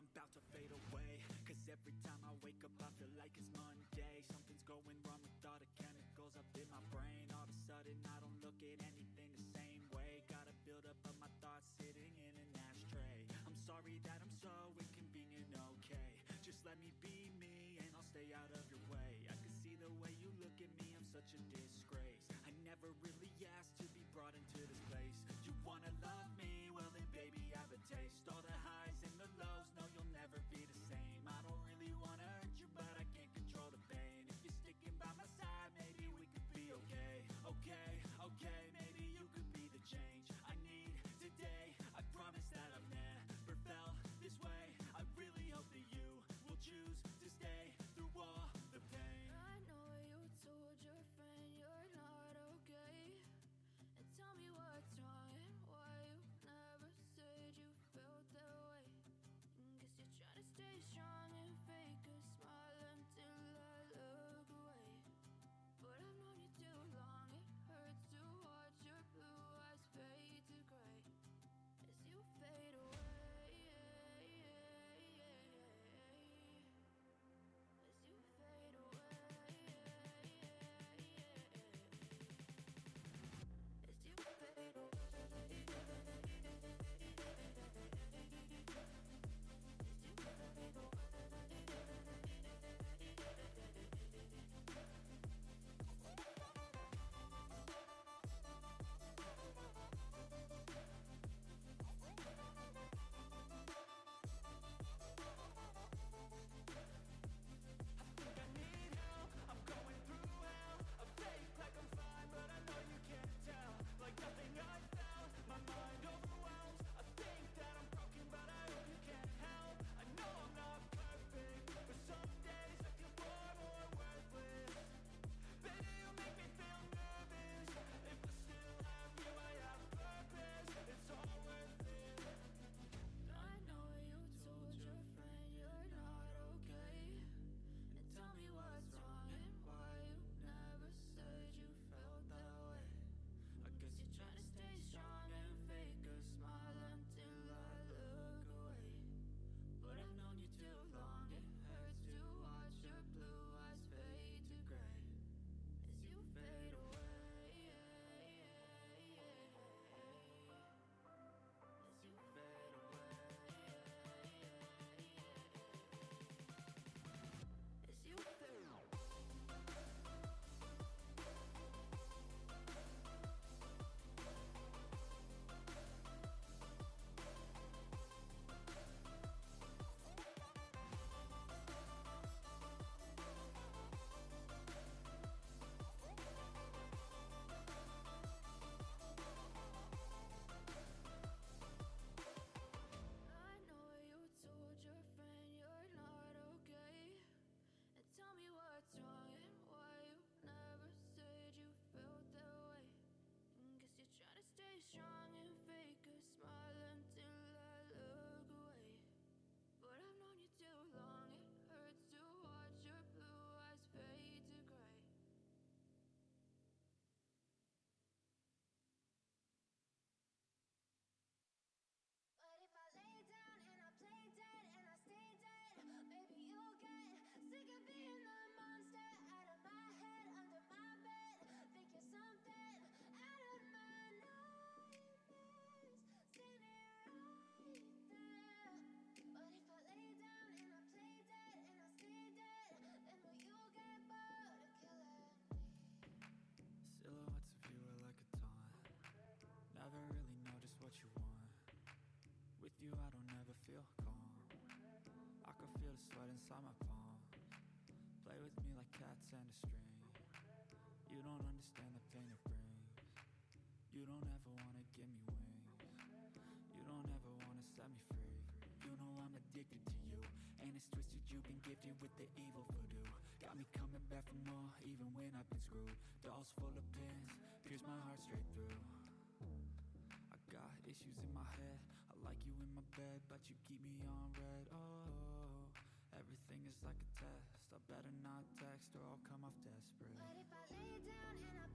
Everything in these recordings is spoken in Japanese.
I'm about to fade away. Cause every time I wake up I feel like it's Monday. Something's going wrong with all the chemicals up in my brain. All of a sudden I don't look at anything the same way. Gotta build up of my thoughts sitting in an ashtray. I'm sorry that I'm so inconvenient, okay. Just let me be me and I'll stay out of your way. I can see the way you look at me, I'm such a disgrace. I never really asked You I don't ever feel calm. I can feel the sweat inside my palm. Play with me like cats and a string. You don't understand the pain it brings. You don't ever wanna give me wings. You don't ever wanna set me free. You know I'm addicted to you And it's twisted, you've been gifted with the evil voodoo. Got me coming back for more, even when I've been screwed. Dolls full of pins, pierce my heart straight through. I got issues in my head like you in my bed, but you keep me on red. Oh, everything is like a test. I better not text or I'll come off desperate. What if I lay down and I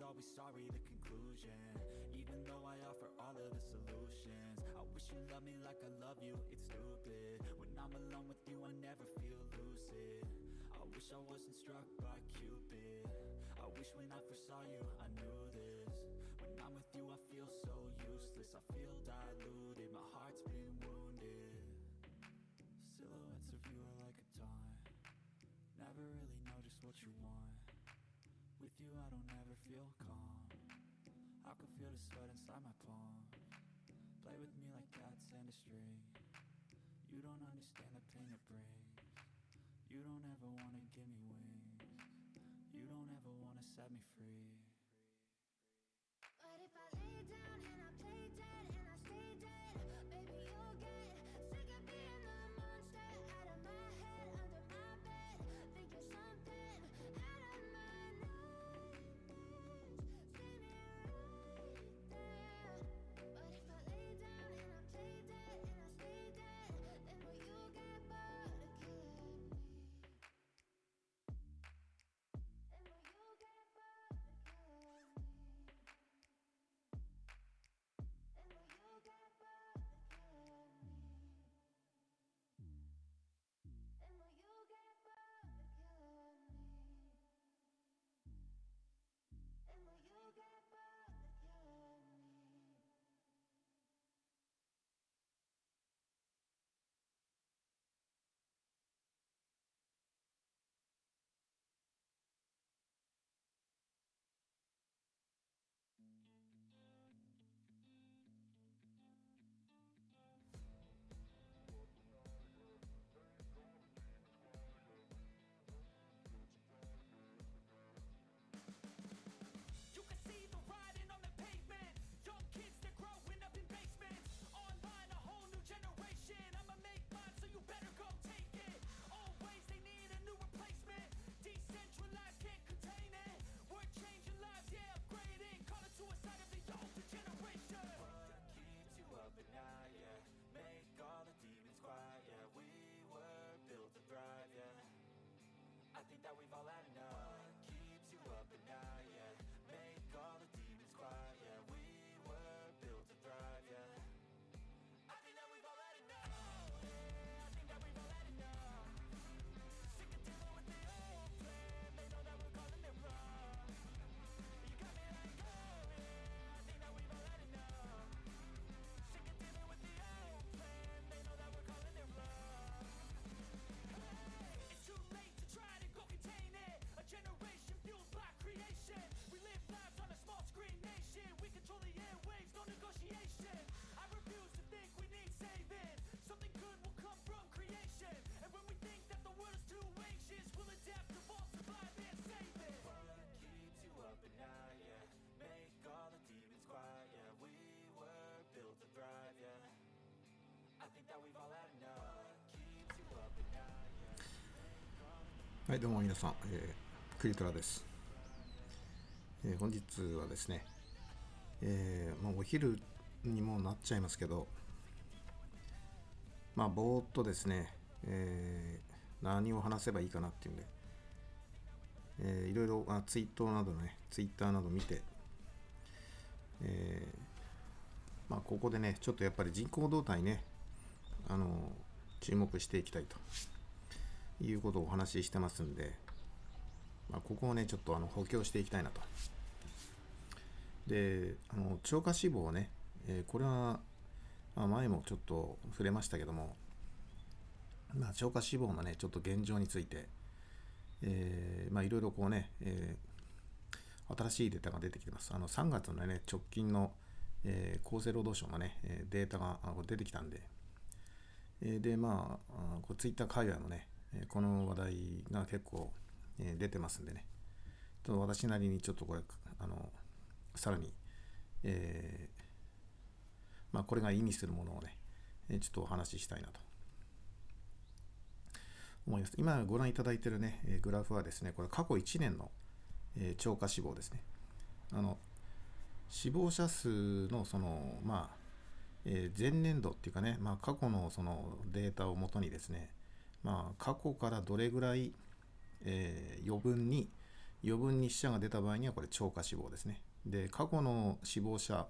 always sorry the conclusion. Even though I offer all of the solutions I wish you loved me like I love you, it's stupid. When I'm alone with you I never feel lucid. I wish I wasn't struck by Cupid. I wish when I first saw you I knew this. When I'm with you I feel so useless. I feel diluted, my heart's been wounded. Silhouettes of you are like a taunt. Never really know just what you want you I don't ever feel calm. I can feel the sweat inside my palm. Play with me like cats and a string. You don't understand the pain it brings. You don't ever wanna give me wings. You don't ever wanna set me free はい、どうも皆さん、えークリトラです。えー本日はですね、えーまあ、お昼にもなっちゃいますけど、まあ、ぼーっとですね、えー何を話せばいいかなっていうんで、えーいろいろあツイートなどね、ツイッターなど見て、えーまあ、ここでね、ちょっとやっぱり人口動態ね、あの注目していきたいということをお話ししてますんで、まあ、ここをね、ちょっとあの補強していきたいなと。で、あの超過脂肪ね、えーこれは、まあ、前もちょっと触れましたけども、まあ、超過脂肪のね、ちょっと現状について、えーまあ、いろいろこうね、えー新しいデータが出てきてます。あの3月のね、直近の、えー厚生労働省のね、データが出てきたんで、えーで、まあ、ツイッター界隈もね、この話題が結構、出てますんでね、と私なりにちょっとこれ、あの、さらに、えーまあ、これが意味するものをね、えちょっとお話ししたいなと思います。今ご覧いただいているね、グラフはですね、これ過去1年の、超過死亡ですね。あの、死亡者数のその、まあ、え前年度っていうかね、まあ、過去のそのデータをもとにですね、まあ、過去からどれぐらい、えー余分に、余分に死者が出た場合には、これ超過死亡ですね。で過去の死亡者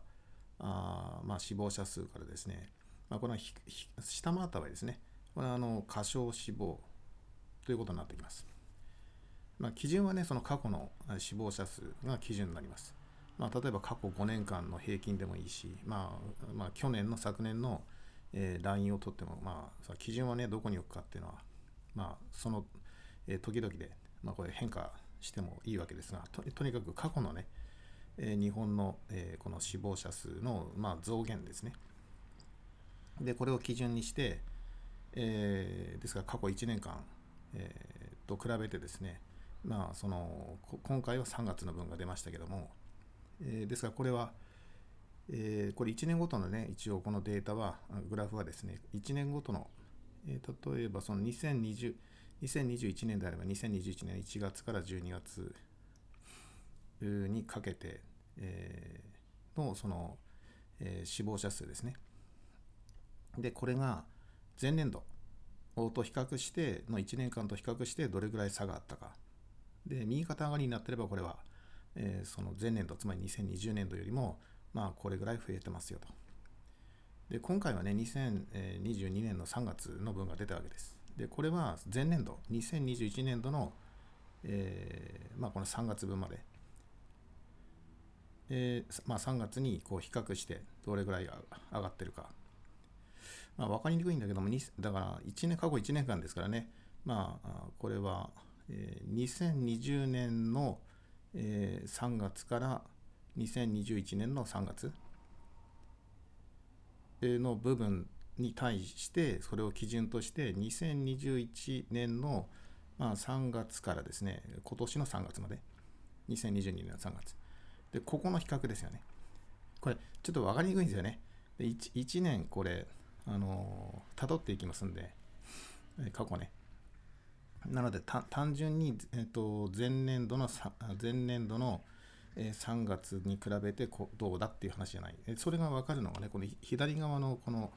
あまあ、死亡者数からですね、まあ、これは下回った場合ですねこれはあの過小死亡ということになってきます。まあ、基準はね、その過去の死亡者数が基準になります。まあ、例えば過去5年間の平均でもいいし、まあ、まあ、去年の昨年の、えー、ラインを取っても、まあ、基準はね、どこに置くかっていうのは、まあ、その、え、時々で、まあ、これ変化してもいいわけですが、とにかく過去のね、え、日本の、え、この死亡者数の、まあ、増減ですね。で、これを基準にして、えー、ですから過去1年間、えー、と比べてですね、まあ、その今回は3月の分が出ましたけども、えー、ですからこれは、えー、これ1年ごとのね、一応このデータは、グラフはですね、1年ごとの、えー、例えばその2020、2021年であれば2021年1月から12月にかけて、えー、のその、えー、死亡者数ですね。で、これが前年度と比較しての1年間と比較してどれぐらい差があったか。で、右肩上がりになってればこれは、えー、その前年度、つまり2020年度よりも、まあ、これぐらい増えてますよと。で、今回はね、2022年の3月の分が出たわけです。で、これは前年度、2021年度の、えー、まあ、この3月分まで、えー、まあ、3月にこう比較してどれぐらい上がってるか。まあ、分かりにくいんだけども、だから1年、過去1年間ですからね、まあ、これは、えー、2020年の、えー、3月から2021年の3月の部分に対してそれを基準として2021年の、まあ、3月からですね今年の3月まで。2022年の3月。でここの比較ですよね。これちょっと分かりにくいんですよね。で 1, 1年これあの辿っていきますんで過去ね。なので単純に、えーと、前年度の前年度の、えー、3月に比べてこどうだっていう話じゃない。えそれが分かるのがね、この左側のこの、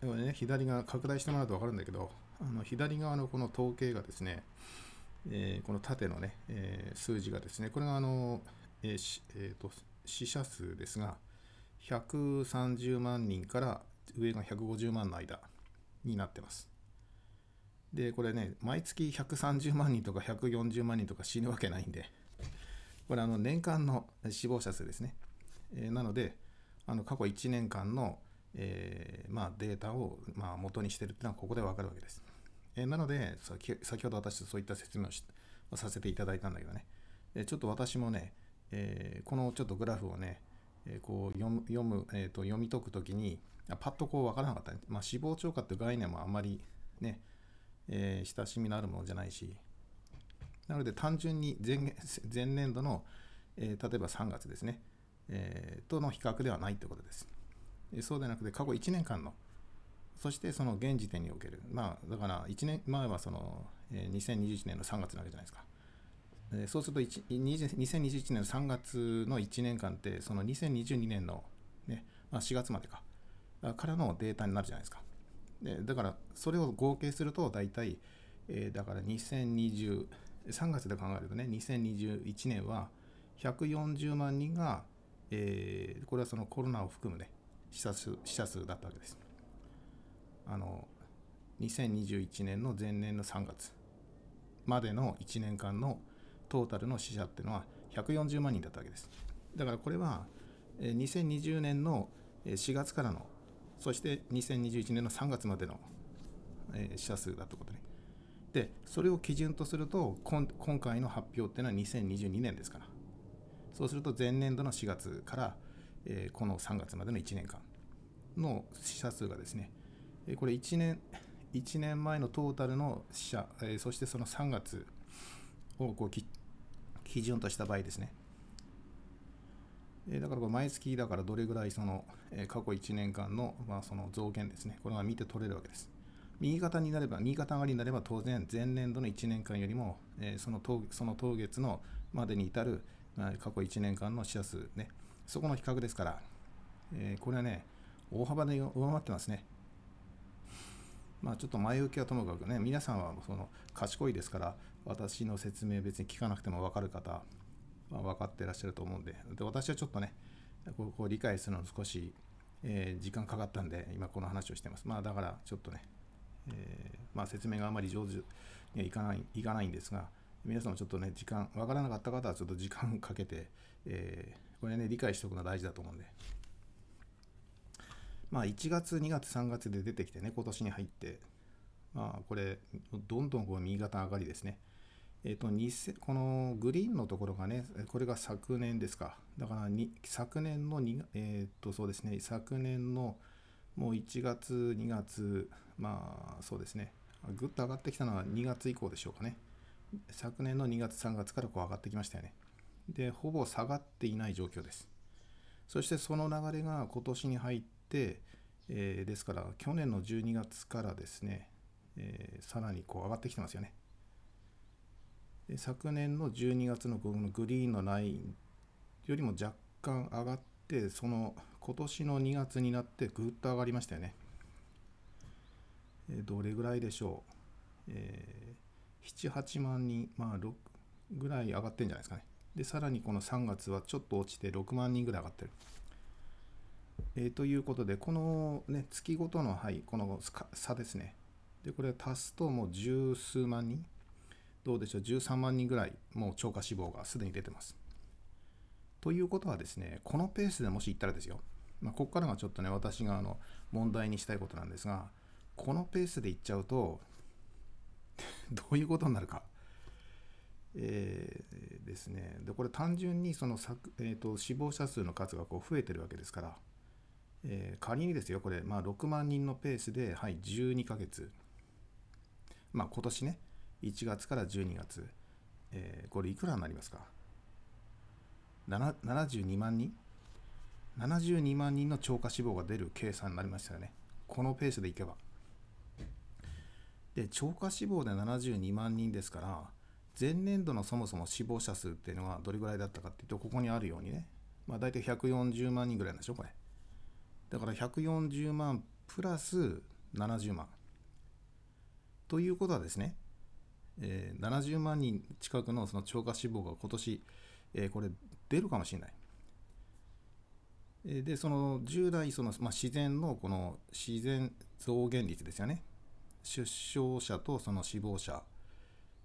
でもね、左側拡大してもらうと分かるんだけど、あの左側のこの統計がですね、えー、この縦のね、えー、数字がですね、これがあの、えーえーと、死者数ですが、130万人から上が150万の間になってます。で、これね、毎月130万人とか140万人とか死ぬわけないんで、これあの年間の死亡者数ですね。えー、なので、あの過去1年間の、えー、まあ、データを、まあ、元にしてるっていうのはここでわかるわけです。えー、なので先ほど私そういった説明をさせていただいたんだけどね、えちょっと私もね、えこのちょっとグラフをね、えこう読む読む、えーと、読み解くときにパッとこう分からなかった、ね、まあ、死亡超過っていう概念もあんまりね、えー、親しみのあるものじゃないし、なので単純に前前年度の、えー、例えば3月ですね、えー、との比較ではないということです。そうでなくて過去1年間の、そしてその現時点における、まあだから1年前はその、えー、2021年の3月なわけじゃないですか。えそうすると2021年の3月の1年間って、その2022年の、ねまあ、4月までか、からのデータになるじゃないですか。でだからそれを合計すると大体、えー、だから2020 3月で考えるとね2021年は140万人が、えー、これはそのコロナを含むね死者数死者数だったわけです。あの2021年の前年の3月までの1年間のトータルの死者っていうのは140万人だったわけです。だからこれは2020年の4月からのそして2021年の3月までの、えー、死者数だということね。で、それを基準とすると、今回の発表っていうのは2022年ですから。そうすると前年度の4月から、えー、この3月までの1年間の死者数がですね、えー、これ1年、1年前のトータルの死者、えー、そしてその3月をこう基準とした場合ですね、えだからこ毎月だからどれぐらいその、え過去1年間の,、まあその増減ですね、これが見て取れるわけです。右肩になれば、右肩上がりになれば当然前年度の1年間よりも、えその当その当月のまでに至る、まあ、過去1年間の死者数ね、そこの比較ですから、えこれはね、大幅で上回ってますね。まあちょっと前置きはともかくね、皆さんはその賢いですから、私の説明別に聞かなくても分かる方、まあ、分かってらっしゃると思うんでで私はちょっとねここう理解するの少し、えー時間かかったんで今この話をしてますまあだからちょっとね、えーまあ、説明があまり上手にはいかないいかないんですが皆さんもちょっとね時間分からなかった方はちょっと時間かけて、えーこれね理解しておくのは大事だと思うんで。まあ1月2月3月で出てきてね今年に入ってまあこれどんどんこう右肩上がりですね。えっ、と2000このグリーンのところがねこれが昨年ですか。だからに昨年の2えっ、とそうですね昨年のもう1月2月まあそうですね。ぐっと上がってきたのは2月以降でしょうかね。昨年の2月3月からこう上がってきましたよね。でほぼ下がっていない状況です。そしてその流れが今年に入って、えーですから去年の12月からですね、えーさらにこう上がってきてますよね。で昨年の12月のこのグリーンのラインよりも若干上がってその今年の2月になってぐっと上がりましたよね、どれぐらいでしょう、えー、78万人まあ6ぐらい上がってるんじゃないですかね。でさらにこの3月はちょっと落ちて6万人ぐらい上がってる。えーということで、この、ね、月ごとの、はい、この差ですね。で、これ足すともう十数万人、どうでしょう、13万人ぐらい、もう超過死亡がすでに出てます。ということはですね、このペースでもしいったらですよ、まあ、ここからがちょっとね、私があの問題にしたいことなんですが、このペースでいっちゃうと、どういうことになるか。えーですね、でこれ単純にその、えー、と死亡者数の数がこう増えてるわけですから、えー仮にですよ、これ、まあ、6万人のペースで、はい、12ヶ月、まあ、今年ね、1月から12月、えーこれいくらになりますか ?72 万人 ?72 万人の超過死亡が出る計算になりましたよね。このペースでいけば。で、超過死亡で72万人ですから、前年度のそもそも死亡者数っていうのはどれぐらいだったかっていうと、ここにあるようにね、まあ、大体140万人ぐらいなんでしょ、これ。だから140万プラス70万。ということはですね、えー70万人近くのその超過死亡が今年、えーこれ出るかもしれない。で、その従来その、まあ、自然のこの自然増減率ですよね。出生者とその死亡者。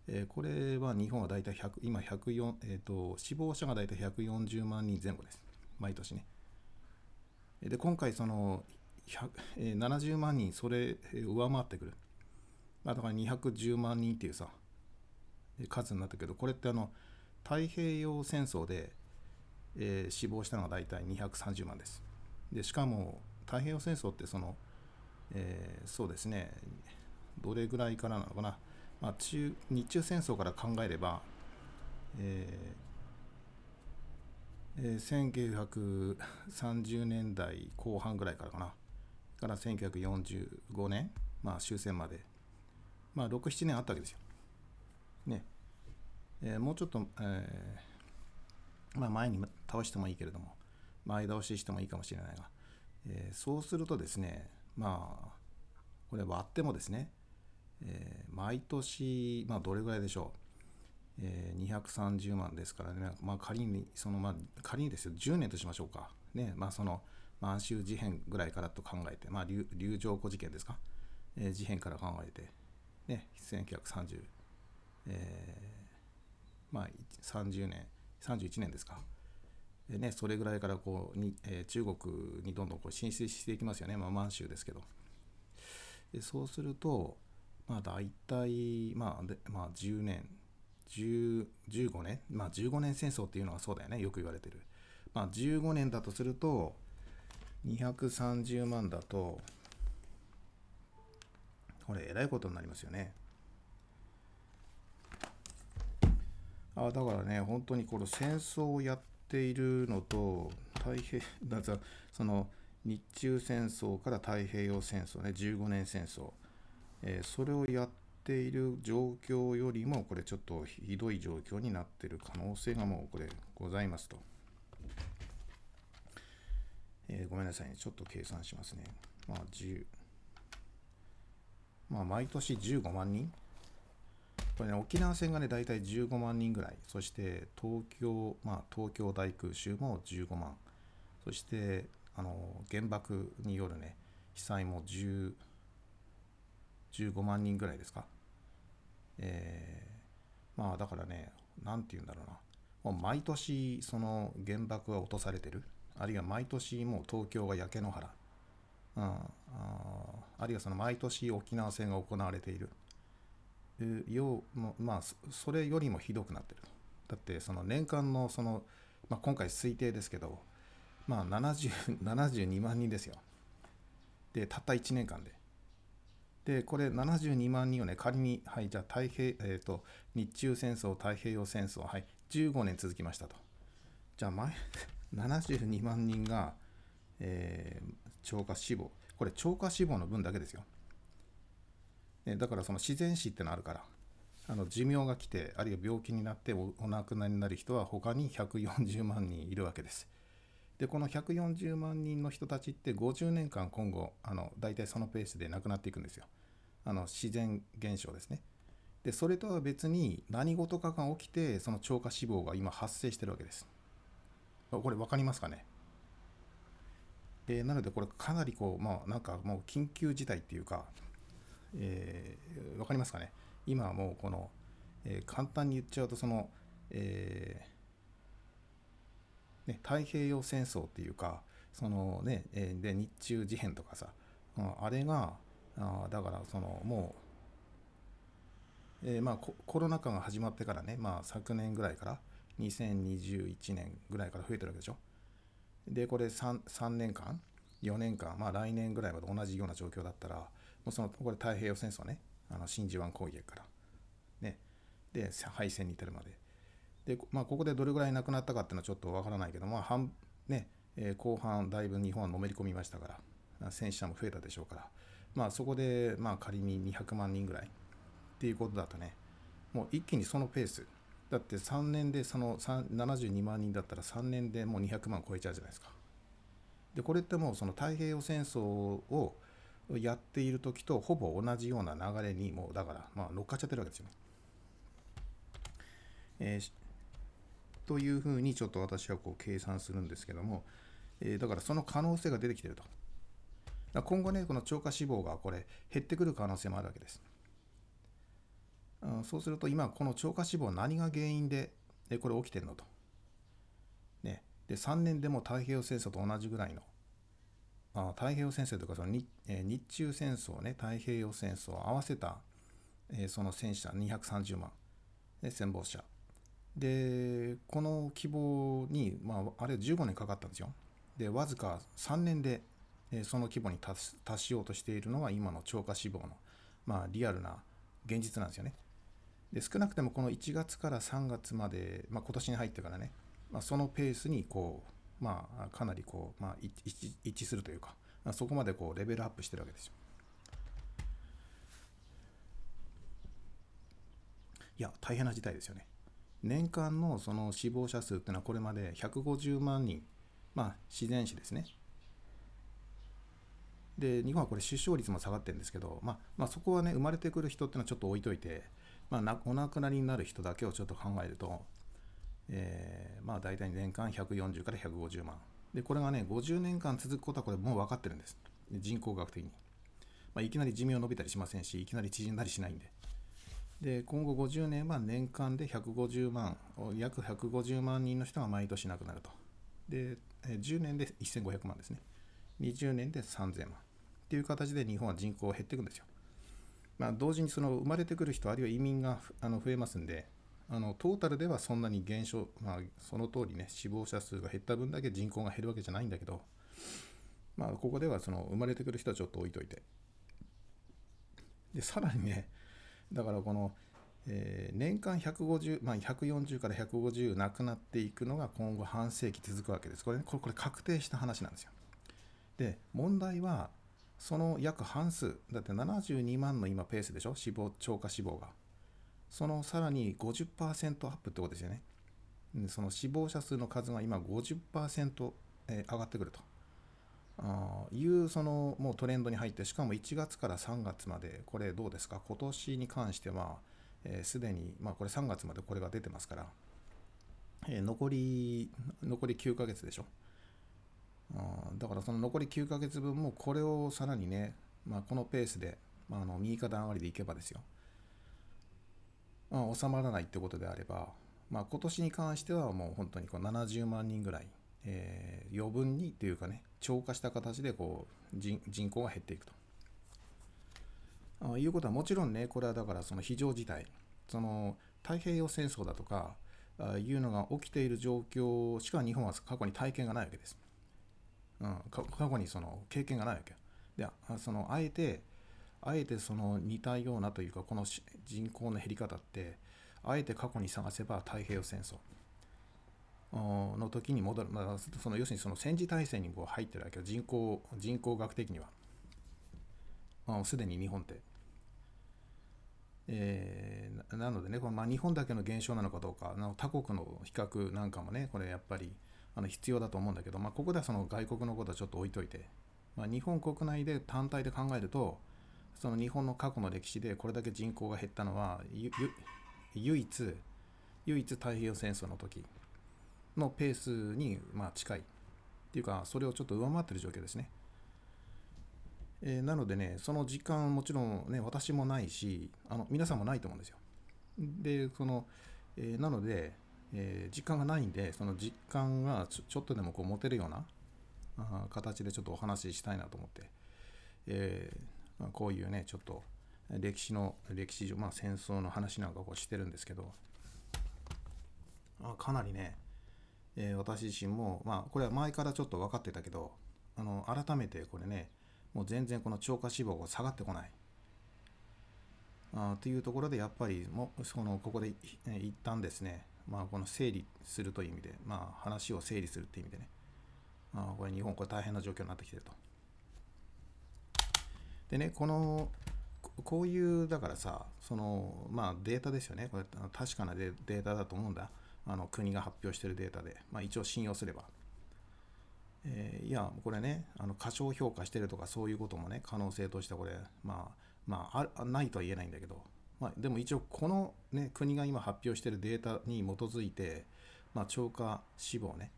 えーこれは日本は大体100今104、えーと、死亡者が大体140万人前後です。毎年ね。で今回そのえー70万人それえ上回ってくる、まあ、だから210万人っていうさ数になったけどこれってあの太平洋戦争で、えー死亡したのが大体230万ですでしかも太平洋戦争ってその、えーそうですねどれぐらいからなのかな、まあ、中日中戦争から考えれば、えーえー1930年代後半ぐらいからかな。から1945年、まあ終戦まで。まあ6、7年あったわけですよ。ね。えーもうちょっと、えーまあ前に倒してもいいけれども、前倒ししてもいいかもしれないが、えーそうするとですね、まあ、これ割ってもですね、えー毎年、まあどれぐらいでしょう？えー230万ですからね、まあ、仮にその、まあ、仮にですよ。10年としましょうか、ね。まあ、その満州事変ぐらいからと考えて、まあ、龍龍城湖事件ですか、えー事変から考えて、ね、1930、えーまあ、30年。31年ですか、でね、それぐらいからこうに、えー中国にどんどんこう進出していきますよね、まあ、満州ですけど。でそうすると、まあ、大体、まあでまあ、10年10 15年まあ15年戦争っていうのはそうだよねよく言われてる。まあ15年だとすると230万だとこれえらいことになりますよね。あだからね本当にこの戦争をやっているのと太平 だその日中戦争から太平洋戦争ね15年戦争、えーそれをやっている状況よりもこれちょっとひどい状況になっている可能性がもうこれございますと、えーごめんなさいね。ちょっと計算しますね。まあ10まあ毎年15万人。これね、沖縄戦がね、大体15万人ぐらい、そして東京、まあ、東京大空襲も15万、そしてあの原爆によるね、被災も10 15万人ぐらいですか？えーまあだからね、なんて言うんだろうな、もう毎年その原爆が落とされてる、あるいは毎年もう東京が焼け野原、うん、ああるいはその毎年沖縄戦が行われている。うようまあそれよりもひどくなってる。だってその年間のその、まあ、今回推定ですけど、まあ、70 72万人ですよ。でたった1年間で。でこれ72万人をね仮にはいじゃあ太平、えー、と日中戦争太平洋戦争はい15年続きましたと。じゃあ前 72万人が、えー超過死亡これ超過死亡の分だけですよ。ね、だからその自然死ってのあるからあの寿命が来てあるいは病気になっておお亡くなりになる人は他に140万人いるわけです。でこの140万人の人たちって50年間今後あの大体そのペースで亡くなっていくんですよ。あの自然現象ですね。でそれとは別に何事かが起きてその超過死亡が今発生してるわけです。これ分かりますかね？えーなのでこれかなりこうまあなんかもう緊急事態っていうかえーわかりますかね？今はもうこの、えー簡単に言っちゃうとその、えーね、太平洋戦争っていうかそのね、で日中事変とかさ、あれがあだからそのもう、えーまあ、ココロナ禍が始まってからね、まあ、昨年ぐらいから2021年ぐらいから増えてるわけでしょ。でこれ 3, 3年間4年間まあ来年ぐらいまで同じような状況だったらもうそのこれ太平洋戦争ねあの真珠湾攻撃からね。で敗戦に至るまで。で、まあ、ここでどれぐらい亡くなったかっていうのはちょっとわからないけどまあ半ね、えー後半だいぶ日本はのめり込みましたから戦死者も増えたでしょうからまあそこでまあ仮に200万人ぐらいっていうことだとねもう一気にそのペースだって3年でその72万人だったら3年でもう200万超えちゃうじゃないですか。でこれってもうその太平洋戦争をやっている時とほぼ同じような流れにもうだからまあ乗っかっちゃってるわけですよね。えーというふうにちょっと私はこう計算するんですけども、えーだからその可能性が出てきてると。今後ねこの超過死亡がこれ減ってくる可能性もあるわけです。うんそうすると今この超過死亡何が原因でこれ起きてるのと。ね、で3年でも太平洋戦争と同じぐらいのあ太平洋戦争というかその日,、えー日中戦争ね太平洋戦争を合わせた、えーその戦死者230万、ね、戦没者でこの希望に、まあ、あれ15年かかったんですよでわずか3年で、その規模に達し達しようとしているのが今の超過死亡の、まあ、リアルな現実なんですよねで少なくてもこの1月から3月まで、まあ、今年に入ってからね、まあ、そのペースにこう、まあ、かなりこう、まあ、一致一致するというか、あ、そこまでこうレベルアップしてるわけですよ。いや大変な事態ですよね。年間のその死亡者数っていうのはこれまで150万人、まあ、自然死ですね。で日本はこれ出生率も下がってるんですけど、まあまあ、そこはね生まれてくる人っていうのはちょっと置いといて、まあ、お亡くなりになる人だけをちょっと考えると、えーまあ大体年間140から150万。でこれがね50年間続くことはこれもう分かってるんです。人口学的に、まあ、いきなり寿命伸びたりしませんしいきなり縮んだりしないんで。で今後50年は年間で150万約150万人の人が毎年亡くなると。で10年で1500万ですね。20年で3000万。っていう形で日本は人口が減っていくんですよ。まあ、同時にその生まれてくる人あるいは移民があの増えますんであのトータルではそんなに減少、まあ、その通りね死亡者数が減った分だけ人口が減るわけじゃないんだけど、まあ、ここではその生まれてくる人はちょっと置いといて。でさらにねだからこの、えー年間150、まあ、140から150亡くなっていくのが今後半世紀続くわけです。これ,、ね、これこれ確定した話なんですよ。で問題はその約半数だって72万の今ペースでしょ？死亡超過死亡が。そのさらに50%アップってことですよね。その死亡者数の数が今50%えー上がってくると。あいうそのもうトレンドに入ってしかも1月から3月までこれどうですか？今年に関しては、すで、に、まあ、これ3月までこれが出てますから、えー残り残り9ヶ月でしょ？あだからその残り9ヶ月分もこれをさらにね、まあ、このペースで、まあ、あの右肩上がりでいけばですよ、まあ、収まらないってことであれば、まあ、今年に関してはもう本当にこう70万人ぐらい、えー余分にっていうかね超過した形でこう人口が減っていくと。あいうことはもちろんねこれはだからその非常事態その太平洋戦争だとかあいうのが起きている状況しか日本は過去に体験がないわけです。うん、過去にその経験がないわけ。であそのあえてあえてその似たようなというかこの人口の減り方ってあえて過去に探せば太平洋戦争の時に戻る、まあ、その要するにその戦時体制にこう入ってるわけよ。人口人口学的には。あすでに日本って。えーなのでね、このまあ、日本だけの現象なのかどうか、あの他国の比較なんかもね、これやっぱりあの必要だと思うんだけど、まあ、ここではその外国のことはちょっと置いといて、まあ、日本国内で単体で考えると、その日本の過去の歴史でこれだけ人口が減ったのは、唯一、唯一太平洋戦争の時。のペースにまあ近い。っていうか、それをちょっと上回ってる状況ですね。えーなのでね、その時間もちろんね、私もないし、あの皆さんもないと思うんですよ。で、その、えーなので、えー時間がないんで、その実感がちょっとでもこう持てるようなあ形でちょっとお話ししたいなと思って、えーまあこういうね、ちょっと歴史の、歴史上、まあ戦争の話なんかをしてるんですけど、あかなりね、えー私自身も、まあこれは前からちょっと分かってたけど、あの改めてこれね、もう全然この超過脂肪が下がってこない。あというところでやっぱりもそのここでいえ一旦ですね、まあ、この整理するという意味で、まあ、話を整理するという意味でね、あこれ日本これ大変な状況になってきてると。でねこのこういうだからさそのまあデータですよねこれ確かなデータだと思うんだあの国が発表しているデータで、まあ、一応信用すれば。えーいやこれねあの過小評価してるとかそういうこともね可能性としてこれまあまああないとは言えないんだけど、まあ、でも一応この、ね、国が今発表しているデータに基づいて、まあ、超過死亡ね、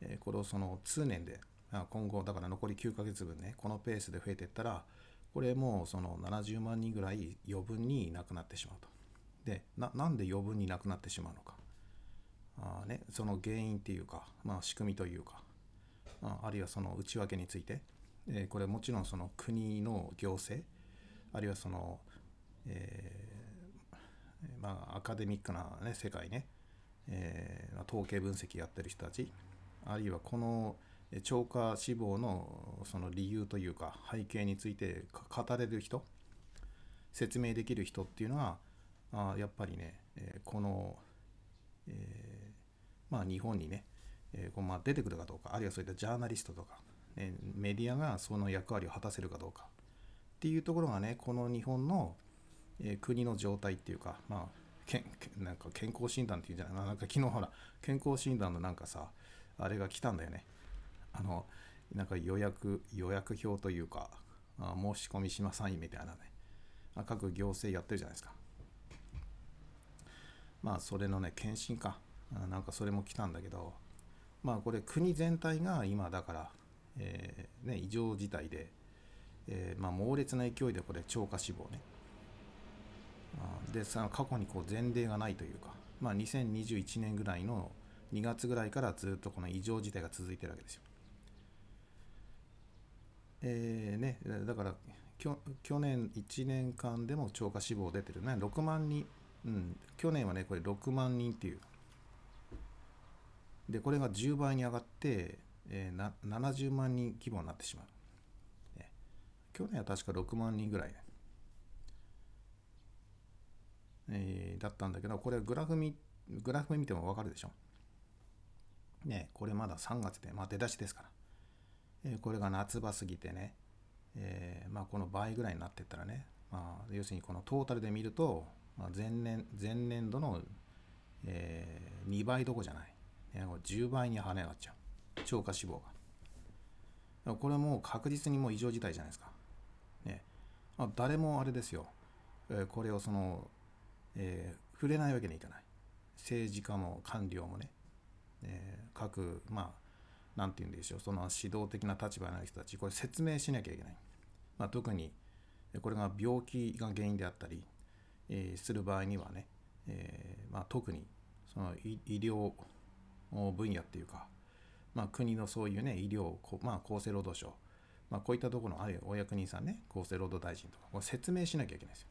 えーこれをその通年であ今後だから残り9ヶ月分ねこのペースで増えていったらこれもうその70万人ぐらい余分に亡くなってしまうと。でななんで余分に亡くなってしまうのかあ、ね、その原因っていうか、まあ、仕組みというかああるいはその内訳について、えーこれもちろんその国の行政あるいはその、えーまあ、アカデミックな、ね、世界ね、えーま統計分析やってる人たちあるいはこの超過死亡のその理由というか背景について語れる人説明できる人っていうのはあやっぱりね、えこの、えまあ、日本にね、えーこうまあ出てくるかどうかあるいはそういったジャーナリストとか、ねメディアがその役割を果たせるかどうかっていうところがねこの日本の、えー国の状態っていうかまあけんなんか健康診断っていうんじゃないななんか昨日ほら健康診断のなんかさあれが来たんだよね。あのなんか予約予約表というかあ申し込みしまさんみたいなね各行政やってるじゃないですか。まあそれのね検診か。なんかそれも来たんだけどまあこれ国全体が今だから、えーね、異常事態で、えーまあ、猛烈な勢いでこれ超過死亡ねあでさ過去にこう前例がないというか、まあ、2021年ぐらいの2月ぐらいからずっとこの異常事態が続いてるわけですよ。えーね、だから去年1年間でも超過死亡出てるね6万人、うん、去年はねこれ6万人っていうでこれが10倍に上がって、えーな70万人規模になってしまう、ね。去年は確か6万人ぐらい、えーだったんだけどこれグラフ見グラフ見ても分かるでしょ。ねこれまだ3月で、まあ、出だしですから、えーこれが夏場過ぎてね、えーまあ、この倍ぐらいになってったらね、まあ、要するにこのトータルで見ると、まあ、前年前年度の、え2倍どこじゃない、ね、10倍に跳ね上がっちゃう。超過死亡が。これもう確実にもう異常事態じゃないですか、ね、誰もあれですよ、これをそのえー触れないわけにはいかない。政治家も官僚もね、えー各まあなんて言うんでしょう。その指導的な立場のある人たちこれ説明しなきゃいけない、まあ、特にこれが病気が原因であったり、えーする場合にはね、えーまあ、特にその医医療分野っていうか、まあ、国のそういうね医療、まあ、厚生労働省、まあ、こういったところのあるいはお役人さんね厚生労働大臣とかこれ説明しなきゃいけないですよ。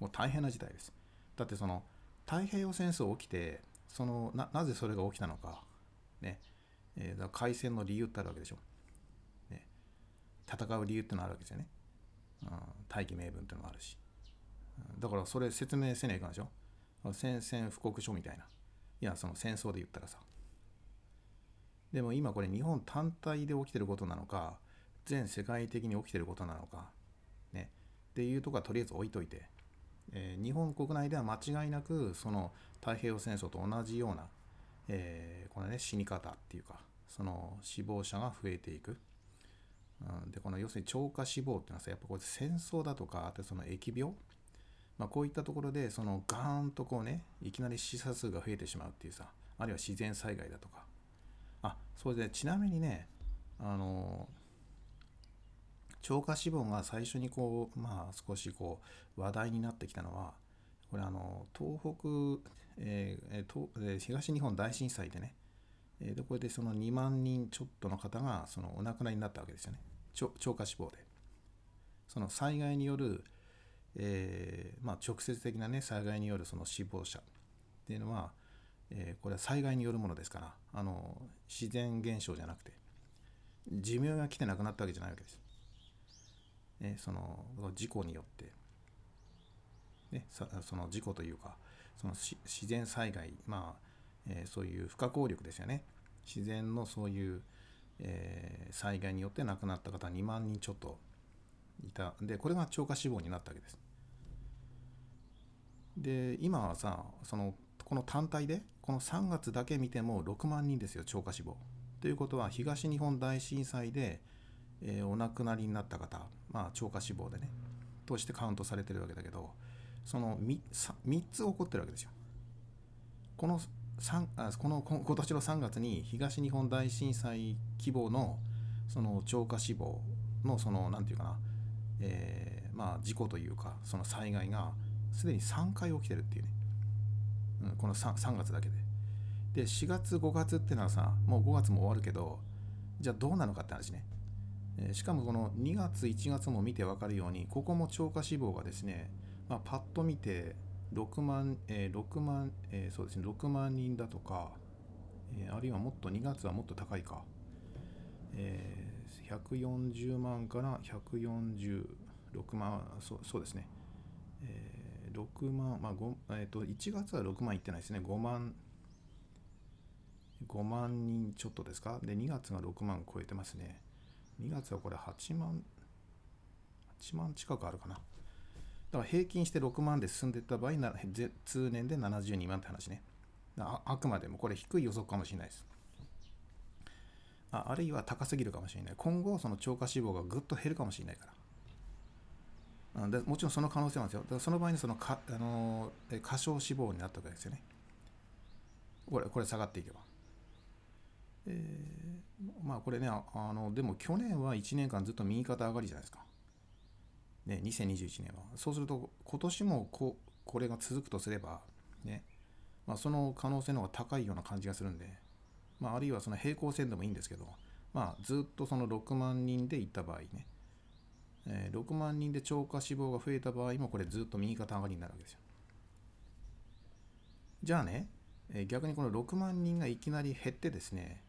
もう大変な事態です。だってその太平洋戦争起きてそのななぜそれが起きたのかねえーだから開戦の理由ってあるわけでしょ、ね、戦う理由ってのあるわけですよね、うん、大義名分ってのもあるし、だからそれ説明せないかんでしょ。宣戦布告書みたいな。いやその戦争で言ったらさ。でも今これ日本単体で起きてることなのか全世界的に起きてることなのかね。っていうとこはとりあえず置いといて、えー日本国内では間違いなくその太平洋戦争と同じような、えーこのね死に方っていうかその死亡者が増えていく、うん、でこの要するに超過死亡っていうのはさやっぱこれ戦争だとかあとその疫病まあ、こういったところでそのガーンとこうねいきなり死者数が増えてしまうっていうさあるいは自然災害だとか。あそれでちなみにねあの超過死亡が最初にこうまあ少しこう話題になってきたのはこれあの東北、えー東えー東日本大震災でね、えーでこれでその2万人ちょっとの方がそのお亡くなりになったわけですよね。超過死亡で。その災害によるえーまあ、直接的な、ね、災害によるその死亡者っていうのは、えーこれは災害によるものですからあの自然現象じゃなくて寿命が来てなくなったわけじゃないわけです。ね、その事故によって、ね、その事故というかその自然災害、まあえーそういう不可抗力ですよね。自然のそういう、えー災害によって亡くなった方2万人ちょっといた。でこれが超過死亡になったわけです。で今はさそのこの単体でこの3月だけ見ても6万人ですよ超過死亡。ということは東日本大震災で、えーお亡くなりになった方まあ超過死亡でねとしてカウントされてるわけだけどその 3, 3つ起こってるわけですよ。この3あこの今年の3月に東日本大震災規模のその超過死亡のそのなんていうかな、えーまあ事故というかその災害がすでに3回起きてるっていうね、うん、この 3, 3月だけで。で4月5月ってのはさもう5月も終わるけどじゃあどうなのかって話ね、えーしかもこの2月1月も見て分かるようにここも超過死亡がですね、まあ、パッと見て6万、えー6万、えーそうですね6万人だとか、えーあるいはもっと2月はもっと高いか、えー140万から146万そうそうですね、6万、まあえー、と1月は6万いってないですね。5万5万人ちょっとですか？で2月が6万超えてますね。2月はこれ8万8万近くあるかな。だから平均して6万で進んでいった場合なぜ通年で72万って話ね。ああくまでもこれ低い予測かもしれないです。ああるいは高すぎるかもしれない。今後その超過死亡がぐっと減るかもしれないから。でもちろんその可能性なんですよ。その場合にそのか、あのー過小死亡になったわけですよね。これこれ下がっていけば。えーまあこれねあのでも去年は1年間ずっと右肩上がりじゃないですか。ね2021年は。そうすると今年もここれが続くとすればねまあ、その可能性の方が高いような感じがするんで、まあ、あるいはその平行線でもいいんですけど、まあ、ずっとその6万人でいった場合ね、えー6万人で超過死亡が増えた場合もこれずっと右肩上がりになるわけですよ。じゃあね、え逆にこの6万人がいきなり減ってですね、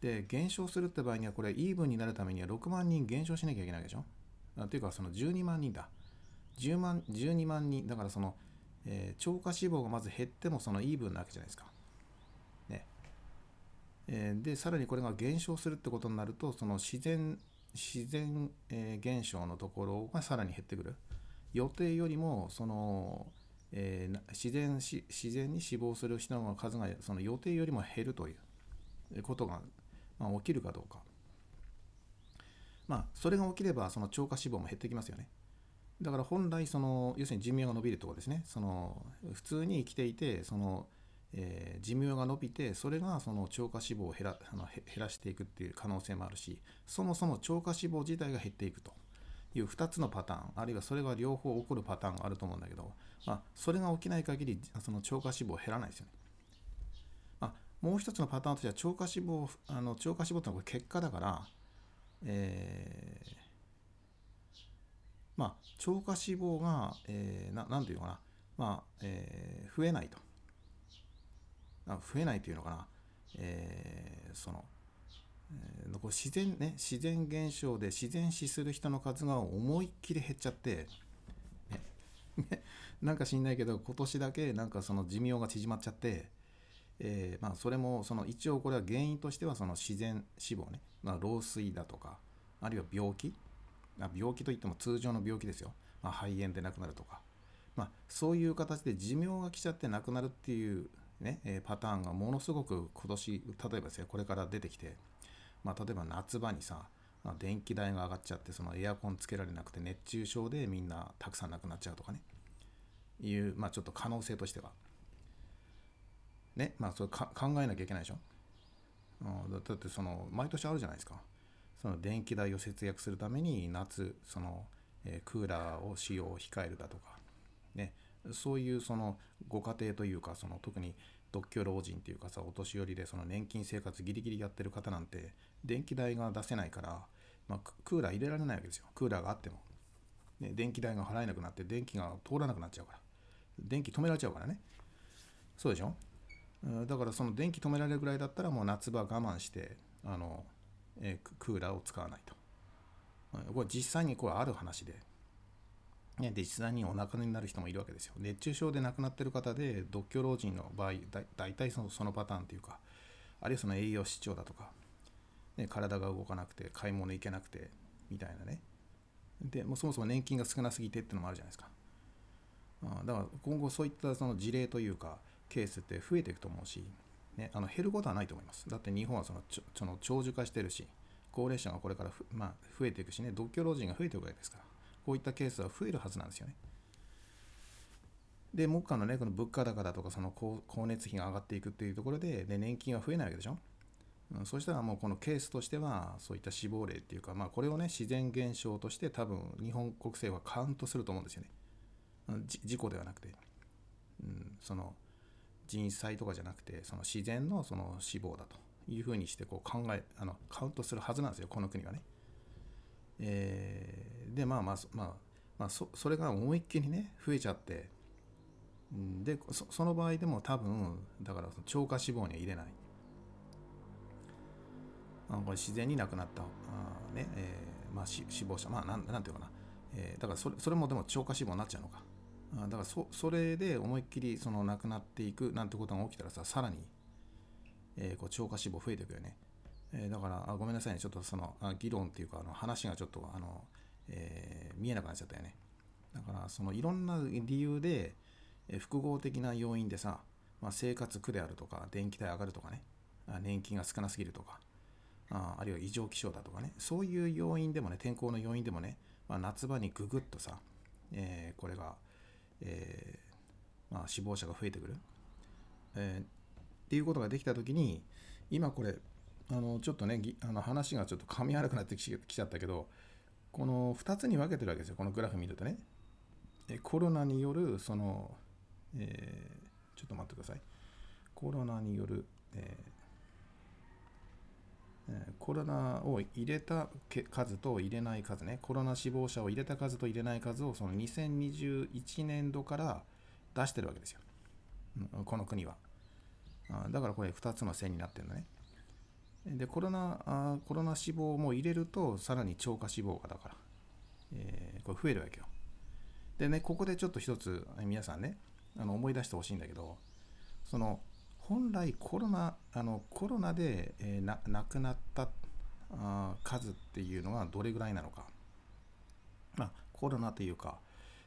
で、減少するって場合にはこれイーブンになるためには6万人減少しなきゃいけないでしょ。あというかその12万人だ。10万、12万人、だからその、えー超過死亡がまず減ってもそのイーブンなわけじゃないですか。ね。えーで、さらにこれが減少するってことになると、その自然、自然、えー現象のところがさらに減ってくる。予定よりも、その、えー自然し自然に死亡する人の数がその予定よりも減るということが、まあ、起きるかどうか。まあ、それが起きれば、その超過死亡も減ってきますよね。だから本来その要するに寿命が伸びるとこですねその普通に生きていてその、えー寿命が伸びてそれがその超過脂肪を減らあの減らしていくっていう可能性もあるしそもそも超過脂肪自体が減っていくと。いう2つのパターンあるいはそれが両方起こるパターンがあると思うんだけど、まあ、それが起きない限りその超過脂肪減らないですよね。まあ、もう一つのパターンとしては超過脂肪あの超過脂肪ってのはこれ結果だから、えーまあ、超過脂肪が、えーななんていうかな、まあえー増えないと。増えないというのかな、えーその、えー自然ね自然現象で自然死する人の数が思いっきり減っちゃって、ねね なんか知んないけど今年だけなんかその寿命が縮まっちゃって、えーまあ、それもその一応これは原因としてはその自然死亡ね、まあ、老衰だとかあるいは病気。あ病気といっても通常の病気ですよ、まあ、肺炎で亡くなるとか、まあ、そういう形で寿命が来ちゃって亡くなるっていう、ねえパターンがものすごく今年例えばですねこれから出てきて、まあ、例えば夏場にさ、まあ、電気代が上がっちゃってそのエアコンつけられなくて熱中症でみんなたくさん亡くなっちゃうとかね。いう、まあ、ちょっと可能性としては。ねまあそれか考えなきゃいけないでしょ、うん、だだってその毎年あるじゃないですか。その電気代を節約するために夏その、えークーラーを使用を控えるだとか。ね。そういうそのご家庭というかその特に独居老人っていうかさお年寄りでその年金生活ギリギリやってる方なんて電気代が出せないから、まあ、クーラー入れられないわけですよ。クーラーがあっても、ね、電気代が払えなくなって電気が通らなくなっちゃうから。電気止められちゃうからね。そうでしょ？だからその電気止められるぐらいだったらもう夏場我慢してあの、えークーラーを使わないと。これ実際にこれある話で。ね、で実際にお亡くなりになる人もいるわけですよ。熱中症で亡くなってる方で独居老人の場合大体そのそのパターンというかあるいはその栄養失調だとか、ね、体が動かなくて買い物行けなくてみたいなねでもうそもそも年金が少なすぎてっていうのもあるじゃないですか。あだから今後そういったその事例というかケースって増えていくと思うし、ね、あの減ることはないと思います。だって日本はそのちょその長寿化してるし高齢者がこれから、まあ、増えていくしね独居老人が増えていくわけですからこういったケースは増えるはずなんですよね。で、目下のね、この物価高だとか、その光熱費が上がっていくっていうところで、で年金は増えないわけでしょ？うん、そしたらもうこのケースとしては、そういった死亡例っていうか、まあこれをね、自然現象として多分日本国政府はカウントすると思うんですよね。事故ではなくて、うん、その人災とかじゃなくて、その自然のその死亡だというふうにしてこう考え、あのカウントするはずなんですよ、この国はね。えーでまあまあまあ、まあ、そそれが思いっきりね増えちゃってでその場合でも多分だから超過脂肪には入れない。あこれ自然に亡くなった。あねえーまあ、死亡者。まあなんなんていうかな、えーだからそれそれもでも超過脂肪になっちゃうのか。あだからそそれで思いっきりその亡くなっていくなんてことが起きたらささらに、えーこう超過脂肪増えていくよね。えーだからあごめんなさいね。ちょっとそのあ議論っていうかあの話がちょっとあの、えー見えなくなっちゃったよね。だからそのいろんな理由で、えー複合的な要因でさ、まあ、生活苦であるとか電気代上がるとかねあ年金が少なすぎるとかああるいは異常気象だとかねそういう要因でもね天候の要因でもね、まあ、夏場にググッとさ、えーこれが、えーまあ、死亡者が増えてくる、えーっていうことができた時に今これあのちょっとねあの話がちょっと噛み合わなくなってきちゃったけどこの2つに分けてるわけですよこのグラフ見るとね。えコロナによるその、えーちょっと待ってください。コロナによる、えーえコロナを入れた数と入れない数ね。コロナ死亡者を入れた数と入れない数をその2021年度から出してるわけですよ、うんこの国は。あだからこれ2つの線になってるのね。でコロナあコロナ死亡も入れるとさらに超過死亡がだから、えーこれ増えるわけよ。でねここでちょっと一つ皆さんねあの思い出してほしいんだけどその本来コロナあのコロナで、えーな亡くなったあ数っていうのはどれぐらいなのか。まあコロナというか、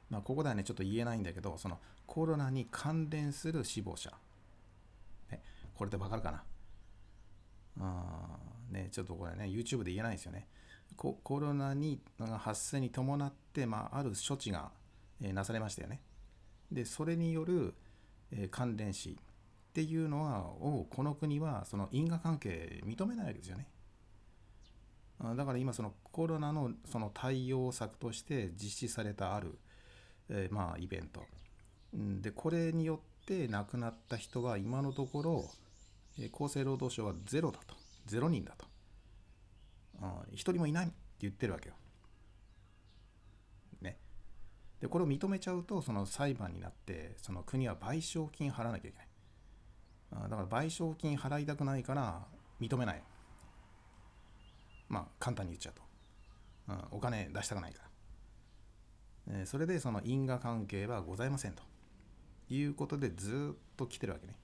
まあ、ここではねちょっと言えないんだけどそのコロナに関連する死亡者、ね、これでわかるかな？あねちょっとこれね YouTube で言えないんですよねココロナに発生に伴って、まあ、ある処置が、えーなされましたよね。でそれによる、えー関連死っていうのはをこの国はその因果関係認めないわけですよね。だから今そのコロナのその対応策として実施されたある、えーまあイベントでこれによって亡くなった人は今のところ、厚生労働省はゼロだとゼロ人だと一人もいないって言ってるわけよ。ね。でこれを認めちゃうとその裁判になってその国は賠償金払わなきゃいけない。だから賠償金払いたくないから認めない。まあ簡単に言っちゃうと。うん、お金出したくないから。それでその因果関係はございませんということでずっと来てるわけね。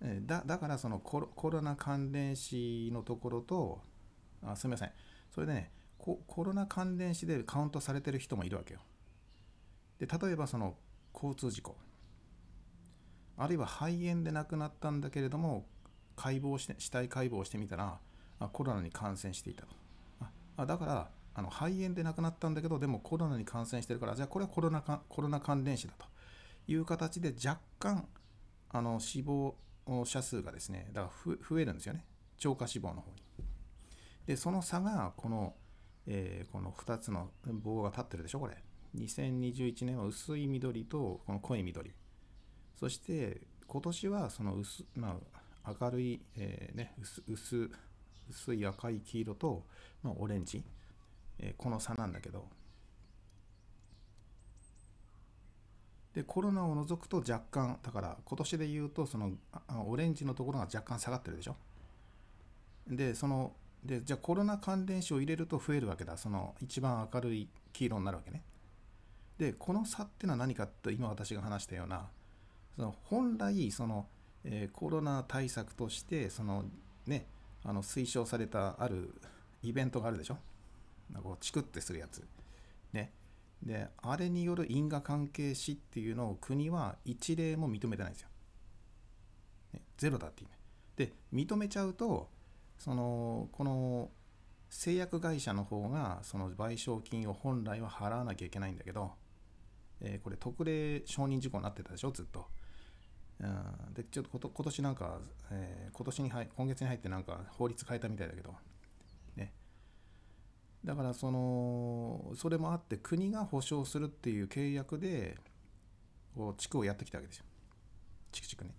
だだからそのコロコロナ関連死のところとあすみませんそれでねコロナ関連死でカウントされてる人もいるわけよ。で例えばその交通事故あるいは肺炎で亡くなったんだけれども解剖して死体解剖してみたらあコロナに感染していたと。あだからあの肺炎で亡くなったんだけどでもコロナに感染してるからじゃあこれはコロナかコロナ関連死だという形で若干あの死亡者数がですねだからふ増えるんですよね。超過死亡の方に。でその差がこの、えーこの2つの棒が立ってるでしょこれ。2021年は薄い緑とこの濃い緑。そして今年はその薄、まあ、明るい、えーね、薄薄薄い赤い黄色と、まあ、オレンジ、えーこの差なんだけど。でコロナを除くと若干だから今年で言うとそのオレンジのところが若干下がってるでしょ？でそのでじゃあコロナ関連死を入れると増えるわけだ。その一番明るい黄色になるわけね。でこの差ってのは何かって今私が話したようなその本来その、えーコロナ対策としてそのねあの推奨されたあるイベントがあるでしょ？なんかチクってするやつ。ね。であれによる因果関係死っていうのを国は一例も認めてないんですよ、ねゼロだっていうね。で認めちゃうとそのこの製薬会社の方がその賠償金を本来は払わなきゃいけないんだけど、えーこれ特例承認事項になってたでしょずっと。うん、でちょっとこと今年なんか、えー今年に入今月に入ってなんか法律変えたみたいだけど、だからそのそれもあって国が保証するっていう契約で地区をやってきたわけですよ地区地区ね。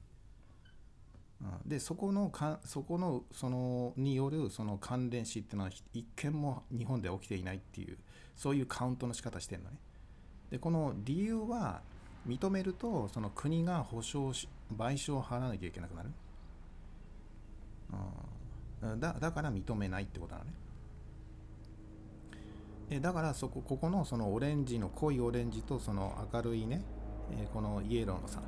うんでそこのかそこのそのによるその関連死っていうのは一件も日本で起きていないっていうそういうカウントの仕方してるのね。でこの理由は認めるとその国が保証し賠償を払わなきゃいけなくなる。うんだだから認めないってことなのね。えだからそこここのそのオレンジの濃いオレンジとその明るいね、えこのイエローの差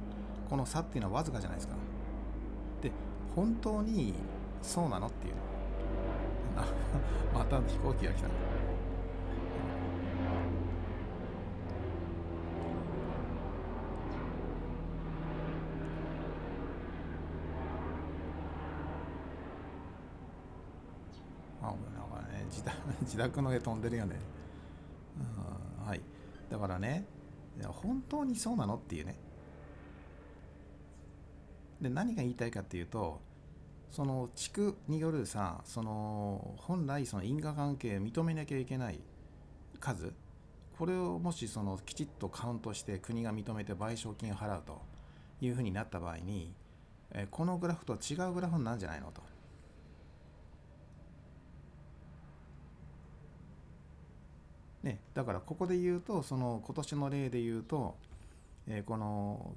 この差っていうのはわずかじゃないですか。で本当にそうなのっていう また飛行機が来たあなんかね自宅の絵飛んでるよね。うんはい。だからね本当にそうなの？っていうね。で何が言いたいかっていうとその地区によるさその本来その因果関係を認めなきゃいけない数これをもしそのきちっとカウントして国が認めて賠償金を払うというふうになった場合にえこのグラフとは違うグラフになるんじゃないのと。ね、だからここで言うとその今年の例で言うと、えーこの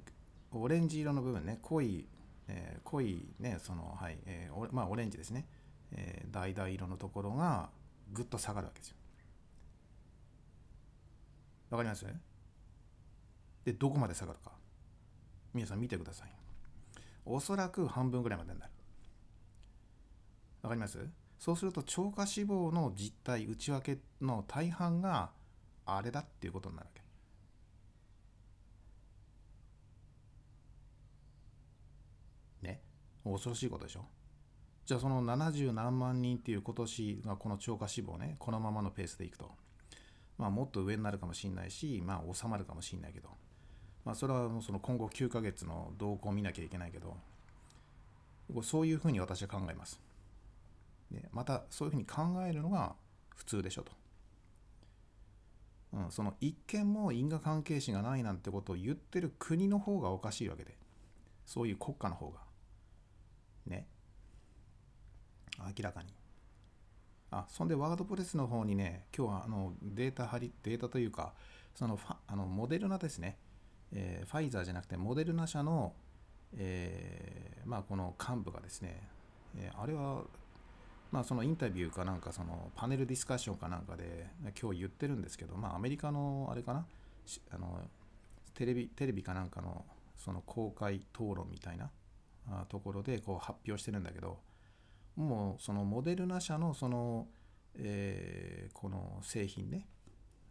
オレンジ色の部分ね濃い、えー濃いねそのはい、えーまあオレンジですね、えー、橙色のところがぐっと下がるわけですよ。わかります？でどこまで下がるか。皆さん見てください。おそらく半分ぐらいまでになる。わかります？そうすると超過死亡の実態内訳の大半があれだっていうことになるわけ。ね？恐ろしいことでしょ？じゃあその70何万人っていう今年がこの超過死亡ねこのままのペースでいくと。まあもっと上になるかもしれないしまあ収まるかもしれないけど。まあそれはその今後9ヶ月の動向を見なきゃいけないけど。そういうふうに私は考えます。でまたそういうふうに考えるのが普通でしょと。うん、その一見も因果関係視がないなんてことを言ってる国の方がおかしいわけで。そういう国家の方が。ね。明らかに。あそんでワードプレスの方にね今日はあのデータ貼りデータというかそのファあのモデルナですね、えー、ファイザーじゃなくてモデルナ社の、えー、まあこの幹部がですね、えー、あれはまあそのインタビューかなんかそのパネルディスカッションかなんかで今日言ってるんですけどまあアメリカのあれかなあのテレビテレビかなんかのその公開討論みたいなところでこう発表してるんだけどもうそのモデルナ社のその、えー、この製品ね、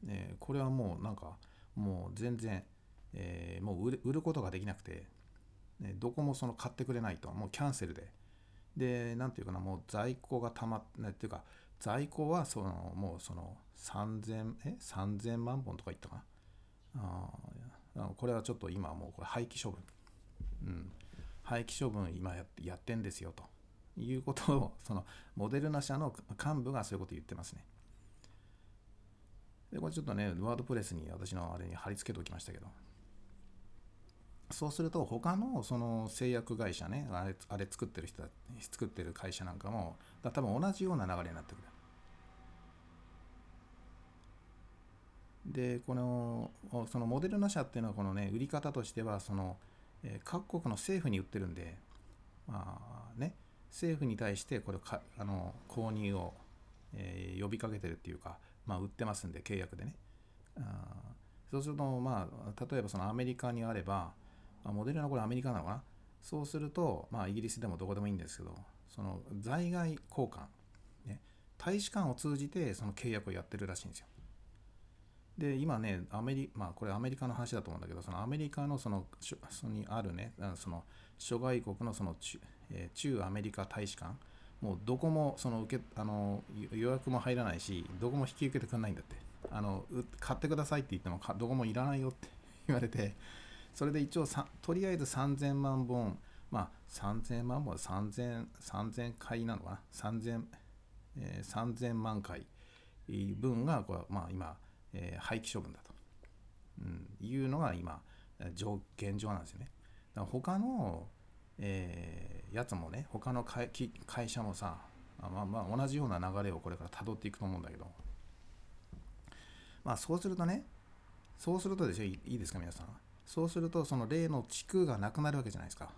えー、これはもうなんかもう全然、えー、もう売ることができなくて、ね、どこもその買ってくれないともうキャンセルでで何ていうかなもう在庫がたまってっていうか在庫はそのもうその3000え3000万本とか言ったかな？あこれはちょっと今もうこれ廃棄処分、うん、廃棄処分今ややってんですよと。いうことをそのモデルナ社の幹部がそういうこと言ってますね。でこれちょっとねワードプレスに私のあれに貼り付けておきましたけど。そうすると他のその製薬会社ねあれあれ作ってる人作ってる会社なんかも多分同じような流れになってくる。でこのそのモデルナ社っていうのはこのね売り方としてはその、え各国の政府に売ってるんでまあね政府に対してこれかあの購入を、えー、呼びかけてるっていうか、まあ、売ってますんで契約でねあそうするとまあ例えばそのアメリカにあれば、まあ、モデルナこれアメリカなのかな？そうするとまあイギリスでもどこでもいいんですけどその在外交換、ね、大使館を通じてその契約をやってるらしいんですよ。で今ねアメリまあこれアメリカの話だと思うんだけどそのアメリカのそのそにあるねその諸外国のそのえー、中アメリカ大使館もうどこもその受けあの予約も入らないしどこも引き受けてくれないんだって。あの買ってくださいって言ってもどこもいらないよって言われてそれで一応とりあえず3000万本まあ3000万本3000 3000回なのかな？3000、えー、3000万回分がこれ、まあ、今、えー、廃棄処分だと、うん、いうのが今現状なんですよね。だ他のえー、やつもね他の会会社もさまあまあ同じような流れをこれから辿っていくと思うんだけど。まあそうするとねそうするとでしょ？いいですか皆さん。そうするとその例の地区がなくなるわけじゃないですか。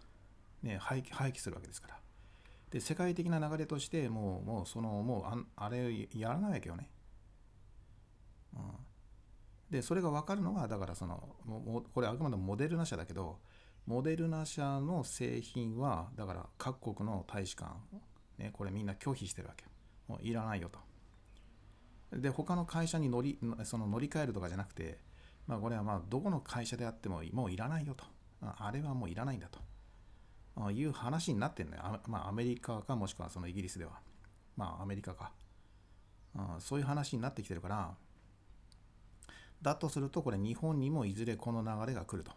ね廃棄廃棄するわけですから。で世界的な流れとしてもうもうそのもうああれやらないわけよね。うん。でそれが分かるのがだからそのもこれあくまでもモデルナ社だけどモデルナ社の製品はだから各国の大使館、ね、これみんな拒否してるわけもういらないよと。で他の会社に乗りその乗り換えるとかじゃなくて、まあ、これはまあどこの会社であってももういらないよとあれはもういらないんだという話になってるのよまあ、アメリカかもしくはそのイギリスではまあアメリカかそういう話になってきてるからだとするとこれ日本にもいずれこの流れが来ると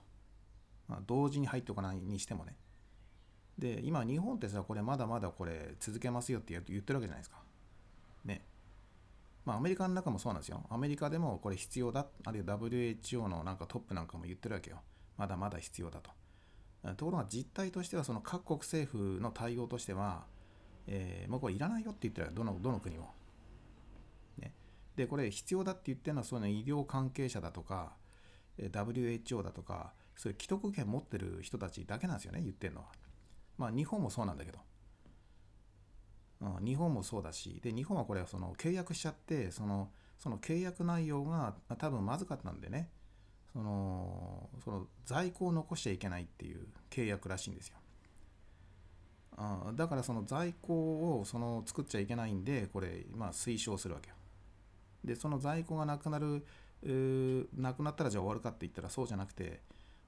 あ、同時に入っておかないにしてもね。で、今日本ってさ、これまだまだこれ続けますよって言ってるわけじゃないですか。ね。まあアメリカの中もそうなんですよ。アメリカでもこれ必要だ、あるいは WHO のなんかトップなんかも言ってるわけよ。まだまだ必要だと。ところが実態としてはその各国政府の対応としては、えー、もうこれいらないよって言ってるどのどの国も。ね、で、これ必要だって言ってるのはその医療関係者だとか、WHO だとか、そういう既得権持ってる人たちだけなんですよね言ってるのは。まあ日本もそうなんだけど。うん、日本もそうだしで日本はこれはその契約しちゃってそのその契約内容が多分まずかったんでねそのその在庫を残しちゃいけないっていう契約らしいんですよ。あだからその在庫をその作っちゃいけないんでこれまあ推奨するわけよ。でその在庫がなくなるなくなったらじゃあ終わるかって言ったらそうじゃなくて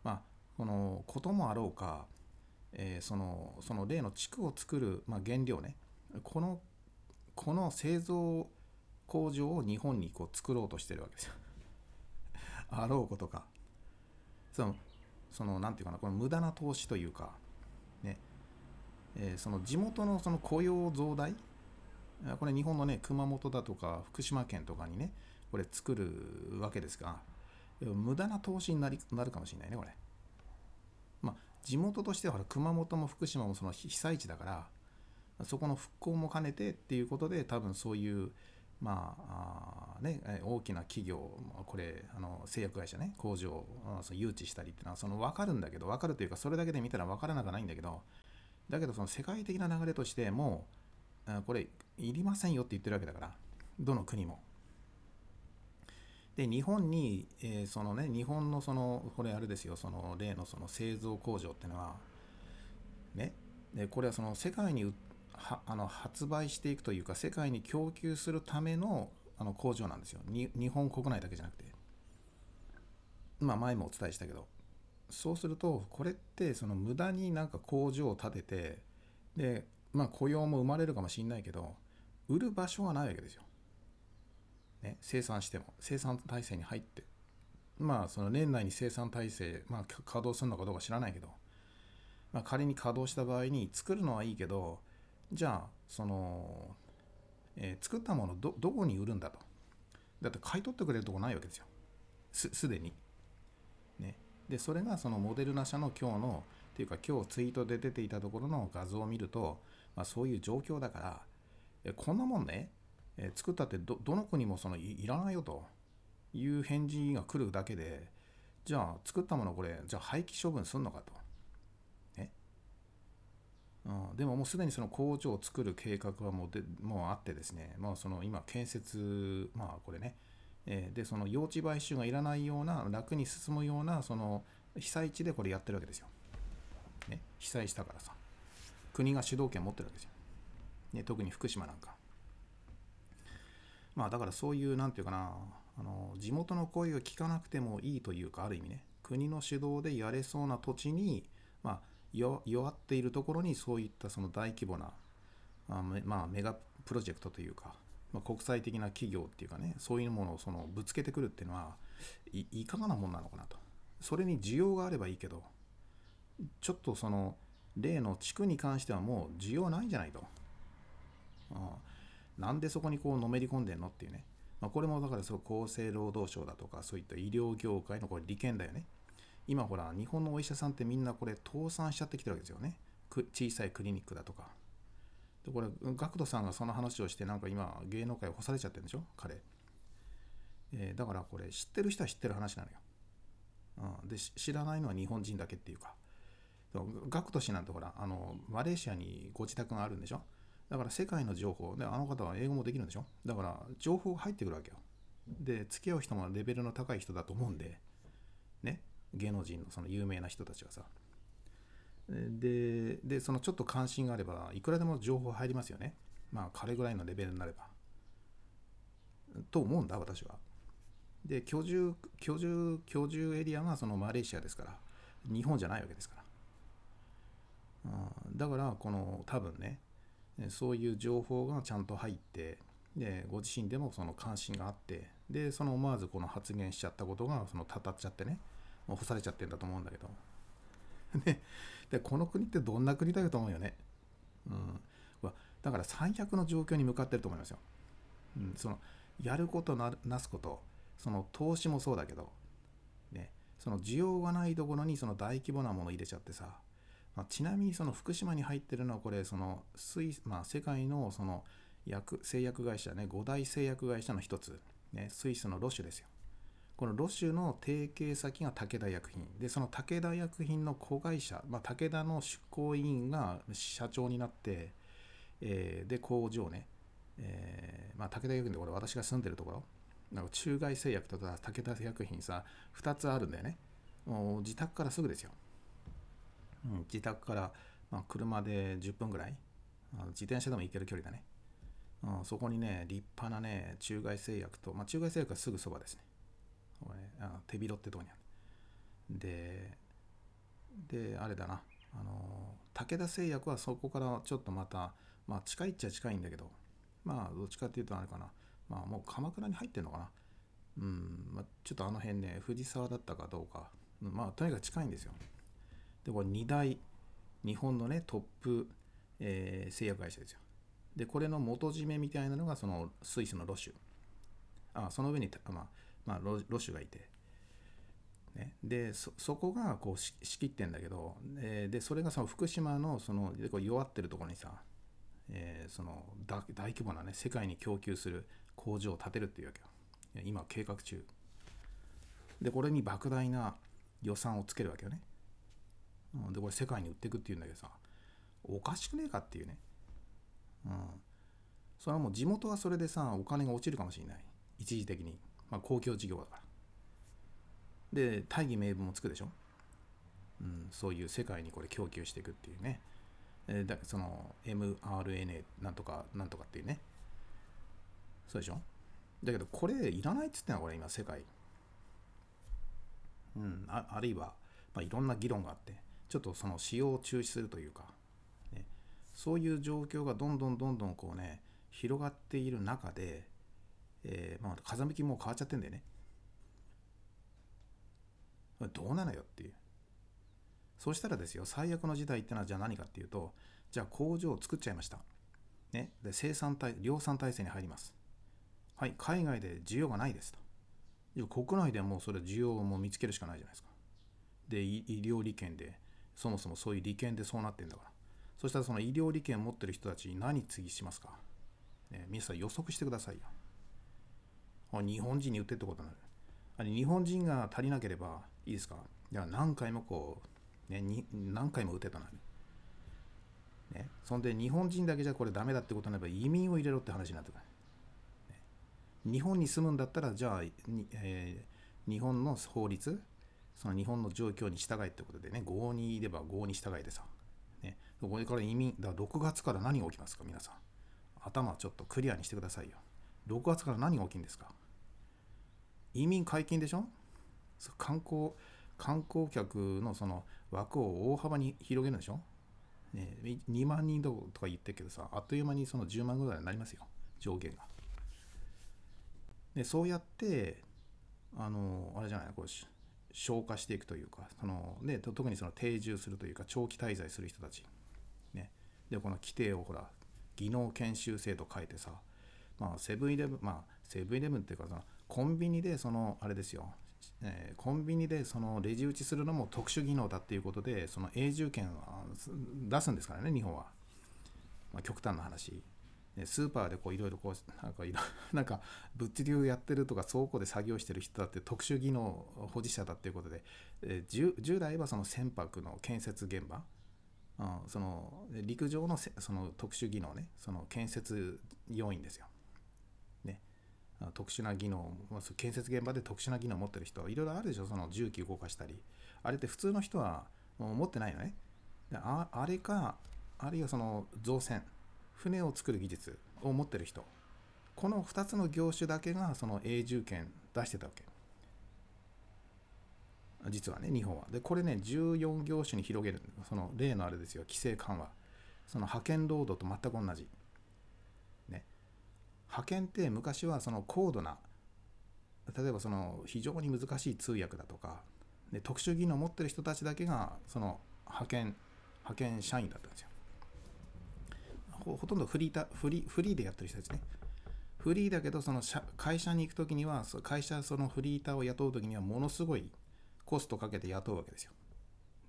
まあこのこともあろうか、えーそのその例の地区を作る、まあ、原料ねこのこの製造工場を日本にこう作ろうとしてるわけですよ。あろうことか。そのそのなんていうかなこの無駄な投資というかね、えーその地元のその雇用増大？これ日本のね熊本だとか福島県とかにねこれ作るわけですが無駄な投資になりなるかもしれないねこれ。まあ地元としては熊本も福島もその被災地だからそこの復興も兼ねてっていうことで多分そういうまああね大きな企業これあの製薬会社ね工場あーその誘致したりっていうのはその分かるんだけど分かるというかそれだけで見たら分からなくないんだけどだけどその世界的な流れとしてもうこれいりませんよって言ってるわけだからどの国も。で日本に、えーそのね日本のそのこれあれですよその例のその製造工場っていうのはねでこれはその世界にうはあの発売していくというか世界に供給するためのあの工場なんですよ。日本国内だけじゃなくて。まあ前もお伝えしたけど。そうするとこれってその無駄になんか工場を建ててでまあ雇用も生まれるかもしれないけど売る場所がないわけですよ、ね、生産しても生産体制に入って。まあその年内に生産体制、まあ、稼働するのかどうか知らないけど、まあ、仮に稼働した場合に作るのはいいけどじゃあその、えー作ったものどどこに売るんだと。だって買い取ってくれるとこないわけですよ。すすでに。ね。でそれがそのモデルナ社の今日のっていうか今日ツイートで出ていたところの画像を見ると、まあ、そういう状況だからえこんなもんね、え作ったってどどの国もそのいいらないよと。いう返事が来るだけでじゃあ作ったものこれじゃあ廃棄処分すんのかと。うん、でももうすでにその工場を作る計画はもうでもうあってですね、まあ、その今建設まあこれね、えーでその用地買収がいらないような楽に進むようなその被災地でこれやってるわけですよ。ね、被災したからさ。国が主導権持ってるわけですよ。ね、特に福島なんか。まあだからそういうなんていうかな。あの地元の声を聞かなくてもいいというかある意味ね。国の主導でやれそうな土地に、まあ、弱っているところにそういったその大規模なあまあ、メガプロジェクトというか、まあ、国際的な企業っていうかねそういうものをそのぶつけてくるっていうのはいいかがなもんなのかなと。それに需要があればいいけどちょっとその例の地区に関してはもう需要ないんじゃないと、うんなんでそこにこうのめり込んでんのっていうね、まあ、これもだからそう厚生労働省だとかそういった医療業界のこれ利権だよね。今ほら日本のお医者さんってみんなこれ倒産しちゃってきてるわけですよね。小さいクリニックだとか。でこれ学徒さんがその話をしてなんか今芸能界を干されちゃってるんでしょ？彼、えーだからこれ知ってる人は知ってる話なのよ、うん、で知らないのは日本人だけっていうか。学徒氏なんてほらあのマレーシアにご自宅があるんでしょ？だから世界の情報であの方は英語もできるんでしょ？だから情報が入ってくるわけよ。で付き合う人もレベルの高い人だと思うんで。ね。芸能人のその有名な人たちはさ。ででそのちょっと関心があればいくらでも情報入りますよね。まあ彼ぐらいのレベルになれば。と思うんだ私は。で居住居住居住エリアがそのマレーシアですから。日本じゃないわけですから、うん、だからこの多分ねそういう情報がちゃんと入ってでご自身でもその関心があってでその思わずこの発言しちゃったことがそのたたっちゃってね。もう干されちゃってんだと思うんだけど。ででこの国ってどんな国だよと思うよね、うん、わだから最悪の状況に向かってると思いますよ、うん、そのやることななすことその投資もそうだけどね。その需要がないところにその大規模なもの入れちゃってさまあ、ちなみにその福島に入ってるのはこれそのスイ、まあ、世界のその薬製薬会社ね。5大製薬会社の一つ、ね、スイスのロシュですよ。このロシュの提携先が武田薬品でその武田薬品の子会社、まあ、武田の出向委員が社長になって、えーで工場ね、えーまあ、武田薬品ってこれ私が住んでるところなんか中外製薬とか武田薬品さ2つあるんだよね。もう自宅からすぐですよ。うん、自宅から、まあ、車で10分ぐらい自転車でも行ける距離だね、うん、そこにね立派なね中外製薬と、まあ、中外製薬はすぐそばですね。これあ手広ってとこにある。でであれだな。あの武田製薬はそこからちょっとまた、まあ、近いっちゃ近いんだけどまあどっちかっていうとあれかな。まあもう鎌倉に入ってんのかな。うん、まあ、ちょっとあの辺ね藤沢だったかどうか。まあとにかく近いんですよ。でこれ2大日本のねトップ、えー製薬会社ですよ。でこれの元締めみたいなのがそのスイスのロシュ。あその上にまあ、まあ、ロロシュがいて。ね、でそそこがこう仕切ってんだけどでそれがその福島のその弱ってるところにさ、えーその大大規模なね世界に供給する工場を建てるっていうわけよ。今計画中。でこれに莫大な予算をつけるわけよね、でこれ世界に売っていくっていうんだけどさおかしくねえかっていうね。うん。それはもう地元はそれでさお金が落ちるかもしれない。一時的に、まあ、公共事業だから。で大義名分もつくでしょ、うん、そういう世界にこれ供給していくっていうね、えーだその mRNA なんとかなんとかっていうね。そうでしょ？だけどこれいらないっつってんのこれ今世界。うんああるいは、まあ、いろんな議論があってちょっとその使用を中止するというか、ね、そういう状況がどんどんどんどんこうね広がっている中で、えーまあ、風向きも変わっちゃってんだよねどうなのよっていう。そしたらですよ、最悪の事態ってのはじゃあ何かっていうと、じゃあ工場を作っちゃいました。ね、で生産体、量産体制に入ります。はい、海外で需要がないですと。国内でもうそれ需要をもう見つけるしかないじゃないですか。で、医療利権で、そもそもそういう利権でそうなってんだから。そしたらその医療利権を持ってる人たちに何次しますか。ね、皆さん予測してくださいよ。日本人に売ってってことになる。あれ日本人が足りなければいいですか？いや何回もこう、ね、に何回も打てたなる。ね、そんで日本人だけじゃこれダメだってことになれば移民を入れろって話になってくる。ね日本に住むんだったらじゃあ、にえー日本の法律その日本の状況に従いってことでね合にいれば合に従いでさ、ね、これから移民だから6月から何が起きますか皆さん頭ちょっとクリアにしてくださいよ6月から何が起きるんですか？移民解禁でしょ？観光観光客のその枠を大幅に広げるでしょ、ね、2万人とか言ってるけどさあっという間にその10万ぐらいになりますよ上限が。でそうやってあのあれじゃないこう消化していくというかその、ね、特にその定住するというか長期滞在する人たち、ね、でこの規定をほら技能研修制度変えてさまあセブンイレブンまあセブンイレブンっていうかそのコンビニでそのあれですよ、えーコンビニでそのレジ打ちするのも特殊技能だっていうことでその永住権は出すんですからね日本は、まあ、極端な話。スーパーでこういろいろこうなんかいろ なんか物流やってるとか倉庫で作業してる人だって特殊技能保持者だっていうことで、えー従来はその船舶の建設現場。うんその陸上のその特殊技能ねその建設要員ですよ。特殊な技能まあ建設現場で特殊な技能を持ってる人いろいろあるでしょその重機動かしたり。あれって普通の人は持ってないのね。でああれかあるいはその造船船を作る技術を持ってる人。この2つの業種だけがその永住権出してたわけ。実はね日本は。でこれね14業種に広げる。その例のあれですよ。規制緩和。その派遣労働と全く同じ。派遣って昔はその高度な例えばその非常に難しい通訳だとかで特殊技能を持ってる人たちだけがその派遣派遣社員だったんですよほとんどフリータフリフリーでやってる人たちねフリーだけどその会社に行く時には会社そのフリーターを雇う時にはものすごいコストかけて雇うわけですよ。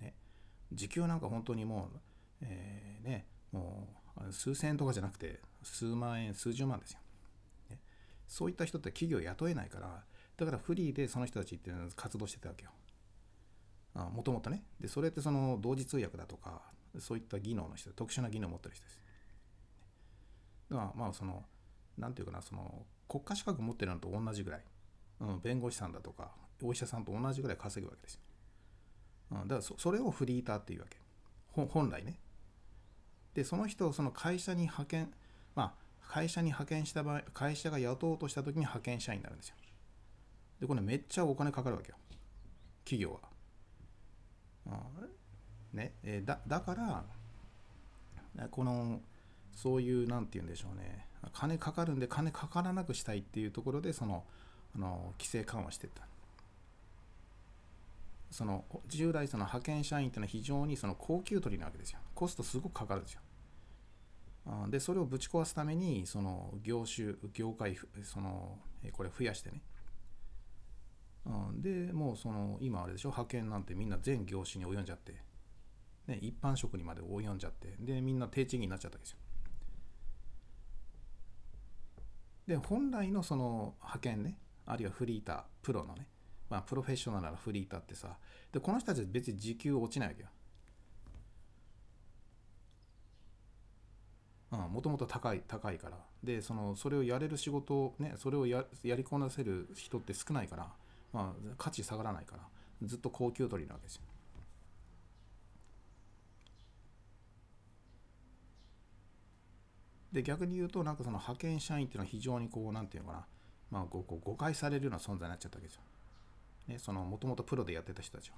ね、時給なんか本当にもう、えーね、もう数千円とかじゃなくて数万円数十万ですよ。そういった人って企業雇えないからだからフリーでその人たちっていうのは活動してたわけよ。もともとねでそれってその同時通訳だとかそういった技能の人特殊な技能を持ってる人です。だからまあそのなんていうかなその国家資格持ってるのと同じぐらい、うん、弁護士さんだとかお医者さんと同じぐらい稼ぐわけですよ。うん、だからそそれをフリーターっていうわけ。本来ね。で、その人をその会社に派遣、まあ、会社に派遣した場合、会社が雇おうとした時に派遣社員になるんですよ。で、これめっちゃお金かかるわけよ。企業は。うんねえだだから、このそういうなんて言うんでしょうね金かかるんで金かからなくしたいっていうところでそのあの規制緩和していったその従来その派遣社員っていうのは非常にその高級取りなわけですよコストすごくかかるんですよでそれをぶち壊すためにその業種業界そのこれ増やしてね。でもうその今あれでしょ？派遣なんてみんな全業種に及んじゃって。ね、一般職にまで及んじゃって。でみんな低賃金になっちゃったわけですよ。で本来のその派遣ねあるいはフリータープロのね。まあプロフェッショナルなフリーターってさ。でこの人たちは別に時給落ちないわけよ。もともと高い高いから。でそのそれをやれる仕事ねそれをややりこなせる人って少ないから、まあ、価値下がらないから。ずっと高級取りなわけですよ。で逆に言うとなんかその派遣社員っていうのは非常にこうなんていうのかな。まあこう誤解されるような存在になっちゃったわけですよ。ね、そのもともとプロでやってた人たちは。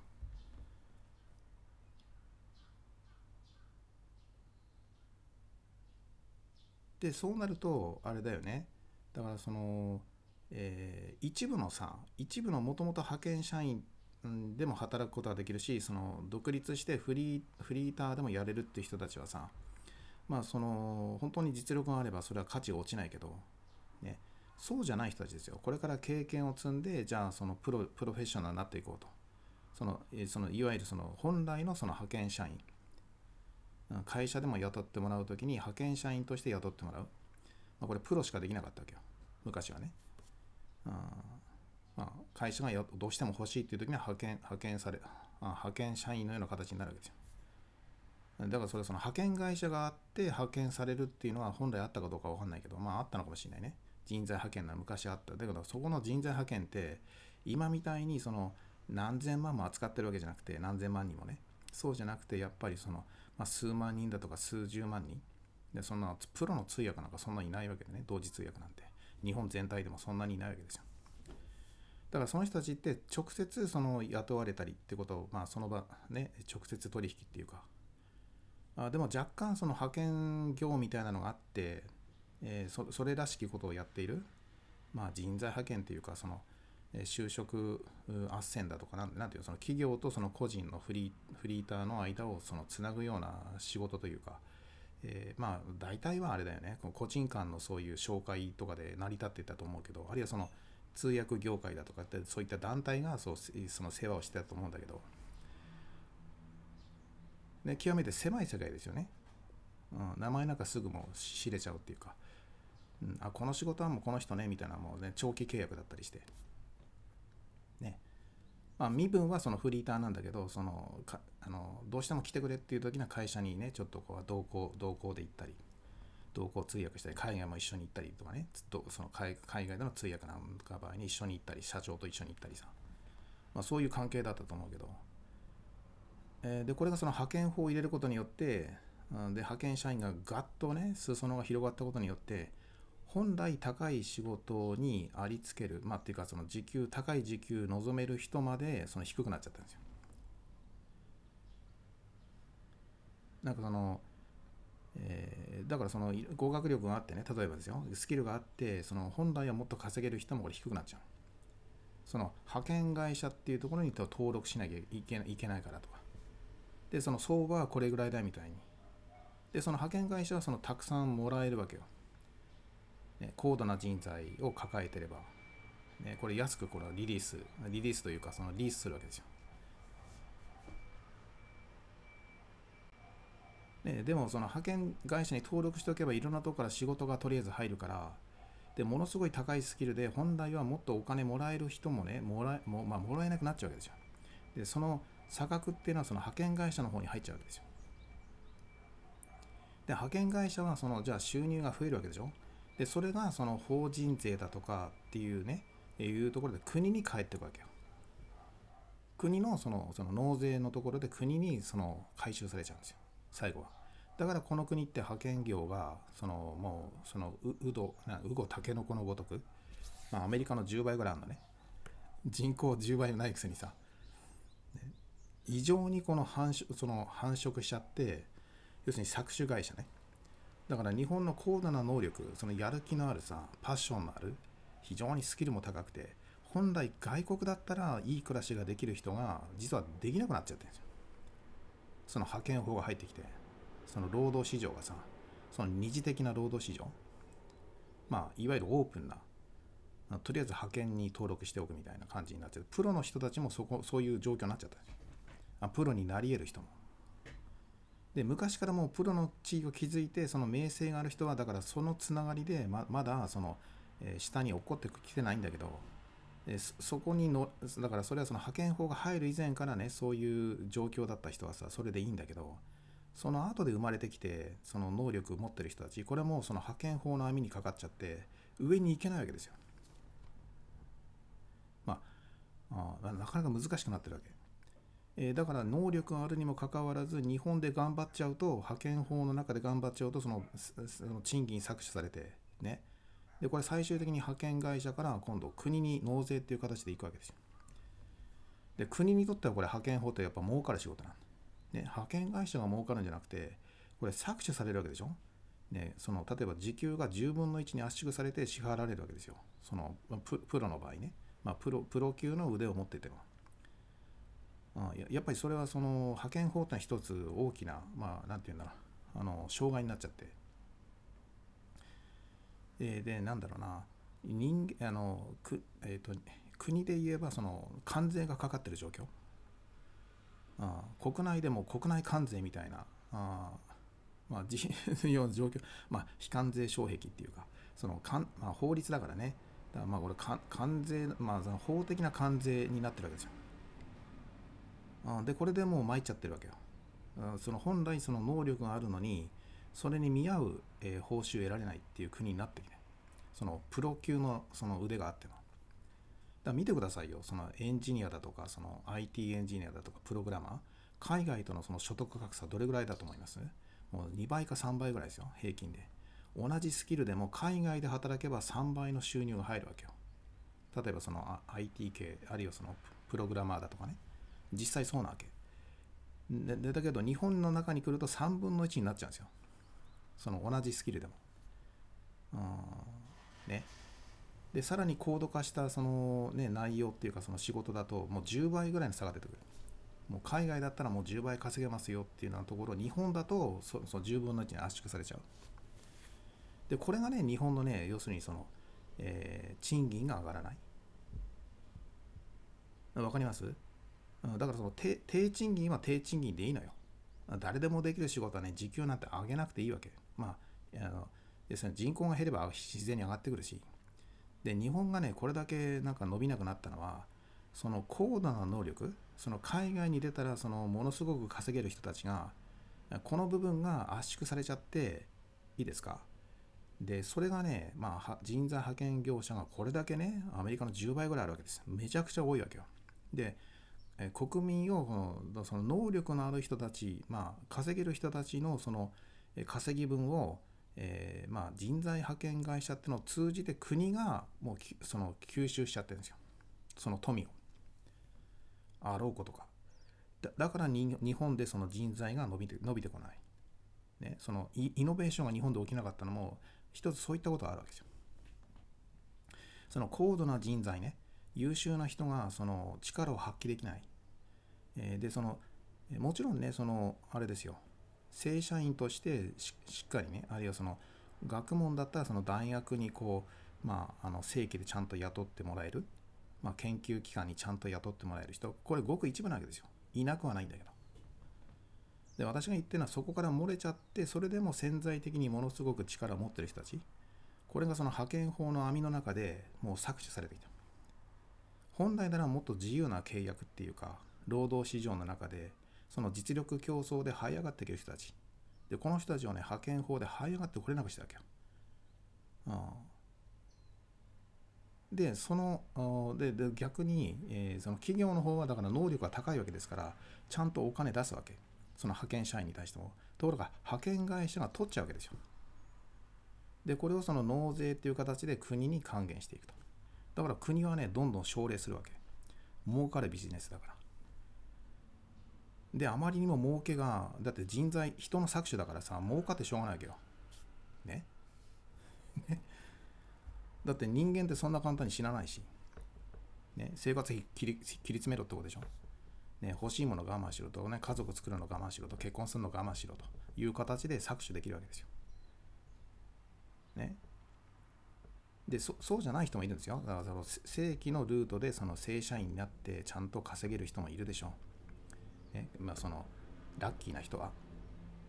でそうなるとあれだよね。だからその、えー、一部のさ一部のもともと派遣社員でも働くことができるしその独立してフリーフリーターでもやれるって人たちはさまあその本当に実力があればそれは価値が落ちないけど、ね、そうじゃない人たちですよ。これから経験を積んでじゃあそのプロプロフェッショナルになっていこうと。そのそのいわゆるその本来のその派遣社員。会社でも雇ってもらう時に派遣社員として雇ってもらう、まあ、これプロしかできなかったわけよ昔はねあまあ、会社がどうしても欲しいっていう時には派遣派遣され派遣社員のような形になるわけですよだからそれその派遣会社があって派遣されるっていうのは本来あったかどうかわかんないけど、まああったのかもしれないね。人材派遣は昔あった。だけどそこの人材派遣って今みたいにその何千万も扱ってるわけじゃなくて何千万人もね。そうじゃなくてやっぱりその、まあ、数万人だとか数十万人。で、そんなプロの通訳なんかそんなにいないわけでね。同時通訳なんて。日本全体でもそんなにいないわけですよ。だからその人たちって直接その雇われたりってことを、まあその場ね、直接取引っていうか、あでも若干その派遣業みたいなのがあって、えー、それらしきことをやっている、まあ、人材派遣というかその、就職斡旋だとかなんていうその企業とその個人のフリーフリーターの間をそのつなぐような仕事というか、えー、まあ大体はあれだよね。個人間のそういう紹介とかで成り立ってたと思うけどあるいはその通訳業界だとかってそういった団体がそうその世話をしてたと思うんだけど。ね、極めて狭い世界ですよね。うん、名前なんかすぐもう知れちゃうっていうか、うん、あこの仕事はもうこの人ねみたいなもうね長期契約だったりして。まあ身分はそのフリーターなんだけどそのかあのどうしても来てくれっていう時には会社にねちょっとこう同行同行で行ったり同行通訳したり海外も一緒に行ったりとかねずっとその海外での通訳なんか場合に一緒に行ったり社長と一緒に行ったりさ、まあ、そういう関係だったと思うけど。えでこれがその派遣法を入れることによって、うん、で派遣社員がガッとね裾野が広がったことによって本来高い仕事にありつけるまあっていうかその時給高い時給望める人までその低くなっちゃったんですよ。なんかその、えー、だからその合格力があってね例えばですよスキルがあってその本来はもっと稼げる人もこれ低くなっちゃう。その派遣会社っていうところに登録しなきゃいけいけないからとかでその相場はこれぐらいだみたいにでその派遣会社はそのたくさんもらえるわけよ、ね、高度な人材を抱えてれば、ね、これ安くこれリリースリリースというかそのリースするわけですよね、でもその派遣会社に登録しておけばいろんなとこから仕事がとりあえず入るからでものすごい高いスキルで本来はもっとお金もらえる人もねもらえ,、もまあ、もらえなくなっちゃうわけですよでその差額っていうのはその派遣会社の方に入っちゃうわけですよ。で派遣会社はそのじゃあ収入が増えるわけでしょ。でそれがその法人税だとかっていうねいうところで国に返っていくわけよ。国のそのその納税のところで国にその回収されちゃうんですよ。最後は。だからこの国って派遣業がそのもうそのううどなうごたけのこのごとく、まあ、アメリカの10倍ぐらいあるのね。人口10倍ないくせにさ。異常にこの繁殖その繁殖しちゃって要するに搾取会社ね。だから日本の高度な能力そのやる気のあるさパッションのある非常にスキルも高くて本来外国だったらいい暮らしができる人が実はできなくなっちゃってるんですよ。その派遣法が入ってきてその労働市場がさその二次的な労働市場まあいわゆるオープンなとりあえず派遣に登録しておくみたいな感じになっちゃう。プロの人たちもそこそういう状況になっちゃったあプロになり得る人も。で昔からもうプロの地位を築いてその名声がある人はだからそのつながりでままだその、えー下に落っこってきてないんだけどでそこにのだからそれはその派遣法が入る以前からねそういう状況だった人はさそれでいいんだけどその後で生まれてきてその能力を持ってる人たちこれはもうその派遣法の網にかかっちゃって上に行けないわけですよ。まああなかなか難しくなってるわけ。えだから能力があるにもかかわらず日本で頑張っちゃうと派遣法の中で頑張っちゃうとそのその賃金搾取されてね。でこれ最終的に派遣会社から今度国に納税っていう形でいくわけですよ。で国にとってはこれ派遣法ってやっぱ儲かる仕事なん。ね派遣会社が儲かるんじゃなくてこれ搾取されるわけでしょ。ね、その例えば時給が10分の1に圧縮されて支払われるわけですよ。そのププロの場合ね、まあ、プロプロ級の腕を持ってても。あややっぱりそれはその派遣法ってのは一つ大きな、まあ、なんていうんだろう、あの障害になっちゃって。えーで、なんだろうな、人あのく、えーと、国で言えばその関税がかかってる状況。あ国内でも国内関税みたいな、あまあ、じような状況、まあ、非関税障壁っていうか、そのかんまあ、法律だからね、だからまあこれか関税、まあ、その法的な関税になってるわけですよ。で、これでもう参っちゃってるわけよ。その本来その能力があるのに、それに見合う、え報酬を得られないっていう国になってきて、そのプロ級のその腕があっても。だから見てくださいよ、そのエンジニアだとか、その IT エンジニアだとか、プログラマー、海外とのその所得格差、どれぐらいだと思います？もう2倍か3倍ぐらいですよ、平均で。同じスキルでも海外で働けば3倍の収入が入るわけよ。例えばその IT 系、あるいはそのプログラマーだとかね。実際そうなわけ。でだけど日本の中に来ると3分の1になっちゃうんですよ。その同じスキルでも。うんね。で、さらに高度化したその、ね、内容っていうかその仕事だともう10倍ぐらいの差が出てくる。もう海外だったらもう10倍稼げますよっていうようなところ、日本だとそそ10分の1に圧縮されちゃう。で、これがね、日本のね、要するにその、えー賃金が上がらない。わかります？だからその低賃金は低賃金でいいのよ。誰でもできる仕事はね、時給なんて上げなくていいわけ。まあ、あのですね、人口が減れば自然に上がってくるし。で、日本がね、これだけなんか伸びなくなったのは、その高度な能力、その海外に出たら、そのものすごく稼げる人たちが、この部分が圧縮されちゃって、いいですか？で、それがね、まあ、人材派遣業者がこれだけね、アメリカの10倍ぐらいあるわけです。めちゃくちゃ多いわけよ。で、え国民をその能力のある人たち、まあ、稼げる人たちのその稼ぎ分を、えーまあ、人材派遣会社っていうのを通じて国がもうその吸収しちゃってるんですよ。その富を。あろうことか。だだからに日本でその人材が伸びて伸びてこない。ね、そのイイノベーションが日本で起きなかったのも一つそういったことがあるわけですよ。その高度な人材ね優秀な人がその力を発揮できない。えーでそのもちろんねそのあれですよ。正社員としてししっかりねあるいはその学問だったらその大学にこうまああの正規でちゃんと雇ってもらえる、まあ、研究機関にちゃんと雇ってもらえる人。これごく一部なわけですよ。いなくはないんだけど。で私が言ってるのはそこから漏れちゃってそれでも潜在的にものすごく力を持ってる人たち。これがその派遣法の網の中でもう搾取されていた。本来ならもっと自由な契約っていうか労働市場の中でその実力競争で這い上がっていける人たち。でこの人たちをね派遣法で這い上がってこれなくしたわけよ、うん、でそのでで逆に、えーその企業の方はだから能力が高いわけですからちゃんとお金出すわけ。その派遣社員に対しても。ところが派遣会社が取っちゃうわけですよ。でこれをその納税っていう形で国に還元していくと。だから国はねどんどん奨励するわけ。儲かるビジネスだから。であまりにも儲けがだって人材人の搾取だからさ儲かってしょうがないわけよ。ね？ね？だって人間ってそんな簡単に死なないし、ね、生活費切り切り詰めろってことでしょ、ね、欲しいもの我慢しろと、ね、家族作るの我慢しろと結婚するの我慢しろという形で搾取できるわけですよ。ね？でそそうじゃない人もいるんですよ。だからその正規のルートでその正社員になってちゃんと稼げる人もいるでしょう、ね。まあ、そのラッキーな人は。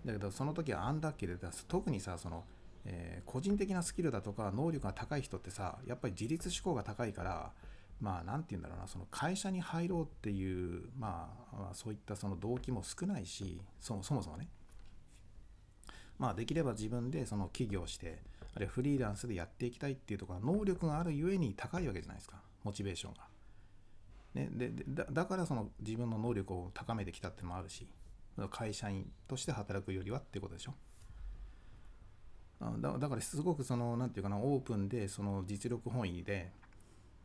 だけどその時はアンラッキーで特にさその、えー個人的なスキルだとか能力が高い人ってさやっぱり自立志向が高いからまあなんて言うんだろうなその会社に入ろうっていう、まあ、まあそういったその動機も少ないしそそもそもね。まあできれば自分でその起業してあるいはフリーランスでやっていきたいっていうところは能力があるゆえに高いわけじゃないですかモチベーションが。ね、でだだからその自分の能力を高めてきたってのもあるし会社員として働くよりはっていうことでしょ。だだからすごくそのなんていうかなオープンでその実力本位で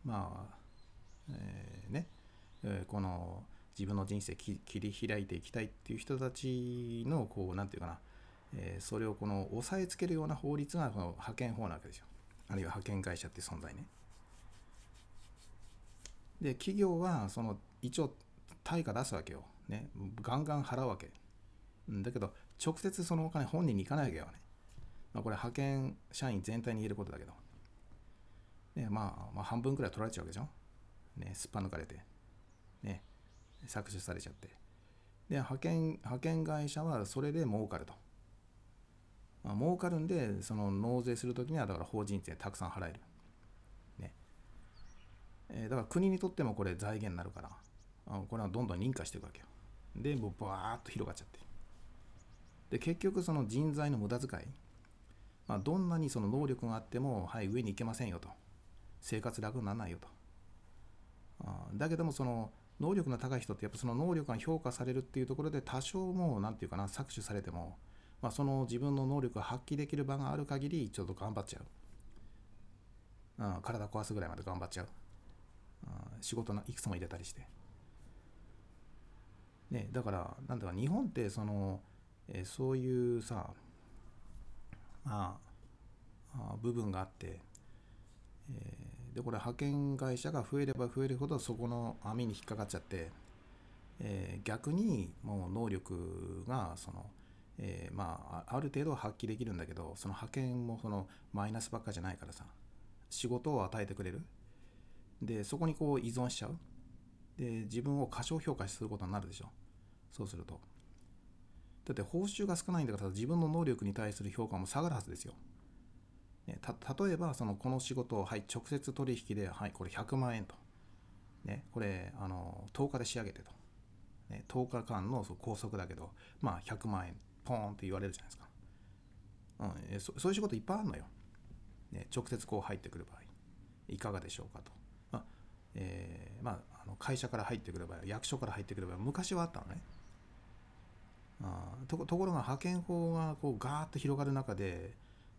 まあ、えーね、えーこの自分の人生切り開いていきたいっていう人たちのこうなんていうかな、えそれをこの押さえつけるような法律がこの派遣法なわけですよ。あるいは派遣会社って存在ね。で企業はその一応対価出すわけよ、ね、ガンガン払うわけ。だけど直接そのお金本人に行かないわけよね。まあ、これ派遣社員全体に言えることだけど、ねまあ、まあ半分くらい取られちゃうわけでしょ、ね、すっぱ抜かれて、ね、搾取されちゃって。で派遣派遣会社はそれで儲かると、まあ、儲かるんでその納税するときにはだから法人税たくさん払える、ねえーだから国にとってもこれ財源になるからあこれはどんどん認可していくわけよでもうバーッと広がっちゃってで結局その人材の無駄遣いまあ、どんなにその能力があっても、はい、上に行けませんよと。生活楽にならないよと。あだけども、その能力の高い人って、やっぱその能力が評価されるっていうところで、多少もう、なんていうかな、搾取されても、まあ、その自分の能力を発揮できる場がある限り、ちょっと頑張っちゃう。うん、体壊すぐらいまで頑張っちゃう。うん、仕事のいくつも入れたりして。ね、だから、なんだか日本って、その、えそういうさ、まあ、あ部分があって、えーでこれ派遣会社が増えれば増えるほどそこの網に引っかかっちゃって、えー逆にもう能力がその、えーまあある程度は発揮できるんだけどその派遣もそのマイナスばっかじゃないからさ仕事を与えてくれるでそこにこう依存しちゃうで自分を過小評価することになるでしょそうするとだって報酬が少ないんだから自分の能力に対する評価も下がるはずですよ。ね、た例えばそのこの仕事を、はい、直接取引で、はい、これ100万円と。ね、これあの10日で仕上げてと。ね、10日間の拘束だけど、まあ、100万円ポーンって言われるじゃないですか。うん、えそそういう仕事いっぱいあるのよ。ね、直接こう入ってくる場合いかがでしょうかと。まあえーまあ、あの会社から入ってくる場合役所から入ってくる場合昔はあったのね。あとこところが派遣法がこうガーッと広がる中で、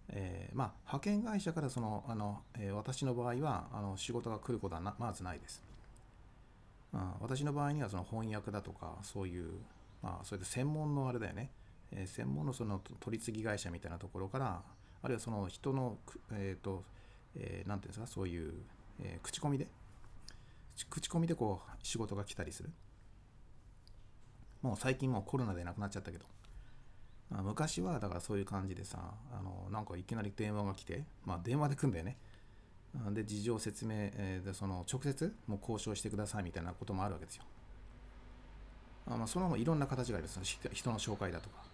えーまあ、派遣会社からそのあの、えー私の場合はあの仕事が来ることはなまずないです。あ私の場合にはその翻訳だとかそういう、まあ、それで専門のあれだよね、え専門のその取り次ぎ会社みたいなところからあるいはその人の、えーとえなんていうんですかそういう、えー口コミで口コミでこう仕事が来たりする。もう最近もうコロナでなくなっちゃったけど、昔はだからそういう感じでさあのなんかいきなり電話が来てまあ電話で来んだよね。で事情説明、えーでその直接もう交渉してくださいみたいなこともあるわけですよ。あまあそのいろんな形があります。人の紹介だとか。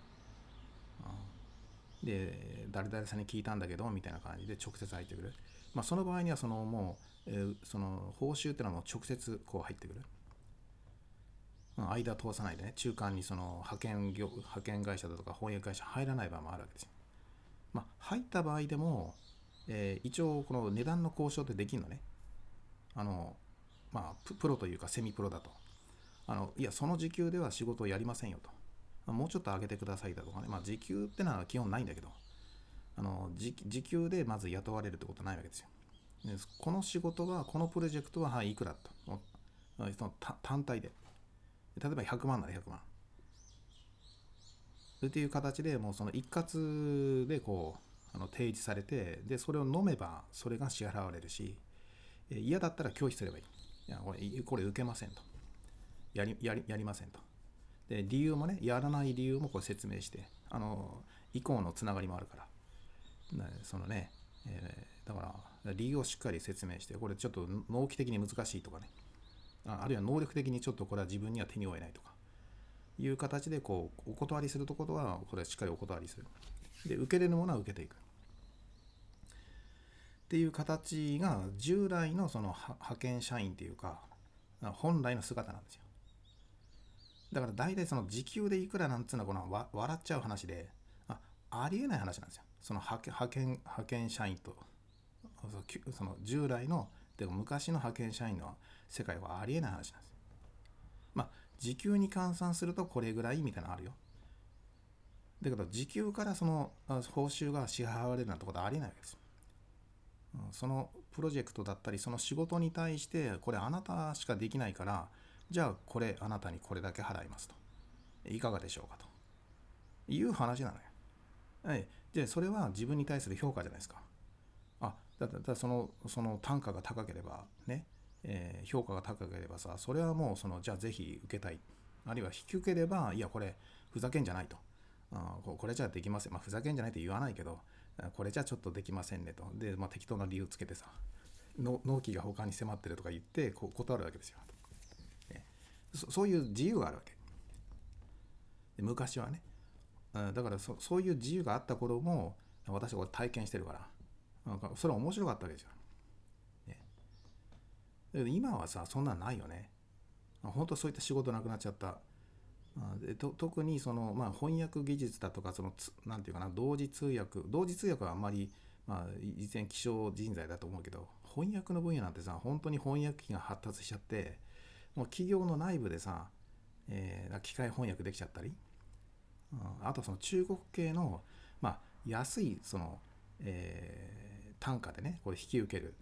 で誰々さんに聞いたんだけどみたいな感じで直接入ってくるまあその場合にはそのもう、えーその報酬っていうのはもう直接こう入ってくるうん間通さないでね、中間にその派遣業派遣会社だとか翻訳会社入らない場合もあるわけですよ。まあ、入った場合でも、えー一応この値段の交渉ってできるのね。あの、まあ、プロというかセミプロだと。あの、いや、その時給では仕事をやりませんよと。まあもうちょっと上げてくださいだとかね。まあ、時給ってのは基本ないんだけど、あの、時時給でまず雇われるってことはないわけですよ。でこの仕事は、このプロジェクトは、はい、いくらと。その単体で。例えば100万なら100万。っていう形でもうその一括でこうあの提示されてでそれを飲めばそれが支払われるし嫌だったら拒否すればいいいやこれこれ受けませんとやりやりやりませんとで理由もねやらない理由もこれ説明してあの以降のつながりもあるから。そのね、えーだから理由をしっかり説明してこれちょっと納期的に難しいとかね。ああるいは能力的にちょっとこれは自分には手に負えないとか。いう形でこうお断りするところはこれはしっかりお断りする。で受けれるものは受けていく。っていう形が従来のその派遣社員っていうか本来の姿なんですよ。だから大体その時給でいくらなんつうのはこのわ笑っちゃう話であありえない話なんですよ。その派遣派遣派遣社員と。その従来のでも昔の派遣社員の世界はありえない話なんですよ。まあ時給に換算するとこれぐらいみたいなのあるよ。だけど時給からその報酬が支払われるなんてことはありえないわけです。うんそのプロジェクトだったりその仕事に対してこれあなたしかできないからじゃあこれあなたにこれだけ払いますと。いかがでしょうかと。いう話なのよ。はいでそれは自分に対する評価じゃないですか。あだだだそのその単価が高ければね、えー評価が高ければさそれはもうそのじゃあぜひ受けたい。あるいは引き受ければいやこれふざけんじゃないと。あこれじゃできません。まあふざけんじゃないって言わないけどこれじゃちょっとできませんねと。で、まあ、適当な理由つけてさ納期が他に迫ってるとか言ってこ断るわけですよ、そういう自由があるわけ。昔はね。だからそそういう自由があった頃も私は体験してるから。なんかそれは面白かったわけですよ、ね、だけど今はさそんなんないよね。本当そういった仕事なくなっちゃった。でと特にその、まあ、翻訳技術だとかそのつなんていうかな同時通訳。同時通訳はあんまり、まあ、以前希少人材だと思うけど翻訳の分野なんてさ本当に翻訳機が発達しちゃってもう企業の内部でさ、えー機械翻訳できちゃったりうんあとその中国系の、まあ、安いその、えー単価でねこれ引き受ける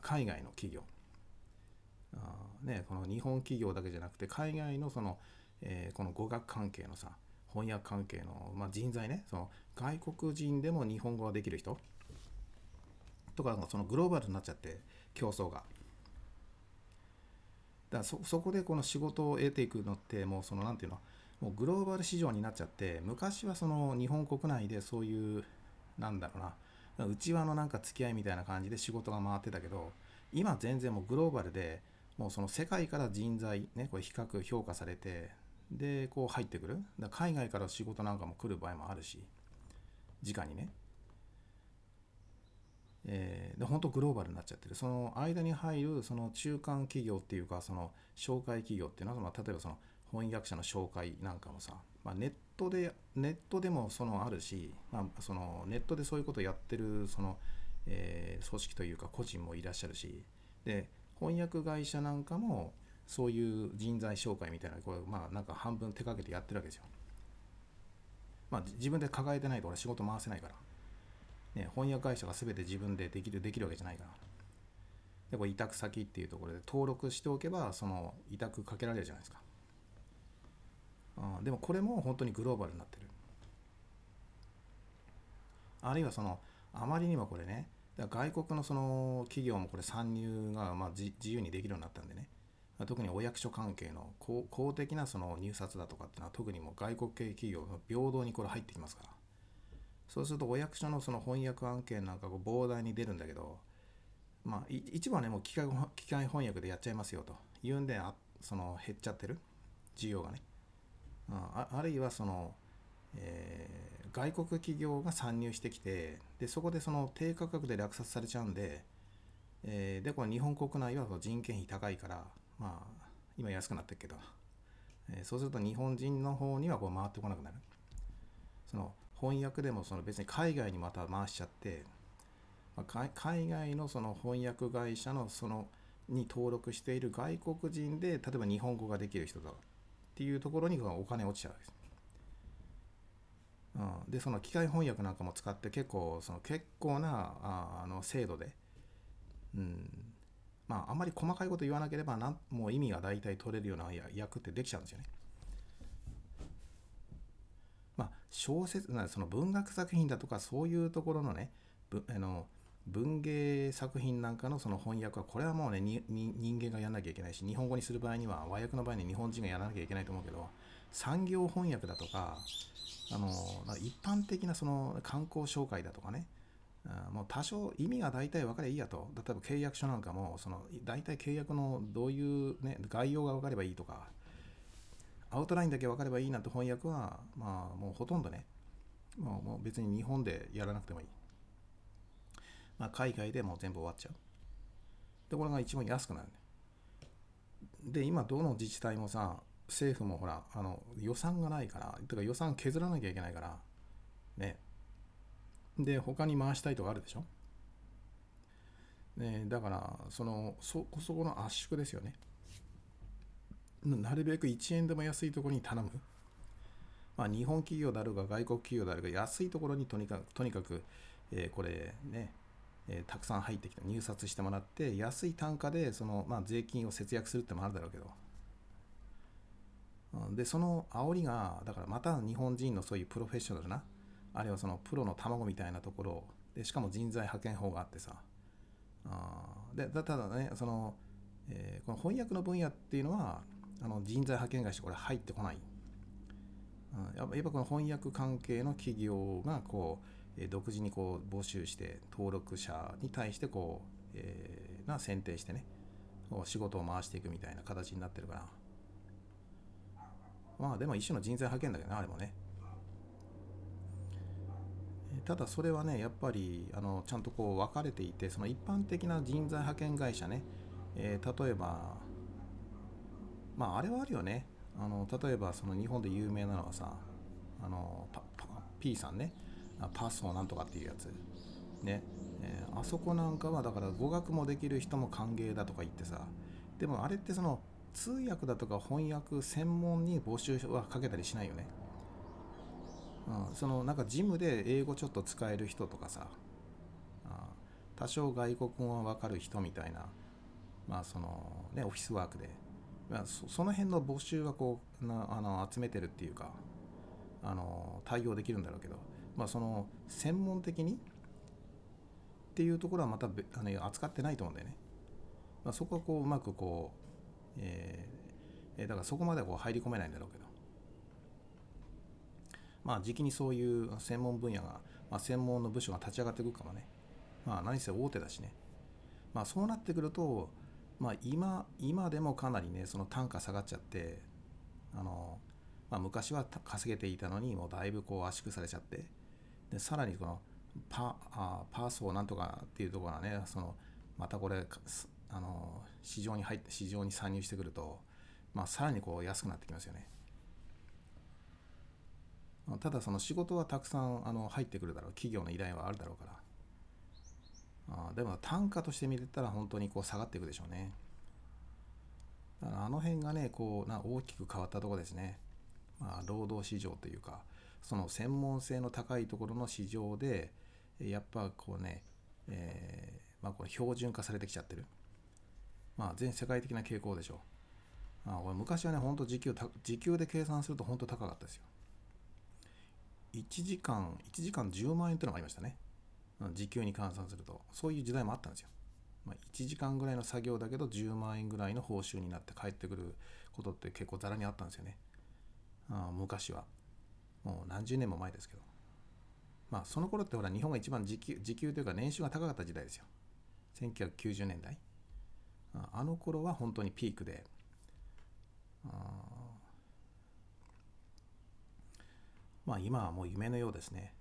海外の企業あーね、この日本企業だけじゃなくて海外のその、えーこの語学関係のさ翻訳関係の、まあ、人材ねその外国人でも日本語ができる人とかそのグローバルになっちゃって競争が。だそそこでこの仕事を得ていくのってもうそのなんていうの？もうグローバル市場になっちゃって昔はその日本国内でそういうなんだろうな内輪のなんか付き合いみたいな感じで仕事が回ってたけど今全然もうグローバルでもうその世界から人材ねこれ比較評価されてでこう入ってくる。だ海外から仕事なんかも来る場合もあるし直にね。えーで本当グローバルになっちゃってるその間に入るその中間企業っていうかその紹介企業っていうのは、まあ、例えばその翻訳者の紹介なんかもさ、まあ、ネットでネットでもそのあるし、まあ、そのネットでそういうことをやってるその、えー組織というか個人もいらっしゃるしで翻訳会社なんかもそういう人材紹介みたいなこれまあなんか半分手掛けてやってるわけですよ。まあ自分で抱えてないと俺仕事回せないから。ね、翻訳会社が全て自分でできるできるわけじゃないから。でこれ委託先っていうところで登録しておけばその委託かけられるじゃないですか。うん、でもこれも本当にグローバルになってる。あるいはそのあまりにもこれね外国のその企業もこれ参入がまあ自由にできるようになったんでね特にお役所関係の公公的なその入札だとかっていうのは特にもう外国系企業が平等にこれ入ってきますからそうするとお役所のその翻訳案件なんかこう膨大に出るんだけどまあ一部はねもう機械機械翻訳でやっちゃいますよと。いうんであその減っちゃってる？需要がね。あああるいはその、えー外国企業が参入してきてでそこでその低価格で落札されちゃうんで、えーでこれ日本国内は人件費高いからまあ今安くなってるけど、えーそうすると日本人の方にはこう回ってこなくなる。その翻訳でもその別に海外にまた回しちゃって、まあ海外のその翻訳会社のそのに登録している外国人で例えば日本語ができる人だっていうところにお金落ちちゃうわけです。うん、でその機械翻訳なんかも使って結構その結構なああの精度で、うん、まああんまり細かいこと言わなければなんもう意味が大体取れるようなや訳ってできちゃうんですよね。まあ小説なその文学作品だとかそういうところのねぶあの文芸作品なんかのその翻訳はこれはもうねにに人間がやんなきゃいけないし日本語にする場合には和訳の場合に日本人がやらなきゃいけないと思うけど産業翻訳だとかあの一般的なその観光紹介だとかねもう多少意味が大体分かればいいやと。例えば契約書なんかもその大体契約のどういう、ね、概要が分かればいいとかアウトラインだけ分かればいいなんて翻訳はまあもうほとんどね。もう別に日本でやらなくてもいい、まあ、海外でもう全部終わっちゃう。でこれが一番安くなるね。で今どの自治体もさ政府もほらあの予算がないからてか予算削らなきゃいけないからね。で他に回したいとかあるでしょ。ねだからそのそこそこの圧縮ですよね。なるべく1円でも安いところに頼む。まあ日本企業であるが外国企業であるが安いところにとにかくとにかく、えーこれね、えーたくさん入ってきて入札してもらって安い単価でその、まあ、税金を節約するってもあるだろうけど。でその煽りがだからまた日本人のそういうプロフェッショナルなあるいはそのプロの卵みたいなところでしかも人材派遣法があってさ。あでただねその、えーこの翻訳の分野っていうのはあの人材派遣会社これ入ってこない、うん、やっぱこの翻訳関係の企業がこう、え独自にこう募集して登録者に対してこう、えーな選定してねこう仕事を回していくみたいな形になってるからまあでも一種の人材派遣だけどねあれもね。ただそれはねやっぱりあのちゃんとこう分かれていてその一般的な人材派遣会社ね、えー例えばまああれはあるよね。あの例えばその日本で有名なのはさあのパパ P さんね。パスをなんとかっていうやつ。ね、えーあそこなんかはだから語学もできる人も歓迎だとか言ってさ。でもあれってその通訳だとか翻訳専門に募集はかけたりしないよね。うん、そのなんかジムで英語ちょっと使える人とかさ。あ多少外国語が分かる人みたいな。まあそのねオフィスワークで、まあ、その辺の募集はこうなあの集めてるっていうかあの対応できるんだろうけどまあその専門的にっていうところはまたあの扱ってないと思うんだよね、まあ、そこはこううまくこう、えーえーだからそこまではこう入り込めないんだろうけどまあ、時期にそういう専門分野が、まあ、専門の部署が立ち上がってくるかもね。まあ、何せ大手だしね。まあ、そうなってくると、まあ、今、今でもかなりね、その単価下がっちゃって、あの、まあ、昔は稼げていたのに、もうだいぶこう圧縮されちゃって、で、さらにこのパ、あパーソーなんとかっていうところがね、その、またこれ、あの、市場に入って、市場に参入してくると、まあ、さらにこう安くなってきますよね。ただその仕事はたくさんあの入ってくるだろう企業の依頼はあるだろうからあでも単価として見てたら本当にこう下がっていくでしょうね。だからあの辺がねこうな大きく変わったところですね、まあ、労働市場というかその専門性の高いところの市場でやっぱこうね、えーまあ、これ標準化されてきちゃってる。まあ全世界的な傾向でしょう。あこれ昔はね本当時給時給で計算すると本当高かったですよ。1時間1時間10万円っていうのがありましたね。時給に換算すると。そういう時代もあったんですよ、まあ、1時間ぐらいの作業だけど10万円ぐらいの報酬になって帰ってくることって結構ざらにあったんですよね。あ昔は。もう何十年も前ですけど。まあその頃ってほら日本が一番時給時給というか年収が高かった時代ですよ。1990年代。ああの頃は本当にピークで。まあ今はもう夢のようですね。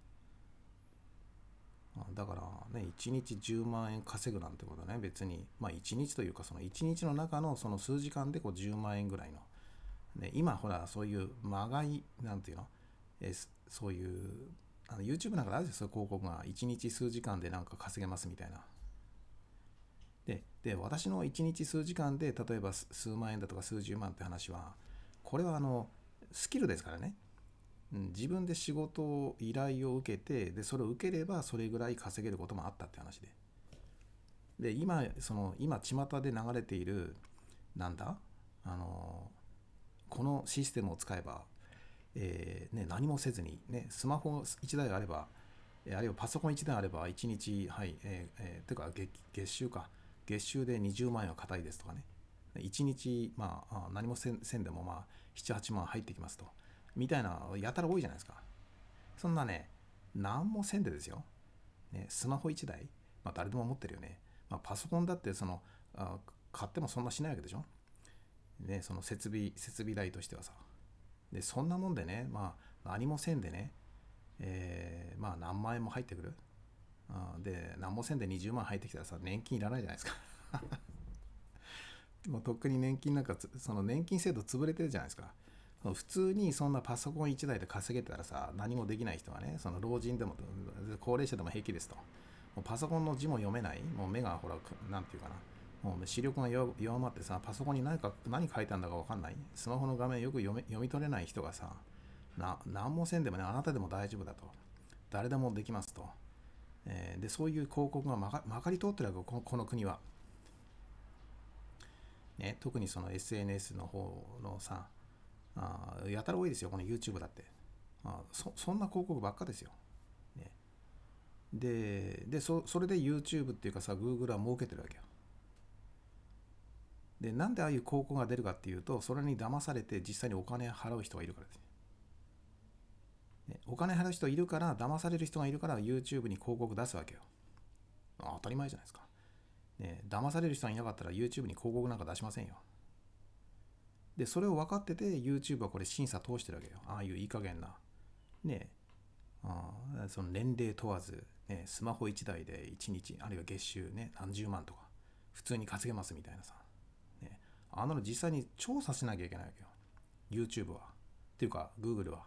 だからね、1日10万円稼ぐなんてことね、別に、まあ1日というか、その1日の中のその数時間でこう10万円ぐらいの。ね、今ほら、そういうまがい、なんていうの、えそういう、あの YouTube なんかであるんですよ、広告が。1日数時間でなんか稼げますみたいな。で、で私の1日数時間で、例えば数万円だとか数十万って話は、これはあの、スキルですからね。うん自分で仕事を依頼を受けてでそれを受ければそれぐらい稼げることもあったって話で。で今その今巷で流れているなんだあのこのシステムを使えば、えーね、何もせずに、ね、スマホ1台あれば、あるいはパソコン1台あれば、1日、はい、えーえーてか月、月収か、月収で20万円は硬いですとかね、1日、まあ、あ何もせんせんでも、まあ、7、8万入ってきますと、みたいな、やたら多いじゃないですか。そんなね、何もせんでですよ。ね、スマホ1台、まあ、誰でも持ってるよね。まあ、パソコンだってそのあ買ってもそんなしないわけでしょ。ね、その設備設備代としてはさ。でそんなもんでね、まあ、何もせんでね、えーまあ何万円も入ってくる。あで何もせんで20万入ってきたらさ年金いらないじゃないですか。もうとっくに年金なんかその年金制度潰れてるじゃないですか。普通にそんなパソコン1台で稼げてたらさ何もできない人はねその老人でも高齢者でも平気ですと。もうパソコンの字も読めない。もう目がほらなんていうかな。もう視力が弱まってさパソコンに何か何書いたんだか分かんない。スマホの画面よく読め読み取れない人がさな何もせんでもねあなたでも大丈夫だと。誰でもできますと、えーでそういう広告がまかり通ってるわけここの国は、ね、特にその SNS の方のさあやたら多いですよこの YouTube だって。あそそんな広告ばっかですよ、ね、ででそそれで YouTube っていうかさ Google は儲けてるわけよ。でなんでああいう広告が出るかっていうとそれに騙されて実際にお金払う人がいるからですね。お金払う人いるから騙される人がいるから YouTube に広告出すわけよ。当たり前じゃないですか。ね騙される人がいなかったら YouTube に広告なんか出しませんよ。で、それを分かってて、YouTube はこれ審査通してるわけよ。ああいういい加減な。ねあその年齢問わず、ね、スマホ1台で1日、あるいは月収ね、何十万とか、普通に稼げますみたいなさ。ね、あんなの実際に調査しなきゃいけないわけよ。YouTube は。っていうか、Google は。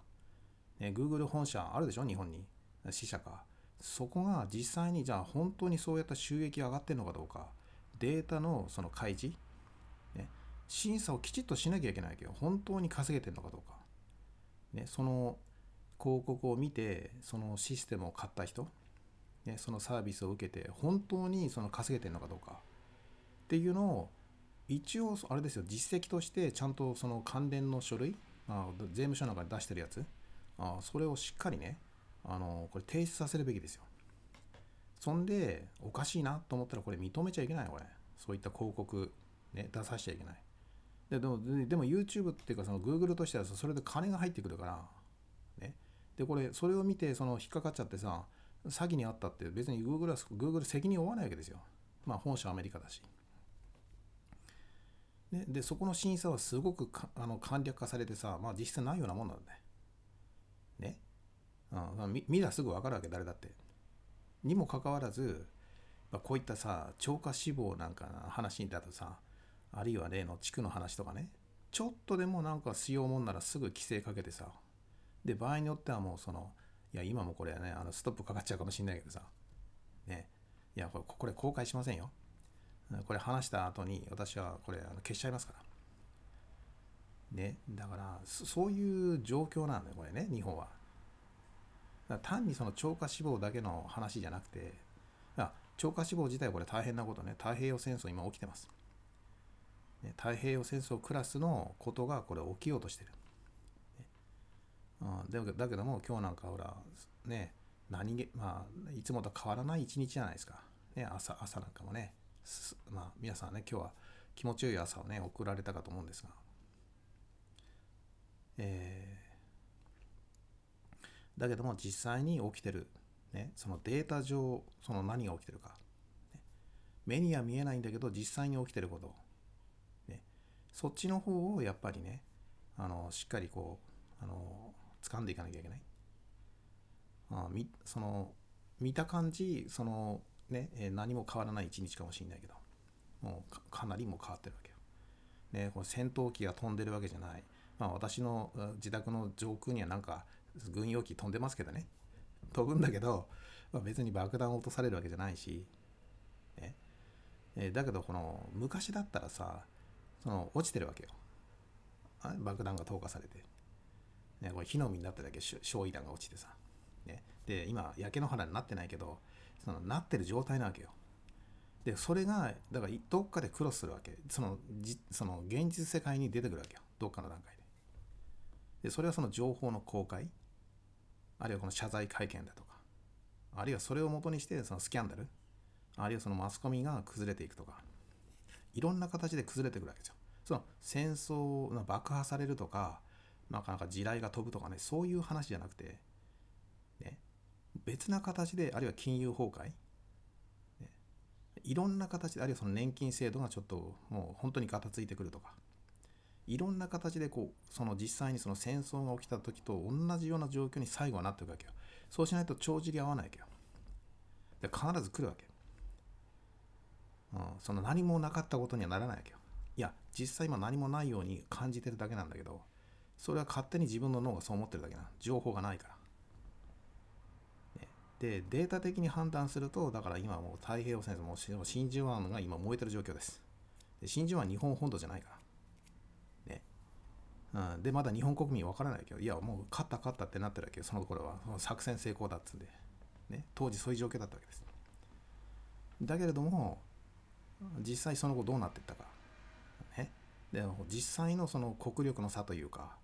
ね、Google 本社あるでしょ？日本に。支社か。そこが実際にじゃあ本当にそうやった収益上がってるのかどうか。データのその開示。審査をきちっとしなきゃいけないけど本当に稼げてるのかどうか、ね、その広告を見てそのシステムを買った人、ね、そのサービスを受けて本当にその稼げてるのかどうか。っていうのを一応あれですよ。実績としてちゃんとその関連の書類あ税務署なんかに出してるやつあそれをしっかりねあのこれ提出させるべきですよ。そんでおかしいなと思ったらこれ認めちゃいけないこれ。そういった広告、ね、出させちゃいけない。ででもでも YouTube っていうかその Google としてはそれで金が入ってくるから、ね、でこれそれを見てその引っかかっちゃってさ詐欺にあったって別に Google は Google 責任を負わないわけですよまあ本社アメリカだしね、でそこの審査はすごくかあの簡略化されてさ、まあ、実質ないようなもんなんだよ。ね。うん、見見りゃすぐ分かるわけ誰だって。にもかかわらず、まあ、こういったさ超過死亡なんかの話だとさあるいは例の地区の話とかね。ちょっとでもなんかしようもんならすぐ規制かけてさ。で場合によってはもうそのいや今もこれねあのストップかかっちゃうかもしんないけどさ。ね。いやこれこれ公開しませんよ。これ話した後に私はこれあの消しちゃいますから。ね。だからそういう状況なんだよこれね日本は。単にその超過死亡だけの話じゃなくて超過死亡自体これ大変なことね。太平洋戦争今起きてます。ね太平洋戦争クラスのことがこれ起きようとしてる。うん、だけだけども今日なんかほらね何気まあいつもと変わらない一日じゃないですか。ね朝朝なんかもねまあ皆さんね今日は気持ちよい朝をね送られたかと思うんですが。えーだけども実際に起きてる、ね、そのデータ上その何が起きてるか、ね目には見えないんだけど実際に起きてることそっちの方をやっぱりね、あの、しっかりこう、あの、掴んでいかなきゃいけない。あみその、見た感じ、その、ね、え何も変わらない一日かもしれないけど、もうかなりも変わってるわけよ。ね、この戦闘機が飛んでるわけじゃない。まあ私の自宅の上空にはなんか軍用機飛んでますけどね。飛ぶんだけど、まあ、別に爆弾を落とされるわけじゃないし、ねえだけどこの昔だったらさ、その落ちてるわけよ。爆弾が投下されて。ね、これ火の海になっただけ焼夷弾が落ちてさ。ね、で、今、焼け野原になってないけど、そのなってる状態なわけよ。で、それが、だからどっかでクロスするわけ。その、じその現実世界に出てくるわけよ。どっかの段階でそれはその情報の公開？あるいはこの謝罪会見だとかあるいはそれをもとにしてそのスキャンダル？あるいはそのマスコミが崩れていくとかいろんな形で崩れていくわけですよ。その戦争が爆破されるとかなかなか地雷が飛ぶとかねそういう話じゃなくて、ね、別な形であるいは金融崩壊、ね、いろんな形であるいはその年金制度がちょっともう本当にガタついてくるとかいろんな形でこうその実際にその戦争が起きた時と同じような状況に最後はなっていくわけよ。そうしないと帳尻合わないわけよ。で必ず来るわけ、うん、その何もなかったことにはならないわけよ。いや実際今何もないように感じてるだけなんだけどそれは勝手に自分の脳がそう思ってるだけな情報がないから、ね、でデータ的に判断するとだから今もう太平洋戦争もう真珠湾が今燃えてる状況です。で真珠湾日本本土じゃないから。ね。うん、でまだ日本国民分からないけどいやもう勝った勝ったってなってるわけよ。その頃は。その作戦成功だっつんで、ね、当時そういう状況だったわけです。だけれども実際その後どうなっていったか、ね、で実際のその国力の差というか、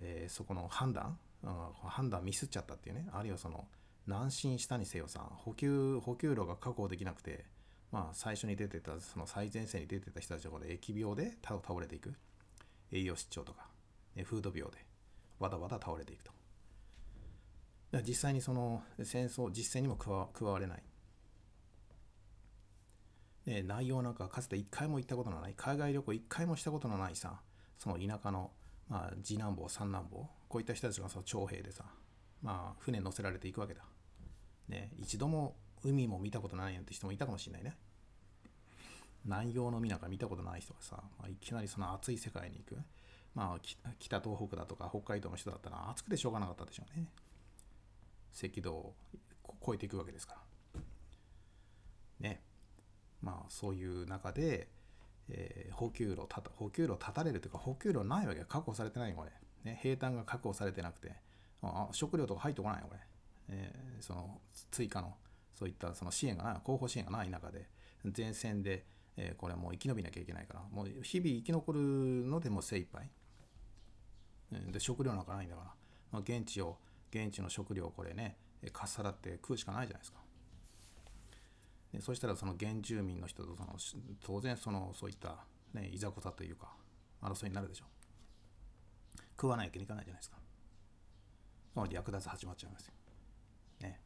えー、そこの判断、うん、判断ミスっちゃったっていうね。あるいはその南進したにせよさ補給補給路が確保できなくてまあ最初に出てたその最前線に出てた人たちが疫病で倒れていく。栄養失調とか、ね、フード病でわだわだ倒れていくと。実際にその戦争実践にも加われない。ね、内容なんかかつて一回も行ったことのない海外旅行一回もしたことのないさその田舎の、まあ、次男坊三男坊こういった人たちがその徴兵でさ、まあ、船乗せられていくわけだ。ね、一度も海も見たことないなんて人もいたかもしれないね。南洋の海なんか見たことない人がさ、まあ、いきなりその暑い世界に行く。まあ、北東北だとか北海道の人だったら暑くてしょうがなかったでしょうね。赤道を越えていくわけですから。ね。まあそういう中で、えー、補給路た補給路断たれるというか補給路ないわけ確保されてないこれ、ね、平坦が確保されてなくて。あ食料とか入ってこないこれ、えー、その追加のそういったその支援がない。後方支援がない中で前線でえー、これはもう生き延びなきゃいけないから、もう日々生き残るのでも精一杯。で、食料なんかないんだから、まあ、現地を、現地の食料をこれね、かっさらって食うしかないじゃないですか。でそしたらその原住民の人とその当然そのそういった、ね、いざこざというか争いになるでしょう食わないわけにいかないじゃないですか略奪始まっちゃいますよね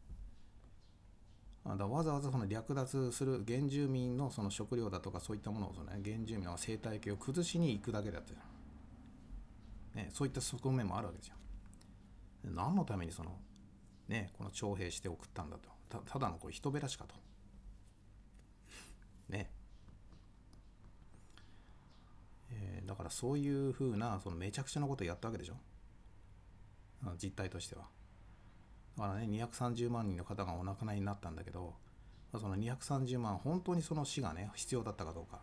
だわざわざその略奪する原住民のその食料だとかそういったものをその、ね、原住民の生態系を崩しに行くだけだって、ね、そういった側面もあるわけですよ。何のためにその、ね、この徴兵して送ったんだと。たただのこう人べらしかと。ね。えー、だからそういうふうなそのめちゃくちゃなことをやったわけでしょ？実態としては。だからね230万人の方がお亡くなりになったんだけどその230万本当にその死がね必要だったかどうか、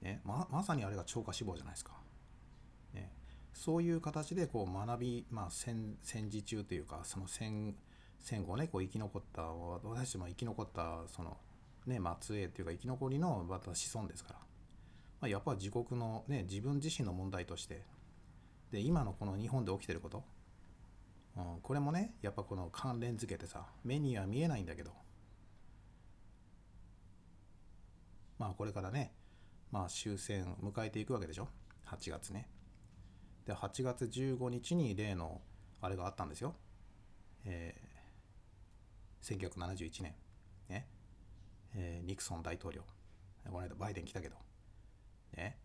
ね、ままさにあれが超過死亡じゃないですか、ね、そういう形でこう学び、まあ、戦戦時中というかその戦戦後ねこう生き残った私たちも生き残ったそのね末裔というか生き残りのまた子孫ですから、まあ、やっぱ自国のね自分自身の問題として。で今のこの日本で起きてること。うん、これもねやっぱこの関連付けてさ目には見えないんだけど。まあこれからねまあ終戦を迎えていくわけでしょ？8月ね。で8月15日に例のあれがあったんですよ。えー、1971年。ね。えー、ニクソン大統領。この間バイデン来たけど。ね。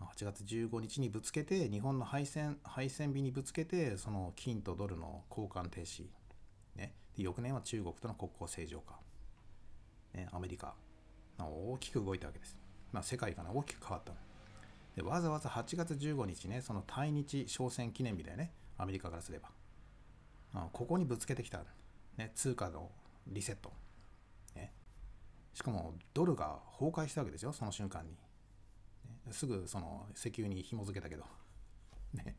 8月15日にぶつけて日本の敗戦敗戦日にぶつけてその金とドルの交換停止、ね、で翌年は中国との国交正常化、ね、アメリカ。大きく動いたわけです、まあ、世界が、ね、大きく変わったでわざわざ8月15日ねその対日商戦記念日だよね。アメリカからすれば、あ、ここにぶつけてきた、ね、通貨のリセット、しかもドルが崩壊したわけですよその瞬間にすぐその石油に紐付けたけどね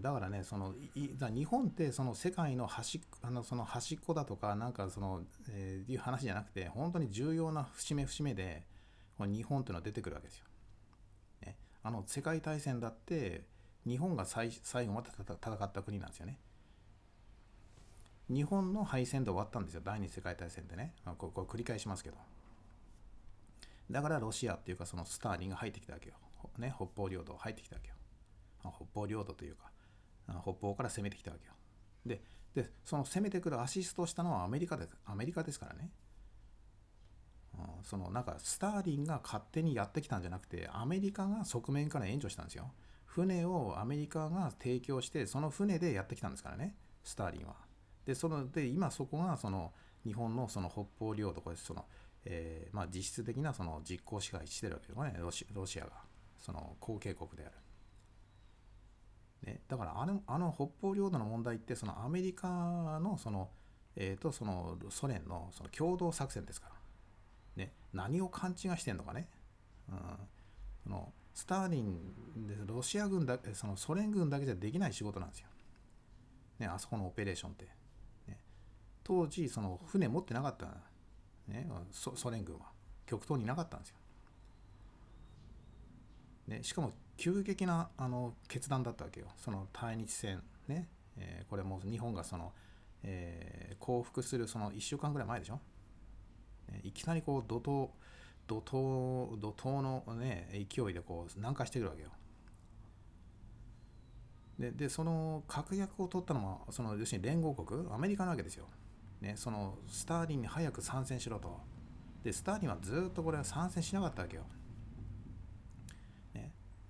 だからねそのい日本ってその世界の端あのその端っこだとかなんかその、えー、いう話じゃなくて本当に重要な節目節目でこの日本っていうのは出てくるわけですよ。ねあの世界大戦だって日本が最最後まで戦った国なんですよね。日本の敗戦で終わったんですよ。第二次世界大戦でね、ま、ここ繰り返しますけど。だからロシアっていうかそのスターリンが入ってきたわけよ、ね、北方領土入ってきたわけよ。北方領土というか北方から攻めてきたわけよ。ででその攻めてくるアシストしたのはアメリカでアメリカですからね。そのなんかスターリンが勝手にやってきたんじゃなくてアメリカが側面から援助したんですよ。船をアメリカが提供してその船でやってきたんですからね。スターリンは。でそので今そこがその日本のその北方領土これその、えー、まあ、実質的なその実効支配してるわけよね。ロシロシアが。その後継国である。ね、だからあのあの北方領土の問題ってそのアメリカのその,、えー、とそのソ連のその共同作戦ですから、ね、何を勘違いしてんのかね、うん、そのスターリンでロシア軍だそのソ連軍だけじゃできない仕事なんですよ、ね、あそこのオペレーションって、当時その船持ってなかった、ね、ソソ連軍は。極東になかったんですよ、ね、しかも急激なあの決断だったわけよ。その対日戦ね、えー、これも日本がその、えー、降伏するその1週間ぐらい前でしょ、ね、いきなりこう怒涛怒涛怒涛のね勢いでこう南下してくるわけよ。ででその確約を取ったのはその要するに連合国アメリカなわけですよ、ね、そのスターリンに早く参戦しろとでスターリンはずっとこれは参戦しなかったわけよね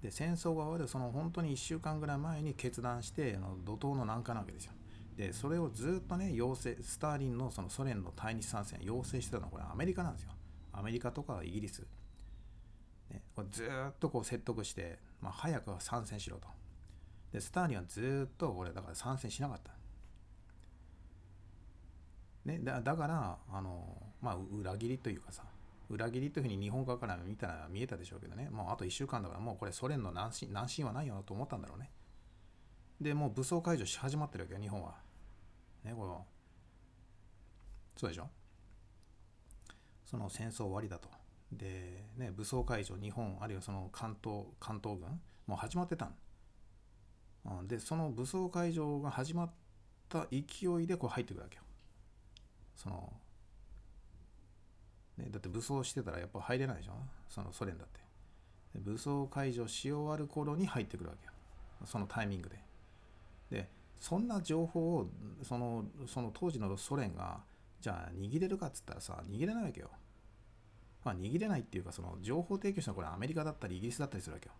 で戦争が終わるその本当に1週間ぐらい前に決断してあの怒涛の南下なわけですよ。でそれをずっとね要請スターリンのそのソ連の対日参戦要請してたのはこれアメリカなんですよ。アメリカとかイギリス。ね、これずっとこう説得して、まあ、早く参戦しろと。でスターリンはずっとこれだから参戦しなかった。ね、だだからあの、まあ、裏切りというかさ裏切りというふうに日本側から見たら見えたでしょうけどね、もうあと1週間だからもうこれソ連の南進南進はないよなと思ったんだろうね。で、もう武装解除し始まってるわけよ、日本は。ね、この、そうでしょ？その戦争終わりだと。で、ね、武装解除、日本、あるいはその関東、関東軍、もう始まってたん。うん、で、その武装解除が始まった勢いでこう入ってくるわけよ。そのね、だって武装してたらやっぱ入れないでしょ？そのソ連だって。武装解除し終わる頃に入ってくるわけよ。そのタイミングで。でそんな情報をそのその当時のソ連がじゃあ握れるかっつったらさ握れないわけよ。まあ握れないっていうかその情報提供したのはこれアメリカだったりイギリスだったりするわけよ。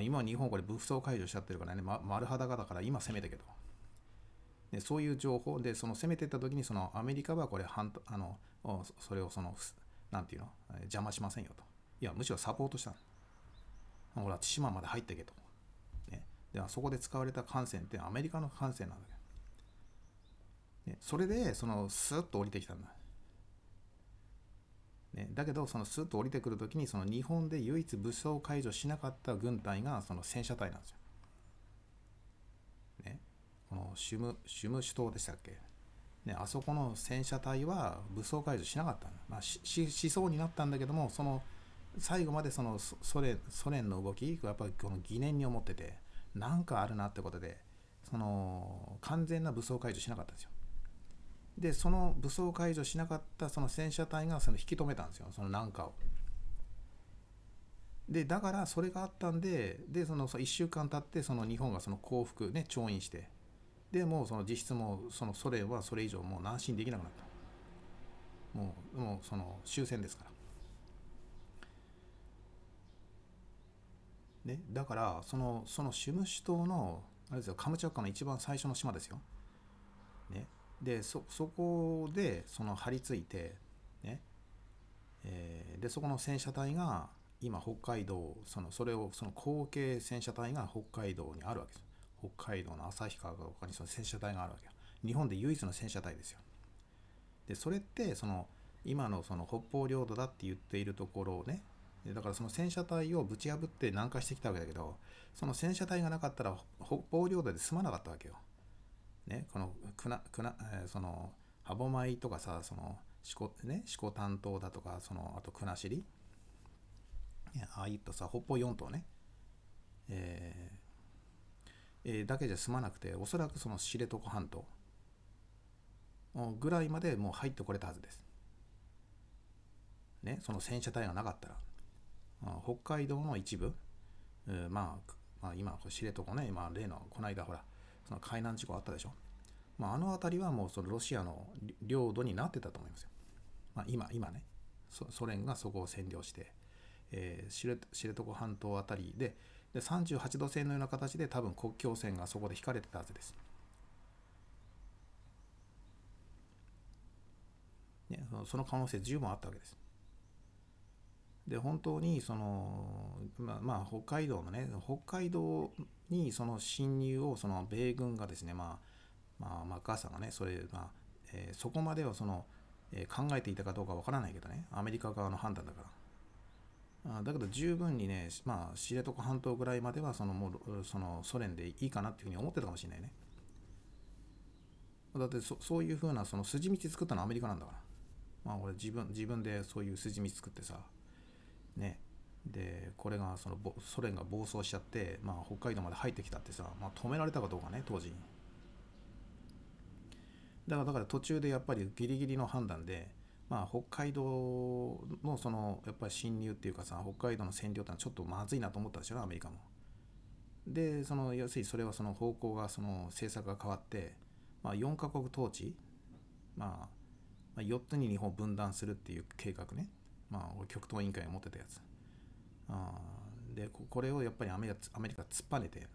今は日本これ武装解除しちゃってるからね、ま、丸裸だから今攻めたけど。でそういう情報でその攻めてった時にそのアメリカはこれ反あのそれをそのなんていうの邪魔しませんよと。いや、むしろサポートした。ほら、千島まで入ってけと。ね。では、そこで使われた艦船ってアメリカの艦船なんだけど。ね、それで、その、スーッと降りてきたんだ。ね、だけど、そのスッと降りてくるときに、その日本で唯一武装解除しなかった軍隊が、その戦車隊なんですよ。このシュム、シュムシュ島でしたっけ？ね、あそこの戦車隊は武装解除しなかったまあ、ししそうになったんだけどもその最後までそのソ連ソ連の動きやっぱりこの疑念に思っててなんかあるなってことでその完全な武装解除しなかったんですよ。でその武装解除しなかったその戦車隊がその引き止めたんですよ。その南下を。でだからそれがあったんででその1週間経ってその日本がその降伏ね調印してでもうその実質もそのソ連はそれ以上もう南進できなくなったもうもうその終戦ですからね、だからそのそのシュムシュ島のあれですよカムチャッカの一番最初の島ですよ。ね、でそそこでその張り付いて、ねえー、でそこの戦車隊が今北海道そのそれをその後継戦車隊が北海道にあるわけです。北海道の旭川とかにその戦車隊があるわけよ。日本で唯一の戦車隊ですよ。で、それってその今のその北方領土だって言っているところをね、だからその戦車隊をぶち破って南下してきたわけだけど、その戦車隊がなかったら北方領土で済まなかったわけよ。ね、このくな、くな、えー、その、歯舞とかさ、その、四股、ね、四股担当だとか、その、あと国後ああいったさ、北方四島ね。ええだけじゃ済まなくておそらくその知床半島ぐらいまでもう入ってこれたはずです。ね、その戦車隊がなかったら、北海道の一部、えまあ、まあ、今、知床ね、まあ、例のこの間ほら、その海難事故あったでしょ。まあ、あの辺りはもうそのロシアの領土になってたと思いますよ。まあ、今、今ね、ソ連がそこを占領して、えー、知知床半島あたりでで38度線のような形で多分国境線がそこで引かれてたはずです。ね、その可能性十分あったわけです。で本当にそのまあ、まあ、北海道のね北海道にその侵入をその米軍がですねまあまあマッカーサーがねそれまあ、えー、そこまではその、えー、考えていたかどうかわからないけどねアメリカ側の判断だからあだけど十分にねまあ知床半島ぐらいまではそのもうそのソ連でいいかなっていうふうに思ってたかもしれないね。だってそそういうふうなその筋道作ったのはアメリカなんだから。まあ俺自分自分でそういう筋道作ってさね。でこれがそのソ連が暴走しちゃって、まあ、北海道まで入ってきたってさ、まあ、止められたかどうかね当時。だからだから途中でやっぱりギリギリの判断で、まあ、北海道のそのやっぱり侵入っていうかさ北海道の占領ってのはちょっとまずいなと思ったでしょアメリカもでその要するにそれはその方向がその政策が変わって、まあ、4カ国統治、まあ、4つに日本を分断するっていう計画ねまあ、極東委員会が持ってたやつ。あで、これをやっぱりアメリカアメリカ突っぱねて、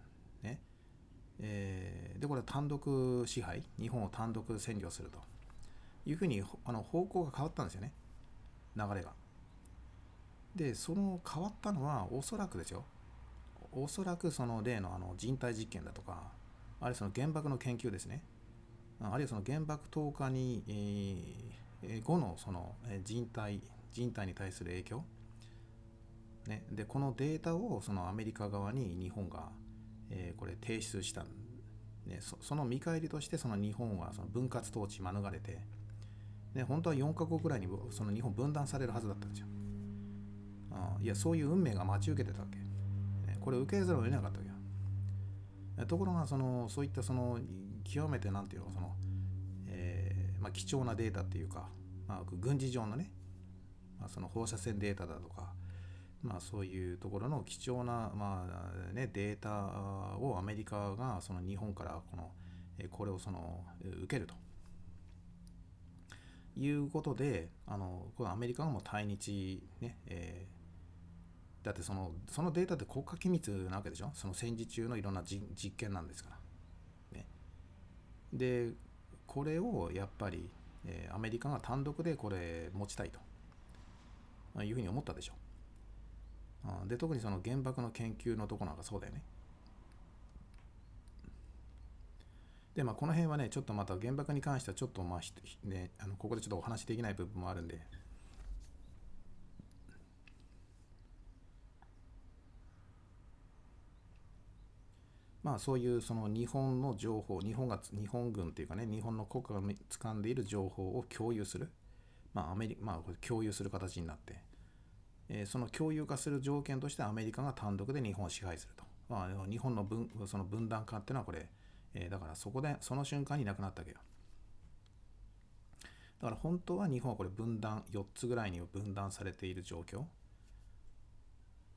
ね。えー、で、これ単独支配、日本を単独占領するというふうにあの方向が変わったんですよね。流れが。で、その変わったのは、おそらくですよ。おそらくその例のあの人体実験だとか、あるいはその原爆の研究ですね。あるいはその原爆投下に、えー、後のその人体人体に対する影響、ね、でこのデータをそのアメリカ側に日本が、えー、これ提出した、ね、そその見返りとしてその日本はその分割統治免れて、ね、本当は4カ国ぐらいにその日本分断されるはずだったんですよ。あいやそういう運命が待ち受けてたわけ。ね、これ受けざるを得なかったわけところがそのそういったその極めてなんていうのその、えーまあ、貴重なデータっていうか、まあ、軍事上のねまあ、その放射線データだとか、まあ、そういうところの貴重な、まあね、データをアメリカがその日本からこのこれをその受けるということであのこのアメリカがもう対日ね、えー、だってそのそのデータって国家機密なわけでしょ？その戦時中のいろんな実験なんですから。ね、でこれをやっぱり、えー、アメリカが単独でこれ持ちたいと。いうふうに思ったでしょ。で特にその原爆の研究のとこなんかそうだよね。でまあこの辺はねちょっとまた原爆に関してはちょっとまあねあのここでちょっとお話できない部分もあるんで。まあそういうその日本の情報日本が日本軍っていうかね日本の国家が掴んでいる情報を共有するまあ、アメリまあ、共有する形になって、えー、その共有化する条件としてアメリカが単独で日本を支配すると。まあ、日本の分その分断化っていうのはこれ、えー、だからそこで、その瞬間になくなったわけよ。だから本当は日本はこれ分断、4つぐらいに分断されている状況。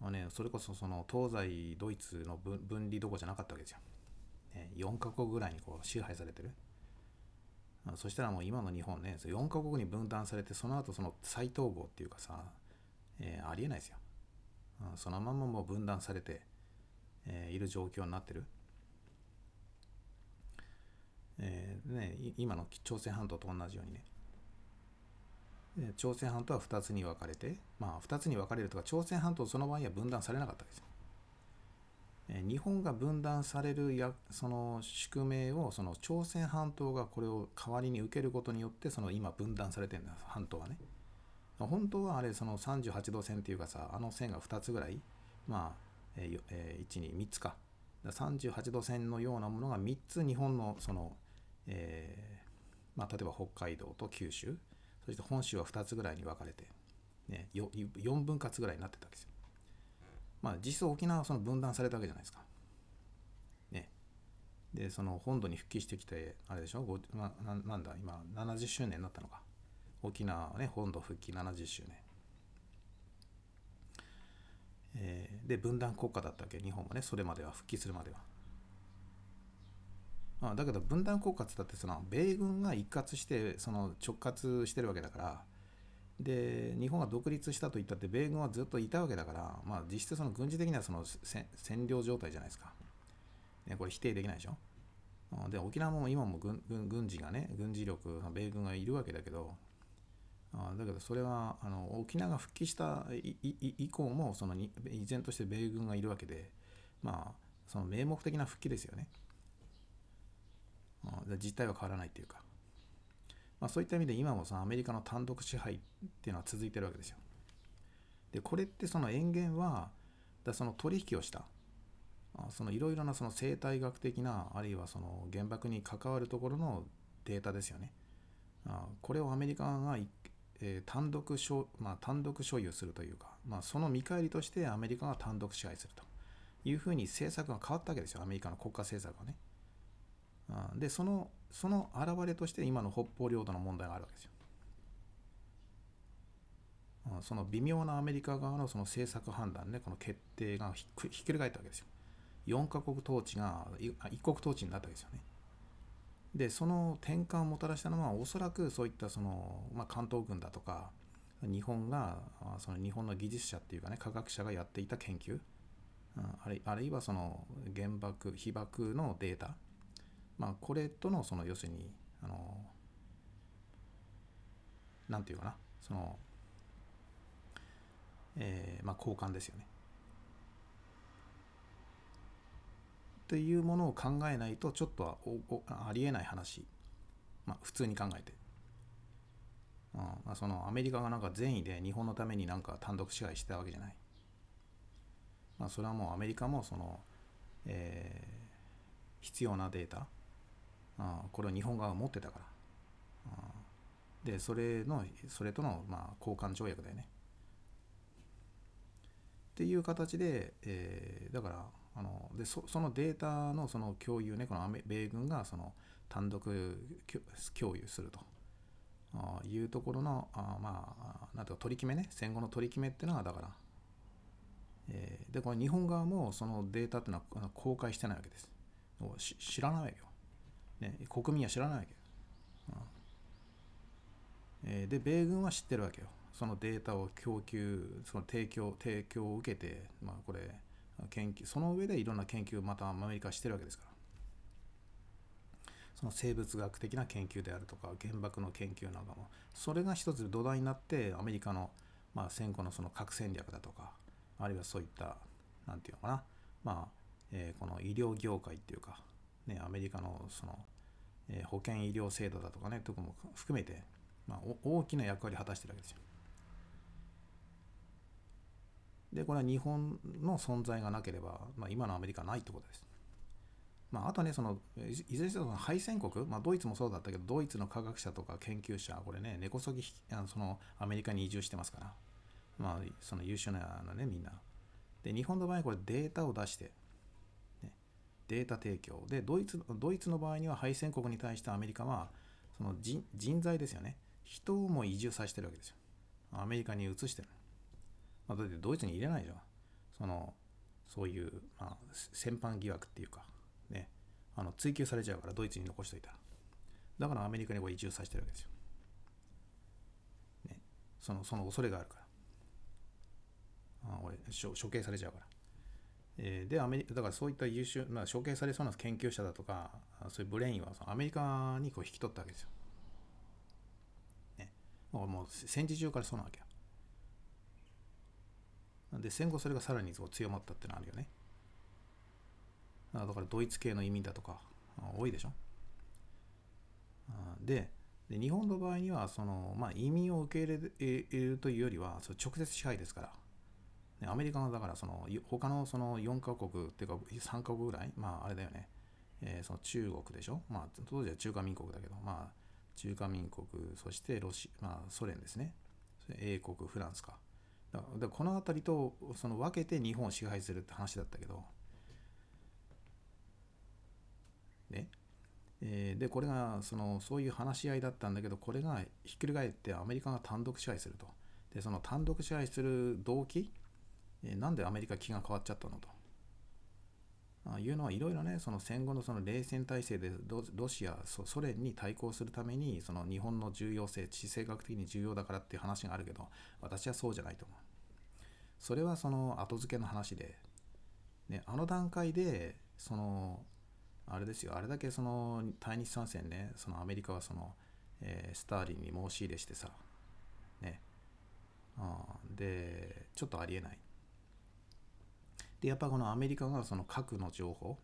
まあね、それこそその東西ドイツの分分離どこじゃなかったわけですよ。ね、4カ国ぐらいにこう支配されてる。そしたらもう今の日本ね、4カ国に分断されて、その後その再統合っていうかさ、えー、ありえないですよ。そのままもう分断されて、え、いる状況になってる。えー、ね、今の朝鮮半島と同じようにね。朝鮮半島は2つに分かれて、まあ2つに分かれるとか、朝鮮半島その場合は分断されなかったわけですよ。日本が分断されるやその宿命をその朝鮮半島がこれを代わりに受けることによってその今分断されてるんだ半島はね本当はあれその38度線っていうかさあの線が2つぐらいまあ、えーえー、1 2 3つか38度線のようなものが3つ日本のその、えーまあ、例えば北海道と九州そして本州は2つぐらいに分かれて、ね、4分割ぐらいになってたわけですよまあ実質沖縄はその分断されたわけじゃないですか。ね。でその本土に復帰してきてあれでしょ？ごなななんだ？今70周年になったのか沖縄はね本土復帰70周年。えーで分断国家だったわけ日本もねそれまでは復帰するまでは。あ、だけど分断国家って言ったってその米軍が一括してその直轄してるわけだからで日本が独立したと言ったって米軍はずっといたわけだから、まあ、実質その軍事的にはその占領状態じゃないですか、ね、これ否定できないでしょ。で沖縄も今も軍軍軍事がね軍事力米軍がいるわけだけどあだけどそれはあの沖縄が復帰したいいい以降もそのに依然として米軍がいるわけでまあその名目的な復帰ですよね。実態は変わらないっていうか、まあ、そういった意味で今もそのアメリカの単独支配っていうのは続いてるわけですよ。でこれってその塩源はだその取引をした。そのいろいろなその生態学的なあるいはその原爆に関わるところのデータですよね。これをアメリカがえ単独所、まあ、単独所有するというか、まあ、その見返りとしてアメリカが単独支配するというふうに政策が変わったわけですよ。アメリカの国家政策がね。あでそのその表れとして今の北方領土の問題があるわけですよ。あその微妙なアメリカ側のその政策判断でこの決定がひっくひっくり返ったわけですよ。4カ国統治がい一国統治になったわけですよね。でその転換をもたらしたのはおそらくそういったその、まあ、関東軍だとか日本がその日本の技術者っていうかね科学者がやっていた研究ああるいあるいはその原爆被爆のデータまあこれとのその要するにあのなんていうかなそのえーまあ交換ですよね。っていうものを考えないとちょっとはおおありえない話、まあ、普通に考えて、うんまあ、そのアメリカがなんか善意で日本のためになんか単独支配してたわけじゃない、まあ、それはもうアメリカもその、えー必要なデータあこれを日本側が持ってたから。でそれのそれとのまあ交換条約だよね。っていう形で、えーだからあのでそそのデータのその共有ねこの米軍がその単独共有すると。あいうところのあまあなんていうか取り決めね。戦後の取り決めっていうのはだから、えでこれ日本側もそのデータっていうのは公開してないわけです。知らないよ、ね、国民は知らないわけよ、うん。えーで米軍は知ってるわけよ。そのデータを供給その提供提供を受けてまあこれ研究その上でいろんな研究をまたアメリカはしてるわけですから。その生物学的な研究であるとか原爆の研究なんかもそれが一つ土台になってアメリカの、まあ、戦後のその核戦略だとかあるいはそういったなんていうのかな。まあ、えーこの医療業界っていうか、ね、アメリカのその、えー保険医療制度だとかねとこも含めて、まあ、大きな役割を果たしてるわけですよ。でこれは日本の存在がなければ、まあ、今のアメリカはないってことです。まあ、あとねそのいずれにせよ敗戦国、まあ、ドイツもそうだったけどドイツの科学者とか研究者これね根こそぎあのそのアメリカに移住してますから、まあ、その優秀なのねみんな。で日本の場合これデータを出して、データ提供でドイツドイツの場合には敗戦国に対してアメリカはその人人材ですよね。人をも移住させてるわけですよ。アメリカに移してる、まあ、だってドイツに入れないじゃん。そのそういう、まあ、戦犯疑惑っていうか。ね。あの追及されちゃうからドイツに残しといた。だからアメリカにこう移住させてるわけですよ、ね、そのその恐れがあるから。あ俺処処刑されちゃうから。えーでアメリカだからそういった優秀、まあ、処刑されそうな研究者だとかそういうブレインはそのアメリカにこう引き取ったわけですよ。ね、もう戦時中からそうなわけよ。で戦後それがさらにこう強まったってのあるよね。だからドイツ系の移民だとか多いでしょ。でで日本の場合にはその、まあ、移民を受け入れるというよりはその直接支配ですから。アメリカがだからその他のその4カ国っていうか3カ国ぐらいまああれだよね、えーその中国でしょ？まあ当時は中華民国だけどまあ中華民国そしてロシまあソ連ですね。英国フランスか。だだこの辺りとその分けて日本を支配するって話だったけど。ね。えーでこれがそのそういう話し合いだったんだけどこれがひっくり返ってアメリカが単独支配すると。でその単独支配する動機、えなんでアメリカ気が変わっちゃったのと。あいうのはいろいろねその戦後のその冷戦体制でロシアソソ連に対抗するためにその日本の重要性地政学的に重要だからっていう話があるけど私はそうじゃないと思う。それはその後付けの話で、ね、あの段階でそのあれですよあれだけその対日参戦ねそのアメリカはその、えースターリンに申し入れしてさねあでちょっとありえない。でやっぱこのアメリカがその核の情報。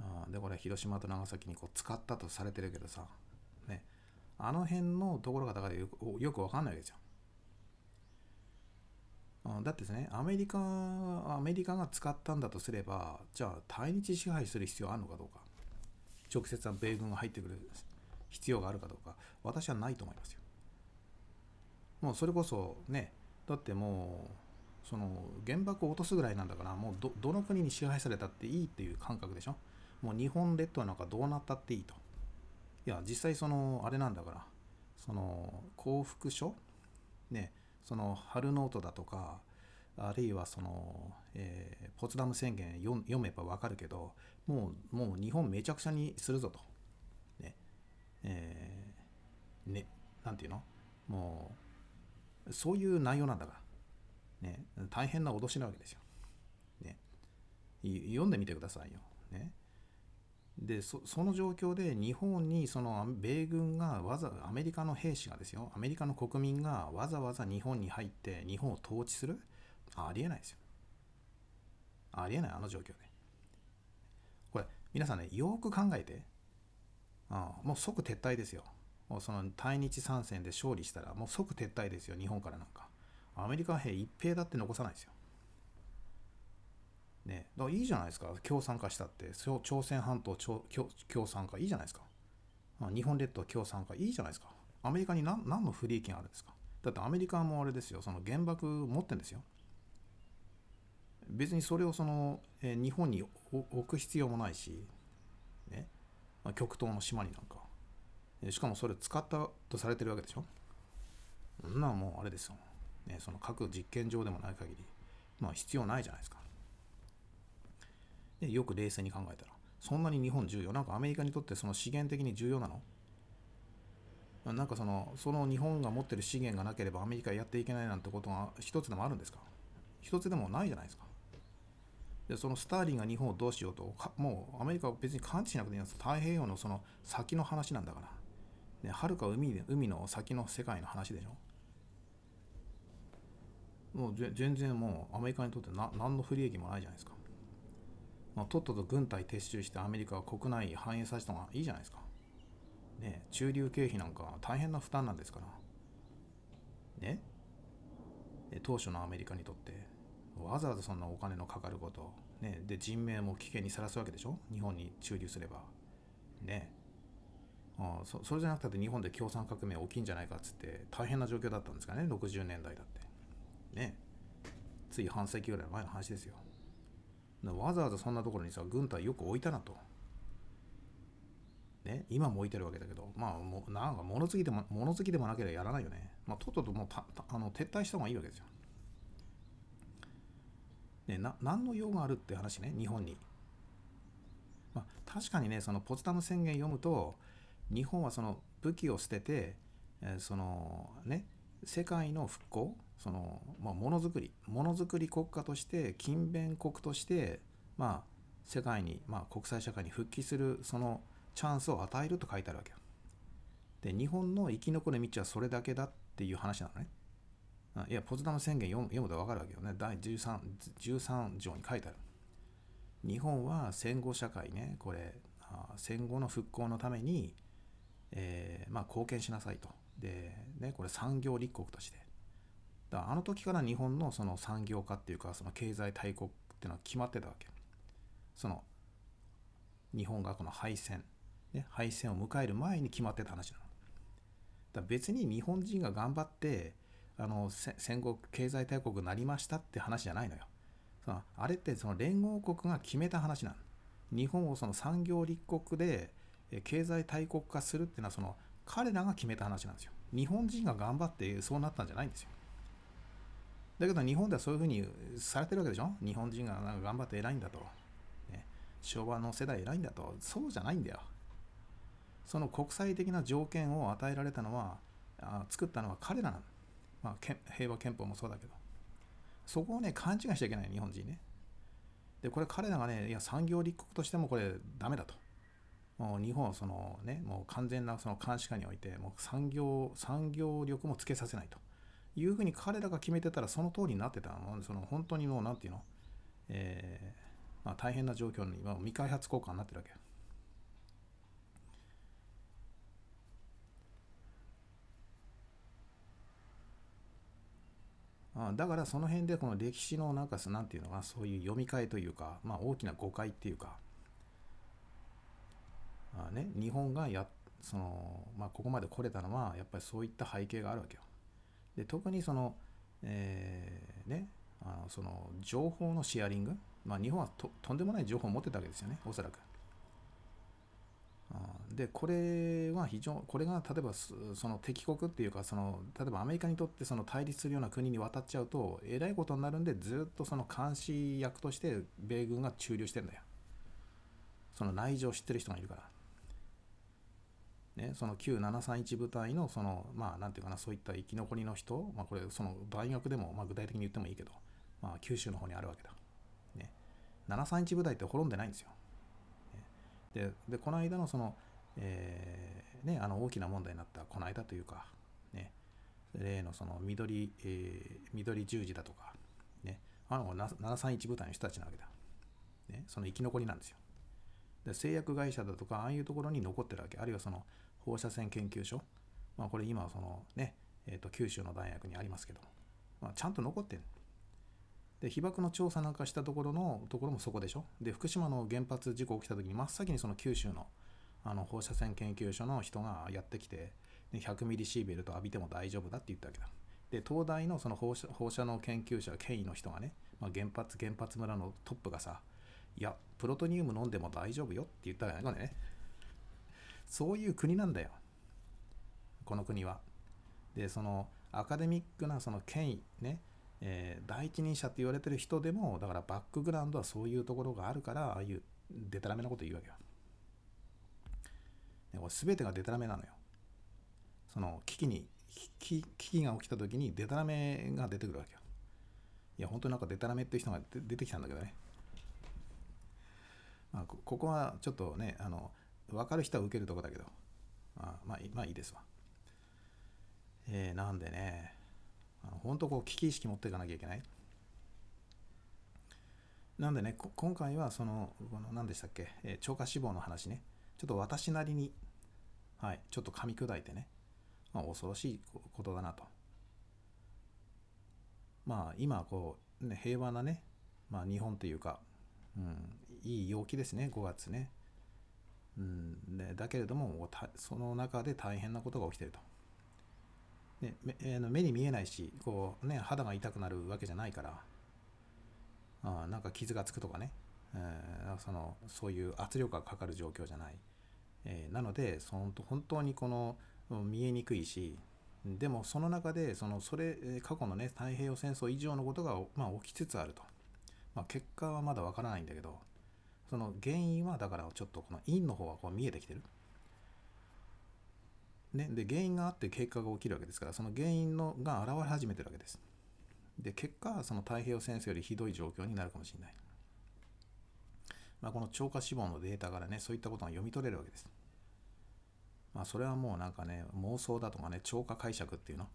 あでこれ広島と長崎にこう使ったとされてるけどさ。ね。あの辺のところがだからよくよくわかんないわけですよ。うんだってですねアメリカアメリカが使ったんだとすればじゃあ対日支配する必要あるのかどうか。直接は米軍が入ってくる必要があるかどうか。私はないと思いますよ。もうそれこそねだってもうその原爆を落とすぐらいなんだからもうどどの国に支配されたっていいっていう感覚でしょ？もう日本列島なんかどうなったっていいと。いや実際そのあれなんだからその幸福書？ねその春ノートだとかあるいはその、えーポツダム宣言読めばわかるけどもうもう日本めちゃくちゃにするぞと。ねえーねなんていうの？もうそういう内容なんだから。ね大変な脅しなわけですよ。ね。読んでみてくださいよ。ね。でそその状況で日本にその米軍がわざアメリカの兵士がですよ。アメリカの国民がわざわざ日本に入って日本を統治する？ありえないですよ。ありえないあの状況で。これ皆さんねよく考えて。あもう即撤退ですよ。もうその対日参戦で勝利したらもう即撤退ですよ日本からなんか。アメリカ兵一兵だって残さないですよ。ね。だからいいじゃないですか。共産化したって。朝鮮半島共共共産化。いいじゃないですか。日本列島共産化。いいじゃないですか。アメリカに何何の不利益があるんですか。だってアメリカもあれですよ。その原爆持ってんですよ。別にそれをその、え日本に置く必要もないし、ね。まあ、極東の島になんか。えしかもそれ使ったとされてるわけでしょ。そんなもうあれですよ、ね、その核実験場でもない限りまあ必要ないじゃないですか。でよく冷静に考えたらそんなに日本重要なんかアメリカにとってその資源的に重要なの？なんかそのその日本が持ってる資源がなければアメリカやっていけないなんてことが一つでもあるんですか？一つでもないじゃないですか。でそのスターリンが日本をどうしようともうアメリカは別に感知しなくていいんです。太平洋のその先の話なんだから。ねはるか海で海の先の世界の話でしょ？もう全然もうアメリカにとってな何の不利益もないじゃないですか、まあ、とっとと軍隊撤収してアメリカは国内繁栄させた方がいいじゃないですか。ね駐留経費なんか大変な負担なんですから。ねえ当初のアメリカにとってわざわざそんなお金のかかること、ね、で人命も危険にさらすわけでしょ？日本に駐留すれば。ね。あそそれじゃなくて日本で共産革命起きんじゃないかっつって大変な状況だったんですかね？60年代だってねつい半世紀ぐらい前の話ですよ。わざわざそんなところにさ軍隊よく置いたなと。ね今も置いてるわけだけどまあもなんか物好きでも物好きでもなければやらないよね。まあとっとともうたたあの撤退した方がいいわけですよ。ね、な何の用があるって話ね日本に、まあ、確かにねそのポツダム宣言読むと日本はその武器を捨てて、えーそのね世界の復興その、まあ、ものづくりものづくり国家として勤勉国としてまあ世界に、まあ、国際社会に復帰するそのチャンスを与えると書いてあるわけよで日本の生き残る道はそれだけだっていう話なのねいや、ポツダム宣言読む読むと分かるわけよね。第 13, 13条に書いてある。日本は戦後社会ね、これ、戦後の復興のために、えーまあ、貢献しなさいと。で、ね、これ産業立国として。だあの時から日本のその産業化っていうか、その経済大国っていうのは決まってたわけ。その、日本がこの敗戦、ね、敗戦を迎える前に決まってた話なの。だ別に日本人が頑張って、あの戦後経済大国になりましたって話じゃないのよ。そのあれってその連合国が決めた話なの。日本をその産業立国で経済大国化するっていうのはその彼らが決めた話なんですよ。日本人が頑張ってそうなったんじゃないんですよ。だけど日本ではそういうふうにされてるわけでしょ？日本人がなんか頑張って偉いんだと。ね、昭和の世代偉いんだと。そうじゃないんだよ。その国際的な条件を与えられたのは、あ作ったのは彼らなの。まあ、平和憲法もそうだけど。そこをね、勘違いしちゃいけない、日本人ね。で、これ彼らがね、いや、産業立国としてもこれダメだと。もう日本をそのね、もう完全なその監視下において、もう産業、産業力もつけさせないと。いうふうに彼らが決めてたらその通りになってたの。その本当にもう、なんていうの、えーまあ、大変な状況に、まあ、未開発国家になってるわけ。あだからその辺でこの歴史のなんかなんていうのかなそういう読み替えというか、まあ、大きな誤解っていうかあ、ね、日本がやその、まあ、ここまで来れたのはやっぱりそういった背景があるわけよ。で特にその、えー、ねあのその情報のシェアリング、まあ、日本はととんでもない情報を持ってたわけですよねおそらく。でこれは非常これが例えばその敵国っていうかその例えばアメリカにとってその対立するような国に渡っちゃうとえらいことになるんでずっとその監視役として米軍が駐留してんだよその内情を知ってる人がいるからねその旧731部隊のそのまあなんていうかなそういった生き残りの人まあこれその大学でもまあ具体的に言ってもいいけどまあ九州の方にあるわけだ。ね。731部隊って滅んでないんですよ。ででこの間のその、えーね、あの大きな問題になったこの間というか、ね、例のその緑,、えー、緑十字だとか、ね、あの731部隊の人たちなわけだ、ね、その生き残りなんですよ。で製薬会社だとかああいうところに残ってるわけ。あるいはその放射線研究所、まあ、これ今そのね、えー、と九州の大学にありますけど、まあ、ちゃんと残ってるで被爆の調査なんかしたところのところもそこでしょ。で福島の原発事故起きた時に真っ先にその九州のあの放射線研究所の人がやってきてで100ミリシーベルト浴びても大丈夫だって言ったわけだ。で東大のその放射放射能研究者権威の人がね、まあ、原発原発村のトップがさいやプロトニウム飲んでも大丈夫よって言ったわけね。そういう国なんだよこの国はでそのアカデミックなその権威ねえー、第一人者って言われてる人でもだからバックグラウンドはそういうところがあるからああいうデタラメなこと言うわけよ。ね、これ全てがデタラメなのよ。その危機に危機が起きた時にデタラメが出てくるわけよ。いや本当になんかデタラメっていう人が出てきたんだけどね。まあ、ここはちょっとねあの分かる人は受けるとこだけどあまあまあいいですわ。えー、なんでね本当こう危機意識持っていかなきゃいけない。なんでね、今回はその、この何でしたっけ、えー、超過死亡の話ね、ちょっと私なりに、はい、ちょっと噛み砕いてね、まあ、恐ろしいことだなと。まあ、今、こう、ね、平和なね、まあ、日本というか、うん、いい陽気ですね、5月ね。うん、でだけれども、その中で大変なことが起きてると。ね、目えー、目に見えないしこう、ね、肌が痛くなるわけじゃないから。あなんか傷がつくとかね、えー、そのそういう圧力がかかる状況じゃない、えー、なのでその本当にこの見えにくいしでもその中でそのそれ過去のね太平洋戦争以上のことが、まあ、起きつつあると、まあ、結果はまだわからないんだけど。その原因はだからちょっとこの因の方がこう見えてきてる。ね、で原因があって結果が起きるわけですからその原因のが現れ始めてるわけです。で結果その太平洋戦争よりひどい状況になるかもしれない、まあ、この超過死亡のデータからねそういったことが読み取れるわけです。まあそれはもうなんかね妄想だとかね超過解釈っていうの？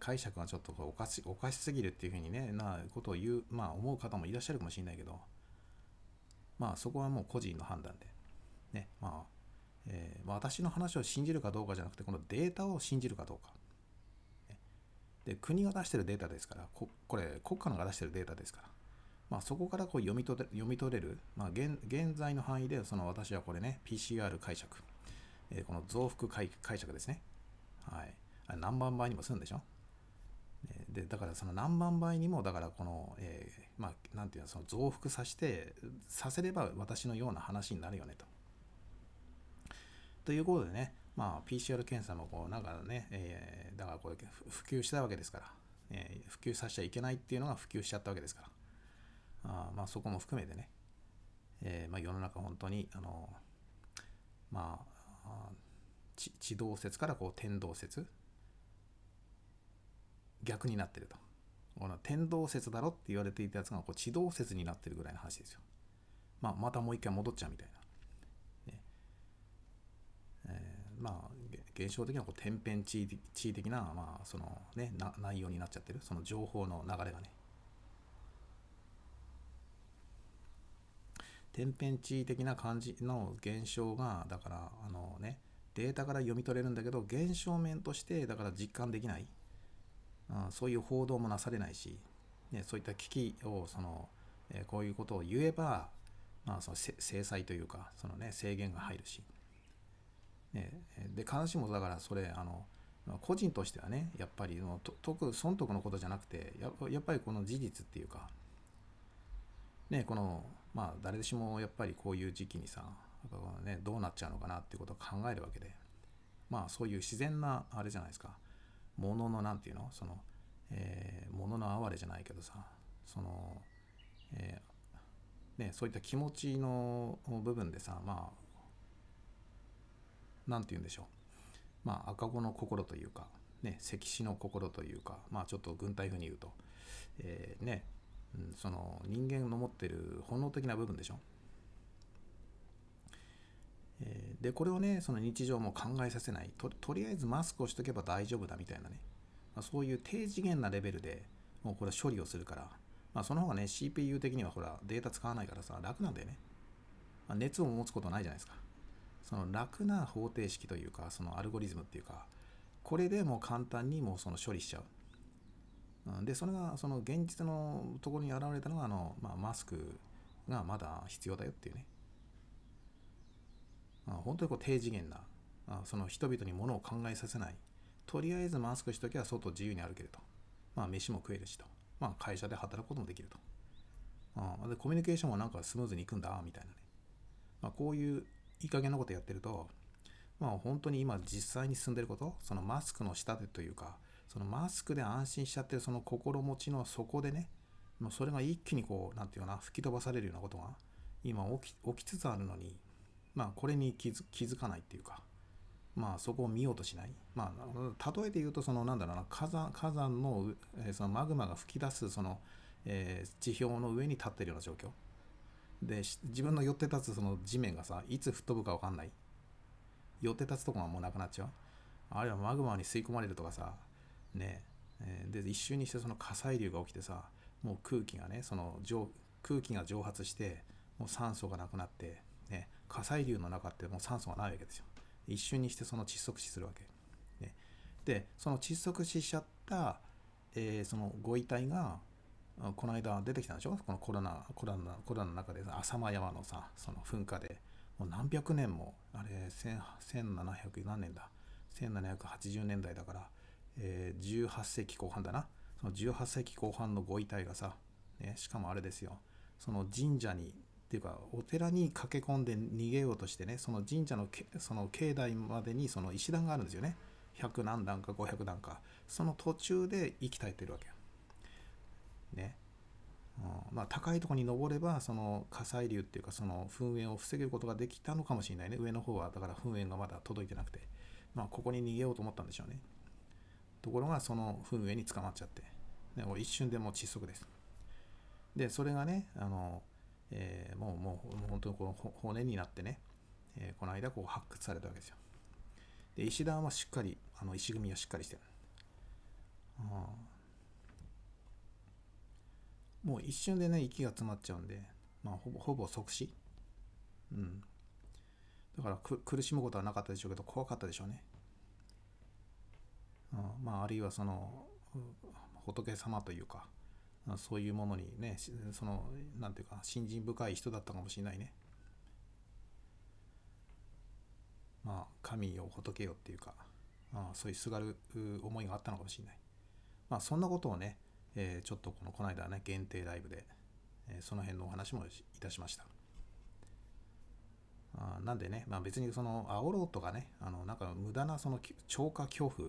解釈がちょっとおかしおかしすぎるっていうふうにねなことを言うまあ思う方もいらっしゃるかもしれないけど。まあそこはもう個人の判断で。ねまあえー、私の話を信じるかどうかじゃなくてこのデータを信じるかどうか。で国が出してるデータですからここれ国家のが出してるデータですから、まあ、そこからこう読み取れ読み取れる、まあ現、現在の範囲でその私はこれね PCR 解釈、えー、この増幅解解釈ですね。はい、何万倍にもするんでしょ？でだからその何万倍にもだからこの、えーまあなんていうのその増幅させてさせれば私のような話になるよねと。ということでね、まあ、PCR 検査もこうなんかね、えーだからこれ普及したわけですから、えー普及させちゃいけないっていうのが普及しちゃったわけですから、あまあそこも含めてね、えーまあ、世の中本当にあのまあ地地動説からこう天動説逆になってると。この天動説だろって言われていたやつがこう地動説になってるぐらいの話ですよ、まあ、またもう一回戻っちゃうみたいな、ね。えーまあ現象的なこう天変地異的地異的な、まあそのね、な内容になっちゃってる。その情報の流れがね。天変地異的な感じの現象がだからあのねデータから読み取れるんだけど現象面としてだから実感できない、うんそういう報道もなされないし、ね、そういった危機をその、えこういうことを言えば、まあ、その制裁というかその、ね、制限が入るし、ね、で必ずしもだからそれあの個人としてはねやっぱりのと得損得のことじゃなくてややっぱりこの事実っていうかねこのまあ誰しもやっぱりこういう時期にさ、ね、どうなっちゃうのかなっていうことを考えるわけでまあそういう自然なあれじゃないですか。もののなんていうの？その、えー、ものの哀れじゃないけどさその、えーね、そういった気持ちの部分でさまあなんて言うんでしょう。まあ赤子の心というかね赤子の心というかまあちょっと軍隊風に言うと、えーねうん、その人間の持ってる本能的な部分でしょ？えーでこれをねその日常も考えさせない。ととりあえずマスクをしとけば大丈夫だみたいなね、まあ、そういう低次元なレベルでもうこれ処理をするから、まあ、その方がね CPU 的にはほらデータ使わないからさ楽なんだよね、まあ、熱を持つことないじゃないですか。その楽な方程式というかそのアルゴリズムっていうかこれでもう簡単にもうその処理しちゃう。でそれがその現実のところに現れたのがあの、まあ、マスクがまだ必要だよっていうね。本当にこう低次元なその人々に物を考えさせない。とりあえずマスクしときは外自由に歩けると。まあ飯も食えるしと。まあ会社で働くこともできると。あでコミュニケーションもなんかスムーズにいくんだみたいなね、まあ、こういういい加減なことやってるとまあ本当に今実際に進んでることそのマスクの下でというかそのマスクで安心しちゃってるその心持ちの底でねもうそれが一気にこうなんていうかな吹き飛ばされるようなことが今起き起きつつあるのにまあこれに気づ気づかないっていうかまあそこを見ようとしない。まあ例えて言うとそのなんだろうな火山火山の,、えそのマグマが吹き出すその、えー地表の上に立ってるような状況。で自分の寄って立つその地面がさいつ吹っ飛ぶか分かんない。寄って立つとこがもうなくなっちゃう。あるいはマグマに吸い込まれるとかさねえーで一瞬にしてその火砕流が起きてさもう空気がねその空気が蒸発してもう酸素がなくなって、火砕流の中ってもう酸素がないわけですよ。一瞬にしてその窒息死するわけ、ね、でその窒息死しちゃった、えーそのご遺体がこの間出てきたんでしょ？このコロナコロナコロナの中で浅間山のさその噴火で。もう何百年もあれ1700何年だ？1780年代だから、えー18世紀後半だな？その18世紀後半のご遺体がさ、ね、しかもあれですよ。その神社にっていうかお寺に駆け込んで逃げようとしてねその神社のその境内までにその石段があるんですよね。100何段か500段か。その途中で息絶えてるわけね。うん。まあ、高いところに登ればその火砕流っていうかその噴煙を防げることができたのかもしれないね。上の方はだから噴煙がまだ届いてなくて。まあここに逃げようと思ったんでしょうね。ところがその噴煙に捕まっちゃって、ね、も一瞬でもう窒息です。でそれがねあの、えーもうもうもう本当にこの骨になってね、えーこの間こう発掘されたわけですよ。で石段はしっかりあの石組みはしっかりしてる。あもう一瞬でね息が詰まっちゃうんで、まあ、ほぼほぼ即死。うん。だからく苦しむことはなかったでしょうけど怖かったでしょうね。うん。まああるいはその仏様というかそういうものにねそのなんていうか信心深い人だったかもしれないね。まあ神よ仏よっていうか、あ、そういうすがる思いがあったのかもしれない、まあそんなことをね、えーちょっとこのこの間ね限定ライブで、えーその辺のお話もいたしました。あなんでね、まあ、別にその煽ろうとかねあのなんか無駄なその超過恐怖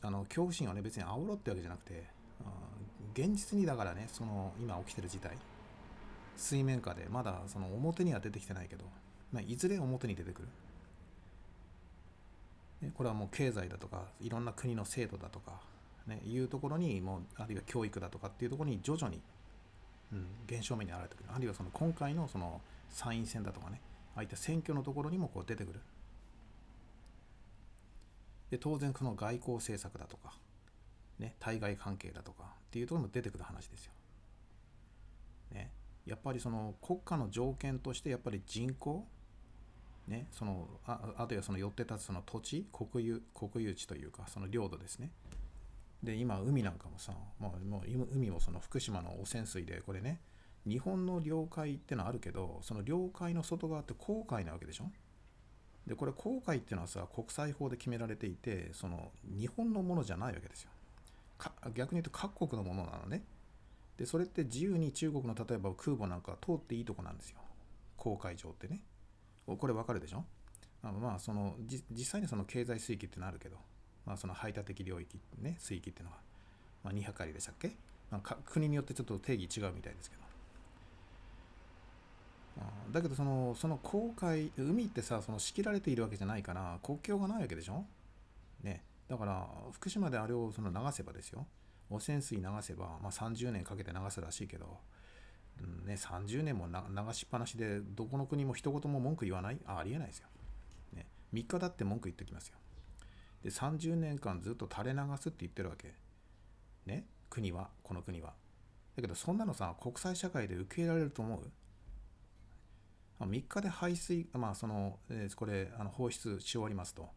あの恐怖心をね別に煽ろうってわけじゃなくてあ現実にだからねその今起きてる事態水面下でまだその表には出てきてないけど、まあ、いずれ表に出てくる。これはもう経済だとかいろんな国の制度だとか、ね、いうところにもうあるいは教育だとかっていうところに徐々に、うん、現象目に現れてくる。あるいはその今回のその参院選だとかねああいった選挙のところにもこう出てくる。で当然その外交政策だとか、ね、対外関係だとかっていうところも出てくる話ですよ。ね、やっぱりその国家の条件としてやっぱり人口ね、そのああとはその寄って立つその土地国有国有地というかその領土ですね。で今海なんかもさもうもう海もその福島の汚染水でこれね日本の領海ってのはあるけどその領海の外側って公海なわけでしょ。でこれ公海っていうのはさ国際法で決められていてその日本のものじゃないわけですよ。逆に言うと各国のものなのね。でそれって自由に中国の例えば空母なんか通っていいとこなんですよ。公海上ってね。これわかるでしょ？あまあその実際にその経済水域ってのあるけど、まあ、その排他的領域ね水域っていうのは、まあ、200海里でしたっけ、まあ、国によってちょっと定義違うみたいですけど。だけどそのその公海海ってさその仕切られているわけじゃないから国境がないわけでしょ？ね。だから福島であれをその流せばですよ汚染水流せば、まあ、30年かけて流すらしいけどうんね、30年もな流しっぱなしでどこの国も一言も文句言わない？あありえないですよ、ね。3日だって文句言ってきますよ。で30年間ずっと垂れ流すって言ってるわけ。ね国はこの国は。だけどそんなのさ国際社会で受け入れられると思う ?3 日で排水まあその、えーこれあの放出し終わりますと。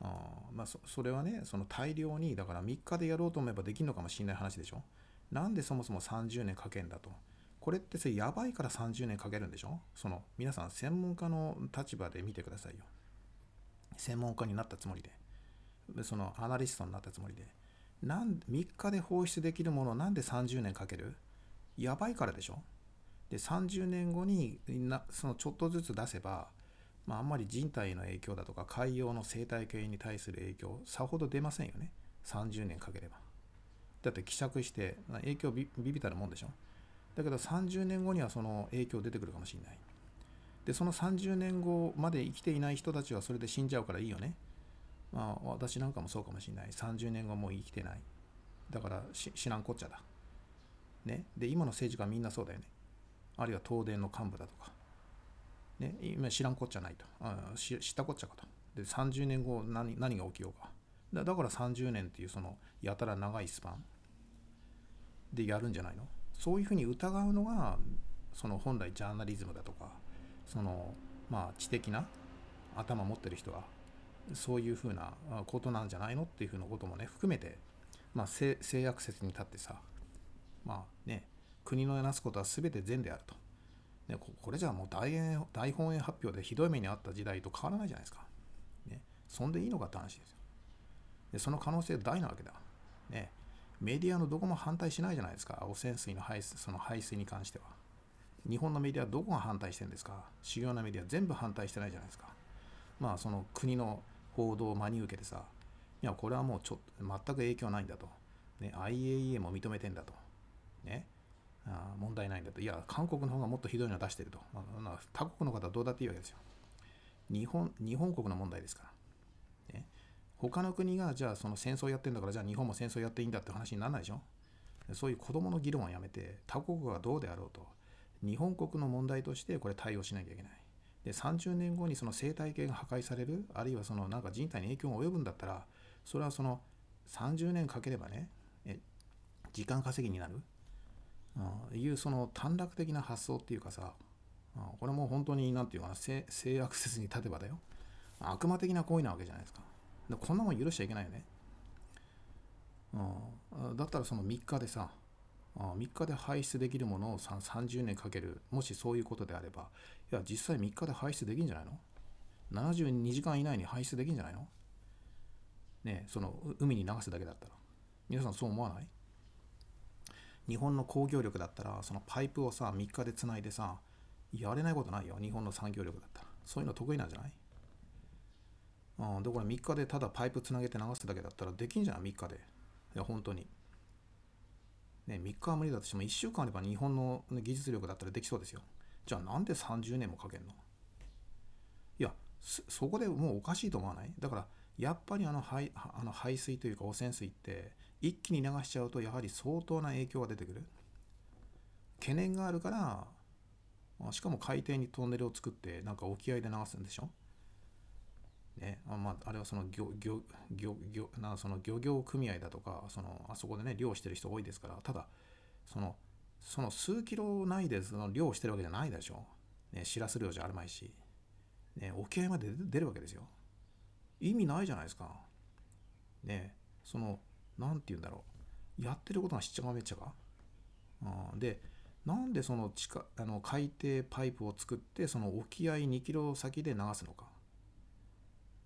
あまあそそれはねその大量にだから3日でやろうと思えばできるのかもしれない話でしょ？なんでそもそも30年かけんだと？これってそれやばいから30年かけるんでしょ？その皆さん専門家の立場で見てくださいよ。専門家になったつもりで。でそのアナリストになったつもりで。なん3日で放出できるものをなんで30年かける？やばいからでしょ？で30年後になそのちょっとずつ出せば、まあ、あんまり人体への影響だとか海洋の生態系に対する影響さほど出ませんよね30年かければだって希釈して影響ビビたるもんでしょだけど30年後にはその影響出てくるかもしれない。で、その30年後まで生きていない人たちはそれで死んじゃうからいいよね。まあ私なんかもそうかもしれない。30年後もう生きてない。だからし知らんこっちゃだ。ね。で、今の政治家みんなそうだよね。あるいは東電の幹部だとか。ね。今知らんこっちゃないと。あし知ったこっちゃかと。で、30年後何何が起きようか。だだから30年っていうそのやたら長いスパンでやるんじゃないの？そういうふうに疑うのがその本来ジャーナリズムだとかそのまあ知的な頭持ってる人はそういうふうなことなんじゃないのっていうふうなこともね含めて、まあ、性悪説に立ってさまあね国のなすことは全て善であると、ね、これじゃあもう大演大本営発表でひどい目に遭った時代と変わらないじゃないですか、ね、そんでいいのかって話ですよでその可能性大なわけだねメディアのどこも反対しないじゃないですか、汚染水の排水その排水に関しては。日本のメディアどこが反対してるんですか主要なメディア全部反対してないじゃないですか。まあその国の報道を真に受けてさ、いや、これはもうちょっと全く影響ないんだと。ね、IAEA も認めてんだと。ね。あ問題ないんだと。いや、韓国の方がもっとひどいの出してると。まあ、他国の方はどうだっていいわけですよ。日本、日本国の問題ですから。ね。他の国がじゃあその戦争やってんだからじゃあ日本も戦争やっていいんだって話にならないでしょそういう子供の議論はやめて他国がどうであろうと日本国の問題としてこれ対応しなきゃいけないで30年後にその生態系が破壊されるあるいはそのなんか人体に影響が及ぶんだったらそれはその30年かければねえ時間稼ぎになる、うん、いうその短絡的な発想っていうかさ、うん。これも本当に何て言うかな性性悪説に立てばだよ。悪魔的な行為なわけじゃないですか。でこんなもん許しちゃいけないよね。うん、だったらその3日でさ、3日で排出できるものを30年かける、もしそういうことであれば、いや、実際3日で排出できんじゃないの ?72 時間以内に排出できんじゃないの？ねその海に流すだけだったら。皆さんそう思わない？日本の工業力だったらそのパイプをさ3日でつないでさやれないことないよ。日本の産業力だったら。そういうの得意なんじゃない？うん、でこれ3日でただパイプつなげて流すだけだったらできんじゃん3日で。いや本当に。ね3日は無理だとしても1週間あれば日本の技術力だったらできそうですよ。じゃあなんで30年もかけんの？いやそそこでもうおかしいと思わない？だからやっぱりあの排あの排水というか汚染水って一気に流しちゃうとやはり相当な影響が出てくる。懸念があるからしかも海底にトンネルを作ってなんか沖合で流すんでしょ。ねあまあ、あれはその漁漁漁漁なその漁業組合だとかそのあそこでね漁してる人多いですからただそのその数キロ内でその漁してるわけじゃないでしょ、ね、しらす漁じゃあるまいし、ね、沖合まで出るわけですよ。意味ないじゃないですか。ねそのなんて言うんだろう。やってることがしっちゃかめっちゃか、うん、でなんでその地下あの海底パイプを作ってその沖合2キロ先で流すのか？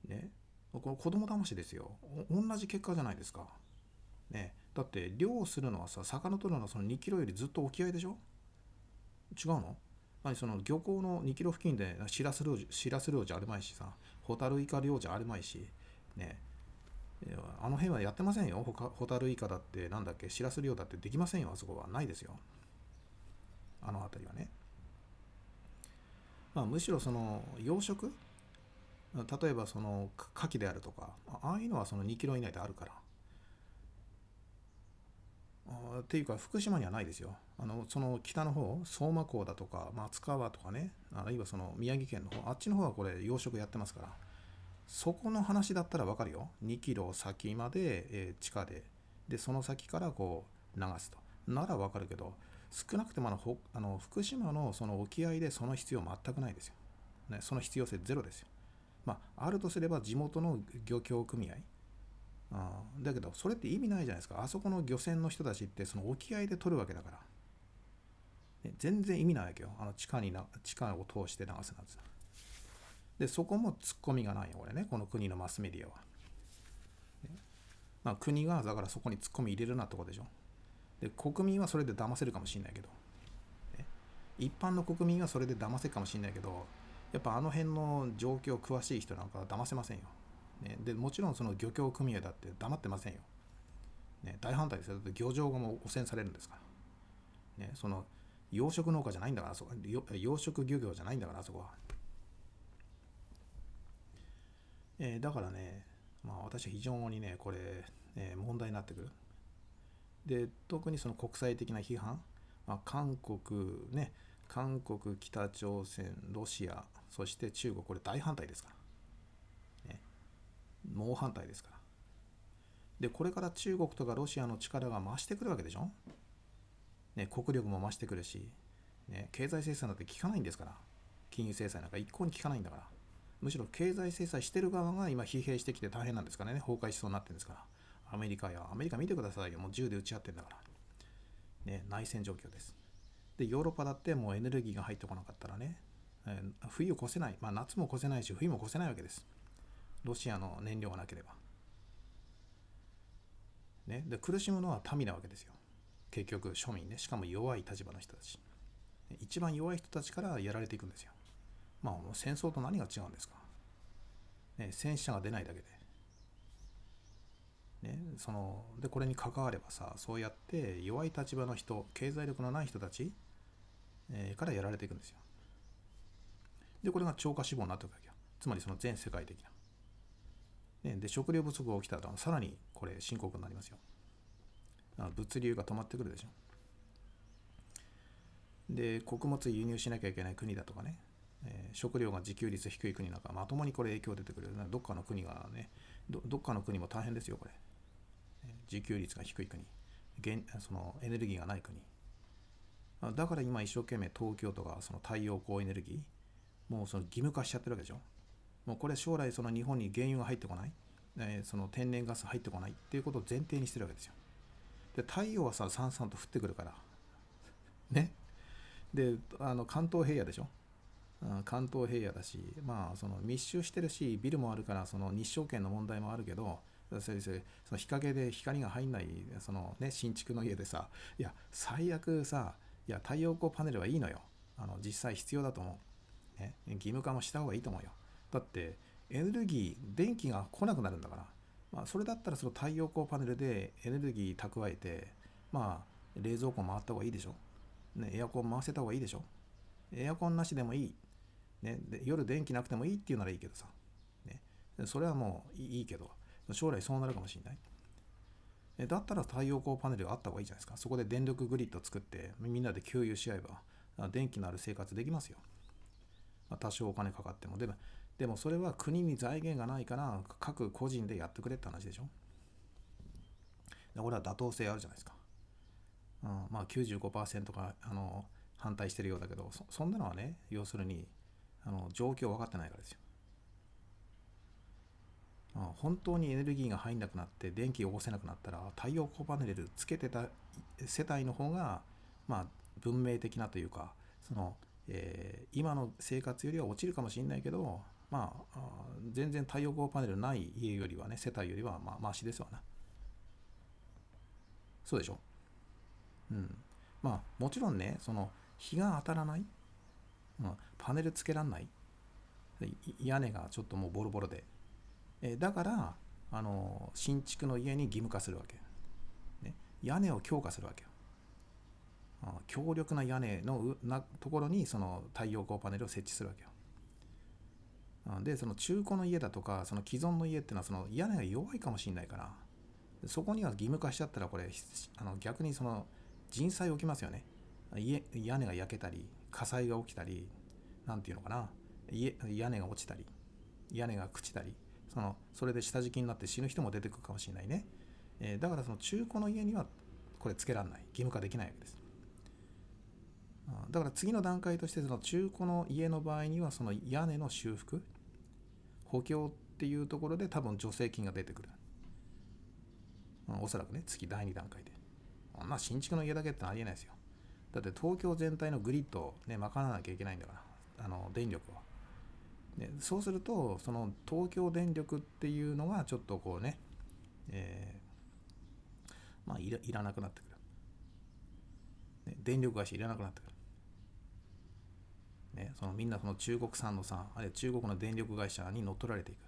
ね？これ子供騙しですよ。同じ結果じゃないですか。ね？だって漁するのはさ魚取るのはその2キロよりずっと沖合でしょ？違うの？何その漁港の2キロ付近でしらす漁しらす漁じゃあるまいしさホタルイカ漁じゃあるまいしね？あの辺はやってませんよ。ホタルイカだってなんだっけしらす漁だってできませんよ。あそこは。ないですよ。あの辺りはね。まあむしろその養殖？例えばその牡蠣であるとか。ああいうのはその2キロ以内であるから。あっていうか福島にはないですよ。あのその北の方相馬港だとか松川とかね。あるいはその宮城県の方。あっちの方はこれ養殖やってますから。そこの話だったらわかるよ。2キロ先まで、えー地下で。でその先からこう流すと。ならわかるけど少なくてもあのほあの福島のその沖合でその必要全くないですよ、ね、その必要性ゼロですよ。まああるとすれば地元の漁協組合。あだけどそれって意味ないじゃないですか。あそこの漁船の人たちってその沖合で取るわけだから、ね全然意味ないわけよ。あの地下にな地下を通して流すなんてでそこもツッコミがないよこれね。この国のマスメディアは、まあ、国がだからそこにツッコミ入れるなってことでしょ。で国民はそれで騙せるかもしれないけど、一般の国民はそれで騙せるかもしれないけどやっぱあの辺の状況詳しい人なんかは騙せませんよ、ね、でもちろんその漁協組合だって黙ってませんよ、ね、大反対ですよ。だって漁場がもう汚染されるんですから、ね、その養殖農家じゃないんだからそこ。養殖漁業じゃないんだからあそこは、えーだからねまあ私は非常にねこれ、えー問題になってくる。で特にその国際的な批判、まあ、韓国ね韓国北朝鮮ロシアそして中国これ大反対ですから、ね、猛反対ですから。でこれから中国とかロシアの力が増してくるわけでしょ、ね、国力も増してくるし、ね、経済制裁なんて効かないんですから。金融制裁なんか一向に効かないんだから。むしろ経済制裁してる側が今疲弊してきて大変なんですからね。崩壊しそうになってるんですから。アメリカやアメリカ見てくださいよ。もう銃で撃ち合ってるんだから。ね内戦状況です。でヨーロッパだってもうエネルギーが入ってこなかったらね、えー冬を越せない、まあ、夏も越せないし冬も越せないわけです。ロシアの燃料がなければ、ね、で苦しむのは民なわけですよ。結局庶民ね。しかも弱い立場の人たち。一番弱い人たちからやられていくんですよ。まあ戦争と何が違うんですか、ね、戦死者が出ないだけで。ね、そのでこれに関わればさそうやって弱い立場の人経済力のない人たち、えーからやられていくんですよ。でこれが超過死亡になっていくわけよ。つまりその全世界的な、ね、で食料不足が起きたらさらにこれ深刻になりますよ。物流が止まってくるでしょ。で穀物輸入しなきゃいけない国だとかね、えー食料が自給率低い国なんかまともにこれ影響出てくるどっかの国がねどっかの国も大変ですよこれ。自給率が低い国。現そのエネルギーがない国。だから今一生懸命東京とかその太陽光エネルギーもうその義務化しちゃってるわけでしょ。もうこれ将来その日本に原油が入ってこない、えーその天然ガス入ってこないっていうことを前提にしてるわけですよ。で太陽はささんさんと降ってくるから。ね。であの関東平野でしょ。関東平野だしまあその密集してるしビルもあるからその日照権の問題もあるけどそれそれその日陰で光が入んないその、ね、新築の家でさいや最悪さいや太陽光パネルはいいのよ。あの実際必要だと思う、ね、義務化もした方がいいと思うよ。だってエネルギー電気が来なくなるんだから、まあ、それだったらその太陽光パネルでエネルギー蓄えてまあ冷蔵庫回った方がいいでしょ、ね、エアコン回せた方がいいでしょ。エアコンなしでもいい、ね、で夜電気なくてもいいっていうならいいけどさ、ね、それはもういいけど将来そうなるかもしれない。だったら太陽光パネルがあった方がいいじゃないですか。そこで電力グリッド作ってみんなで共有し合えば電気のある生活できますよ、まあ、多少お金かかっても。でもでもそれは国に財源がないから各個人でやってくれって話でしょ。でこれは妥当性あるじゃないですか、うん、まあ95%があの反対してるようだけどそそんなのはね要するにあの状況分かってないからですよ。本当にエネルギーが入んなくなって電気を起こせなくなったら太陽光パネルつけてた世帯の方がまあ文明的なというかその、えー、今の生活よりは落ちるかもしれないけどまあ全然太陽光パネルない家よりはね世帯よりはまあマシですわな。そうでしょ？うん。まあもちろんねその日が当たらない、うん、パネルつけらんない。屋根がちょっともうボロボロで。えだからあの新築の家に義務化するわけ、ね、屋根を強化するわけよ。強力な屋根のなところにその太陽光パネルを設置するわけよ。でその中古の家だとかその既存の家っていうのはその屋根が弱いかもしれないから。そこには義務化しちゃったらこれあの逆にその人災起きますよね。家屋根が焼けたり火災が起きたり何て言うのかな。家屋根が落ちたり屋根が朽ちたりそのそれで下敷きになって死ぬ人も出てくるかもしれないね、えー、だからその中古の家にはこれつけられない。義務化できないわけです。だから次の段階としてその中古の家の場合にはその屋根の修復補強っていうところで多分助成金が出てくる、うんおそらくね次第2段階で。あんな新築の家だけってありえないですよ。だって東京全体のグリッドをね賄わなきゃいけないんだからあの電力を。でそうするとその東京電力っていうのがちょっとこうね、えー、まあいらいらなくなってくる、ね、電力会社いらなくなってくる、ね、そのみんなその中国産のさあるいは中国の電力会社に乗っ取られていく、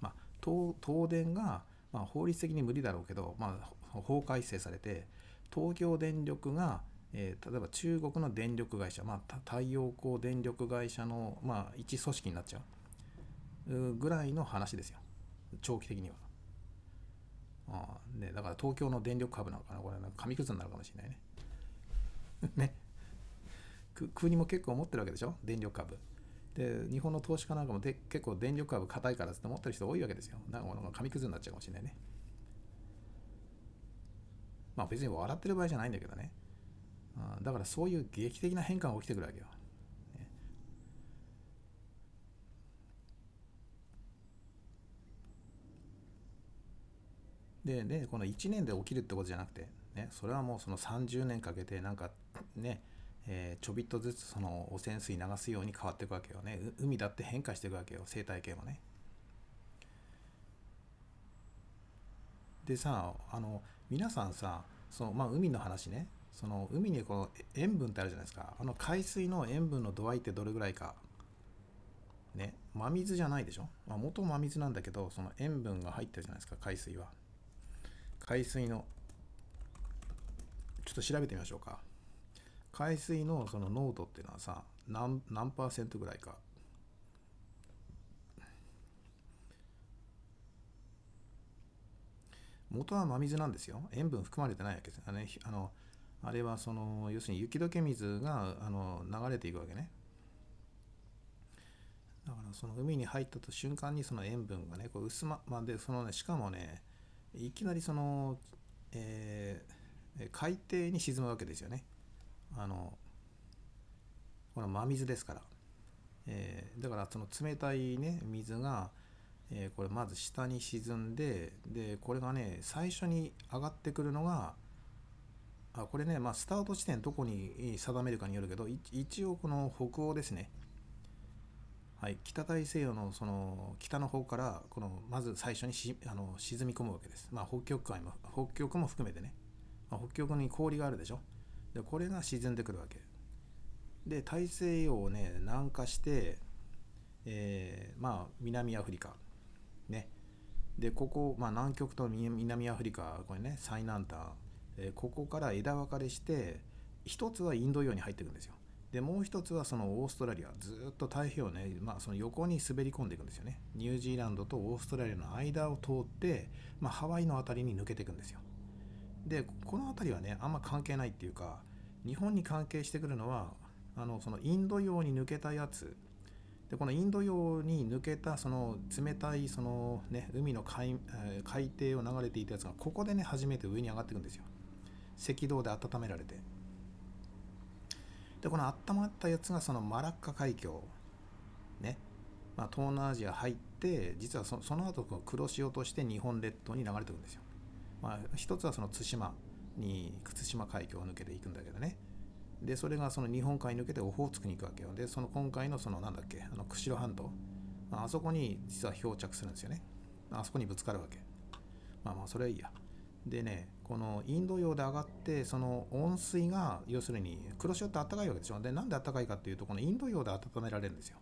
まあ、東東電が、まあ、法律的に無理だろうけど、まあ、法改正されて東京電力がえー、例えば中国の電力会社、まあ、太陽光電力会社の、まあ、一組織になっちゃう。ぐらいの話ですよ。長期的には。あね、だから東京の電力株なのかなこれなんか紙くずになるかもしれないね。ね。国も結構持ってるわけでしょ？電力株。で日本の投資家なんかもで結構電力株硬いからって持ってる人多いわけですよ。だか紙くずになっちゃうかもしれないね。まあ別に笑ってる場合じゃないんだけどね。だからそういう劇的な変化が起きてくるわけよ。でねこの1年で起きるってことじゃなくて、ね、それはもうその30年かけてなんかね、えー、ちょびっとずつその汚染水流すように変わっていくわけよね。海だって変化していくわけよ。生態系もね。でさあの皆さんさその、まあ、海の話ね。その海にこの塩分ってあるじゃないですか。あの海水の塩分の度合いってどれぐらいか。ね。真水じゃないでしょ、まあ、元真水なんだけどその塩分が入ってるじゃないですか海水は。海水のちょっと調べてみましょうか。海水のその濃度っていうのはさ何何パーセントぐらいか。元は真水なんですよ。塩分含まれてないわけですあのあのあれはその要するに雪解け水があの流れていくわけねだからその海に入ったと瞬間にその塩分がねこう薄ままでそのねしかもねいきなりその、えー、海底に沈むわけですよね。あのこれは真水ですから、えー、だからその冷たいね水が、えー、これまず下に沈んででこれがね最初に上がってくるのがあこれねまあスタート地点どこに定めるかによるけど一応この北欧ですねはい、北大西洋のその北の方からこのまず最初にしあの沈み込むわけです。まあ、北極海も北極も含めてね、まあ、北極に氷があるでしょ。でこれが沈んでくるわけ。で大西洋をね南下して、えーまあ南アフリカねでここ、まあ、南極と南アフリカこれね最南端、えここから枝分かれして一つはインド洋に入っていくんですよ。でもう一つはそのオーストラリアずっと太平洋ね、まあ、その横に滑り込んでいくんですよね。ニュージーランドとオーストラリアの間を通って、まあ、ハワイの辺りに抜けていくんですよ。でこの辺りはねあんま関係ないっていうか日本に関係してくるのはあのそのインド洋に抜けたやつ。でこのインド洋に抜けたその冷たいその、ね、海の海,、えー海底を流れていたやつがここでね初めて上に上がっていくんですよ。赤道で温められて。でこの温まったやつがそのマラッカ海峡。ね、まあ、東南アジア入って実はそその後こう黒潮として日本列島に流れてくるんですよ。まあ、一つはその対馬に対馬海峡を抜けていくんだけどね。でそれがその日本海抜けてオホーツクに行くわけよ。でその今回のそのなんだっけあの釧路半島、まああそこに実は漂着するんですよね。あそこにぶつかるわけ。まあまあそれはいいや。でねこのインド洋で上がってその温水が要するに黒潮って暖かいわけでしょ？でなんで暖かいかっていうとこのインド洋で温められるんですよ。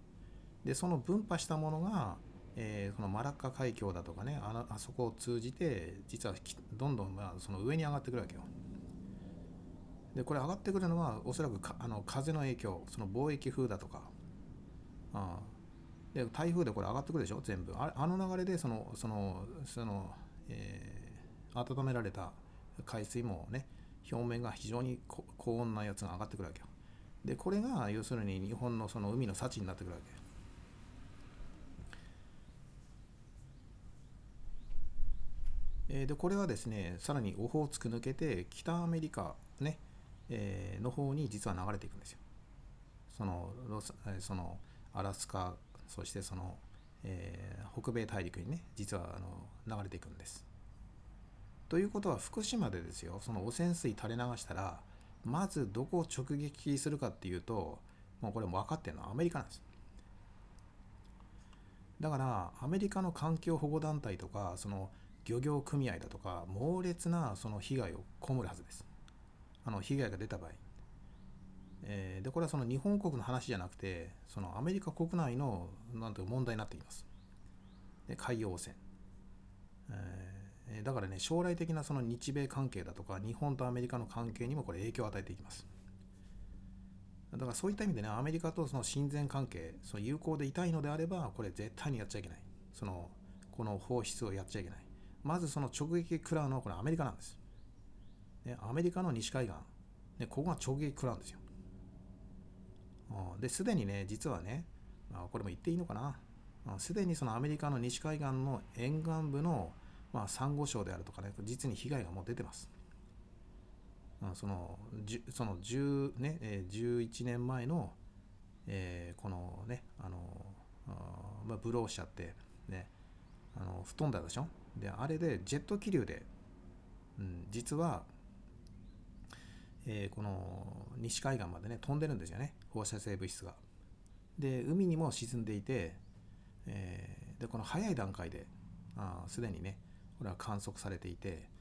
でその分派したものが、えーこのマラッカ海峡だとかねあのあそこを通じて実はどんどん、まあ、その上に上がってくるわけよ。でこれ上がってくるのはおそらくかあの風の影響その貿易風だとか。ああ。で台風でこれ上がってくるでしょ？全部。ああの流れでそのそのその、えー温められた海水もね表面が非常に高温なやつが上がってくるわけよでこれが要するに日本のその海の幸になってくるわけえでこれはですねさらにオホーツク抜けて北アメリカ、ねえーの方に実は流れていくんですよ。そのロスそのアラスカそしてその、えー北米大陸にね実はあの流れていくんです。ということは福島でですよその汚染水垂れ流したらまずどこを直撃するかっていうともうこれも分かってるのはアメリカなんです。だからアメリカの環境保護団体とかその漁業組合だとか猛烈なその被害を被るはずです。あの被害が出た場合。えでこれはその日本国の話じゃなくてそのアメリカ国内のなんていう問題になっています。で海洋汚染。えーだからね将来的なその日米関係だとか日本とアメリカの関係にもこれ影響を与えていきます。だからそういった意味でねアメリカとその親善関係その友好でいたいのであればこれ絶対にやっちゃいけない。そのこの放出をやっちゃいけない。まずその直撃食らうのはこれアメリカなんです、ね、アメリカの西海岸、ね、ここが直撃食らうんですよ。ですでにね実はね、あ、これも言っていいのかな。すでにそのアメリカの西海岸の沿岸部の、まあ、サンゴ礁であるとかね実に被害がもう出てます。うんそのその10ね、えー11年前の、えーこのねあのあまあ、ブローしちゃってねあの吹っ飛んだでしょ？であれでジェット気流で、うん、実は、えーこの西海岸までね飛んでるんですよね放射性物質が。で海にも沈んでいて、えーでこの早い段階ですでにねこれは観測されていて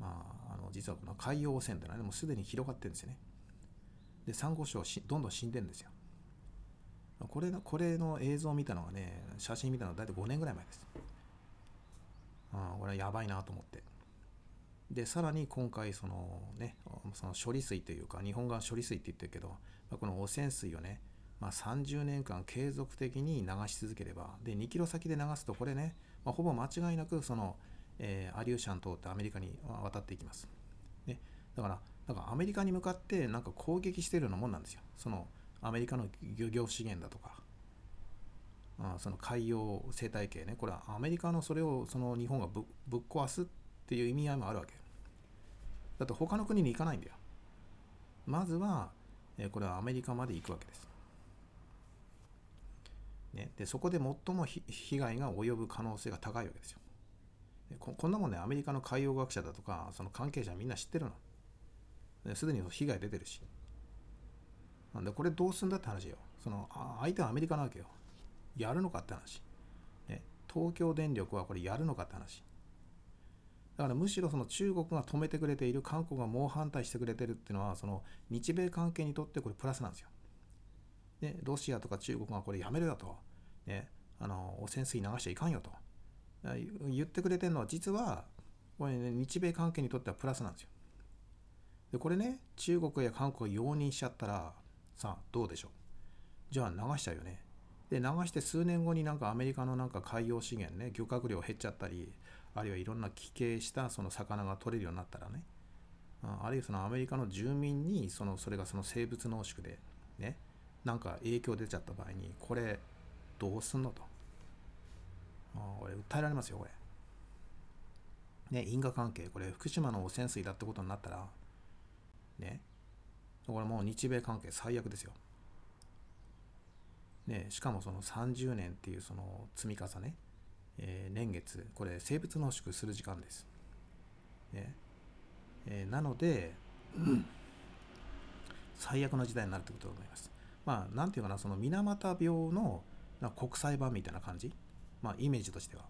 まあ、あの実はこの海洋汚染というのはねもうすでに広がってるんですよね。でサンゴ礁しどんどん死んでるんですよ。これのこれの映像を見たのがね写真見たのは大体5年ぐらい前です。あこれはやばいなと思って。でさらに今回そのねその処理水というか日本側処理水って言ってるけど、この汚染水をね、まあ、30年間継続的に流し続ければで2キロ先で流すとこれね、まあ、ほぼ間違いなくその、えーアリューシャン通ってアメリカに渡っていきます、ね、だからだからアメリカに向かってなんか攻撃してるようなもんなんですよ。そのアメリカの漁業資源だとか。あその海洋生態系ね。これはアメリカのそれをその日本がぶぶっ壊すっていう意味合いもあるわけだって他の国に行かないんだよ。まずは、えーこれはアメリカまで行くわけです、ね、でそこで最も被害が及ぶ可能性が高いわけですよ。ここんなもんねアメリカの海洋学者だとかその関係者みんな知ってるのすでに被害出てるしなんでこれどうすんだって話よその相手はアメリカなわけよやるのかって話。ね、東京電力はこれやるのかって話。だからむしろその中国が止めてくれている、韓国が猛反対してくれてるっていうのは、その日米関係にとってこれプラスなんですよ。ね、ロシアとか中国がこれやめるよと。ね、あの汚染水流しちゃいかんよと。言ってくれてるのは実はこれ、ね、日米関係にとってはプラスなんですよ。でこれね中国や韓国が容認しちゃったらさあどうでしょう？じゃあ流しちゃうよね。で流して数年後になんかアメリカのなんか海洋資源ね漁獲量減っちゃったりあるいはいろんな奇形したその魚が取れるようになったらねあるいはそのアメリカの住民にそのそれがその生物濃縮でねなんか影響出ちゃった場合にこれどうすんのとあこれ訴えられますよこれ。ね因果関係。これ福島の汚染水だってことになったらね。これもう日米関係最悪ですよ。ね、しかもその30年っていうその積み重ね、えー、年月、これ生物濃縮する時間です。ね。えー、なので、最悪の時代になるということだと思います。まあ、なんていうかな、その水俣病のな国際版みたいな感じ、まあ、イメージとしては。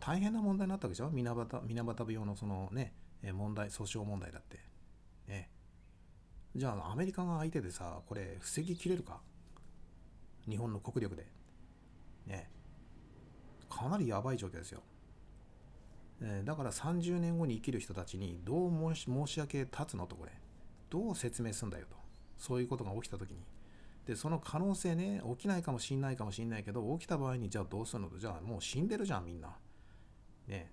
大変な問題になったわけでしょ？水俣水俣病のそのね、問題、訴訟問題だって。ね。じゃあ、アメリカが相手でさ、これ、防ぎきれるか？日本の国力で。ね。かなりやばい状況ですよ。だから30年後に生きる人たちにどう申し申し訳立つのとこれ。どう説明すんだよと。そういうことが起きた時に。で、その可能性ね、起きないかもしんないかもしんないけど、起きた場合にじゃあどうするのと。じゃあもう死んでるじゃん、みんな。ね。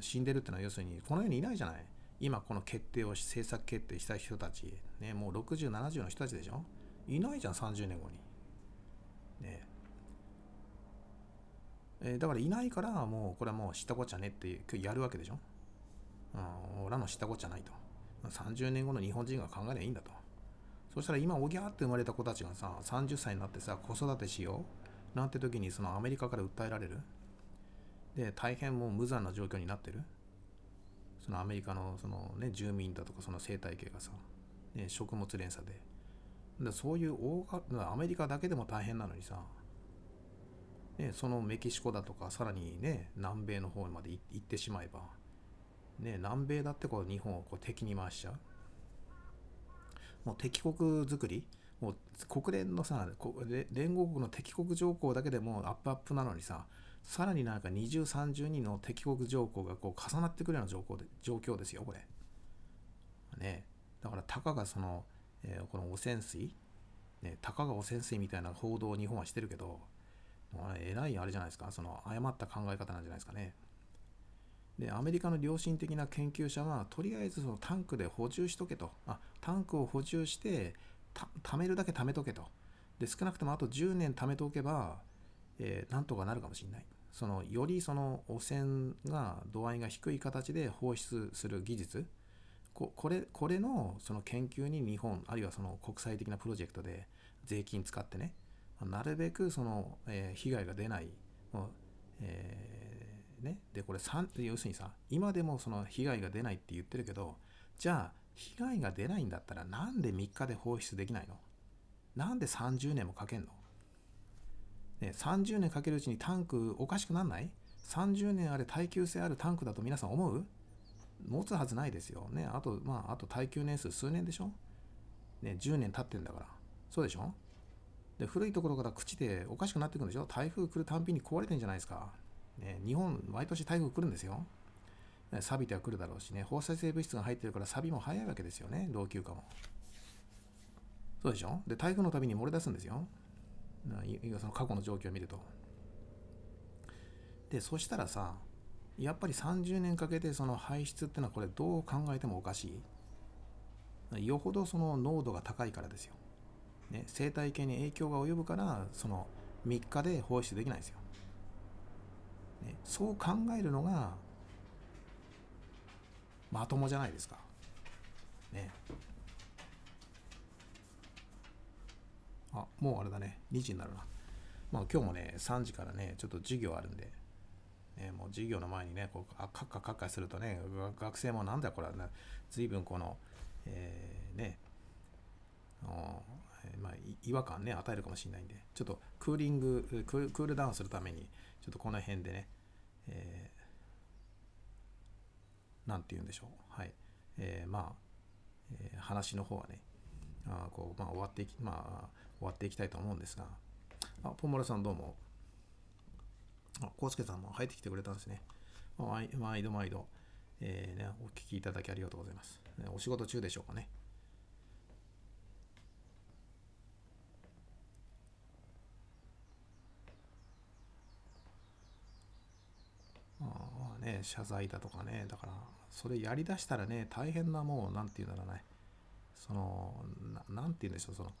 死んでるってのは要するに、この世にいないじゃない。今この決定を政策決定した人たち。ね、もう60、70の人たちでしょ。いないじゃん30年後にねえー、だからいないからもうこれはもう知ったこっちゃねってやるわけでしょ、うん、俺らの知ったこっちゃないと30年後の日本人が考えればいいんだとそしたら今おぎゃーって生まれた子たちがさ30歳になってさ子育てしようなんて時にそのアメリカから訴えられる？で大変もう無残な状況になってる？そのアメリカのそのね住民だとかその生態系がさ、ね、食物連鎖で。でそういう大アメリカだけでも大変なのにさ、ね、そのメキシコだとかさらにね南米の方まで行ってしまえば、ね、南米だってこう日本をこう敵に回しちゃう。もう敵国づくりもう国連のさ連合国の敵国条項だけでもアップアップなのにささらになんか20、30人の敵国条項がこう重なってくるような状況で状況ですよ、これ。ね。だからたかがその、えー、この汚染水、ね、たかが汚染水みたいな報道を日本はしてるけど、もうえらいあれじゃないですか、その誤った考え方なんじゃないですかね。で、アメリカの良心的な研究者は、とりあえずそのタンクで補充しとけと。あ、タンクを補充して、貯めるだけ貯めとけと。で、少なくともあと10年貯めておけば、えー、なんとかなるかもしれない。その、よりその汚染が度合いが低い形で放出する技術、ここれこれのその研究に日本あるいはその国際的なプロジェクトで税金使ってねなるべくその、えー、被害が出ない、えー、ね、でこれ要するにさ今でもその被害が出ないって言ってるけどじゃあ被害が出ないんだったらなんで3日で放出できないの？なんで30年もかけんの、ね、30年かけるうちにタンクおかしくなんない ?30 年あれ耐久性あるタンクだと皆さん思う？持つはずないですよ。ね、あと、まあ、あと耐久年数数年でしょ？ね、10年経ってんだから。そうでしょ？で、古いところから朽ちておかしくなってくんでしょ？台風来るたんびに壊れてんじゃないですか。ね、日本、毎年台風来るんですよ。錆びては来るだろうしね、放射性物質が入ってるから錆びも早いわけですよね、老朽化も。そうでしょ？で、台風のたびに漏れ出すんですよ。その過去の状況を見ると。で、そしたらさ、やっぱり30年かけてその排出ってのはこれどう考えてもおかしい。よほどその濃度が高いからですよ。ね、生態系に影響が及ぶからその3日で放出できないですよ。ね、そう考えるのがまともじゃないですか。ね。あ、もうあれだね。2時になるな。まあ今日もね、3時からね、ちょっと授業あるんで、ね、もう授業の前にね、こうカッカカッカするとね、学生もなんだこれは、ね、随分この、えー、ね、えまあ、違和感ね与えるかもしれないんでちょっとクーリングククールダウンするためにちょっとこの辺でね、えーなんて言うんでしょう。はい、えーまあ、えー話の方はねあこう、まあ、終わっていきまあ終わっていきたいと思うんですがあポモラさんどうも。あコウスケさんも入ってきてくれたんですね。毎毎度毎度、えーね、お聞きいただきありがとうございます、ねお仕事中でしょうかねまあね、謝罪だとかね、だから、それやりだしたらね、大変なもう、なんていうんだろうね、その、ななんて言うんでしょう、その、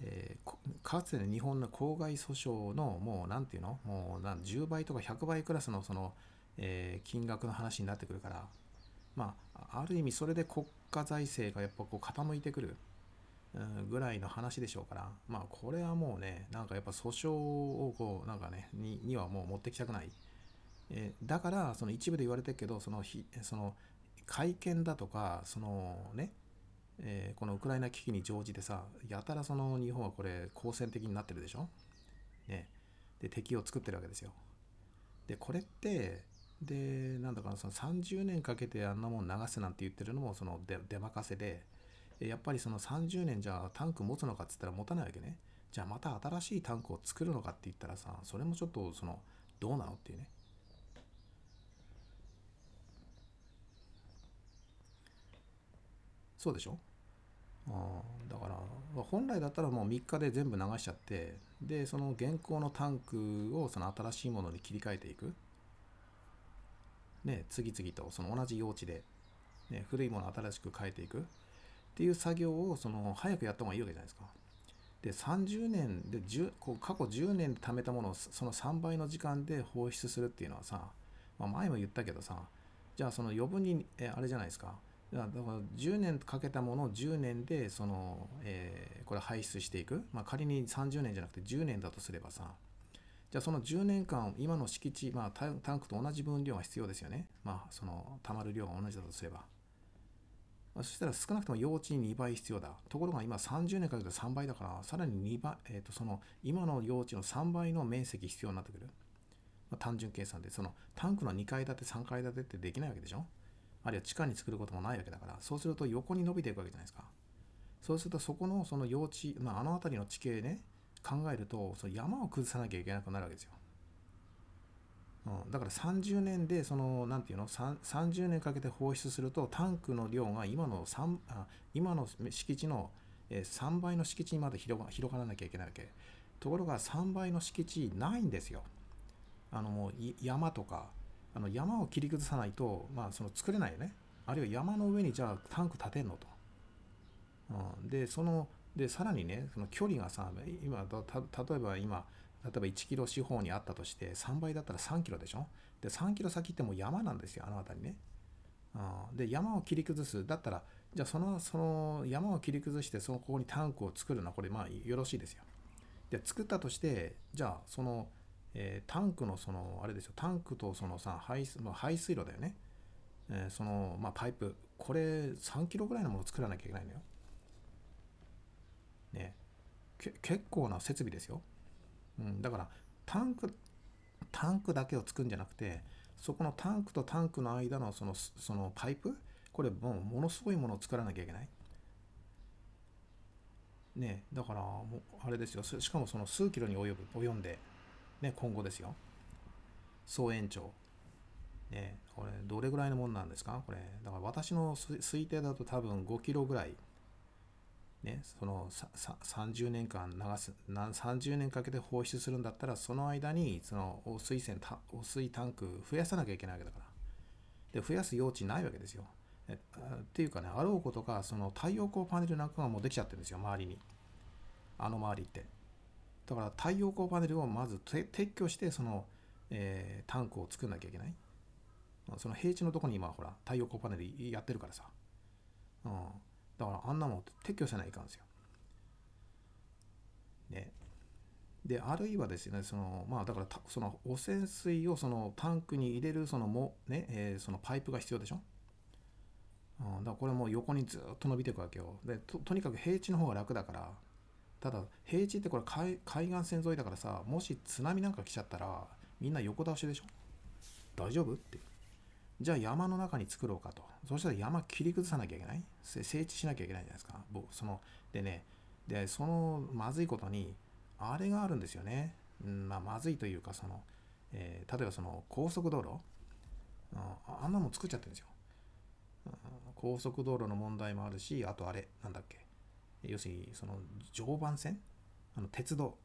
えーかつての日本の公害訴訟の、もう、なんていうの、もうなん、10倍とか100倍クラスの、その、えー金額の話になってくるから、まあ、ある意味、それで国家財政がやっぱこう傾いてくる。うんぐらいの話でしょうから、まあ、これはもうね、なんかやっぱ訴訟をこう、なんかね、ににはもう持ってきたくない。えーだからその一部で言われてるけどそのひその会見だとかそのね、えーこのウクライナ危機に乗じてさやたらその日本はこれ好戦的になってるでしょ、ね、で敵を作ってるわけですよ。でこれってでなんだかなその30年かけてあんなもん流すなんて言ってるのもその出出任せでやっぱりその30年じゃあタンク持つのかっつったら持たないわけね。じゃあまた新しいタンクを作るのかって言ったらさそれもちょっとそのどうなのっていうね。そうでしょ？あだから本来だったらもう3日で全部流しちゃってでその現行のタンクをその新しいものに切り替えていく。ね次々とその同じ用地で、ね、古いものを新しく変えていく。っていう作業をその早くやった方がいいわけじゃないですか。で30年で10こう過去10年で貯めたものをその3倍の時間で放出するっていうのはさ、まあ、前も言ったけどさじゃあその余分にえあれじゃないですか。だから10年かけたものを10年でその、えーこれ排出していく、まあ、仮に30年じゃなくて10年だとすればさじゃあその10年間今の敷地、まあ、タンクと同じ分量が必要ですよね。まあその溜まる量が同じだとすれば、まあ、そしたら少なくとも用地に2倍必要だ。ところが今30年かけて3倍だからさらに2倍、えー、とその今の用地の3倍の面積必要になってくる、まあ、単純計算でそのタンクの2階建て3階建てってできないわけでしょ。あるいは地下に作ることもないわけだからそうすると横に伸びていくわけじゃないですか。そうするとそこのその用地、まあ、あの辺りの地形ね考えるとその山を崩さなきゃいけなくなるわけですよ、うん、だから30年でそのなんていうの30年かけて放出するとタンクの量が今の3あ今の敷地の3倍の敷地にまで広が広がらなきゃいけないわけ。ところが3倍の敷地ないんですよ。あのもう山とかあの山を切り崩さないと、まあ、その作れないよね。あるいは山の上にじゃあタンク建てんのと、うん、でそのでさらにねその距離がさ今た例えば今例えば1キロ四方にあったとして3倍だったら3キロでしょ。で3キロ先ってもう山なんですよあの辺りね、うん、で山を切り崩す。だったらじゃあそのその山を切り崩してそのここにタンクを作るのはこれまあよろしいですよ。で作ったとしてじゃあそのえータンクのそのあれですよタンクとそのさ排水,、まあ、排水路だよね、えーその、まあ、パイプ。これ3キロぐらいのものを作らなきゃいけないのよ。ね。け結構な設備ですよ。うん、だからタンクタンクだけを作るんじゃなくてそこのタンクとタンクの間のそのそのパイプ。これもうものすごいものを作らなきゃいけない。ね。だからもうあれですよ。ししかもその数キロに及ぶ及んで。ね、今後ですよ。総延長。ね、これ、どれぐらいのもんなんですか？これ。だから私の推定だと多分5キロぐらい、ね、そのささ30年間流す、30年かけて放出するんだったら、その間に、その汚水栓、汚水タンク増やさなきゃいけないわけだから。で、増やす余地ないわけですよ。えっていうかね、あろうことか、その太陽光パネルなんかがもうできちゃってるんですよ、周りに。あの周りって。だから太陽光パネルをまず撤去してその、えータンクを作んなきゃいけない。その平地のとこに今ほら太陽光パネルやってるからさ。うん、だからあんなもん撤去せないかんですよ。ね。であるいはですねそのまあだからその汚染水をそのタンクに入れるそのもね、えーそのパイプが必要でしょ。うん、だからこれも横にずっと伸びていくわけよ。でととにかく平地の方が楽だからただ平地ってこれ海岸線沿いだからさもし津波なんか来ちゃったらみんな横倒しでしょ？大丈夫？って。じゃあ山の中に作ろうかと。そしたら山切り崩さなきゃいけない？整地しなきゃいけないじゃないですか。ぼそのでねでそのまずいことにあれがあるんですよね、うんまあ、まずいというかその、えー例えばその高速道路、あんなもん作っちゃってるんですよ、高速道路の問題もあるしあとあれなんだっけ？要するにその常磐線？あの鉄道、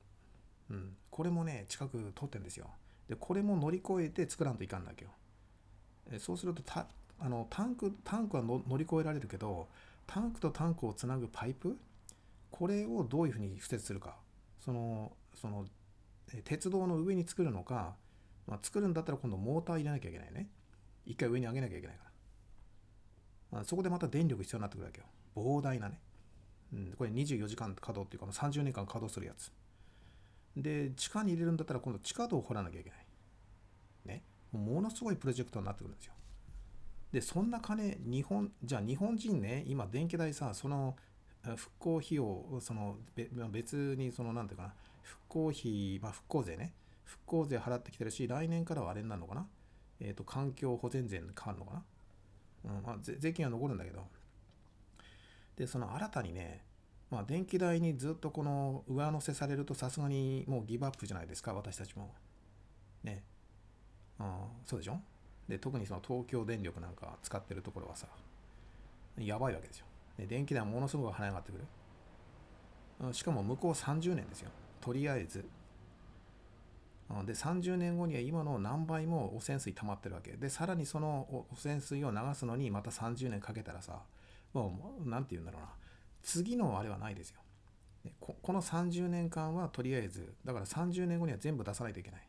うん、これもね近く通ってんですよ。でこれも乗り越えて作らんといかんだけよ。そうするとたあのタンクタンクは乗り越えられるけどタンクとタンクをつなぐパイプ？これをどういうふうに敷設するか。そのその鉄道の上に作るのか、まあ、作るんだったら今度モーター入れなきゃいけないね。一回上に上げなきゃいけないから。あそこでまた電力必要になってくるわけよ。膨大なね、うん、これ24時間稼働っていうかもう30年間稼働するやつ。で地下に入れるんだったら今度地下道を掘らなきゃいけない。ね。ものすごいプロジェクトになってくるんですよ。でそんな金日本じゃあ日本人ね今電気代さその復興費用その別にそのなんていうかな復興費、まあ、復興税ね。復興税払ってきてるし来年からはあれになるのかな。えっ、と環境保全税に変わるのかな。うんまあ、税金は残るんだけど。でその新たにねまあ電気代にずっとこの上乗せされるとさすがにもうギブアップじゃないですか私たちも。ね。あそうでしょ？で特にその東京電力なんか使ってるところはさやばいわけですよ。で電気代ものすごく跳ね上がってくる。うんしかも向こう30年ですよ。とりあえず。うんで30年後には今の何倍も汚染水溜まってるわけ。でさらにその汚染水を流すのにまた30年かけたらさもう何て言うんだろうな。次のあれはないですよ。ここの30年間はとりあえずだから30年後には全部出さないといけない。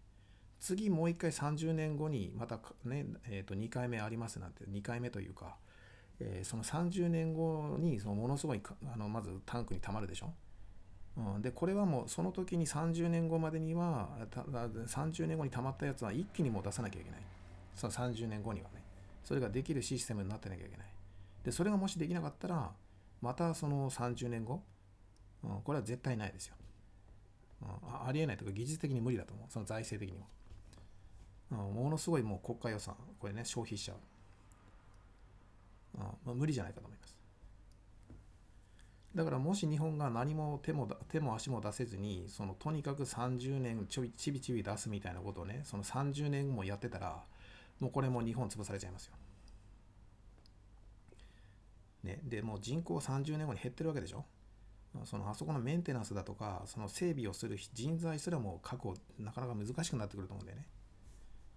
次もう一回30年後にまたね、えー、と2回目ありますなんて2回目というか、えーその30年後にそのものすごいあのまずタンクに溜まるでしょ。うん、でこれはもうその時に30年後までにはた30年後に溜まったやつは一気にもう出さなきゃいけない。その30年後にはね。それができるシステムになってなきゃいけない。でそれがもしできなかったらまたその30年後、うん、これは絶対ないですよ、うん、あありえないというか技術的に無理だと思う。その財政的にも、うん、ものすごいもう国家予算これね消費しちゃう、んまあ、無理じゃないかと思います。だからもし日本が何も手も手も足も出せずにそのとにかく30年ちょいちびちび出すみたいなことをねその30年もやってたらもうこれも日本潰されちゃいますよ。ね、でもう人口30年後に減ってるわけでしょ。そのあそこのメンテナンスだとかその整備をする人材すらも確保なかなか難しくなってくると思うんだよね。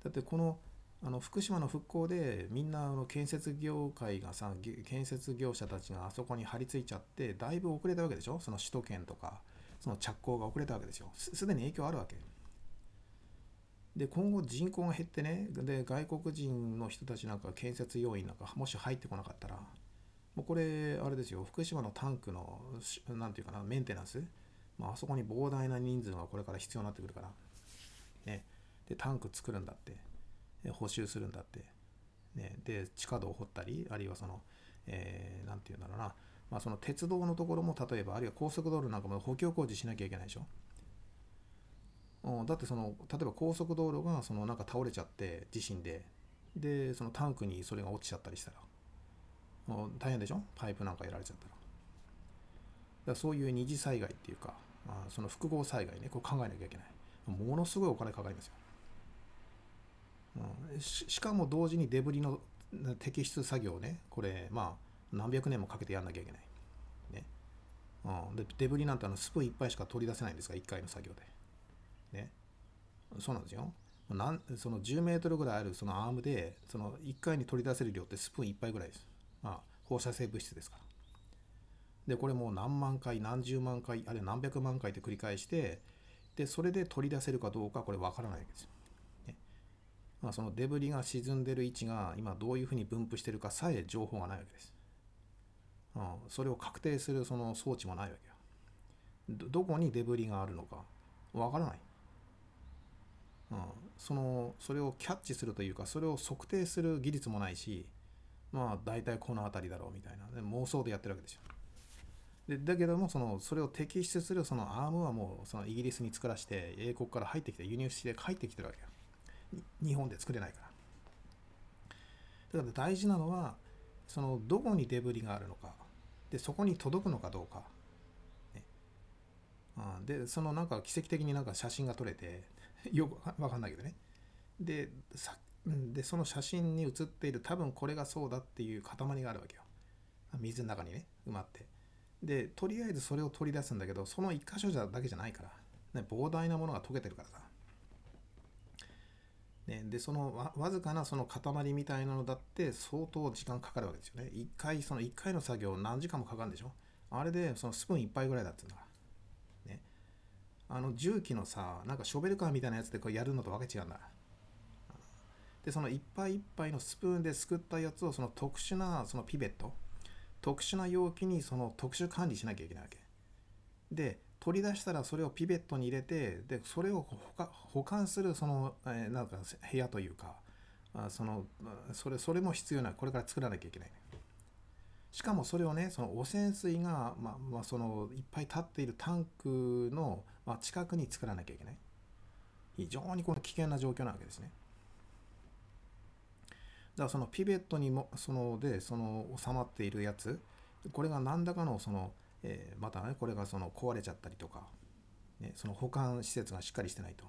だってこのあの福島の復興でみんなの建設業界がさ建設業者たちがあそこに張り付いちゃってだいぶ遅れたわけでしょ。その首都圏とかその着工が遅れたわけですよ。すでに影響あるわけ。で今後人口が減ってねで外国人の人たちなんか建設要員なんかもし入ってこなかったらもうこれあれですよ。福島のタンクのなんていうかなメンテナンス、まああそこに膨大な人数がこれから必要になってくるから。ね。でタンク作るんだって。え補修するんだって、ね、で地下道を掘ったりあるいはその、えーなんていうんだろうな、まあ、その鉄道のところも例えばあるいは高速道路なんかも補強工事しなきゃいけないでしょ、うん、だってその例えば高速道路がそのなんか倒れちゃって地震で。でそのタンクにそれが落ちちゃったりしたら、もう大変でしょ？パイプなんかやられちゃったら。だそういう二次災害っていうか、まあ、その複合災害ね。これ考えなきゃいけない。ものすごいお金かかりますよ。うん。ししかも同時にデブリの摘出作業ね。これまあ何百年もかけてやんなきゃいけない、ね。うん、でデブリなんてあのスプーンいっぱいしか取り出せないんですが1回の作業で。ね。そうなんですよ。なんその10メートルぐらいあるそのアームでその1回に取り出せる量ってスプーン1杯ぐらいです、まあ、放射性物質ですからでこれも何万回何十万回あるいは何百万回って繰り返してでそれで取り出せるかどうかこれ分からないわけですよまあ、そのデブリが沈んでる位置が今どういうふうに分布してるかさえ情報がないわけです。うん、それを確定するその装置もないわけよ。どどこにデブリがあるのかわからない。うん、そのそれをキャッチするというかそれを測定する技術もないしまあ大体この辺りだろうみたいな。で妄想でやってるわけですよ。でだけどもそのそれを摘出するそのアームはもうそのイギリスに作らせて英国から入ってきて輸入して帰ってきてるわけよ。日本で作れないから。だから大事なのはそのどこにデブリがあるのか。でそこに届くのかどうか、ね。うん、でそのなんか奇跡的になんか写真が撮れてよくわかんないけどね。でさでその写真に写っている多分これがそうだっていう塊があるわけよ。水の中にね埋まって。でとりあえずそれを取り出すんだけどその一箇所じゃだけじゃないから、ね、膨大なものが溶けてるからさ、ね、でそのわわずかなその塊みたいなのだって相当時間かかるわけですよね。一回その一回の作業何時間もかかるんでしょ？あれでそのスプーン一杯ぐらいだって言うんだから。ね。あの重機のさなんかショベルカーみたいなやつでこうやるのとわけ違うんだでその一杯一杯のスプーンですくったやつをその特殊なそのピベット特殊な容器にその特殊管理しなきゃいけないわけ。で取り出したらそれをピベットに入れてでそれを保管するその、えーなんか部屋というかあそのそれそれも必要なこれから作らなきゃいけない。しかもそれをねその汚染水が、まあま、そのいっぱい立っているタンクの、ま、近くに作らなきゃいけない。非常にこの危険な状況なわけですね。だからそのピベットにもそのでその収まっているやつこれが何らかのその、えーまたねこれがその壊れちゃったりとか、ね、その保管施設がしっかりしてないと、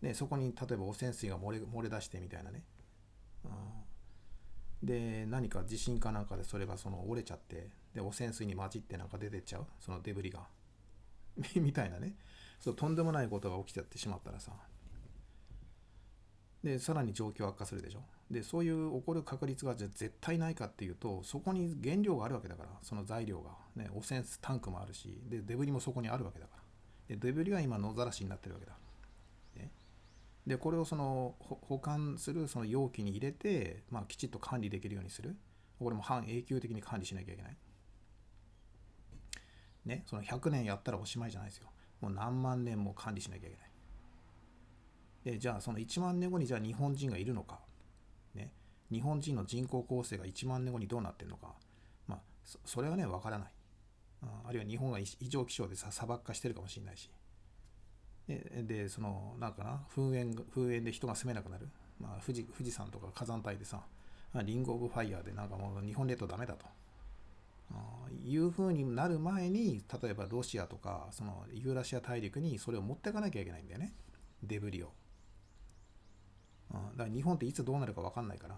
ね、そこに例えば汚染水が漏れ漏れ出してみたいなね、うん。で何か地震かなんかでそれがその折れちゃってで汚染水に混じってなんか出てっちゃうそのデブリが。みたいなね。そうとんでもないことが起きちゃってしまったらさ。でさらに状況悪化するでしょ。でそういう起こる確率がじゃ絶対ないかっていうとそこに原料があるわけだからその材料が、ね、汚染タンクもあるしでデブリもそこにあるわけだから。でデブリは今野ざらしになってるわけだ、ね、でこれをその保管するその容器に入れて、まあ、きちっと管理できるようにする。これも半永久的に管理しなきゃいけない。ねその100年やったらおしまいじゃないですよ。もう何万年も管理しなきゃいけない。でじゃあその1万年後にじゃあ日本人がいるのか、日本人の人口構成が1万年後にどうなってるのか、まあ、それはね分からない。あるいは日本が異常気象でさ砂漠化してるかもしれないし。ででそのなんかな噴煙噴煙で人が住めなくなる、まあ、富士富士山とか火山帯でさリング・オブ・ファイヤーでなんかもう日本列島ダメだと。いうふうになる前に例えばロシアとかそのユーラシア大陸にそれを持っていかなきゃいけないんだよね。デブリを。だから日本っていつどうなるか分かんないから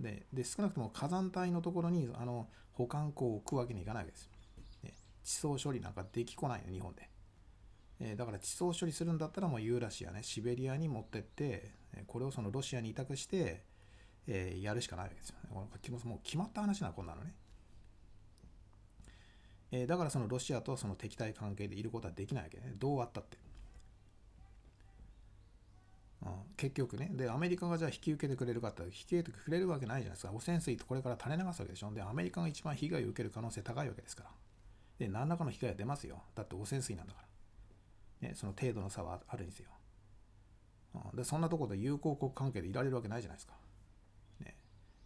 でで少なくとも火山帯のところにあの保管庫を置くわけにいかないわけです、ね、地層処理なんかできこないの日本で、えだから地層処理するんだったらもうユーラシアねシベリアに持ってってこれをそのロシアに委託して、えーやるしかないわけですよね。これもう決まった話なこんなのね。えーだからそのロシアとその敵対関係でいることはできないわけね。どうあったって。うん結局ね。でアメリカがじゃあ引き受けてくれるかって引き受けてくれるわけないじゃないですか。汚染水ってこれから垂れ流すわけでしょ。でアメリカが一番被害を受ける可能性高いわけですから。で何らかの被害は出ますよ。だって汚染水なんだから、ね、その程度の差はあるんですよ、うん。でそんなところで友好国関係でいられるわけないじゃないですか、ね、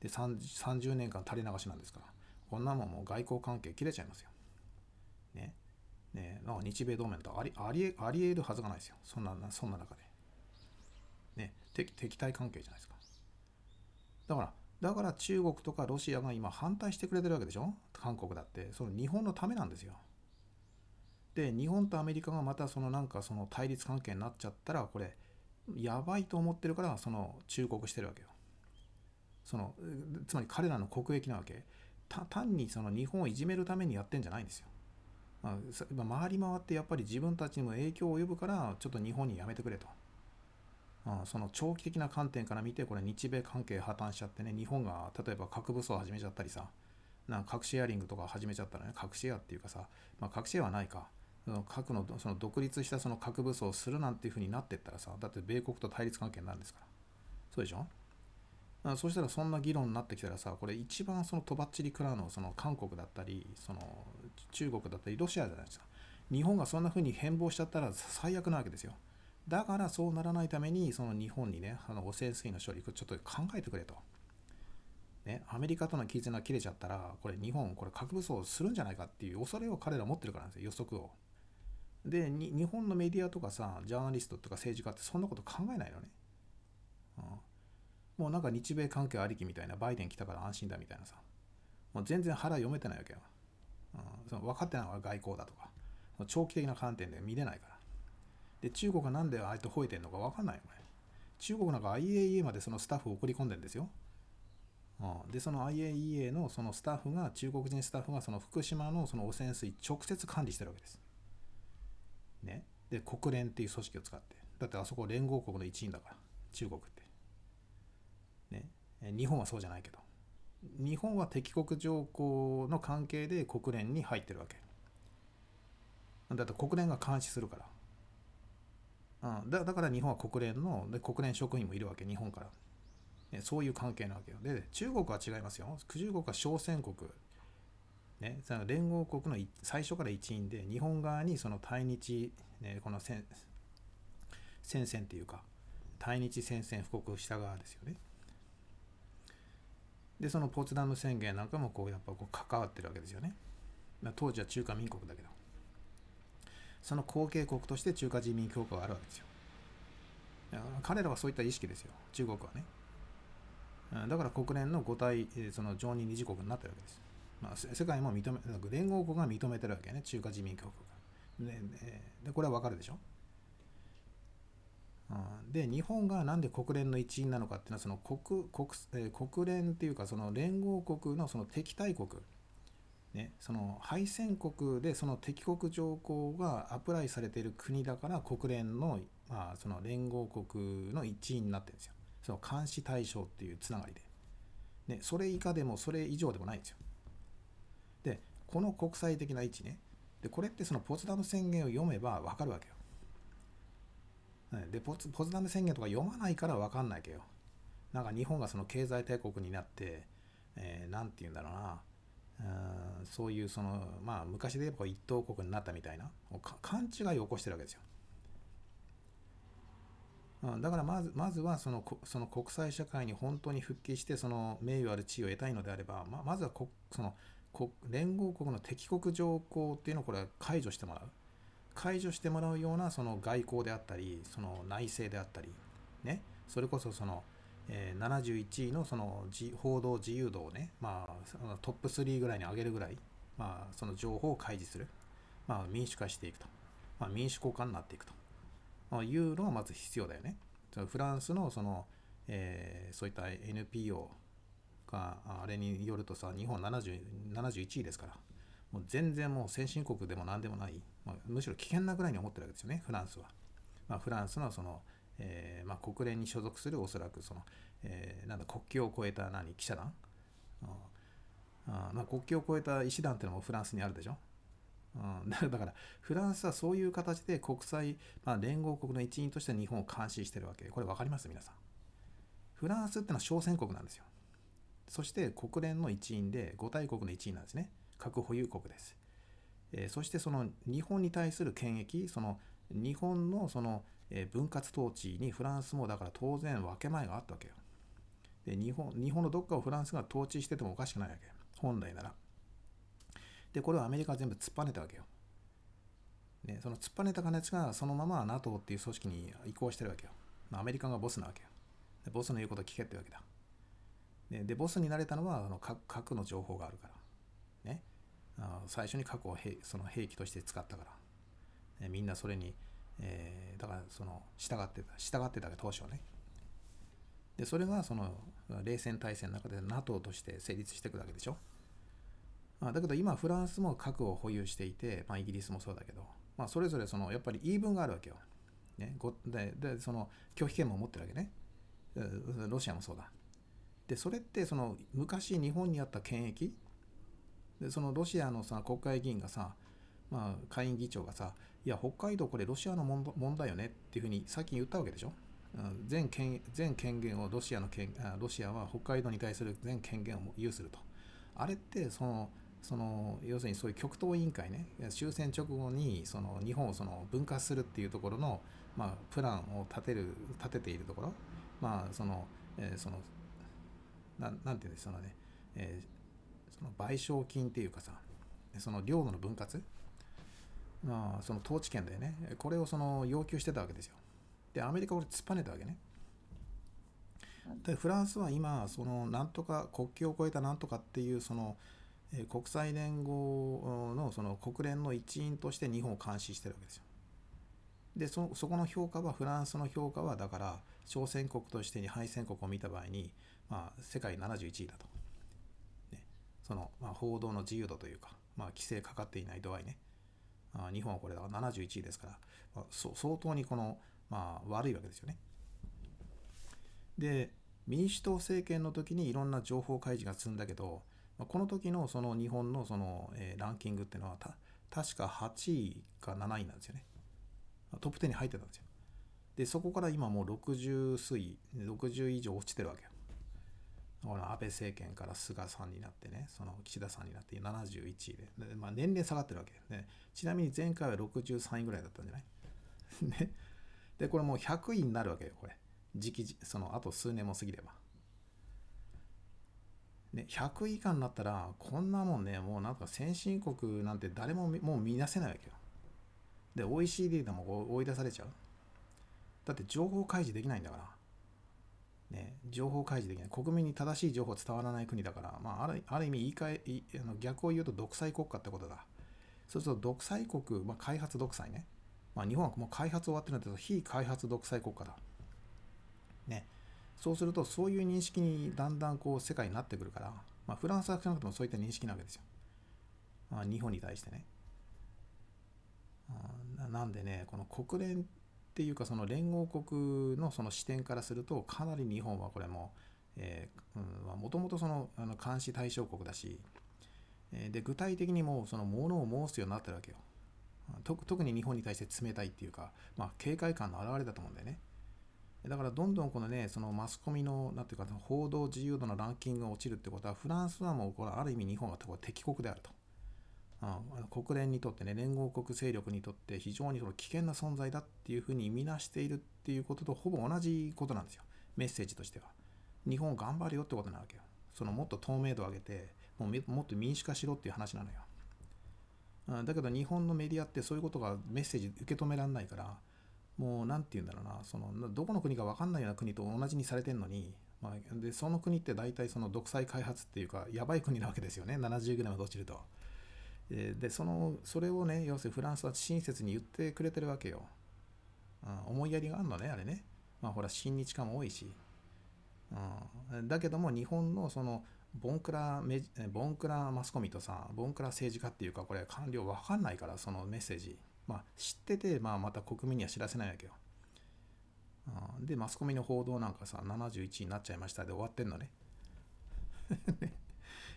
で30年間垂れ流しなんですから。こんなもんもう外交関係切れちゃいますよ。ね。ね。なんか日米同盟とありありえありえるはずがないですよ。そんなそんな中で、敵対関係じゃないですか。だから、だから中国とかロシアが今反対してくれてるわけでしょ？韓国だって。その日本のためなんですよ。で、日本とアメリカがまたそのなんかその対立関係になっちゃったら、これ、やばいと思ってるから、その忠告してるわけよ。その、つまり彼らの国益なわけ。単にその日本をいじめるためにやってんじゃないんですよ。まあ回り回ってやっぱり自分たちにも影響を及ぶから、ちょっと日本にやめてくれと。うんその長期的な観点から見てこれ日米関係破綻しちゃってね日本が例えば核武装を始めちゃったりさなんか核シェアリングとか始めちゃったらね核シェアっていうかさ、まあ、核シェアはないか。その核のその独立したその核武装をするなんていうふうになってったらさだって米国と対立関係になるんですから。そうでしょ？そしたらそんな議論になってきたらさこれ一番そのとばっちり食らうのはその韓国だったりその中国だったりロシアじゃないですか。日本がそんなふうに変貌しちゃったら最悪なわけですよ。だからそうならないためにその日本にねあの汚染水の処理ちょっと考えてくれと、ね、アメリカとの絆が切れちゃったら、これ日本、これ核武装するんじゃないかっていう恐れを彼ら持ってるからなんですよ、予測を。で、日本のメディアとかさ、ジャーナリストとか政治家ってそんなこと考えないのね。うん、もうなんか日米関係ありきみたいな、バイデン来たから安心だみたいなさ。もう全然腹読めてないわけよ。うん、その分かってないのは外交だとか、長期的な観点で見れないから。で、中国がなんでああやって吠えてんのか分かんないよね。中国なんか IAEA までそのスタッフを送り込んでんですよ。うん、でその IAEA のそのスタッフが中国人スタッフがその福島のその汚染水直接管理してるわけです。ね、で国連っていう組織を使ってだってあそこ連合国の一員だから中国って。ね、日本はそうじゃないけど日本は敵国条項の関係で国連に入ってるわけ。だって国連が監視するから。うん、だだから日本は国連ので国連職員もいるわけ日本から。ねそういう関係なわけよ。で、中国は違いますよ。中国は小戦国。ね、その連合国の最初から一員で、日本側にその対日、ね、この戦戦線っていうか、対日宣戦布告した側ですよね。で、そのポツダム宣言なんかもこうやっぱこう関わってるわけですよね。当時は中華民国だけど。その後継国として中華人民共和国があるわけですよ。彼らはそういった意識ですよ、中国はね。だから国連の5体、その常任理事国になってるわけです。まあ、世界も認め、連合国が認めてるわけね、中華人民共和国が。で、でこれはわかるでしょ？で、日本がなんで国連の一員なのかっていうのは、その国国,、国連っていうか、その連合国のその敵対国、ね、その敗戦国でその敵国条項がアプライされている国だから国連の,、まあその連合国の一員になってるんですよ。その監視対象っていうつながりで。ね、それ以下でもそれ以上でもないんですよ。で、この国際的な位置ね。で、これってそのポツダム宣言を読めばわかるわけよ。でポツ、ポツダム宣言とか読まないからわかんないわけよ。なんか日本がその経済大国になって、えー、なんて言うんだろうな。うんそういうそのまあ昔で言えば一等国になったみたいな勘違いを起こしてるわけですよ。うん、だからまずまずはそのその国際社会に本当に復帰してその名誉ある地位を得たいのであればままずはこその連合国の敵国条項っていうのをこれは解除してもらう解除してもらうようなその外交であったりその内政であったりねそれこそその、えー、71位のその報道自由度をね、まあ、トップ3ぐらいに上げるぐらい、まあ、その情報を開示する、まあ、民主化していくと、まあ、民主国家になっていくと。まあいうのがまず必要だよね。フランスのその、えー、そういった NPO があれによるとさ日本70 71位ですから。もう全然もう先進国でも何でもない、まあ、むしろ危険なぐらいに思ってるわけですよねフランスは。まあ、フランスのその、えーまあ、国連に所属するおそらくその、えー、なんだ国境を越えた何記者団？あまあ、国境を越えた医師団ってのもフランスにあるでしょ？うん、だからフランスはそういう形で国際、まあ、連合国の一員として日本を監視してるわけ。これ分かります？皆さん。フランスってのは小戦国なんですよ。そして国連の一員で五大国の一員なんですね。核保有国です、えー、そしてその日本に対する権益その日本のその、えー、分割統治にフランスもだから当然分け前があったわけよで日本日本のどっかをフランスが統治しててもおかしくないわけ本来ならで、これをアメリカは全部突っぱねたわけよ。ね、その突っぱねた金がそのまま NATO っていう組織に移行してるわけよ。アメリカがボスなわけよ。でボスの言うこと聞けってわけだ。でで、ボスになれたのはあの核の情報があるから。ね。あ最初に核を兵その兵器として使ったから。ね、みんなそれに、えー、だからその従ってた、従ってたわけ当初ね。で、それがその冷戦大戦の中で NATO として成立していくわけでしょ。あ、だけど今フランスも核を保有していて、まあ、イギリスもそうだけど、まあ、それぞれそのやっぱり言い分があるわけよ。ね、ででその拒否権も持ってるわけね。ロシアもそうだ。でそれってその昔日本にあった権益？でそのロシアのさ国会議員がさ、まあ、下院議長がさいや北海道これロシアの問題よねっていうふうにさっき言ったわけでしょ。全権全権限をロシアの権ロシアは北海道に対する全権限を有すると。あれってそのその要するにそういう極東委員会ね終戦直後にその日本をその分割するっていうところの、まあ、プランを立てる立てているところまあその,、えー、そのななんていうんですそのね、えーその賠償金っていうかさその領土の分割まあその統治権でねこれをその要求してたわけですよでアメリカこれ突っぱねたわけねでフランスは今そのなんとか国境を越えたなんとかっていうそのえー国際連合のその国連の一員として日本を監視してるわけですよ。でそそこの評価はフランスの評価はだから小選国としてに敗戦国を見た場合に、まあ、世界71位だと。ね、その、まあ、報道の自由度というか、まあ、規制かかっていない度合いね。あ日本はこれだから71位ですから、まあ、相当にこの、まあ、悪いわけですよね。で民主党政権の時にいろんな情報開示が進んだけど、まあこの時のその日本のその、えーランキングっていうのはた確か8位か7位なんですよね。トップ10に入ってたんですよ。で、そこから今もう60推移、60以上落ちてるわけよ。だから安倍政権から菅さんになってね、その岸田さんになって71位で、でまあ、年々下がってるわけで、ちなみに前回は63位ぐらいだったんじゃない？ね。で、これもう100位になるわけよ、これ。時期、そのあと数年も過ぎれば。ね、100位以下になったら、こんなもんね、もうなんか先進国なんて誰ももう見出せないわけよ。で、OECD でも追い出されちゃう。だって情報開示できないんだから。ね、情報開示できない。国民に正しい情報伝わらない国だから、まあ、あるある意味言い換えあの逆を言うと独裁国家ってことだ。そうすると独裁国、まあ、開発独裁ね。まあ、日本はもう開発終わってるんだけど、非開発独裁国家だ。ね。そうすると、そういう認識にだんだんこう世界になってくるから、まあ、フランスは少なくともそういった認識なわけですよ。まあ、日本に対してね。なんでね、この国連っていうか、その連合国のその視点からすると、かなり日本はこれも、もともとそのあの監視対象国だし、で具体的にもそのものを申すようになってるわけよ。特に日本に対して冷たいっていうか、まあ、警戒感の表れだと思うんだよね。だからどんどんこのね、そのマスコミの、なんていうか、報道自由度のランキングが落ちるってことは、フランスはもうこれある意味日本はこ敵国であると。うん国連にとってね、連合国勢力にとって非常にその危険な存在だっていうふうに見なしているっていうこととほぼ同じことなんですよ。メッセージとしては。日本頑張るよってことなわけよ。そのもっと透明度を上げて、もうもっと民主化しろっていう話なのよ。うんだけど日本のメディアってそういうことがメッセージ受け止められないから、もうなんて言うんだろうな、そのどこの国か分かんないような国と同じにされてるのに、まあ、でその国って大体その独裁開発っていうか、やばい国なわけですよね、70ぐらいまで落ちると。で、そのそれをね、要するにフランスは親切に言ってくれてるわけよ。うん、思いやりがあるのね、あれね。まあほら、親日家も多いし。うん、だけども、日本のその、ボンクラメボンクラマスコミとさ、ボンクラ政治家っていうか、これ官僚わかんないから、そのメッセージ。まあ知ってて、まあまた国民には知らせないわけよ。うんで、マスコミの報道なんかさ、71になっちゃいましたで終わってんのね。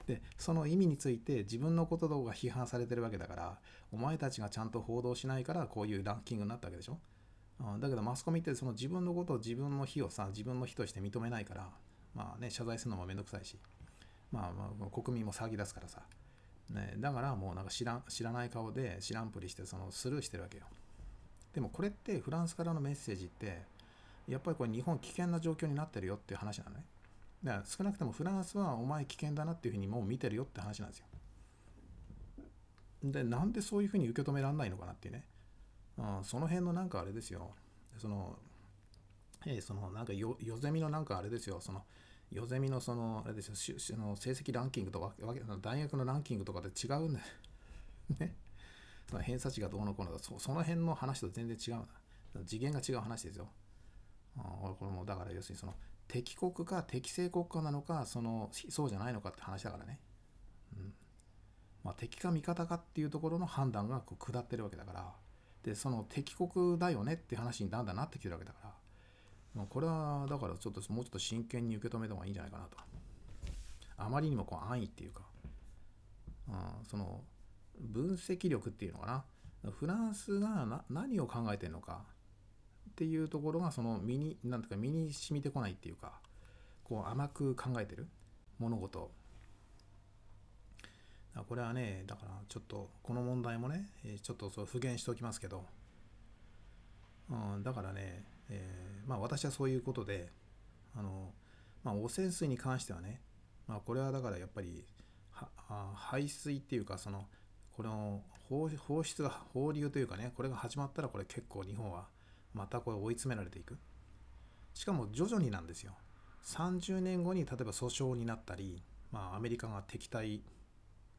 で、その意味について自分のことが批判されてるわけだから、お前たちがちゃんと報道しないからこういうランキングになったわけでしょ？うんだけどマスコミってその自分のことを自分の非をさ、自分の非として認めないから、まあね、謝罪するのもめんどくさいし、まあ、まあ、国民も騒ぎ出すからさ。ね、だからもうなんか知らん知らない顔で知らんぷりしてそのスルーしてるわけよ。でもこれってフランスからのメッセージってやっぱりこれ日本危険な状況になってるよっていう話なのね。だから少なくともフランスはお前危険だなっていうふうにもう見てるよって話なんですよ。で、なんでそういうふうに受け止められないのかなっていうね。うん、その辺のなんかあれですよ。その、えーそのなんかよ、よゼミのなんかあれですよ。その、よゼミのその、あれですよ、ししの成績ランキングとか、わけ大学のランキングとかで違うんだよ。ね。その偏差値がどうのこうのだそその辺の話と全然違う。次元が違う話ですよ。あーこれもだから要するにその敵国か敵性国家なのかそのそうじゃないのかって話だからね。うん。まあ、敵か味方かっていうところの判断がこう下ってるわけだから。でその敵国だよねって話にだんだんなってきてるわけだから。もうこれはだからちょっともうちょっと真剣に受け止めた方がいいんじゃないかなと。あまりにもこう安易っていうか、うん、その分析力っていうのかな。フランスがな何を考えてるのか。っていうところがその身になんてか身に染みてこないっていうかこう甘く考えてる物事。これはねだからちょっとこの問題もねちょっとそう復元しておきますけど、うん、だからね、えーまあ私はそういうことであの、まあ、汚染水に関してはねまあこれはだからやっぱりはあ排水っていうかそのこの放出が放流というかねこれが始まったらこれ結構日本はまたこれ追い詰められていく。しかも徐々になんですよ。30年後に例えば訴訟になったり、まあ、アメリカが敵対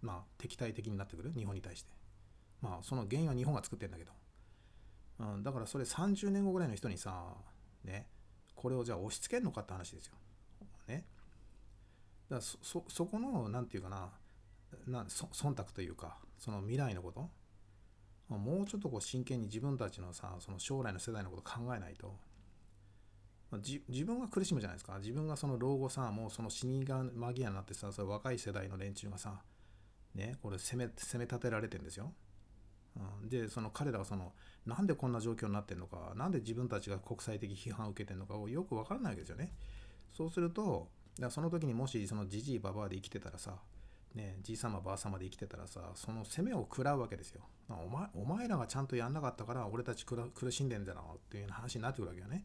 まあ敵対的になってくる。日本に対して。まあその原因は日本が作ってるんだけど、うん、だからそれ30年後ぐらいの人にさねこれをじゃあ押し付けるのかって話ですよ。ね。だからそこのなんていうかななそ忖度というかその未来のこと。もうちょっとこう真剣に自分たちのさその将来の世代のこと考えないと。じ自分が苦しむじゃないですか。自分がその老後さもうその死に間際になってさそ若い世代の連中がさねこれ攻め攻め立てられてんですよ、うん、でその彼らはそのなんでこんな状況になってんのかなんで自分たちが国際的批判を受けてんのかをよく分からないわけですよね。そうするとだその時にもしそのじじいばばあで生きてたらさね、じいさまばあさまで生きてたらさその責めを食らうわけですよ。お前お前らがちゃんとやんなかったから俺たち苦しんでんだろっていう話になってくるわけよね。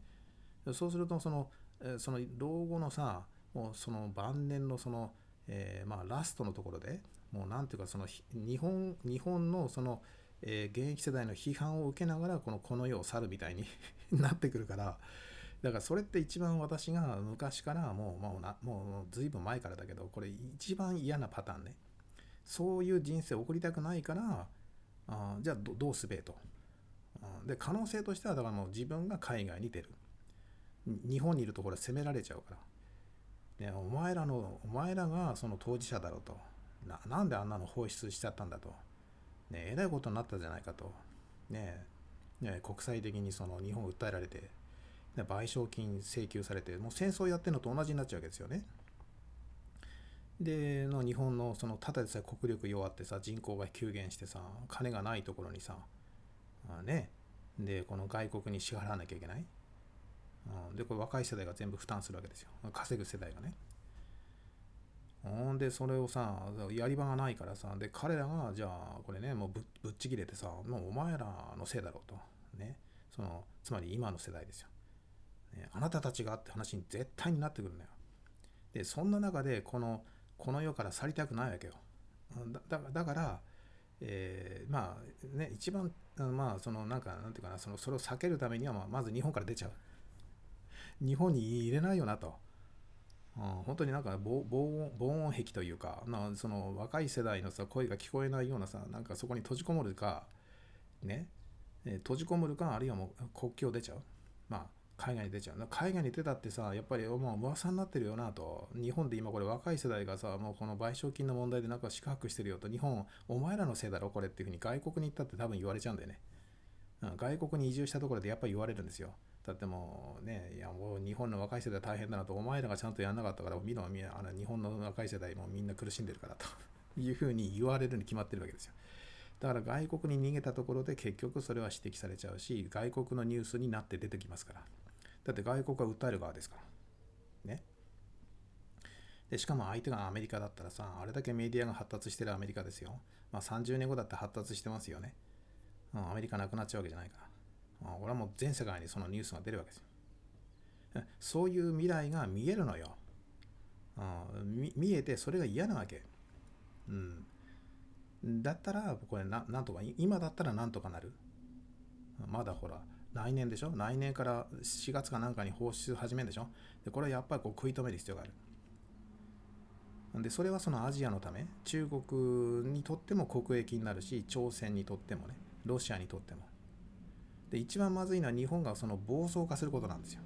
そうするとそのその老後のさもうその晩年のその、えー、まあラストのところでもうなんていうかその日本日本のその、えー、現役世代の批判を受けながらこのこの世を去るみたいに なってくるからだからそれって一番私が昔からもうもうなもう随分前からだけどこれ一番嫌なパターンね。そういう人生を送りたくないからあじゃあどうすべえと。うんで可能性としてはだからもう自分が海外に出る。日本にいるところは責められちゃうから、ね、お前らのお前らがその当事者だろうと。ななんであんなの放出しちゃったんだと、ね、えらいことになったじゃないかと。ねね国際的にその日本を訴えられて。賠償金請求されてもう戦争やってるのと同じになっちゃうわけですよね。での日本のそのただでさえ国力弱ってさ人口が急減してさ金がないところにさあね。でこの外国に支払わなきゃいけない、うん、でこれ若い世代が全部負担するわけですよ。稼ぐ世代がね。ほんでそれをさやり場がないからさで彼らがじゃあこれねもうぶぶっちぎれてさもうお前らのせいだろうと。ね。そのつまり今の世代ですよ。ね、あなたたちがって話に絶対になってくるんだよ。で、そんな中で、この、この世から去りたくないわけよ。だだから、えー、まあね、一番、まあ、その、なんか、なんていうかな、その、それを避けるためには、まあ、まず日本から出ちゃう。日本に入れないよなと。うん、本当になんか防音防音壁というかなその若い世代のさ声が聞こえないようなさなんかそこに閉じこもるかね閉じこもるかあるいはもう国境出ちゃうまあ海外に出ちゃう海外に出たってさやっぱりもう噂になってるよなと。日本で今これ若い世代がさもうこの賠償金の問題でなんか四苦してるよと。日本お前らのせいだろこれっていうふうに外国に行ったって多分言われちゃうんだよね、うん、外国に移住したところでやっぱり言われるんですよ。だってもうねいやもう日本の若い世代大変だなと。お前らがちゃんとやんなかったから見ろ見ろ。あの日本の若い世代もみんな苦しんでるからと。いうふうに言われるに決まってるわけですよ。だから外国に逃げたところで結局それは指摘されちゃうし外国のニュースになって出てきますから。だって外国は訴える側ですから。ね。でしかも相手がアメリカだったらさ、あれだけメディアが発達してるアメリカですよ。まあ30年後だって発達してますよね。うん、アメリカなくなっちゃうわけじゃないから。うん、俺はもう全世界にそのニュースが出るわけですよ。そういう未来が見えるのよ。うん、見えてそれが嫌なわけ。うん。だったら、これななんとか、今だったらなんとかなる。まだほら、来年でしょ？来年から4月かなんかに放出始めるでしょ？でこれはやっぱりこう食い止める必要がある。でそれはそのアジアのため中国にとっても国益になるし朝鮮にとってもねロシアにとっても。で一番まずいのは日本がその暴走化することなんですよ。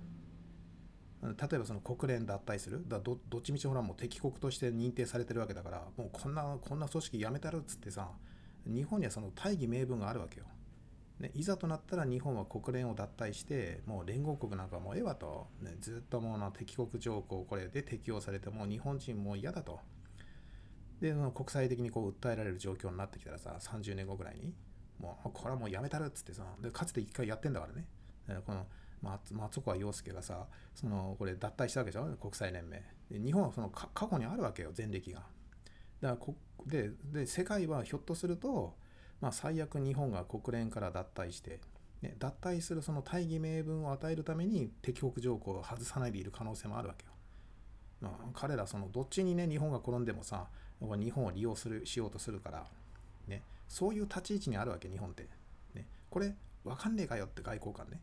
例えばその国連脱退する。だどどっちみちほらもう敵国として認定されてるわけだからもうこんなこんな組織やめたるっつってさ日本にはその大義名分があるわけよ。ね、いざとなったら日本は国連を脱退してもう連合国なんかもうええわと、ね、ずっともうな敵国条項これで適用されてもう日本人もう嫌だと。で国際的にこう訴えられる状況になってきたらさ30年後ぐらいにもうこれはもうやめたるっつってさでかつて一回やってんだからね。この松岡洋介がさそのこれ脱退したわけでしょ？国際連盟。で日本はその過去にあるわけよ前歴が。だからこでで世界はひょっとするとまあ、最悪日本が国連から脱退して、ね、脱退するその大義名分を与えるために敵国条項を外さないでいる可能性もあるわけよ。まあ、彼らそのどっちにね日本が転んでもさ日本を利用するしようとするから、ね、そういう立ち位置にあるわけ日本って、ね、これ分かんねえかよって外交官ね。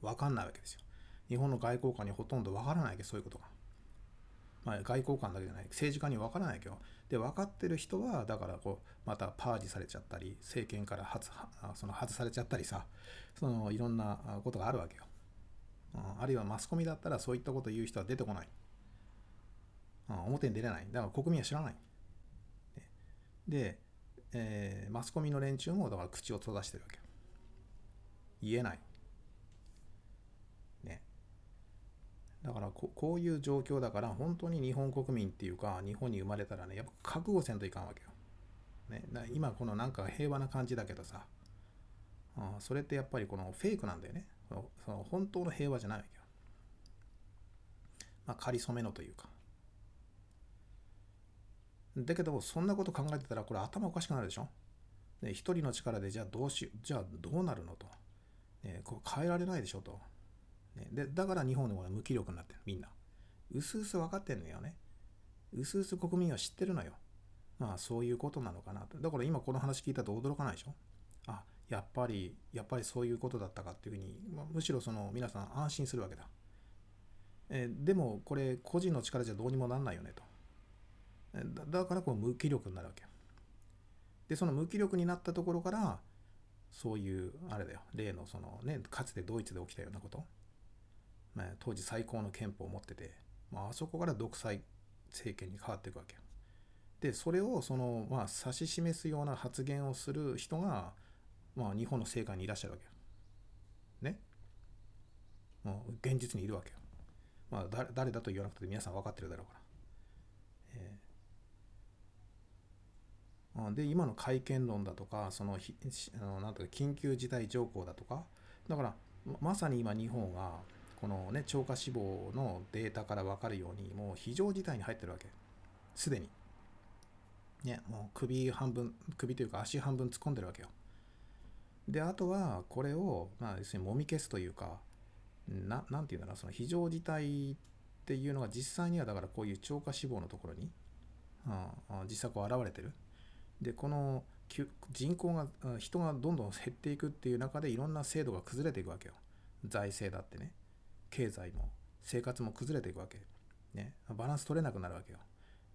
分かんないわけですよ。日本の外交官にほとんど分からないわけそういうことが、まあ、外交官だけじゃない。政治家に分からないけどで分かってる人はだからこうまたパージされちゃったり政権から外その外されちゃったりさそのいろんなことがあるわけよあるいはマスコミだったらそういったことを言う人は出てこない。表に出れない。だから国民は知らない。で、えー、マスコミの連中もだから口を閉ざしてるわけ。言えない。ね。だからここういう状況だから本当に日本国民っていうか日本に生まれたらねやっぱ覚悟せんといかんわけよ。ね、今このなんか平和な感じだけどさあそれってやっぱりこのフェイクなんだよね。その本当の平和じゃないわけよ。まあ、仮初めのというか。だけど、そんなこと考えてたら、これ頭おかしくなるでしょ。ね、一人の力で、じゃあどうし、じゃあどうなるのと。ね、こう変えられないでしょと。ね、でだから日本でも無気力になってる、みんな。うすうす分かってんのよね。うすうす国民は知ってるのよ。まあそういうことなのかなと。だから今この話聞いたと驚かないでしょ？あ、やっぱり、やっぱりそういうことだったかっていうふうに、まあ、むしろその皆さん安心するわけだ。えー、でもこれ個人の力じゃどうにもなんないよねと。だだからこう無気力になるわけ。で、その無気力になったところから、そういう、あれだよ、例のそのね、かつてドイツで起きたようなこと。まあ、当時最高の憲法を持ってて、まあ、あそこから独裁政権に変わっていくわけ。で、それをその、まあ、指し示すような発言をする人が、まあ、日本の政界にいらっしゃるわけよ。ね。もう現実にいるわけよ。まあ、誰誰だと言わなくて皆さん分かってるだろうから。えー、で、今の会見論だとか、その、あのなんていうか、緊急事態条項だとか、だから、まさに今日本が、このね、超過死亡のデータから分かるように、もう非常事態に入ってるわけ。すでに。ね、もう首半分、首というか足半分突っ込んでるわけよ。で、あとは、これを、まあ、要するにもみ消すというか、ななんていうんだろう、その非常事態っていうのが実際には、だからこういう超過死亡のところに、うん、実際こう現れてる。で、この人口が、人がどんどん減っていくっていう中で、いろんな制度が崩れていくわけよ。財政だってね、経済も、生活も崩れていくわけ。ね、バランス取れなくなるわけよ。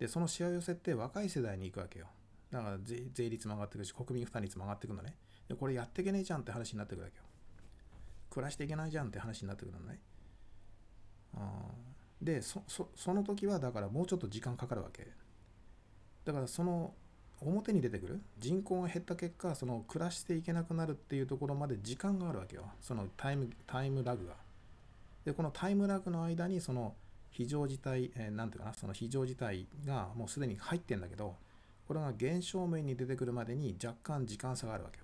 で、そのしわ寄せって若い世代に行くわけよ。だから税率も上がってくるし、国民負担率も上がってくるのね。でこれやっていけねえじゃんって話になってくるわけよ。暮らしていけないじゃんって話になってくるのね。でそその時はだからもうちょっと時間かかるわけ。だからその表に出てくる人口が減った結果その暮らしていけなくなるっていうところまで時間があるわけよそのタイムタイムラグがでこのタイムラグの間にその非常事態、えー、なんていうかなその非常事態がもうすでに入ってんだけどこれが現象面に出てくるまでに若干時間差があるわけよ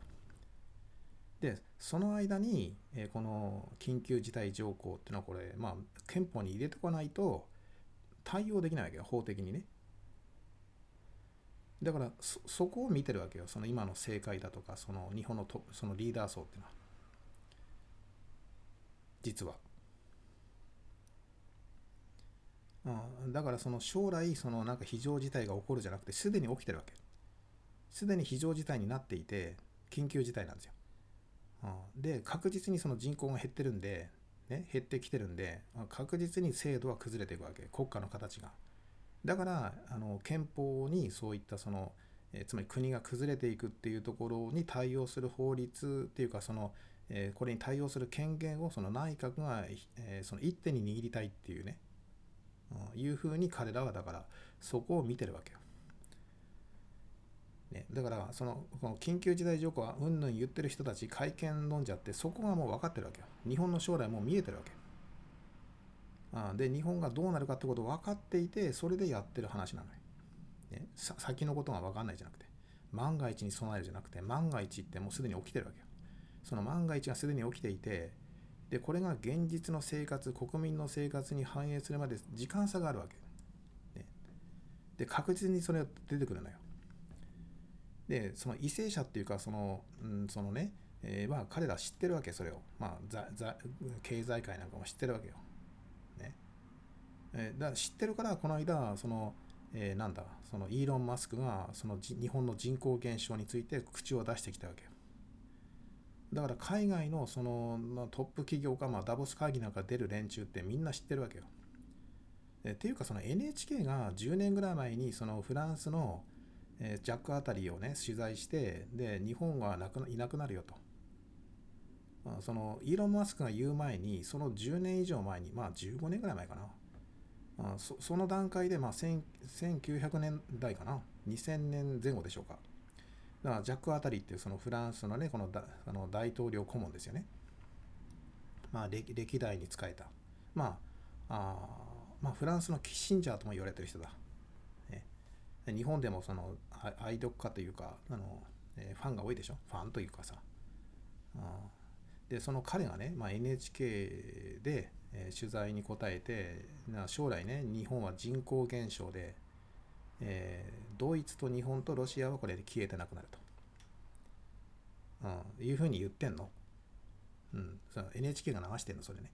で、その間に、えー、この緊急事態条項っていうのはこれ、まあ、憲法に入れてこないと対応できないわけよ、法的にね。だからそ、そこを見てるわけよ、その今の政界だとか、その日本のトそのリーダー層っていうのは。実は。うん、だからその将来そのなんか非常事態が起こるじゃなくてすでに起きてるわけ。すでに非常事態になっていて緊急事態なんですよ。うん。で確実にその人口が減ってるんで、ね、減ってきてるんで確実に制度は崩れていくわけ。国家の形が。だからあの憲法にそういったその、えつまり国が崩れていくっていうところに対応する法律っていうかその、えこれに対応する権限をその内閣が、えその一手に握りたいっていうね、いうふうに彼らはだからそこを見てるわけよ。ね、だからそのこの緊急事態条項はうんぬん言ってる人たち会見飲んじゃってそこがもう分かってるわけよ。日本の将来もう見えてるわけあで日本がどうなるかってことを分かっていてそれでやってる話なのよ、ね、先のことが分かんないじゃなくて万が一に備えるじゃなくて万が一ってもうすでに起きてるわけよ。その万が一がすでに起きていてでこれが現実の生活国民の生活に反映するまで時間差があるわけ、ね、で確実にそれが出てくるのよ。でその為政者っていうかその,、うん、そのね、えー、まあ彼ら知ってるわけそれを。まあざざ経済界なんかも知ってるわけよ、ね、えーだから知ってるからこの間その、えーなんだそのイーロン・マスクがその日本の人口減少について口を出してきたわけよ。だから海外のそのトップ企業が、まあ、ダボス会議なんか出る連中ってみんな知ってるわけよ。っていうかその NHK が10年ぐらい前にそのフランスの、ジャックあたりをね取材してで日本がなくいなくなるよと。あそのイーロン・マスクが言う前にその10年以上前にまあ15年ぐらい前かな。そその段階でまあ1900年代かな。2000年前後でしょうか。だからジャックあたりっていうそのフランスのねこのだあの大統領顧問ですよね。まあ歴歴代に仕えた。まああまあフランスのキッシンジャーとも言われてる人だ、ね日本でもその愛読家というかあの、えーファンが多いでしょ？ファンというかさ。あでその彼がね、まあ、NHK で、えー取材に答えてな将来ね日本は人口減少で、えードイツと日本とロシアはこれで消えてなくなると、うん、いうふうに言ってんの、うん、その NHK が流してんのそれね。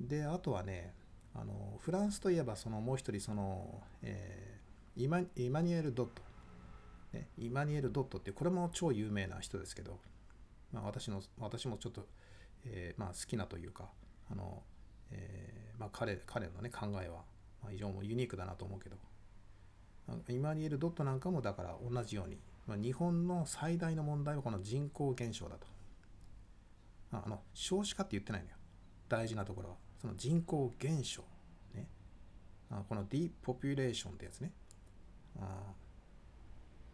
であとはねあのフランスといえばそのもう一人その、えーイマイマニュエル・ドット、ね、イマニュエル・ドットってこれも超有名な人ですけど、まあ、私の私もちょっと、えーまあ、好きなというかあの、えーまあ、彼彼の、ね、考えは、まあ、非常にユニークだなと思うけど。エマニュエル・トッドなんかもだから同じように、まあ、日本の最大の問題はこの人口減少だと。あの少子化って言ってないのよ。大事なところは。その人口減少。ね。あこの depopulation ってやつね。あ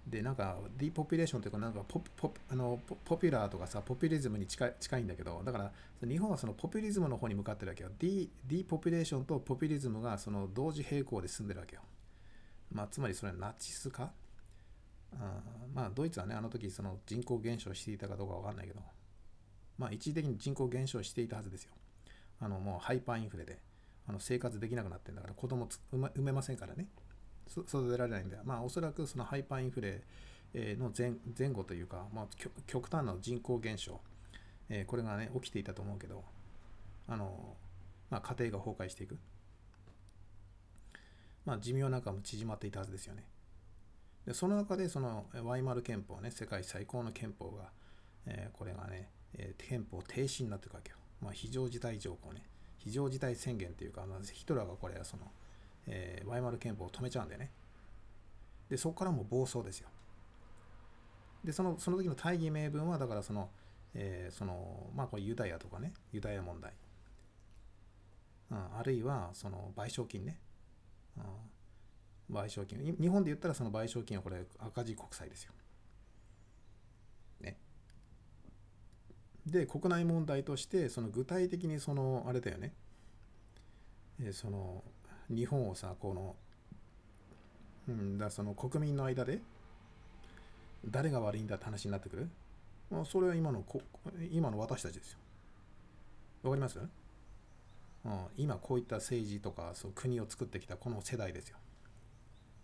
でなんか depopulation というかなんかポポあのポポピュラーとかさポピュリズムに近い近いんだけどだから日本はそのポピュリズムの方に向かってるわけよ。ディディーポピュレーションとポピュリズムがその同時並行で進んでるわけよ。まあつまりそれはナチス化？あまあドイツはねあの時その人口減少していたかどうかわかんないけどまあ一時的に人口減少していたはずですよ。あのもうハイパーインフレであの生活できなくなってんだから子供つ産めませんからね。育てられないんでまあおそらくそのハイパーインフレの前前後というか、まあ、極極端な人口減少、えーこれがね起きていたと思うけどあの、まあ、家庭が崩壊していく。まあ寿命なんかも縮まっていたはずですよね。でその中でそのワイマル憲法ね世界最高の憲法が、えーこれがね、えー憲法停止になっていくわけよ、まあ、非常事態条項ね。非常事態宣言というか、まあ、ヒトラーがこれその、えーワイマル憲法を止めちゃうんだよね。でそこからも暴走ですよ。でそのその時の大義名分はだからその,、えーそのまあこれユダヤとかねユダヤ問題、うん、あるいはその賠償金ね、賠償金。日本で言ったらその賠償金はこれ赤字国債ですよ。ね。で国内問題としてその具体的にそのあれだよね、えその日本をさこのうんだその国民の間で誰が悪いんだって話になってくる？まあそれは今のこ今の私たちですよ。わかります、うん、今こういった政治とかそう国を作ってきたこの世代ですよ。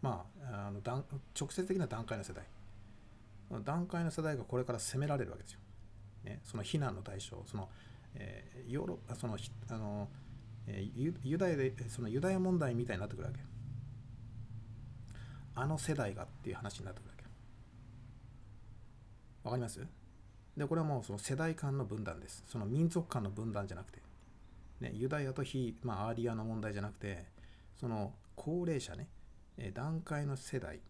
まああの段直接的な段階の世代。段階の世代がこれから責められるわけですよ、ね、その非難の対象その、えーヨーロあそのあの、えーユダヤでそのユダヤ問題みたいになってくるわけあの世代がっていう話になってくるわけわかります？でこれはもうその世代間の分断です。その民族間の分断じゃなくて、ね、ユダヤと非、まあ、アーリアの問題じゃなくてその高齢者ねえ段階の世代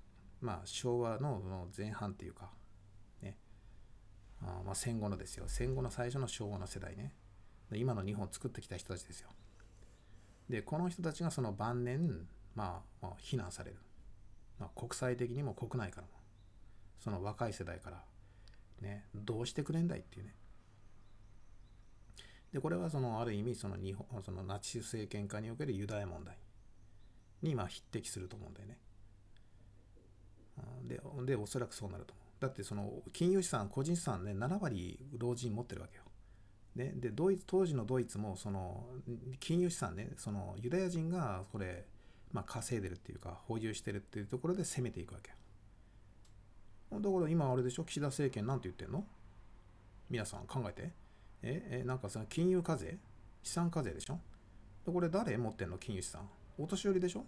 まあ昭和の前半っていうかねあまあ戦後のですよ。戦後の最初の昭和の世代ね。今の日本を作ってきた人たちですよ。でこの人たちがその晩年まあ、まあ、非難される、まあ、国際的にも国内からもその若い世代からねどうしてくれんだいっていうね。でこれはそのある意味その日本そのナチス政権下におけるユダヤ問題にまあ匹敵すると思うんだよね。ででおそらくそうなると思う。だってその金融資産個人資産ね7割老人持ってるわけよ。ね、でドイツ当時のドイツもその金融資産ねそのユダヤ人がこれ、まあ、稼いでるっていうか保有してるっていうところで攻めていくわけよ。だから今あれでしょ？岸田政権なんて言ってんの？皆さん考えて。ええなんかその金融課税？資産課税でしょ？でこれ誰持ってんの金融資産？お年寄りでしょ？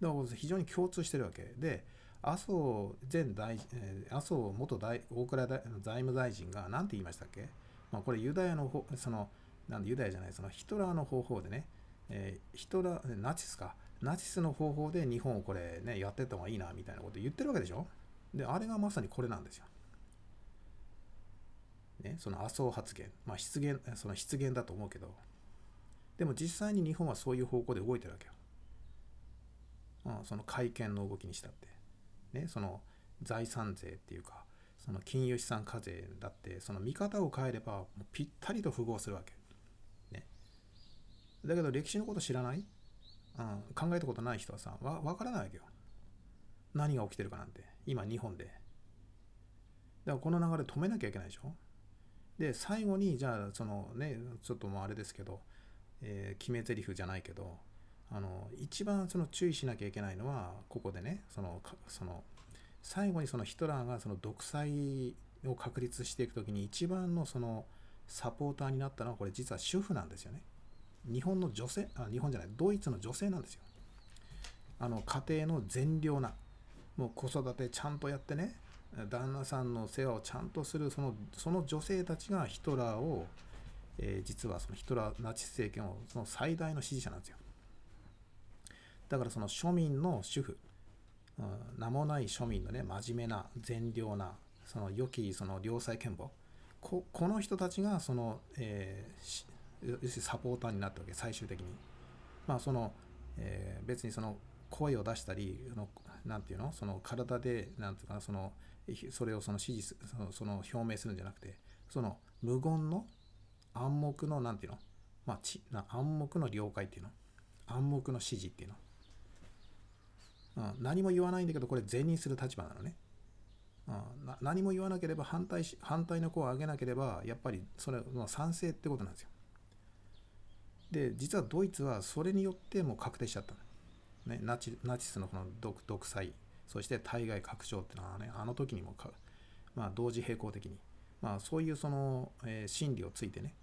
だから非常に共通してるわけ。で麻生前大、え麻生元大大蔵大財務大臣が何て言いましたっけ、まあ、これユダヤの方そのなんでユダヤじゃないそのヒトラーの方法でね、えーヒトラーナチスか。ナチスの方法で日本をこれねやってった方がいいなみたいなこと言ってるわけでしょ？であれがまさにこれなんですよ。ね、その麻生発言、まあ、失言その失言だと思うけどでも実際に日本はそういう方向で動いてるわけよ、うん、その会見の動きにしたって。ねその財産税っていうかその金融資産課税だってその見方を変えればぴったりと符合するわけ、ね、だけど歴史のこと知らない、うん、考えたことない人はさわ分からないわけよ。何が起きてるかなんて。今日本で。だからこの流れ止めなきゃいけないでしょ？で最後にじゃあそのねちょっともうあれですけど、えー決め台詞じゃないけどあの一番その注意しなきゃいけないのはここでねそのかその最後にそのヒトラーがその独裁を確立していく時に一番のそのサポーターになったのはこれ実は主婦なんですよね。日本の女性あ日本じゃないドイツの女性なんですよ。あの家庭の善良なもう子育てちゃんとやってね旦那さんの世話をちゃんとするそのその女性たちがヒトラーを、えー実はそのヒトラーナチス政権をその最大の支持者なんですよ。だからその庶民の主婦、うん名もない庶民のね真面目な善良なその良きその良妻賢母ここの人たちがその、えー要するにサポーターになったわけ最終的に。まあその、えー別にその声を出したりのなんていうの？その体でなんていうかなそのそれをその指示すそのその表明するんじゃなくてその無言の暗黙のなんていうの？まあちな暗黙の了解っていうの？暗黙の指示っていうの、うん、何も言わないんだけどこれ善にする立場なのね、うん、な何も言わなければ反対し反対の声を上げなければやっぱりそれの賛成ってことなんですよ。で実はドイツはそれによってもう確定しちゃったの。ね、ナチナチスのこの独独裁そして対外拡張っていうのはねあの時にも、まあ、同時並行的に、まあ、そういうその、えー心理をついてね、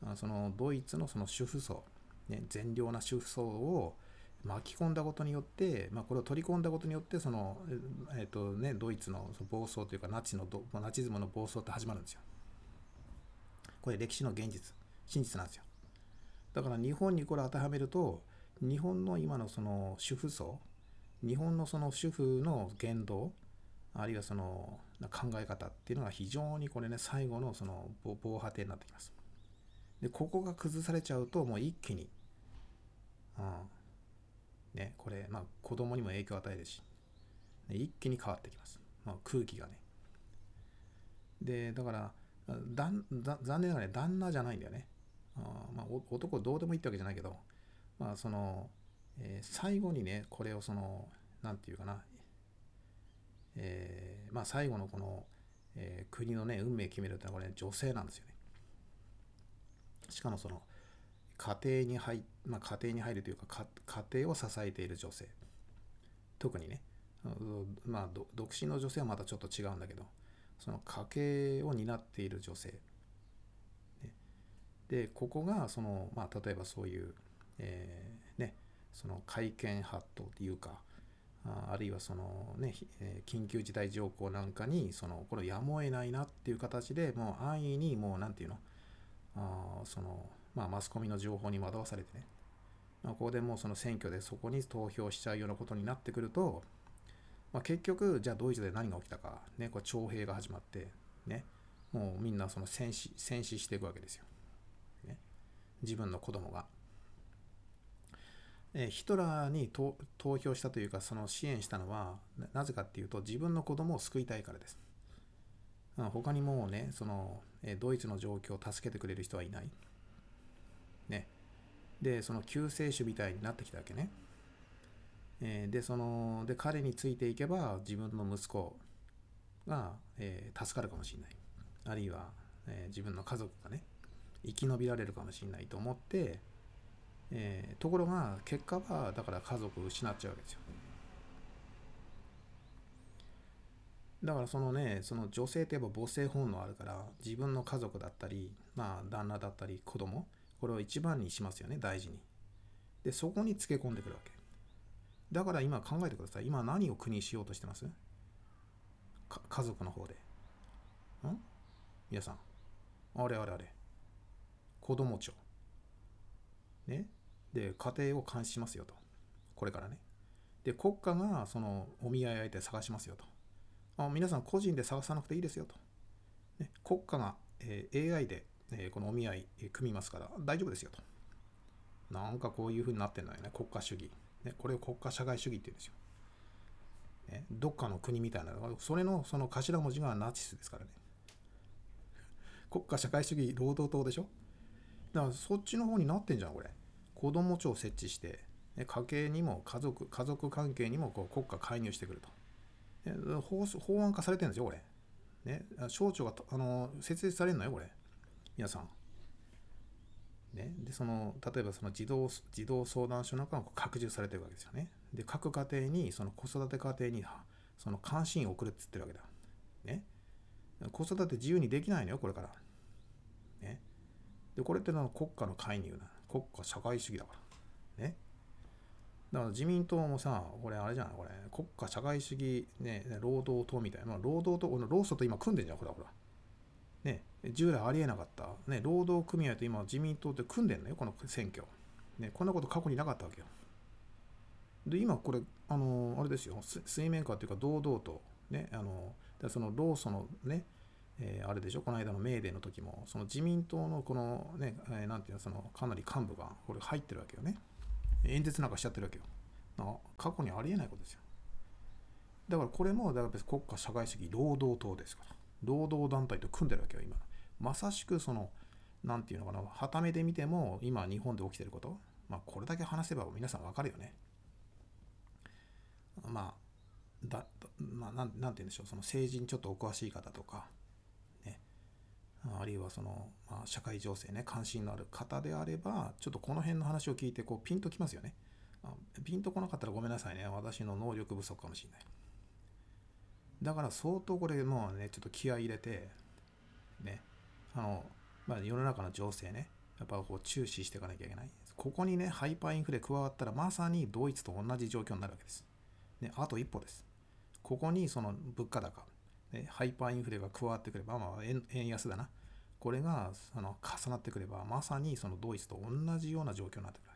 まあ、そのドイツのその主婦層、ね、善良な主婦層を巻き込んだことによって、まあ、これを取り込んだことによってその、えーとね、ドイツのその暴走というかナチのどナチズムの暴走って始まるんですよ。これ歴史の現実真実なんですよ。だから日本にこれ当てはめると日本の今のその主婦層日本のその主婦の言動あるいはその考え方っていうのが非常にこれね最後のその防波堤になってきます。でここが崩されちゃうともう一気に、うんね、これまあ子供にも影響を与えるし、一気に変わってきます、まあ、空気がね。でだからだんだ残念ながらね旦那じゃないんだよね。あまあ、男どうでもいいってわけじゃないけどまあその、えー最後にねこれをそのなんていうかな、えーまあ最後のこの、えー国のね運命を決めるってのはこれ、ね、女性なんですよね。しかもその家庭に入,、まあ、家庭に入るというか家庭を支えている女性。特にね。まあ独身の女性はまたちょっと違うんだけどその家計を担っている女性。でここがその、まあ、例えばそういう、え、その会見派というかああるいはその、ね緊急事態条項なんかにそのこれやむを得ないなっていう形でもう安易にもうなんていうのあその、まあ、マスコミの情報に惑わされてね、まあ、ここでもうその選挙でそこに投票しちゃうようなことになってくると、まあ、結局じゃあドイツで何が起きたか、ね、これ徴兵が始まって、ね、もうみんなその戦死戦死していくわけですよ。ね自分の子供が。ヒトラーに投票したというかその支援したのはなぜかっていうと自分の子供を救いたいからです。他にもうねその、ドイツの状況を助けてくれる人はいない。ね。でその救世主みたいになってきたわけね。でそので彼についていけば自分の息子が、えー助かるかもしれない。あるいは、えー自分の家族がね生き延びられるかもしれないと思って、えーところが結果はだから家族を失っちゃうわけですよ。だからそのねその女性ってやっぱ母性本能あるから自分の家族だったりまあ旦那だったり子供これを一番にしますよね大事に。でそこにつけ込んでくるわけ。だから今考えてください。今何を国にしようとしてます？家族の方で。ん？皆さん。あれあれあれ。子供庁。ね？で家庭を監視しますよと。これからね。で国家がそのお見合い相手探しますよと。あ皆さん個人で探さなくていいですよと、ね、国家が、えー AI で、えーこのお見合い、組みますから大丈夫ですよと。なんかこういう風になってんだよね。国家主義、ね、これを国家社会主義って言うんですよ、ね、どっかの国みたいなそれのその頭文字がナチスですからね。国家社会主義労働党でしょ？だからそっちの方になってんじゃんこれ。子供庁を設置して家計にも家族家族関係にもこう国家介入してくると法法案化されてるんですよこれね省庁があの設立されるのよこれ皆さんね、でその例えばその児童児童相談所なんかが拡充されてるわけですよね。で各家庭にその子育て家庭にその関心を送るって言ってるわけだ。ね。子育て自由にできないのよこれから。ね。でこれってのは国家の介入な国家社会主義だから。ね。だから自民党もさ、これあれじゃない？これ国家社会主義、ね、労働党みたいな、まあ労働党、労組と今組んでんじゃん、ほらほら。ね、従来ありえなかった、ね、労働組合と今自民党って組んでんのよ、この選挙。ね、こんなこと過去になかったわけよ。で、今これ、あのあれですよ、水面下っていうか堂々と、ね、あのその労組のね、えーあれでしょ、この間のメーデーの時も、その自民党のこのね、えーなんていうの、そのかなり幹部がこれ入ってるわけよね。演説なんかしちゃってるわけよ。な過去にありえないことですよ。だからこれも、だから国家社会主義労働党ですから。労働団体と組んでるわけよ、今。まさしくその、なんていうのかな、はためで見ても、今日本で起きてること、まあこれだけ話せば皆さんわかるよね。まあ、だ、まあ、なんなんて言うんでしょう、その政治にちょっとお詳しい方とか、あるいはその、まあ、社会情勢ね、関心のある方であれば、ちょっとこの辺の話を聞いて、こう、ピンときますよね。あピンとこなかったらごめんなさいね。私の能力不足かもしれない。だから相当これもうね、ちょっと気合い入れて、ね、あの、まあ、世の中の情勢ね、やっぱこう注視していかなきゃいけない。ここにね、ハイパーインフレ加わったら、まさにドイツと同じ状況になるわけです。ね、あと一歩です。ここにその物価高、ハイパーインフレが加わってくれば、まあ、円安だな。これがその重なってくれば、まさにそのドイツと同じような状況になってくる。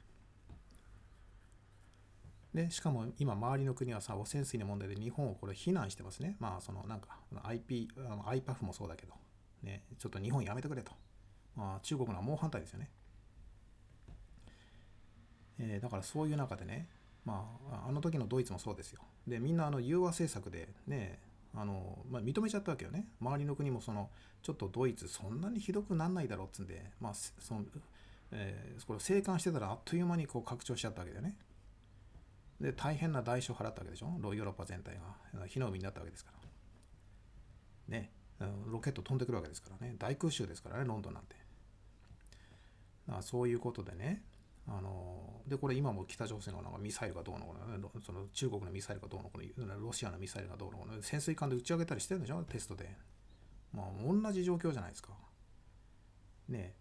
で、しかも今、周りの国はさ、汚染水の問題で日本をこれ非難してますね。まあ、そのなんか、IP、IPAF もそうだけど、ね、ちょっと日本やめてくれと。まあ、中国のは猛反対ですよね。えーだからそういう中でね、まあ、あの時のドイツもそうですよ。で、みんなあの融和政策でね、あのまあ、認めちゃったわけよね。周りの国もその、ちょっとドイツそんなにひどくなんないだろうっつんで、まあ、その、えーこれ静観してたらあっという間にこう拡張しちゃったわけだよね。で、大変な代償を払ったわけでしょ？ヨーロッパ全体が。火の海になったわけですから。ね。ロケット飛んでくるわけですからね。大空襲ですからね、ロンドンなんて。だからそういうことでね、あので、これ今も北朝鮮のなんかミサイルがどうのこの、その中国のミサイルがどうのこの、ロシアのミサイルがどうのこの、潜水艦で打ち上げたりしてるんでしょ、テストで。まあ、同じ状況じゃないですか。ね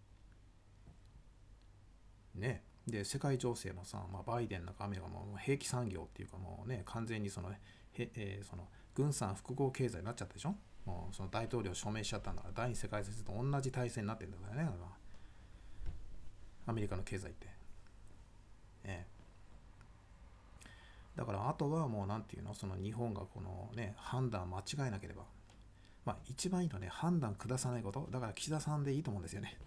え。ねえ。で、世界情勢もさ、まあ、バイデンなんかアメリカも兵器産業っていうかもうね、完全にその、へえーその軍産複合経済になっちゃったでしょもうその大統領署名しちゃったんだから、第二次世界大戦と同じ体制になってるんだからね、アメリカの経済って。ねだからあとはもうなんていうのその日本がこのね判断間違えなければ。まあ一番いいのはね判断下さないこと。だから岸田さんでいいと思うんですよね。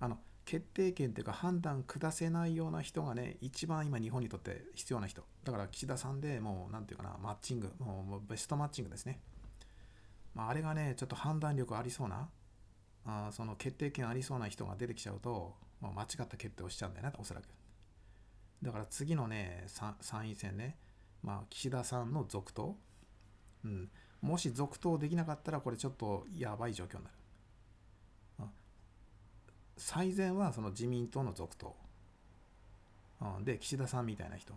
あの決定権っていうか判断下せないような人がね一番今日本にとって必要な人。だから岸田さんでもうなんていうかなマッチングもうベストマッチングですね。まあ、あれがねちょっと判断力ありそうなあその決定権ありそうな人が出てきちゃうと、まあ、間違った決定をしちゃうんだよねおそらく。だから次のね参院選ね、まあ、岸田さんの続投、うん、もし続投できなかったらこれちょっとやばい状況になる。あ最善はその自民党の続投。うん。で岸田さんみたいな人。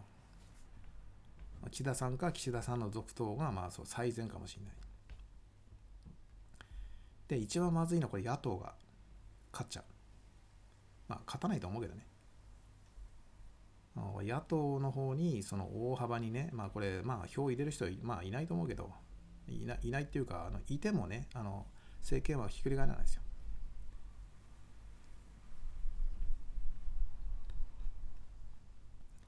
岸田さんか岸田さんの続投がまあそう最善かもしれない。で一番まずいのはこれ野党が勝っちゃう。まあ勝たないと思うけどね。野党の方にその大幅にねまあこれまあ票入れる人はまあいないと思うけどいないないっていうかあのいてもねあの政権はひっくり返らないですよ。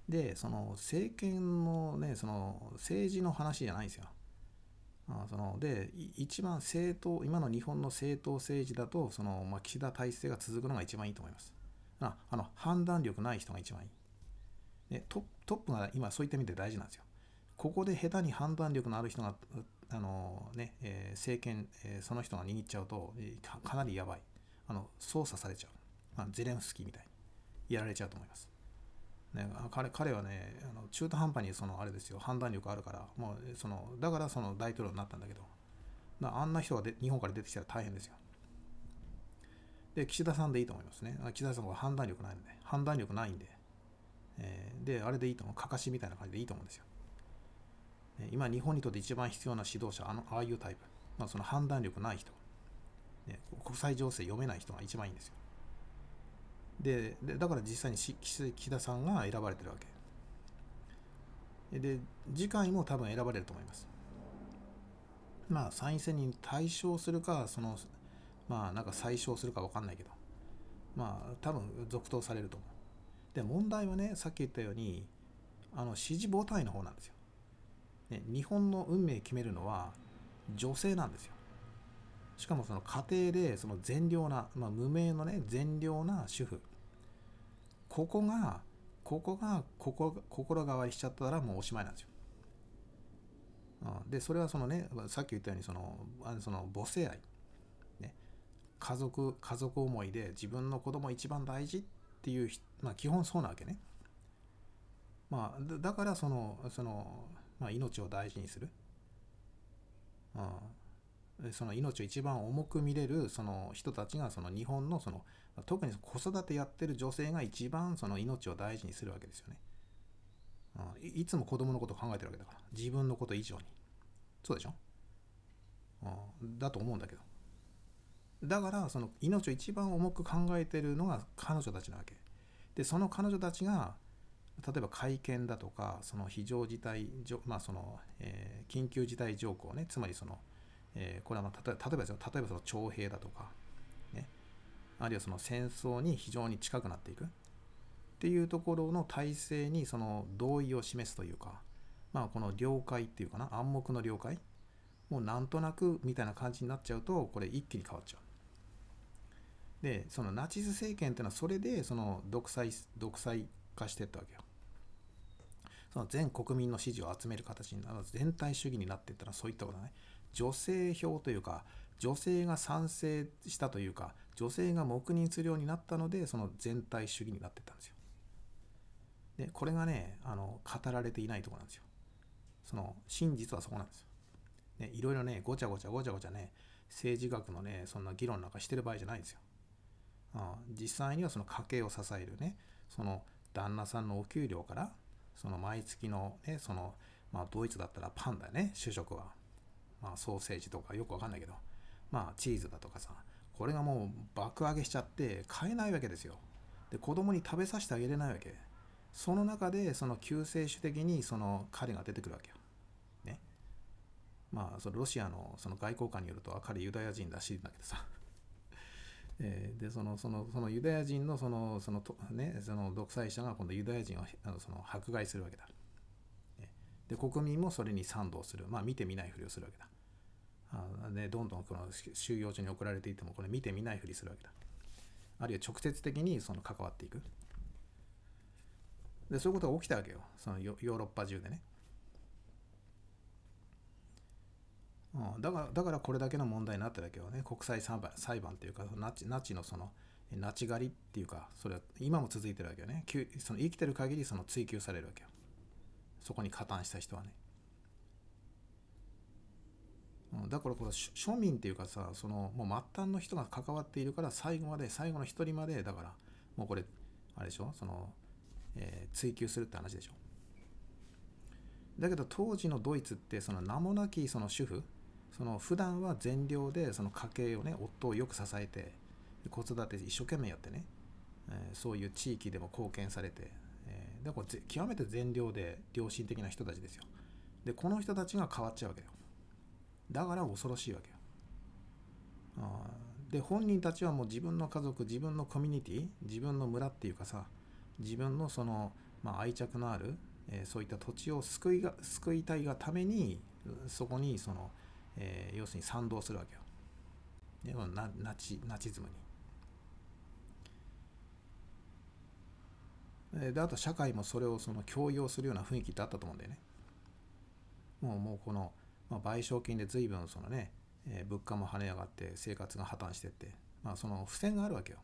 でその政権のねその政治の話じゃないんですよ。あそので一番政党今の日本の政党政治だとその、まあ、岸田体制が続くのが一番いいと思います。ああの判断力ない人が一番いい。でトップが今そういった意味で大事なんですよ。ここで下手に判断力のある人があの、ねえー政権、えーその人が握っちゃうとえーかなりやばい。あの操作されちゃう、まあ、ゼレンスキーみたいに。やられちゃうと思います。ね、彼彼はねあの中途半端にそのあれですよ。判断力あるから。もうそのだからその大統領になったんだけど。あんな人がで日本から出てきたら大変ですよ。で岸田さんでいいと思いますね。岸田さんは判断力ないので。判断力ないんで、えーであれでいいと思う。かかしみたいな感じでいいと思うんですよ。ね今日本にとって一番必要な指導者あのああいうタイプ、まあ、その判断力ない人、ね、国際情勢読めない人が一番いいんですよ。ででだから実際にし岸田さんが選ばれてるわけ。で次回も多分選ばれると思います。まあ参院選に対象するかそのまあなんか再勝するか分かんないけど。まあ多分続投されると思う。で問題はねさっき言ったようにあの支持母体の方なんですよ、ね、日本の運命決めるのは女性なんですよ。しかもその家庭でその善良な、まあ、無名のね善良な主婦。ここがここが心心変わりしちゃったらもうおしまいなんですよ。うんでそれはそのねさっき言ったようにそのあのその母性愛、ね、家族家族思いで自分の子供一番大事っっていう、まあ、基本そうなわけね。まあ、だからそのその、まあ、命を大事にする。うんその命を一番重く見れるその人たちがその日本のその特に子育てやってる女性が一番その命を大事にするわけですよね。うんいいつも子供のこと考えてるわけだから自分のこと以上に。そうでしょ、うん、だと思うんだけど。だからその命を一番重く考えてるのが彼女たちなわけ。でその彼女たちが例えば会見だとかその非常事態上まあその、えー緊急事態条項ね。つまりそのえーこれはまあ例えば例えばですよ。例えばその徴兵だとか、ね、あるいはその戦争に非常に近くなっていく。っていうところの体制にその同意を示すというか、まあ、この了解っていうかな。暗黙の了解。もうなんとなくみたいな感じになっちゃうとこれ一気に変わっちゃう。でそのナチス政権っていうのはそれでその独裁独裁化していったわけよ。その全国民の支持を集める形になる全体主義になっていったのはそういったことだね。女性票というか女性が賛成したというか女性が黙認するようになったのでその全体主義になっていったんですよ。でこれがねあの語られていないところなんですよ。その真実はそこなんですよ。ね、いろいろねごちゃごちゃごちゃごちゃね政治学のねそんな議論なんかしてる場合じゃないんですよ。あ実際にはその家計を支えるねその旦那さんのお給料からその毎月のねそのまあドイツだったらパンだね主食は。まあ、ソーセージとかよくわかんないけど、まあ、チーズだとかさ、これがもう爆上げしちゃって買えないわけですよ。で、子供に食べさせてあげれないわけ。その中で、その救世主的にその彼が出てくるわけよ。ね。まあ、そのロシアのその外交官によると、あ彼ユダヤ人らしいんだけどさ。えーでそのそのそのユダヤ人のそのそのとねその独裁者が今度ユダヤ人をあのその迫害するわけだ。で国民もそれに賛同する。まあ見て見ないふりをするわけだ。あでどんどんこの収容所に送られていてもこれ見て見ないふりするわけだ。あるいは直接的にその関わっていく。でそういうことが起きたわけよ。そのヨーロッパ中でね、うん、だからだからこれだけの問題になってるわけよね国際裁判裁判っていうかナチナチのそのナチ狩りっていうかそれは今も続いてるわけよね。その生きてる限りその追及されるわけよ。そこに加担した人はね。うん。だからこれ庶民っていうかさそのもう末端の人が関わっているから最後まで最後の一人までだからもうこれあれでしょ？その、えー追求するって話でしょ。だけど当時のドイツってその名もなきその主婦その普段は善良でその家計をね夫をよく支えて子育て一生懸命やってねえーそういう地域でも貢献されて、えーだから極めて善良で良心的な人たちですよ。でこの人たちが変わっちゃうわけよ。だから恐ろしいわけよ。あで本人たちはもう自分の家族自分のコミュニティ自分の村っていうかさ自分のその、まあ、愛着のある、えーそういった土地を救いが救いたいがためにそこにその、えー要するに賛同するわけよ、ね、このナナチナチズムに。えーであと社会もそれをその強要するような雰囲気ってあったと思うんだよね。もうもうこの、まあ、賠償金で随分そのね、えー物価も跳ね上がって生活が破綻してって、まあ、その付箋があるわけよ、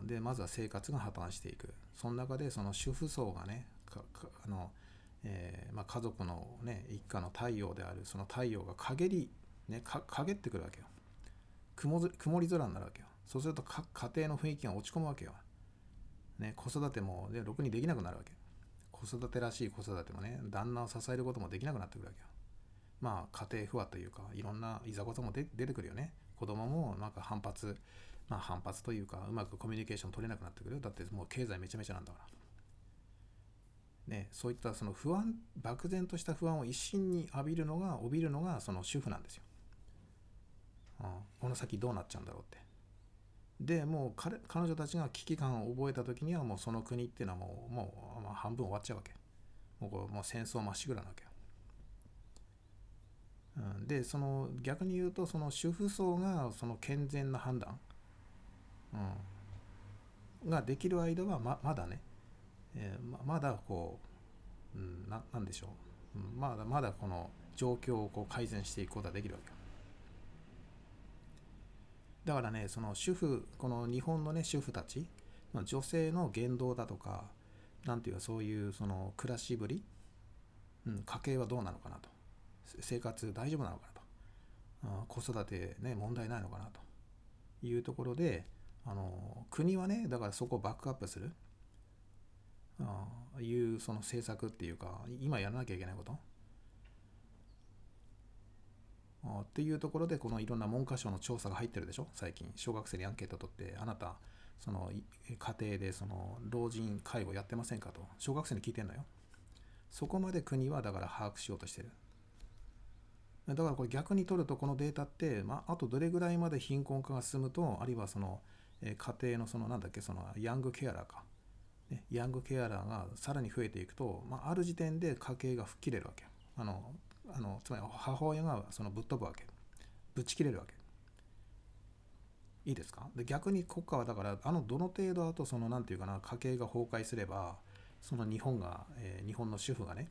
うん、でまずは生活が破綻していく。その中でその主婦層がねかかあの、えーまあ、家族のね一家の太陽であるその太陽が陰りねか陰ってくるわけよ曇曇り空になるわけよそうすると家庭の雰囲気が落ち込むわけよね、子育ても、ね、ろくにできなくなるわけ。子育てらしい子育てもね、旦那を支えることもできなくなってくるわけよ。まあ、家庭不和というか、いろんないざこざも出出てくるよね。子供もなんか反発、まあ反発というか、うまくコミュニケーション取れなくなってくる。だってもう経済めちゃめちゃなんだから。ね、そういったその不安、漠然とした不安を一心に浴びるのが、帯びるのがその主婦なんですよ。うん、この先どうなっちゃうんだろうって。でもう彼彼女たちが危機感を覚えた時にはもうその国っていうのはもうもう、まあ、半分終わっちゃうわけもうこうもう戦争まっしぐらなわけ、うん、でその逆に言うとその主婦層がその健全な判断、うん、ができる間はままだね、えーままだこう、うん、なんでしょう、うん、まだまだこの状況をこう改善していくことができるわけだからね、その主婦、この日本のね、主婦たち、女性の言動だとか、なんていうか、そういうその暮らしぶり、うん、家計はどうなのかなと、生活大丈夫なのかなと、あ子育てね、問題ないのかなと。いうところで、あの国はね、だからそこをバックアップする、あいうその政策っていうか、今やらなきゃいけないこと、あっていうところでこのいろんな文科省の調査が入ってるでしょ？最近。小学生にアンケート取ってあなたその家庭でその老人介護やってませんかと。小学生に聞いてんのよ。そこまで国はだから把握しようとしてる。だからこれ逆に取るとこのデータって、まあ、あとどれぐらいまで貧困化が進むとあるいはその、え家庭のそのなんだっけそのヤングケアラーか、ヤングケアラーがさらに増えていくと、まあ、ある時点で家計が吹っ切れるわけ。あのあのつまり母親がそのぶっ飛ぶわけ。ぶち切れるわけ。いいですか？で逆に国家はだからあのどの程度あとそのなんていうかな家計が崩壊すればその日本が、えー日本の主婦がね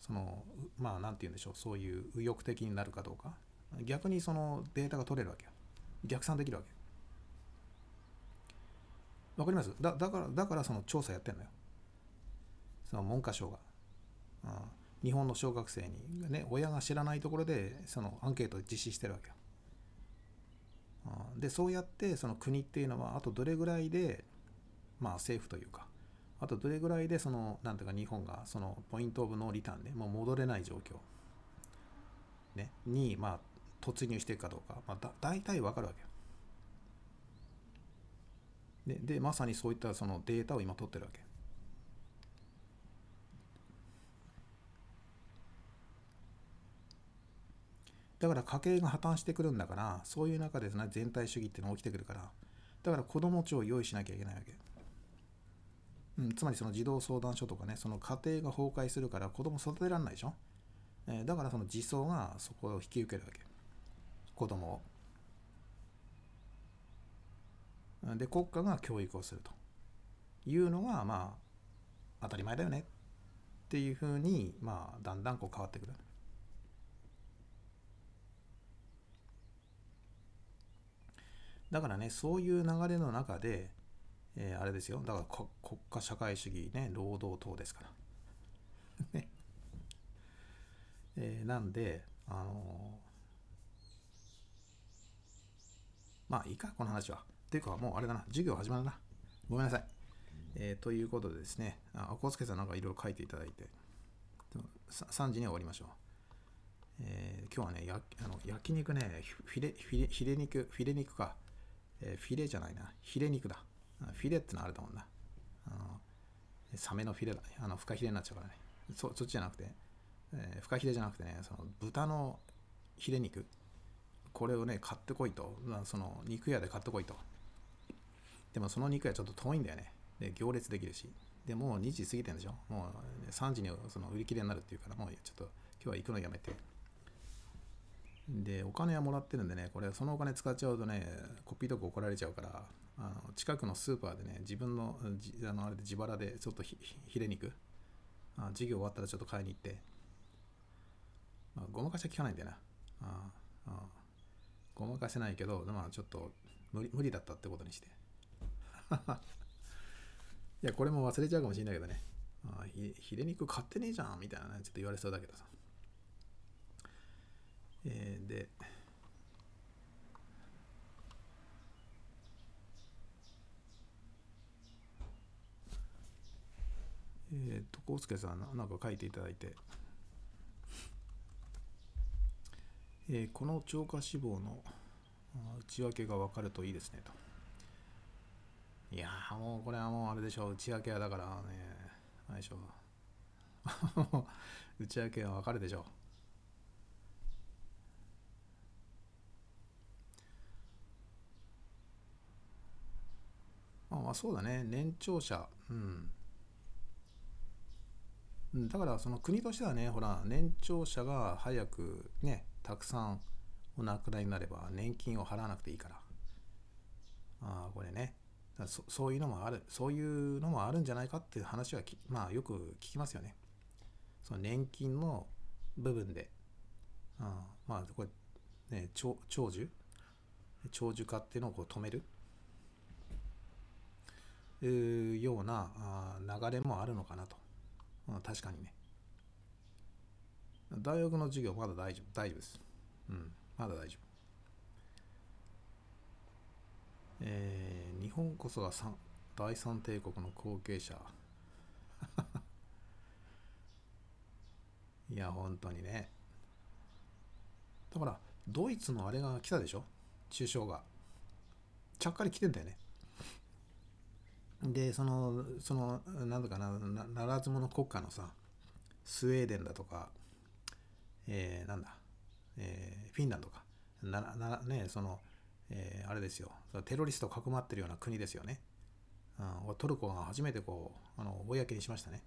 そのまあなんて言うんでしょうそういう右翼的になるかどうか。逆にそのデータが取れるわけよ。逆算できるわけ。わかります？だだからだからその調査やってんのよ。その文科省が、うん。日本の小学生に、ね、親が知らないところでそのアンケートを実施してるわけよ。うん。でそうやってその国っていうのはあとどれぐらいでまあ政府というかあとどれぐらいでそのなんていうか日本がそのポイントオブノーリターンでもう戻れない状況、ね、にまあ突入していくかどうか、まあ、だ大体わかるわけよ。ででまさにそういったそのデータを今取ってるわけ。だから家計が破綻してくるんだからそういう中でね全体主義っていうのが起きてくるからだから子ども庁を用意しなきゃいけないわけ、うん、つまりその児童相談所とかねその家庭が崩壊するから子供育てられないでしょ、えーだからその児相がそこを引き受けるわけ。子供をうんで国家が教育をすると。いうのがまあ当たり前だよね。っていうふうにまあだんだんこう変わってくる。だからねそういう流れの中で、えーあれですよ。だからこ国家社会主義ね労働党ですから。えーなんであのーまあいいかこの話は。っていうかもうあれだな授業始まるな。ごめんなさい、えーということでですねあ赤助さんなんかいろいろ書いていただいて。3時に終わりましょう。えー今日はねやあの焼肉ねフィレフィレフィレ肉フィレ肉か、えーフィレじゃないな。ヒレ肉だ。フィレってのあると思うんだ。あのサメのフィレだ。あのフカヒレになっちゃうからね。そそっちじゃなくて、えーフカヒレじゃなくてねその豚のヒレ肉。これをね買ってこいと、その肉屋で買ってこいと。でもその肉屋ちょっと遠いんだよね。で行列できるし。でもう2時過ぎてるんでしょ。もう3時にその売り切れになるっていうからもうちょっと今日は行くのやめて。でお金はもらってるんでねこれそのお金使っちゃうとねコピーとか怒られちゃうからあの近くのスーパーでね自分のあのあれで自腹でちょっとひひヒレ肉。あ授業終わったらちょっと買いに行って、まあ、ごまかしは効かないんだよな。ああ。ごまかせないけどまあちょっと無理無理だったってことにして。いやこれも忘れちゃうかもしれないけどね。あひヒレ肉買ってねえじゃんみたいなねちょっと言われそうだけどさ。えーでえー、と、コウスケさんな、んか書いていただいて、えーこの超過脂肪の内訳が分かるといいですねと。いやーもうこれはもうあれでしょう、内訳はだからね、あれでしょう。内訳は分かるでしょう。まあまあそうだね、年長者、うん。うんだからその国としてはね、ほら、年長者が早くね、たくさんお亡くなりになれば年金を払わなくていいから。ああ、これね。そそういうのもある、そういうのもあるんじゃないかっていう話は、まあよく聞きますよね。その年金の部分で。ああまあこれ、ね、長寿？長寿化っていうのをこう止める？いうようなあ流れもあるのかなと。うん確かにね。大学の授業まだ大丈夫、大丈夫です。うん、まだ大丈夫。えー日本こそが三第三帝国の後継者。いや、本当にね。だから、ドイツのあれが来たでしょ？首相が。ちゃっかり来てんだよね。で、その、その、なんだかな、ならず者国家のさ、スウェーデンだとか、えーなんだ、えーフィンランドか。な、なね、その、えーあれですよ、テロリストをかくまってるような国ですよね。うん、トルコが初めてこう、あの、公にしましたね。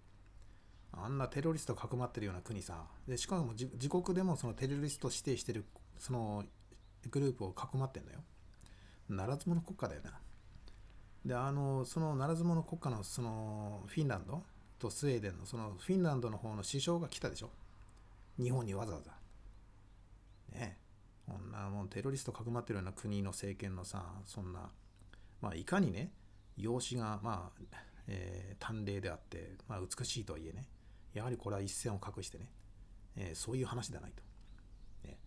あんなテロリストをかくまってるような国さ、で、しかも自自国でもそのテロリスト指定してる、そのグループをかくまってんだよ。ならず者国家だよな。で、あの、そのならず者国家のそのフィンランドとスウェーデンのそのフィンランドの方の首相が来たでしょ。日本にわざわざ。ねえ。こんなもうテロリストかくまってるような国の政権のさ、そんな、まあ、いかにね、容姿が、まあ、えー短麗であって、まあ、美しいとはいえね、やはりこれは一線を画してね、えーそういう話ではないと。ね、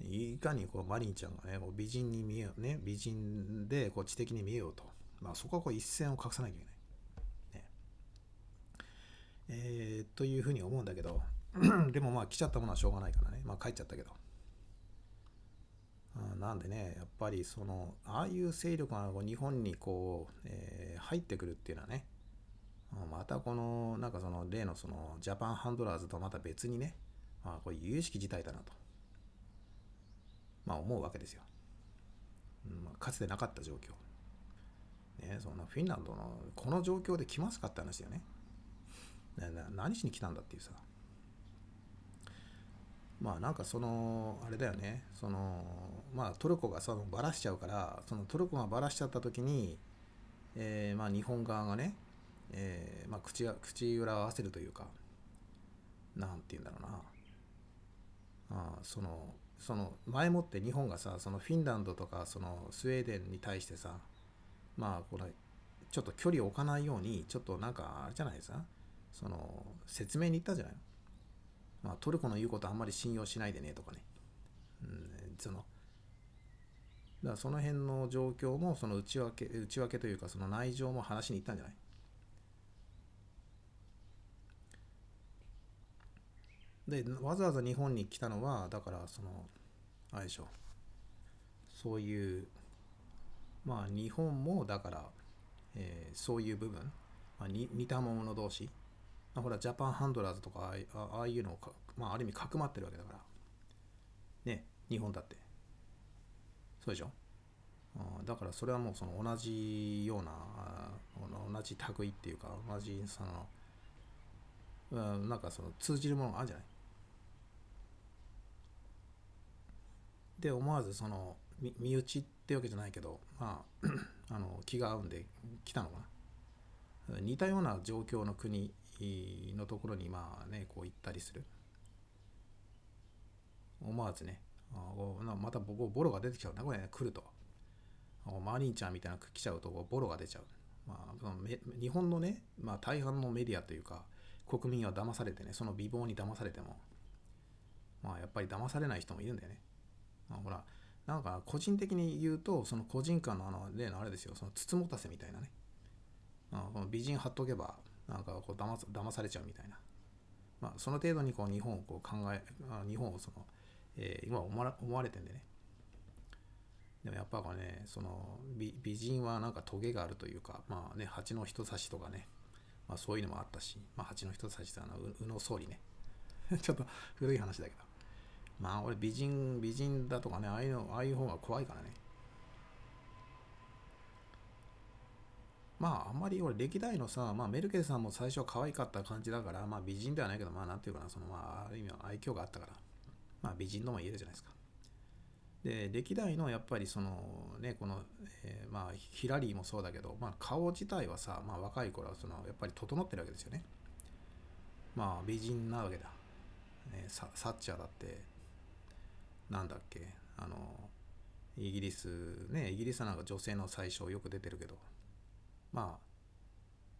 いかにこうマリンちゃんがね、こう美人に見えよう、ね、美人でこう知的に見えようと、まあ、そこはこう一線を画さなきゃいけない。ねえーというふうに思うんだけど、でもまあ来ちゃったものはしょうがないからね、まあ帰っちゃったけど。あなんでね、やっぱりその、ああいう勢力が日本にこう、えー入ってくるっていうのはね、またこの、なんかその例のそのジャパンハンドラーズとまた別にね、まあこれ有識事態だなと、まあ思うわけですよ。まあ、かつてなかった状況。ね、そんなフィンランドのこの状況で来ますかって話だよね。何しに来たんだっていうさ。まあなんかそのあれだよね。そのまあトルコがそのバラしちゃうからそのトルコがバラしちゃった時に、えーまあ日本側がね、えーまあ口が口裏を合わせるというかなんて言うんだろうな。ああそのその前もって日本がさそのフィンランドとかそのスウェーデンに対してさまあこれちょっと距離を置かないようにちょっとなんかあれじゃないですかその説明に行ったじゃない。のまあ、トルコの言うことあんまり信用しないでねとかね。うん、その、だからその辺の状況も、その内訳、内訳というか、その内情も話しに行ったんじゃない？で、わざわざ日本に来たのは、だから、その、あれでしょ。そういう、まあ、日本も、だから、えーそういう部分、まあ、似たもの同士、まあ、ほらジャパンハンドラーズとかああいうのを、まあ、ある意味かくまってるわけだから。ね日本だって。そうでしょ？だからそれはもうその同じような同じ類っていうか同じそのうんなんかその通じるものがあるじゃない？で思わずそのみ身内ってわけじゃないけどまあ あの気が合うんで来たのかな。似たような状況の国のところにまあねこう行ったりする。思わずねあまたボボロが出てきちゃうなこれね来ると。おマリンちゃんみたいなの来ちゃうとボロが出ちゃう、まあ、その日本のね、まあ、大半のメディアというか国民は騙されてねその美貌に騙されてもまあやっぱり騙されない人もいるんだよね、まあ、ほらなんか個人的に言うとその個人間のあの例のあれですよそのつつもたせみたいなね。あこの美人貼っとけばなんかこう騙す騙されちゃうみたいな、まあ、その程度にこう日本をこう考え日本をその、えー今思わ思われてんでね。でもやっぱこれねその美美人はなんかトゲがあるというかまあね蜂の人差しとかね、まあ、そういうのもあったし、まあ、蜂の人差しってあのう宇野総理ね。ちょっと古い話だけど。まあ俺美人美人だとかねああいうのああいう方が怖いからね。まああんまり俺歴代のさ、まあ、メルケルさんも最初は可愛かった感じだからまあ美人ではないけどまあなんていうかなそのまあある意味愛嬌があったから。まあ美人とも言えるじゃないですか。で歴代のやっぱりそのねこの、えーまあヒラリーもそうだけど、まあ、顔自体はさ、まあ、若い頃はそのやっぱり整ってるわけですよね。まあ美人なわけだ、ね、ササッチャーだってなんだっけあのイギリスねイギリスなんか女性の最初よく出てるけど。まあ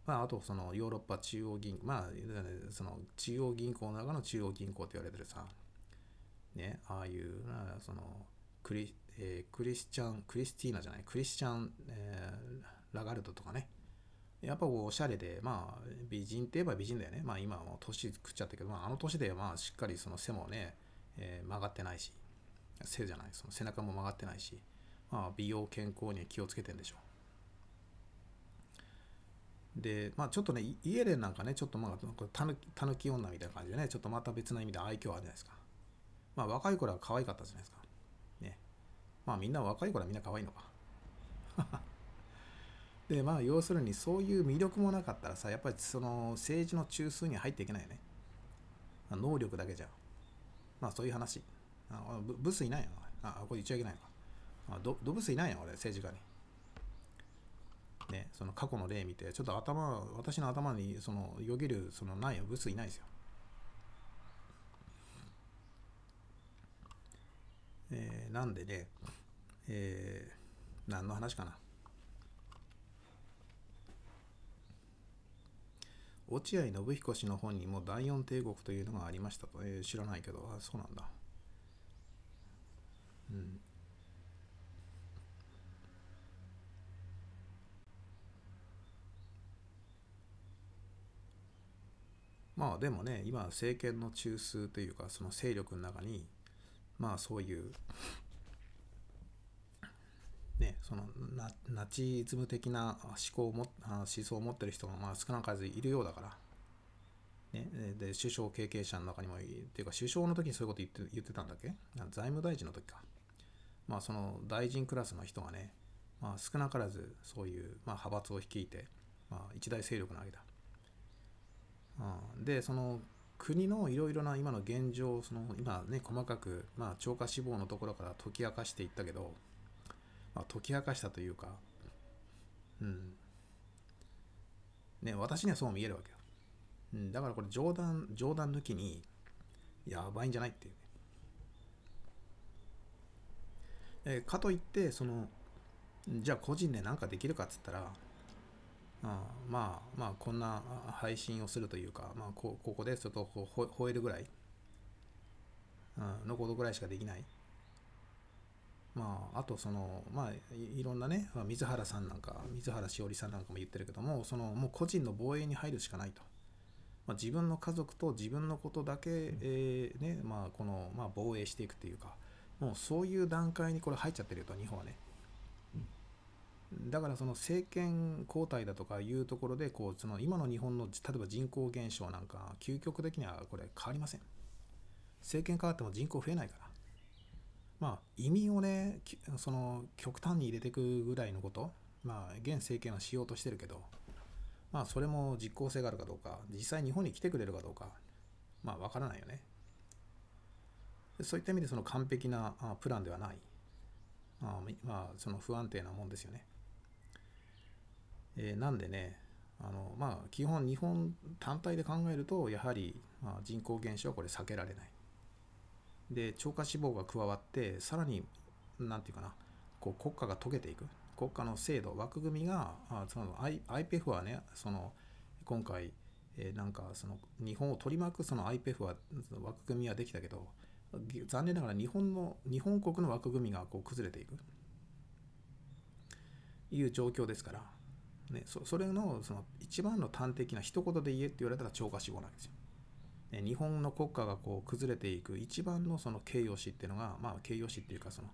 まあ、あとそのヨーロッパ中央銀まあその中央銀行の中の中央銀行って言われてるさねああいうなそのクリ,、えークリスチャンクリスティーナじゃないクリスチャン、えーラガルドとかね。やっぱおしゃれでまあ美人って言えば美人だよね。まあ今はもう年食っちゃったけど、まあ、あの年でまあしっかりその背もね、えー曲がってないし背じゃないその背中も曲がってないし、まあ、美容健康には気をつけてんでしょう。でまあちょっとねイエレンなんかねちょっとまあたぬたぬき女みたいな感じでねちょっとまた別な意味で愛嬌あるじゃないですか。まあ若い頃は可愛かったじゃないですか。ね。まあみんな若い頃はみんな可愛いのか。でまあ要するにそういう魅力もなかったらさやっぱりその政治の中枢に入っていけないよね。能力だけじゃまあそういう話。あブブスいないよ。あこれ言っちゃいけないのか。あドドブスいないよ俺政治家に。ね、その過去の例見てちょっと頭私の頭にそのよぎるそのないブスいないですよ。えーなんでね、えー何の話かな。落合信彦氏の本にも第四帝国というのがありましたと、えー知らないけど、あそうなんだ。うん。まあでもね今政権の中枢というかその勢力の中にまあそういうねそのナナチズム的な思考も思想を持ってる人がまあ少なからずいるようだから。ね、で首相経験者の中にもいっていうか首相の時にそういうこと言って言ってたんだっけ？財務大臣の時か。まあその大臣クラスの人がね、まあ、少なからずそういう、まあ、派閥を率いて、まあ、一大勢力なわけだ。うん。でその国のいろいろな今の現状その今ね細かく、まあ、超過死亡のところから解き明かしていったけど、まあ、解き明かしたというかうん。ね私にはそう見えるわけよ、うん、だからこれ冗談冗談抜きにやばいんじゃないっていう。ねえーかといってそのじゃあ個人で何かできるかっつったらああまあまあこんなあ配信をするというか、まあ、こここでちょっとこうほ吠えるぐらい、うん、のことぐらいしかできない。まああとそのまあいいろんなねまあ水原さんなんか水原しおりさんなんかも言ってるけどもそのもう個人の防衛に入るしかないと、まあ、自分の家族と自分のことだけ、えーねまあこの、まあ、防衛していくっていうかもうそういう段階にこれ入っちゃってるよと日本はねだからその政権交代だとかいうところでこうその今の日本の例えば人口減少なんか究極的にはこれ変わりません。政権変わっても人口増えないから。まあ移民をねその極端に入れていくぐらいのこと。まあ現政権はしようとしてるけど。まあそれも実効性があるかどうか。実際日本に来てくれるかどうか。まあわからないよね。そういった意味でその完璧なプランではない。あまあその不安定なもんですよね。えーなんでねあのまあ基本日本単体で考えるとやはり、まあ、人口減少はこれ避けられない。で超過死亡が加わってさらになんていうかなこう国家が溶けていく。国家の制度枠組みがあその I- IPF はねその今回、えーなんかその日本を取り巻くその IPF は枠組みはできたけど残念ながら日本の日本国の枠組みがこう崩れていく。いう状況ですから、ね、そそれのその一番の端的な一言で言えって言われたら超過死亡なんですよ。ね日本の国家がこう崩れていく一番のその形容詞っていうのが、まあ、形容詞っていうかその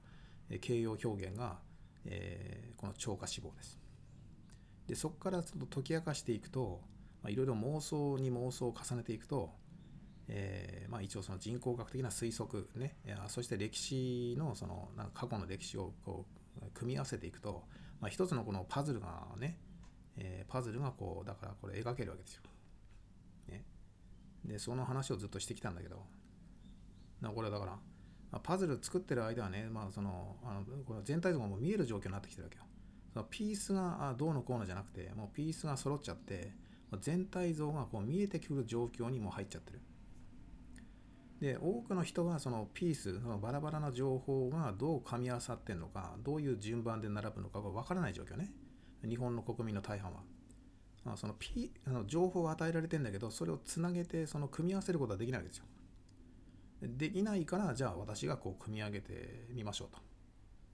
形容表現が、えーこの超過死亡です。でそこからちょっと解き明かしていくと、いろいろ妄想に妄想を重ねていくと、えーまあ、一応その人口学的な推測ねそして歴史のそのなんか過去の歴史をこう組み合わせていくと、まあ、一つのこのパズルがね、えーパズルがこうだからこれ描けるわけですよ。ね、でその話をずっとしてきたんだけどなこれだからまあパズル作ってる間はね、まあ、そのあのこれ全体像がもう見える状況になってきてるわけよ。そのピースがあどうのこうのじゃなくてもうピースが揃っちゃって全体像がこう見えてくる状況にもう入っちゃってる。で多くの人はそのピースそのバラバラな情報がどう噛み合わさってんのかどういう順番で並ぶのかが分からない状況ね日本の国民の大半は。そのピあの情報を与えられてんだけどそれをつなげてその組み合わせることはできないわけですよ。できないからじゃあ私がこう組み上げてみましょうと。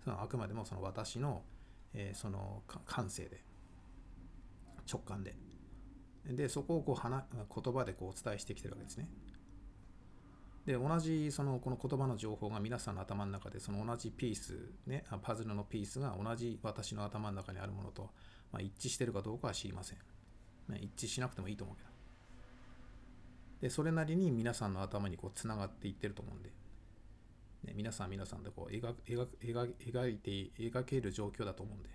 そのあくまでもその私の、えーその感性で直感で。でそこをこう話言葉でこうお伝えしてきてるわけですね。で同じそのこの言葉の情報が皆さんの頭の中でその同じピースねパズルのピースが同じ私の頭の中にあるものと、まあ、一致してるかどうかは知りません、ね、一致しなくてもいいと思うけど。でそれなりに皆さんの頭にこうつながっていってると思うんで、ね、皆さん皆さんでこう描描描描いて描ける状況だと思うんで、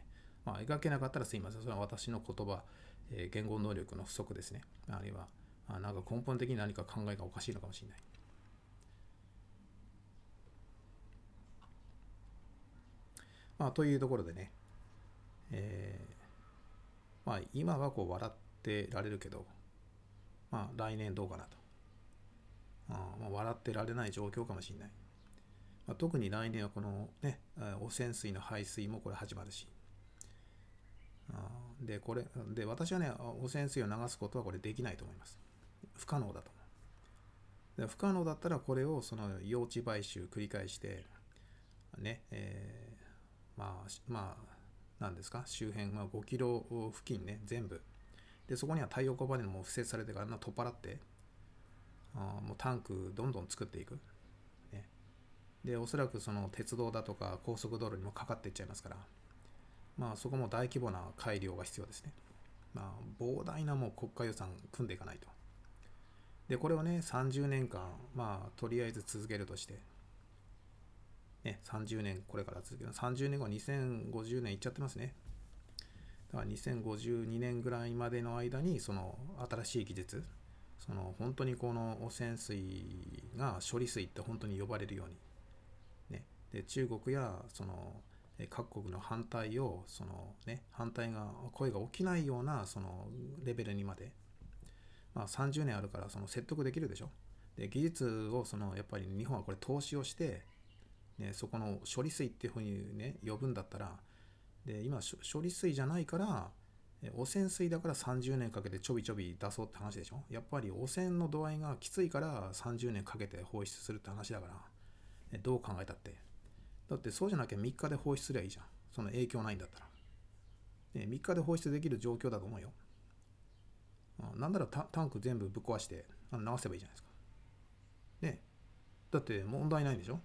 まあ、描けなかったらすいませんそれは私の言葉、えー言語能力の不足ですね。あるいはあなんか根本的に何か考えがおかしいのかもしれない。まあ、というところでね、えーまあ、今はこう笑ってられるけど、まあ、来年どうかなと。あまあ、笑ってられない状況かもしれない。まあ、特に来年はこのね、汚染水の排水もこれ始まるし。で、これ、で、私はね、汚染水を流すことはこれできないと思います。不可能だと思う。で不可能だったらこれをその用地買収繰り返して、ね、えまあ、まあ、なんですか、周辺、まあ、5キロ付近ね、全部。で、そこには太陽光パネルも敷設されてから、あんな取っ払って、あもうタンクどんどん作っていく。ね、で、おそらくその鉄道だとか高速道路にもかかっていっちゃいますから、まあ、そこも大規模な改良が必要ですね。まあ、膨大なもう国家予算組んでいかないと。で、これをね、30年間、まあ、とりあえず続けるとして、ね、30年これから続ける30年後2050年いっちゃってますね。だから2052年ぐらいまでの間にその新しい技術その本当にこの汚染水が処理水って本当に呼ばれるように、ね、で中国やその各国の反対をその、ね、反対が声が起きないようなそのレベルにまで、まあ、30年あるからその説得できるでしょ。で技術をそのやっぱり日本はこれ投資をしてね、そこの処理水っていうふうにね呼ぶんだったらで今処理水じゃないから汚染水だから30年かけてちょびちょび出そうって話でしょ？やっぱり汚染の度合いがきついから30年かけて放出するって話だからえどう考えたって？だってそうじゃなきゃ3日で放出すりゃいいじゃん。その影響ないんだったら、ね、3日で放出できる状況だと思うよ。なんならタンク全部ぶっ壊して流せばいいじゃないですか。ね。だって問題ないんでしょ？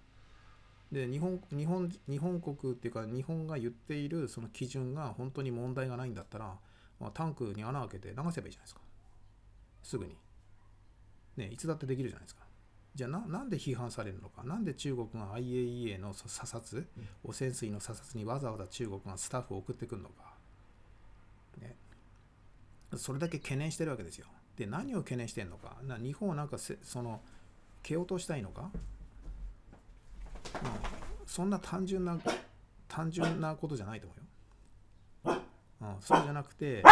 で日本日本日本国っていうか日本が言っているその基準が本当に問題がないんだったら、まあ、タンクに穴開けて流せばいいじゃないですか。すぐに。ねいつだってできるじゃないですか。じゃあななんで批判されるのか。なんで中国が IAEA の査察汚染水の査察にわざわざ中国がスタッフを送ってくるのか。ね。それだけ懸念してるわけですよ。で何を懸念してるのか。な日本をなんかせその蹴落としたいのかうんそんな単純な単純なことじゃないと思うよ。うん、そうじゃなくて、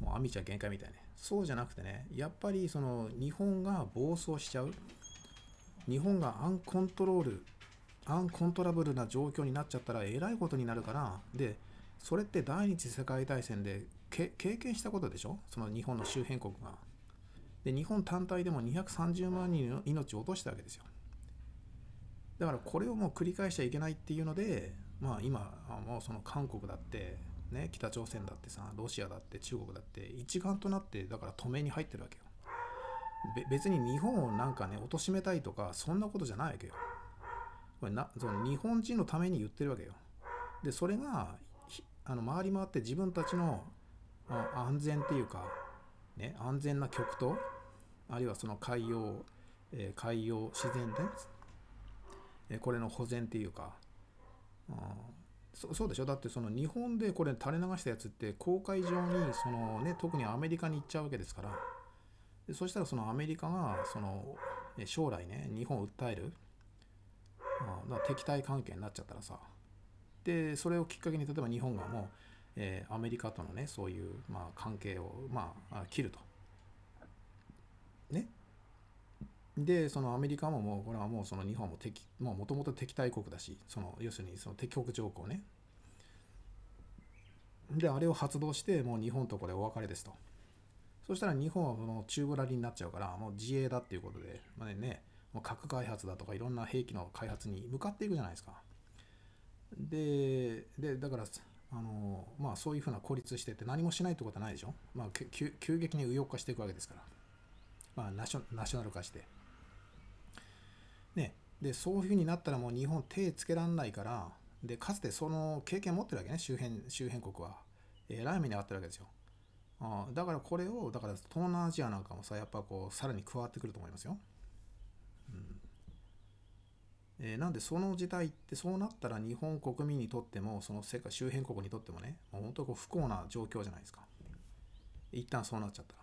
もうアミちゃん限界みたいね。そうじゃなくてね、やっぱりその日本が暴走しちゃう。日本がアンコントロール、アンコントラブルな状況になっちゃったらえらいことになるから、で、それって第二次世界大戦でけ経験したことでしょ？その日本の周辺国が。で、日本単体でも230万人の命を落としたわけですよ。だからこれをもう繰り返しちゃいけないっていうので、まあ今、もうその韓国だって、ね、北朝鮮だってさ、ロシアだって中国だって一丸となって、だから止めに入ってるわけよ。別に日本をなんかね、貶めたいとか、そんなことじゃないわけよ。これなその日本人のために言ってるわけよ。で、それが、あの回り回って自分たちの安全っていうか、ね、安全な極東、あるいはその海洋、えー海洋自然で、えーこれの保全っていうか、あーそそうでしょ？だってその日本でこれ垂れ流したやつって公海上にその、ね、特にアメリカに行っちゃうわけですから。でそしたらそのアメリカがその将来ね日本を訴える。あーだ敵対関係になっちゃったらさ。でそれをきっかけに例えば日本がもう、えーアメリカとのねそういう、まあ、関係を、ま、あ切ると。ね。でそのアメリカももうこれはもうその日本も敵もともと敵対国だしその要するにその敵国条項ね。であれを発動してもう日本とこれお別れですと。そしたら日本はもう宙ぶらりになっちゃうからもう自衛だっていうことで、まあね、もう核開発だとかいろんな兵器の開発に向かっていくじゃないですか。ででだからあのまあそういうふうな孤立してて何もしないってことはないでしょ、まあ、急激に右翼化していくわけですから、まあ、ナショナショナル化して。ね、でそういうふうになったらもう日本手つけられないからでかつてその経験持ってるわけね周辺周辺国は。えらい目に遭ってるわけですよ。あだからこれをだから東南アジアなんかもさやっぱこうさらに加わってくると思いますよ、うん。えーなんでその事態ってそうなったら日本国民にとってもその世界周辺国にとってもねもう本当こう不幸な状況じゃないですか。一旦そうなっちゃったら。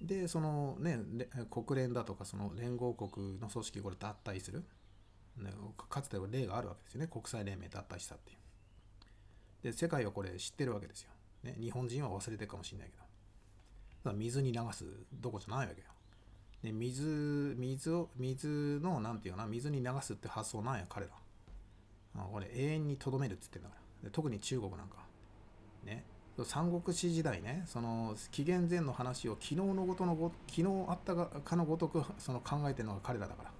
でそのね国連だとかその連合国の組織これ脱退する、かつては例があるわけですよね。国際連盟脱退したっていう。で世界はこれ知ってるわけですよ、ね、日本人は忘れてるかもしれないけど。水に流すどこじゃないわけよ。で水水を水のなんていうかな水に流すって発想なんや彼ら。これ永遠にとどめるって言ってんだから。で特に中国なんかね。三国志時代ねその紀元前の話を昨日のごとのご昨日あったかのごとくその考えてるのが彼らだから、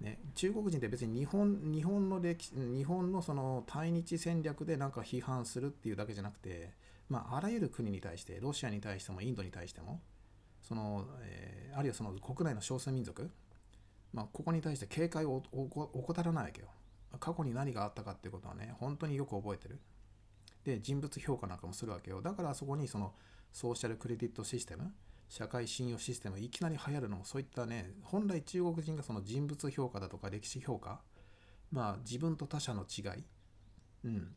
ね、中国人って別に日本日本の歴日本のその対日戦略でなんか批判するっていうだけじゃなくて、まあ、あらゆる国に対してロシアに対してもインドに対してもその、えーあるいはその国内の少数民族、まあ、ここに対して警戒を怠らないわけよ。過去に何があったかっていうことはね本当によく覚えてる。で人物評価なんかもするわけよ。だからそこにそのソーシャルクレジットシステム社会信用システムいきなり流行るのもそういったね本来中国人がその人物評価だとか歴史評価まあ自分と他者の違いうん。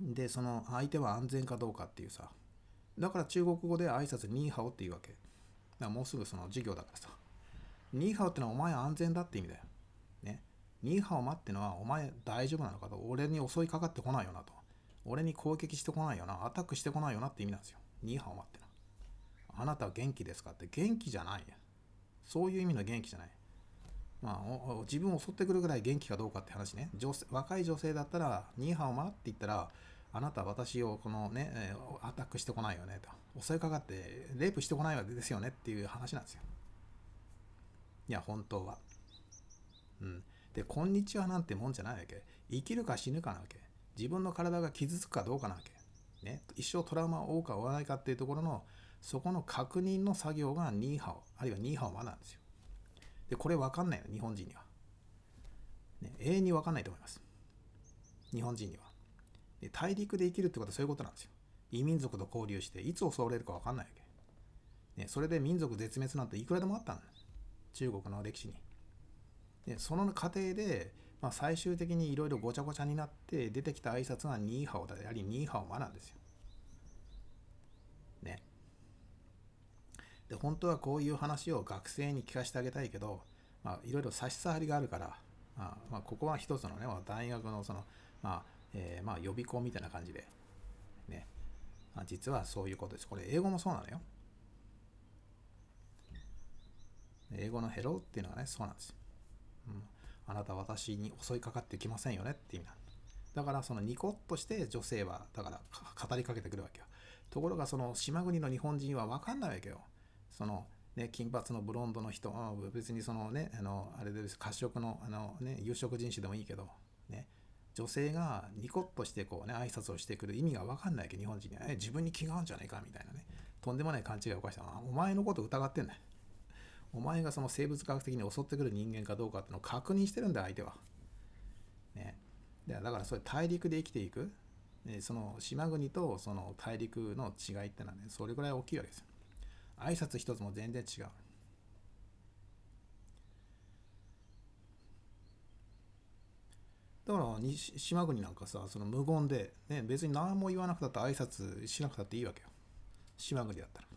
でその相手は安全かどうかっていうさだから中国語で挨拶ニーハオっていうわけ。だからもうすぐその授業だからさ。ニーハオってのはお前安全だって意味だよ。ね。ニーハオマってのはお前大丈夫なのかと俺に襲いかかってこないよなと。俺に攻撃してこないよな、アタックしてこないよなって意味なんですよ。ニーハオマってのは。あなたは元気ですかって元気じゃないよ。そういう意味の元気じゃない。まあ、おお自分を襲ってくるぐらい元気かどうかって話ね。女性若い女性だったら、ニーハオマって言ったら、あなたは私をこのね、アタックしてこないよねと。襲いかかって、レイプしてこないわけですよねっていう話なんですよ。いや、本当は。うん。で、こんにちはなんてもんじゃないわけ。生きるか死ぬかなわけ。自分の体が傷つくかどうかなわけ。ね、一生トラウマを負うか負わないかっていうところのそこの確認の作業がニーハオあるいはニーハオマなんですよ。でこれ分かんないの日本人には、ね、永遠に分かんないと思います。日本人には。で大陸で生きるってことはそういうことなんですよ。異民族と交流していつ襲われるか分かんないわけ、ね、それで民族絶滅なんていくらでもあったんです中国の歴史に。でその過程で、まあ、最終的にいろいろごちゃごちゃになって出てきた挨拶がニーハオでありニーハオマなんですよねで本当はこういう話を学生に聞かせてあげたいけど、いろいろ差し障りがあるから、まあ、まあ、ここは一つのね、大学のその、まあえー、まあ予備校みたいな感じで、ね、まあ、実はそういうことです。これ英語もそうなのよ。英語のヘローっていうのはね、そうなんですよ。うん、あなた私に襲いかかってきませんよねって意味なんだ。からそのニコッとして女性はだから語りかけてくるわけよ。ところがその島国の日本人は分かんないわけよ。そのね、金髪のブロンドの人、別にそのね、あの、あれで褐色の、あのね、有色人種でもいいけど、ね、女性がニコッとしてこうね、挨拶をしてくる意味が分かんないわけ。ど、日本人には、え、自分に気が合うんじゃないかみたいなね、とんでもない勘違いを犯した。お前のこと疑ってんだよ。お前がその生物学的に襲ってくる人間かどうかってのを確認してるんだ、相手は。ね。だからそれ大陸で生きていく、その島国とその大陸の違いってのはね、それぐらい大きいわけですよ。挨拶一つも全然違う。だから島国なんかさその無言で、ね、別に何も言わなくたって挨拶しなくたっていいわけよ島国だったら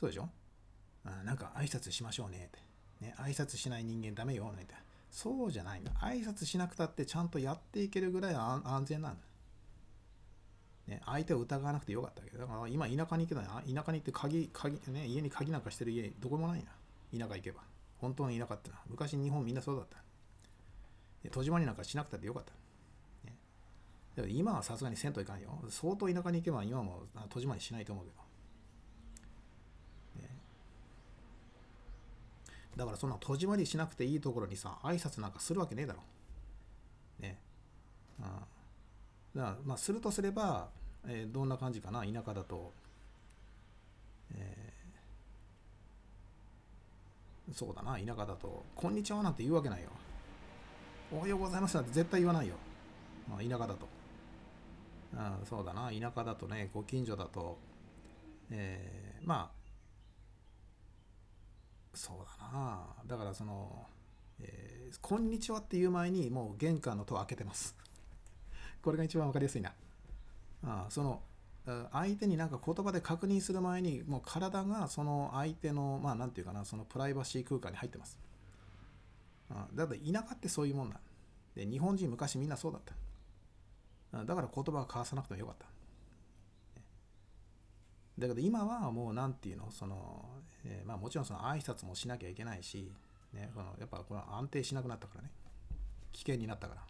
そうでしょ？あなんか挨拶しましょうねってね挨拶しない人間ダメよみたいなそうじゃないんだ挨拶しなくたってちゃんとやっていけるぐらい安全なんだね、相手を疑わなくてよかったけど、だから今田舎に行けたら、田舎に行って鍵、鍵、ね、家に鍵なんかしてる家、どこもないな。田舎行けば。本当の田舎ってのは。昔日本みんなそうだった。で戸締まりなんかしなくたってよかった。ね、だから今はさすがに銭湯行かんよ。相当田舎に行けば今も戸締まりしないと思うけど。ね、だからそんな戸締まりしなくていいところにさ、挨拶なんかするわけねえだろ。ね。うん。だからまあするとすれば、えー、どんな感じかな田舎だと、えー、そうだな田舎だと「こんにちは」なんて言うわけないよ。おはようございますなんて絶対言わないよ、まあ、田舎だと。あそうだな田舎だとねご近所だと。えー、まあそうだな。だからその、えー、こんにちはっていう前にもう玄関の戸を開けてます。これが一番分かりやすいな。あその相手になんか言葉で確認する前にもう体がその相手のまあ何て言うかなそのプライバシー空間に入ってます。あだから田舎ってそういうもんだで日本人昔みんなそうだった。だから言葉を交わさなくてもよかった。だけど今はもう何て言うのその、えー、まあもちろんその挨拶もしなきゃいけないし、ね、このやっぱこれ安定しなくなったからね危険になったから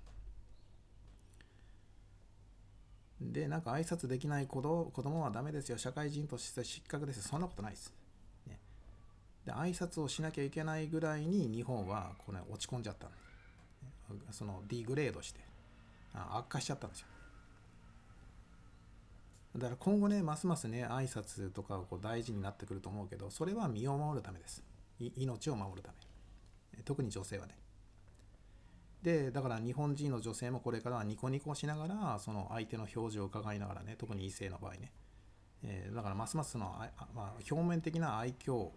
で、なんか挨拶できない子供子供はダメですよ。社会人として失格ですよ。そんなことないです。ね、で、挨拶をしなきゃいけないぐらいに日本はこれ落ち込んじゃったそのディグレードして悪化しちゃったんですよ。だから今後ね、ますますね、挨拶とかをこう大事になってくると思うけど、それは身を守るためです。命を守るため。特に女性はね。でだから日本人の女性もこれからはニコニコしながらその相手の表情を伺いながらね特に異性の場合ね、えー、だからますますのあ、まあ、表面的な愛嬌を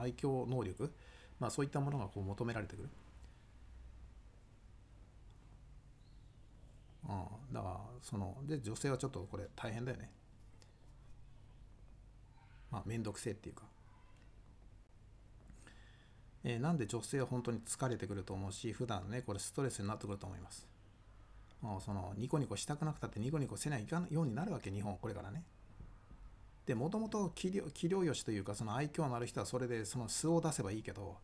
愛嬌能力、まあ、そういったものがこう求められてくる。うん、だからそので女性はちょっとこれ大変だよね。まあ面倒くせえっていうか。えー、なんで女性は本当に疲れてくると思うし、普段ね、これストレスになってくると思います。もうそのニコニコしたくなくたってニコニコせないかんようになるわけ、日本、これからね。で、もともと器量よしというか、その愛嬌のある人はそれでその素を出せばいいけど、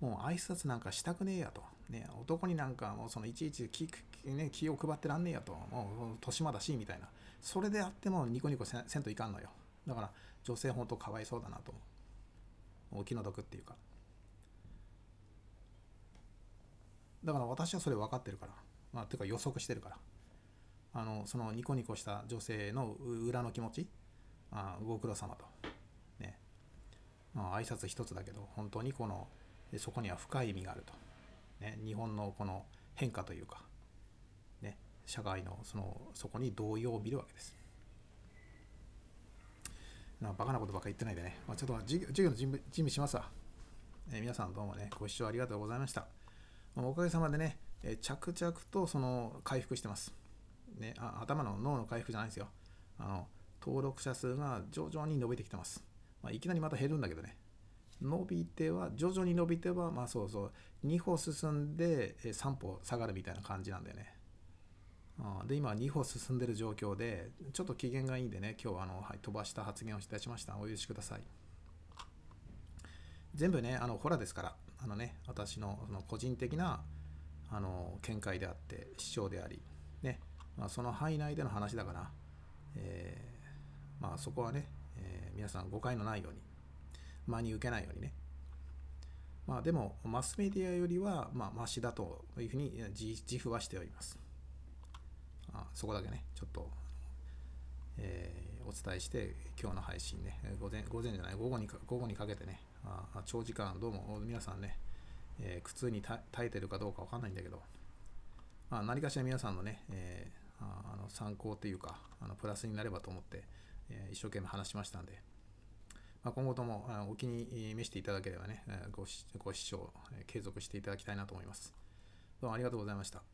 もう挨拶なんかしたくねえやと。ね、男になんかもうそのいちいち気,、ね、気を配ってらんねえやと。もう年まだしみたいな。それであってもニコニコせんといかんのよ。だから女性本当かわいそうだなと。お気の毒っていうか。だから私はそれ分かってるから。まあ、ていうか予測してるから。あの、そのニコニコした女性の裏の気持ち。あご苦労様と。ね。まあ、挨拶一つだけど、本当にこの、でそこには深い意味があると。ね、日本のこの変化というか、ね、社会のそのそこに動揺を見るわけです。なバカなことばっかり言ってないでね、まあ、ちょっと授業の準備しますわ、えー皆さんどうもね、ご視聴ありがとうございました。おかげさまでね、え着々とその回復してます。ね、あ頭の脳の回復じゃないですよ。あの登録者数が徐々に伸びてきてます。まあ、いきなりまた減るんだけどね。伸びては、徐々に伸びては、まあそうそう、2歩進んで3歩下がるみたいな感じなんだよね。で、今2歩進んでる状況で、ちょっと機嫌がいいんでね、今日はあの、はい、飛ばした発言をいたしました。お許しください。全部ね、あの、ホラですから、あのね、私のその個人的な、あの、見解であって、主張であり、ね、まあ、その範囲内での話だから、えーまあ、そこはね、えー皆さん誤解のないように、真に受けないようにね。まあでも、マスメディアよりは、まあ、マシだというふうに自負はしております。あそこだけね、ちょっと、えーお伝えして、今日の配信ね、午前、午前じゃない、午後にか、午後にかけてね、あ長時間、どうも皆さんね、えー苦痛に耐耐えてるかどうかわかんないんだけど、まあ、何かしら皆さんのね、えーああの参考というか、あのプラスになればと思って、えー一生懸命話しましたんで、まあ、今後ともあお気に召していただければね、ごしご視聴、継続していただきたいなと思います。どうもありがとうございました。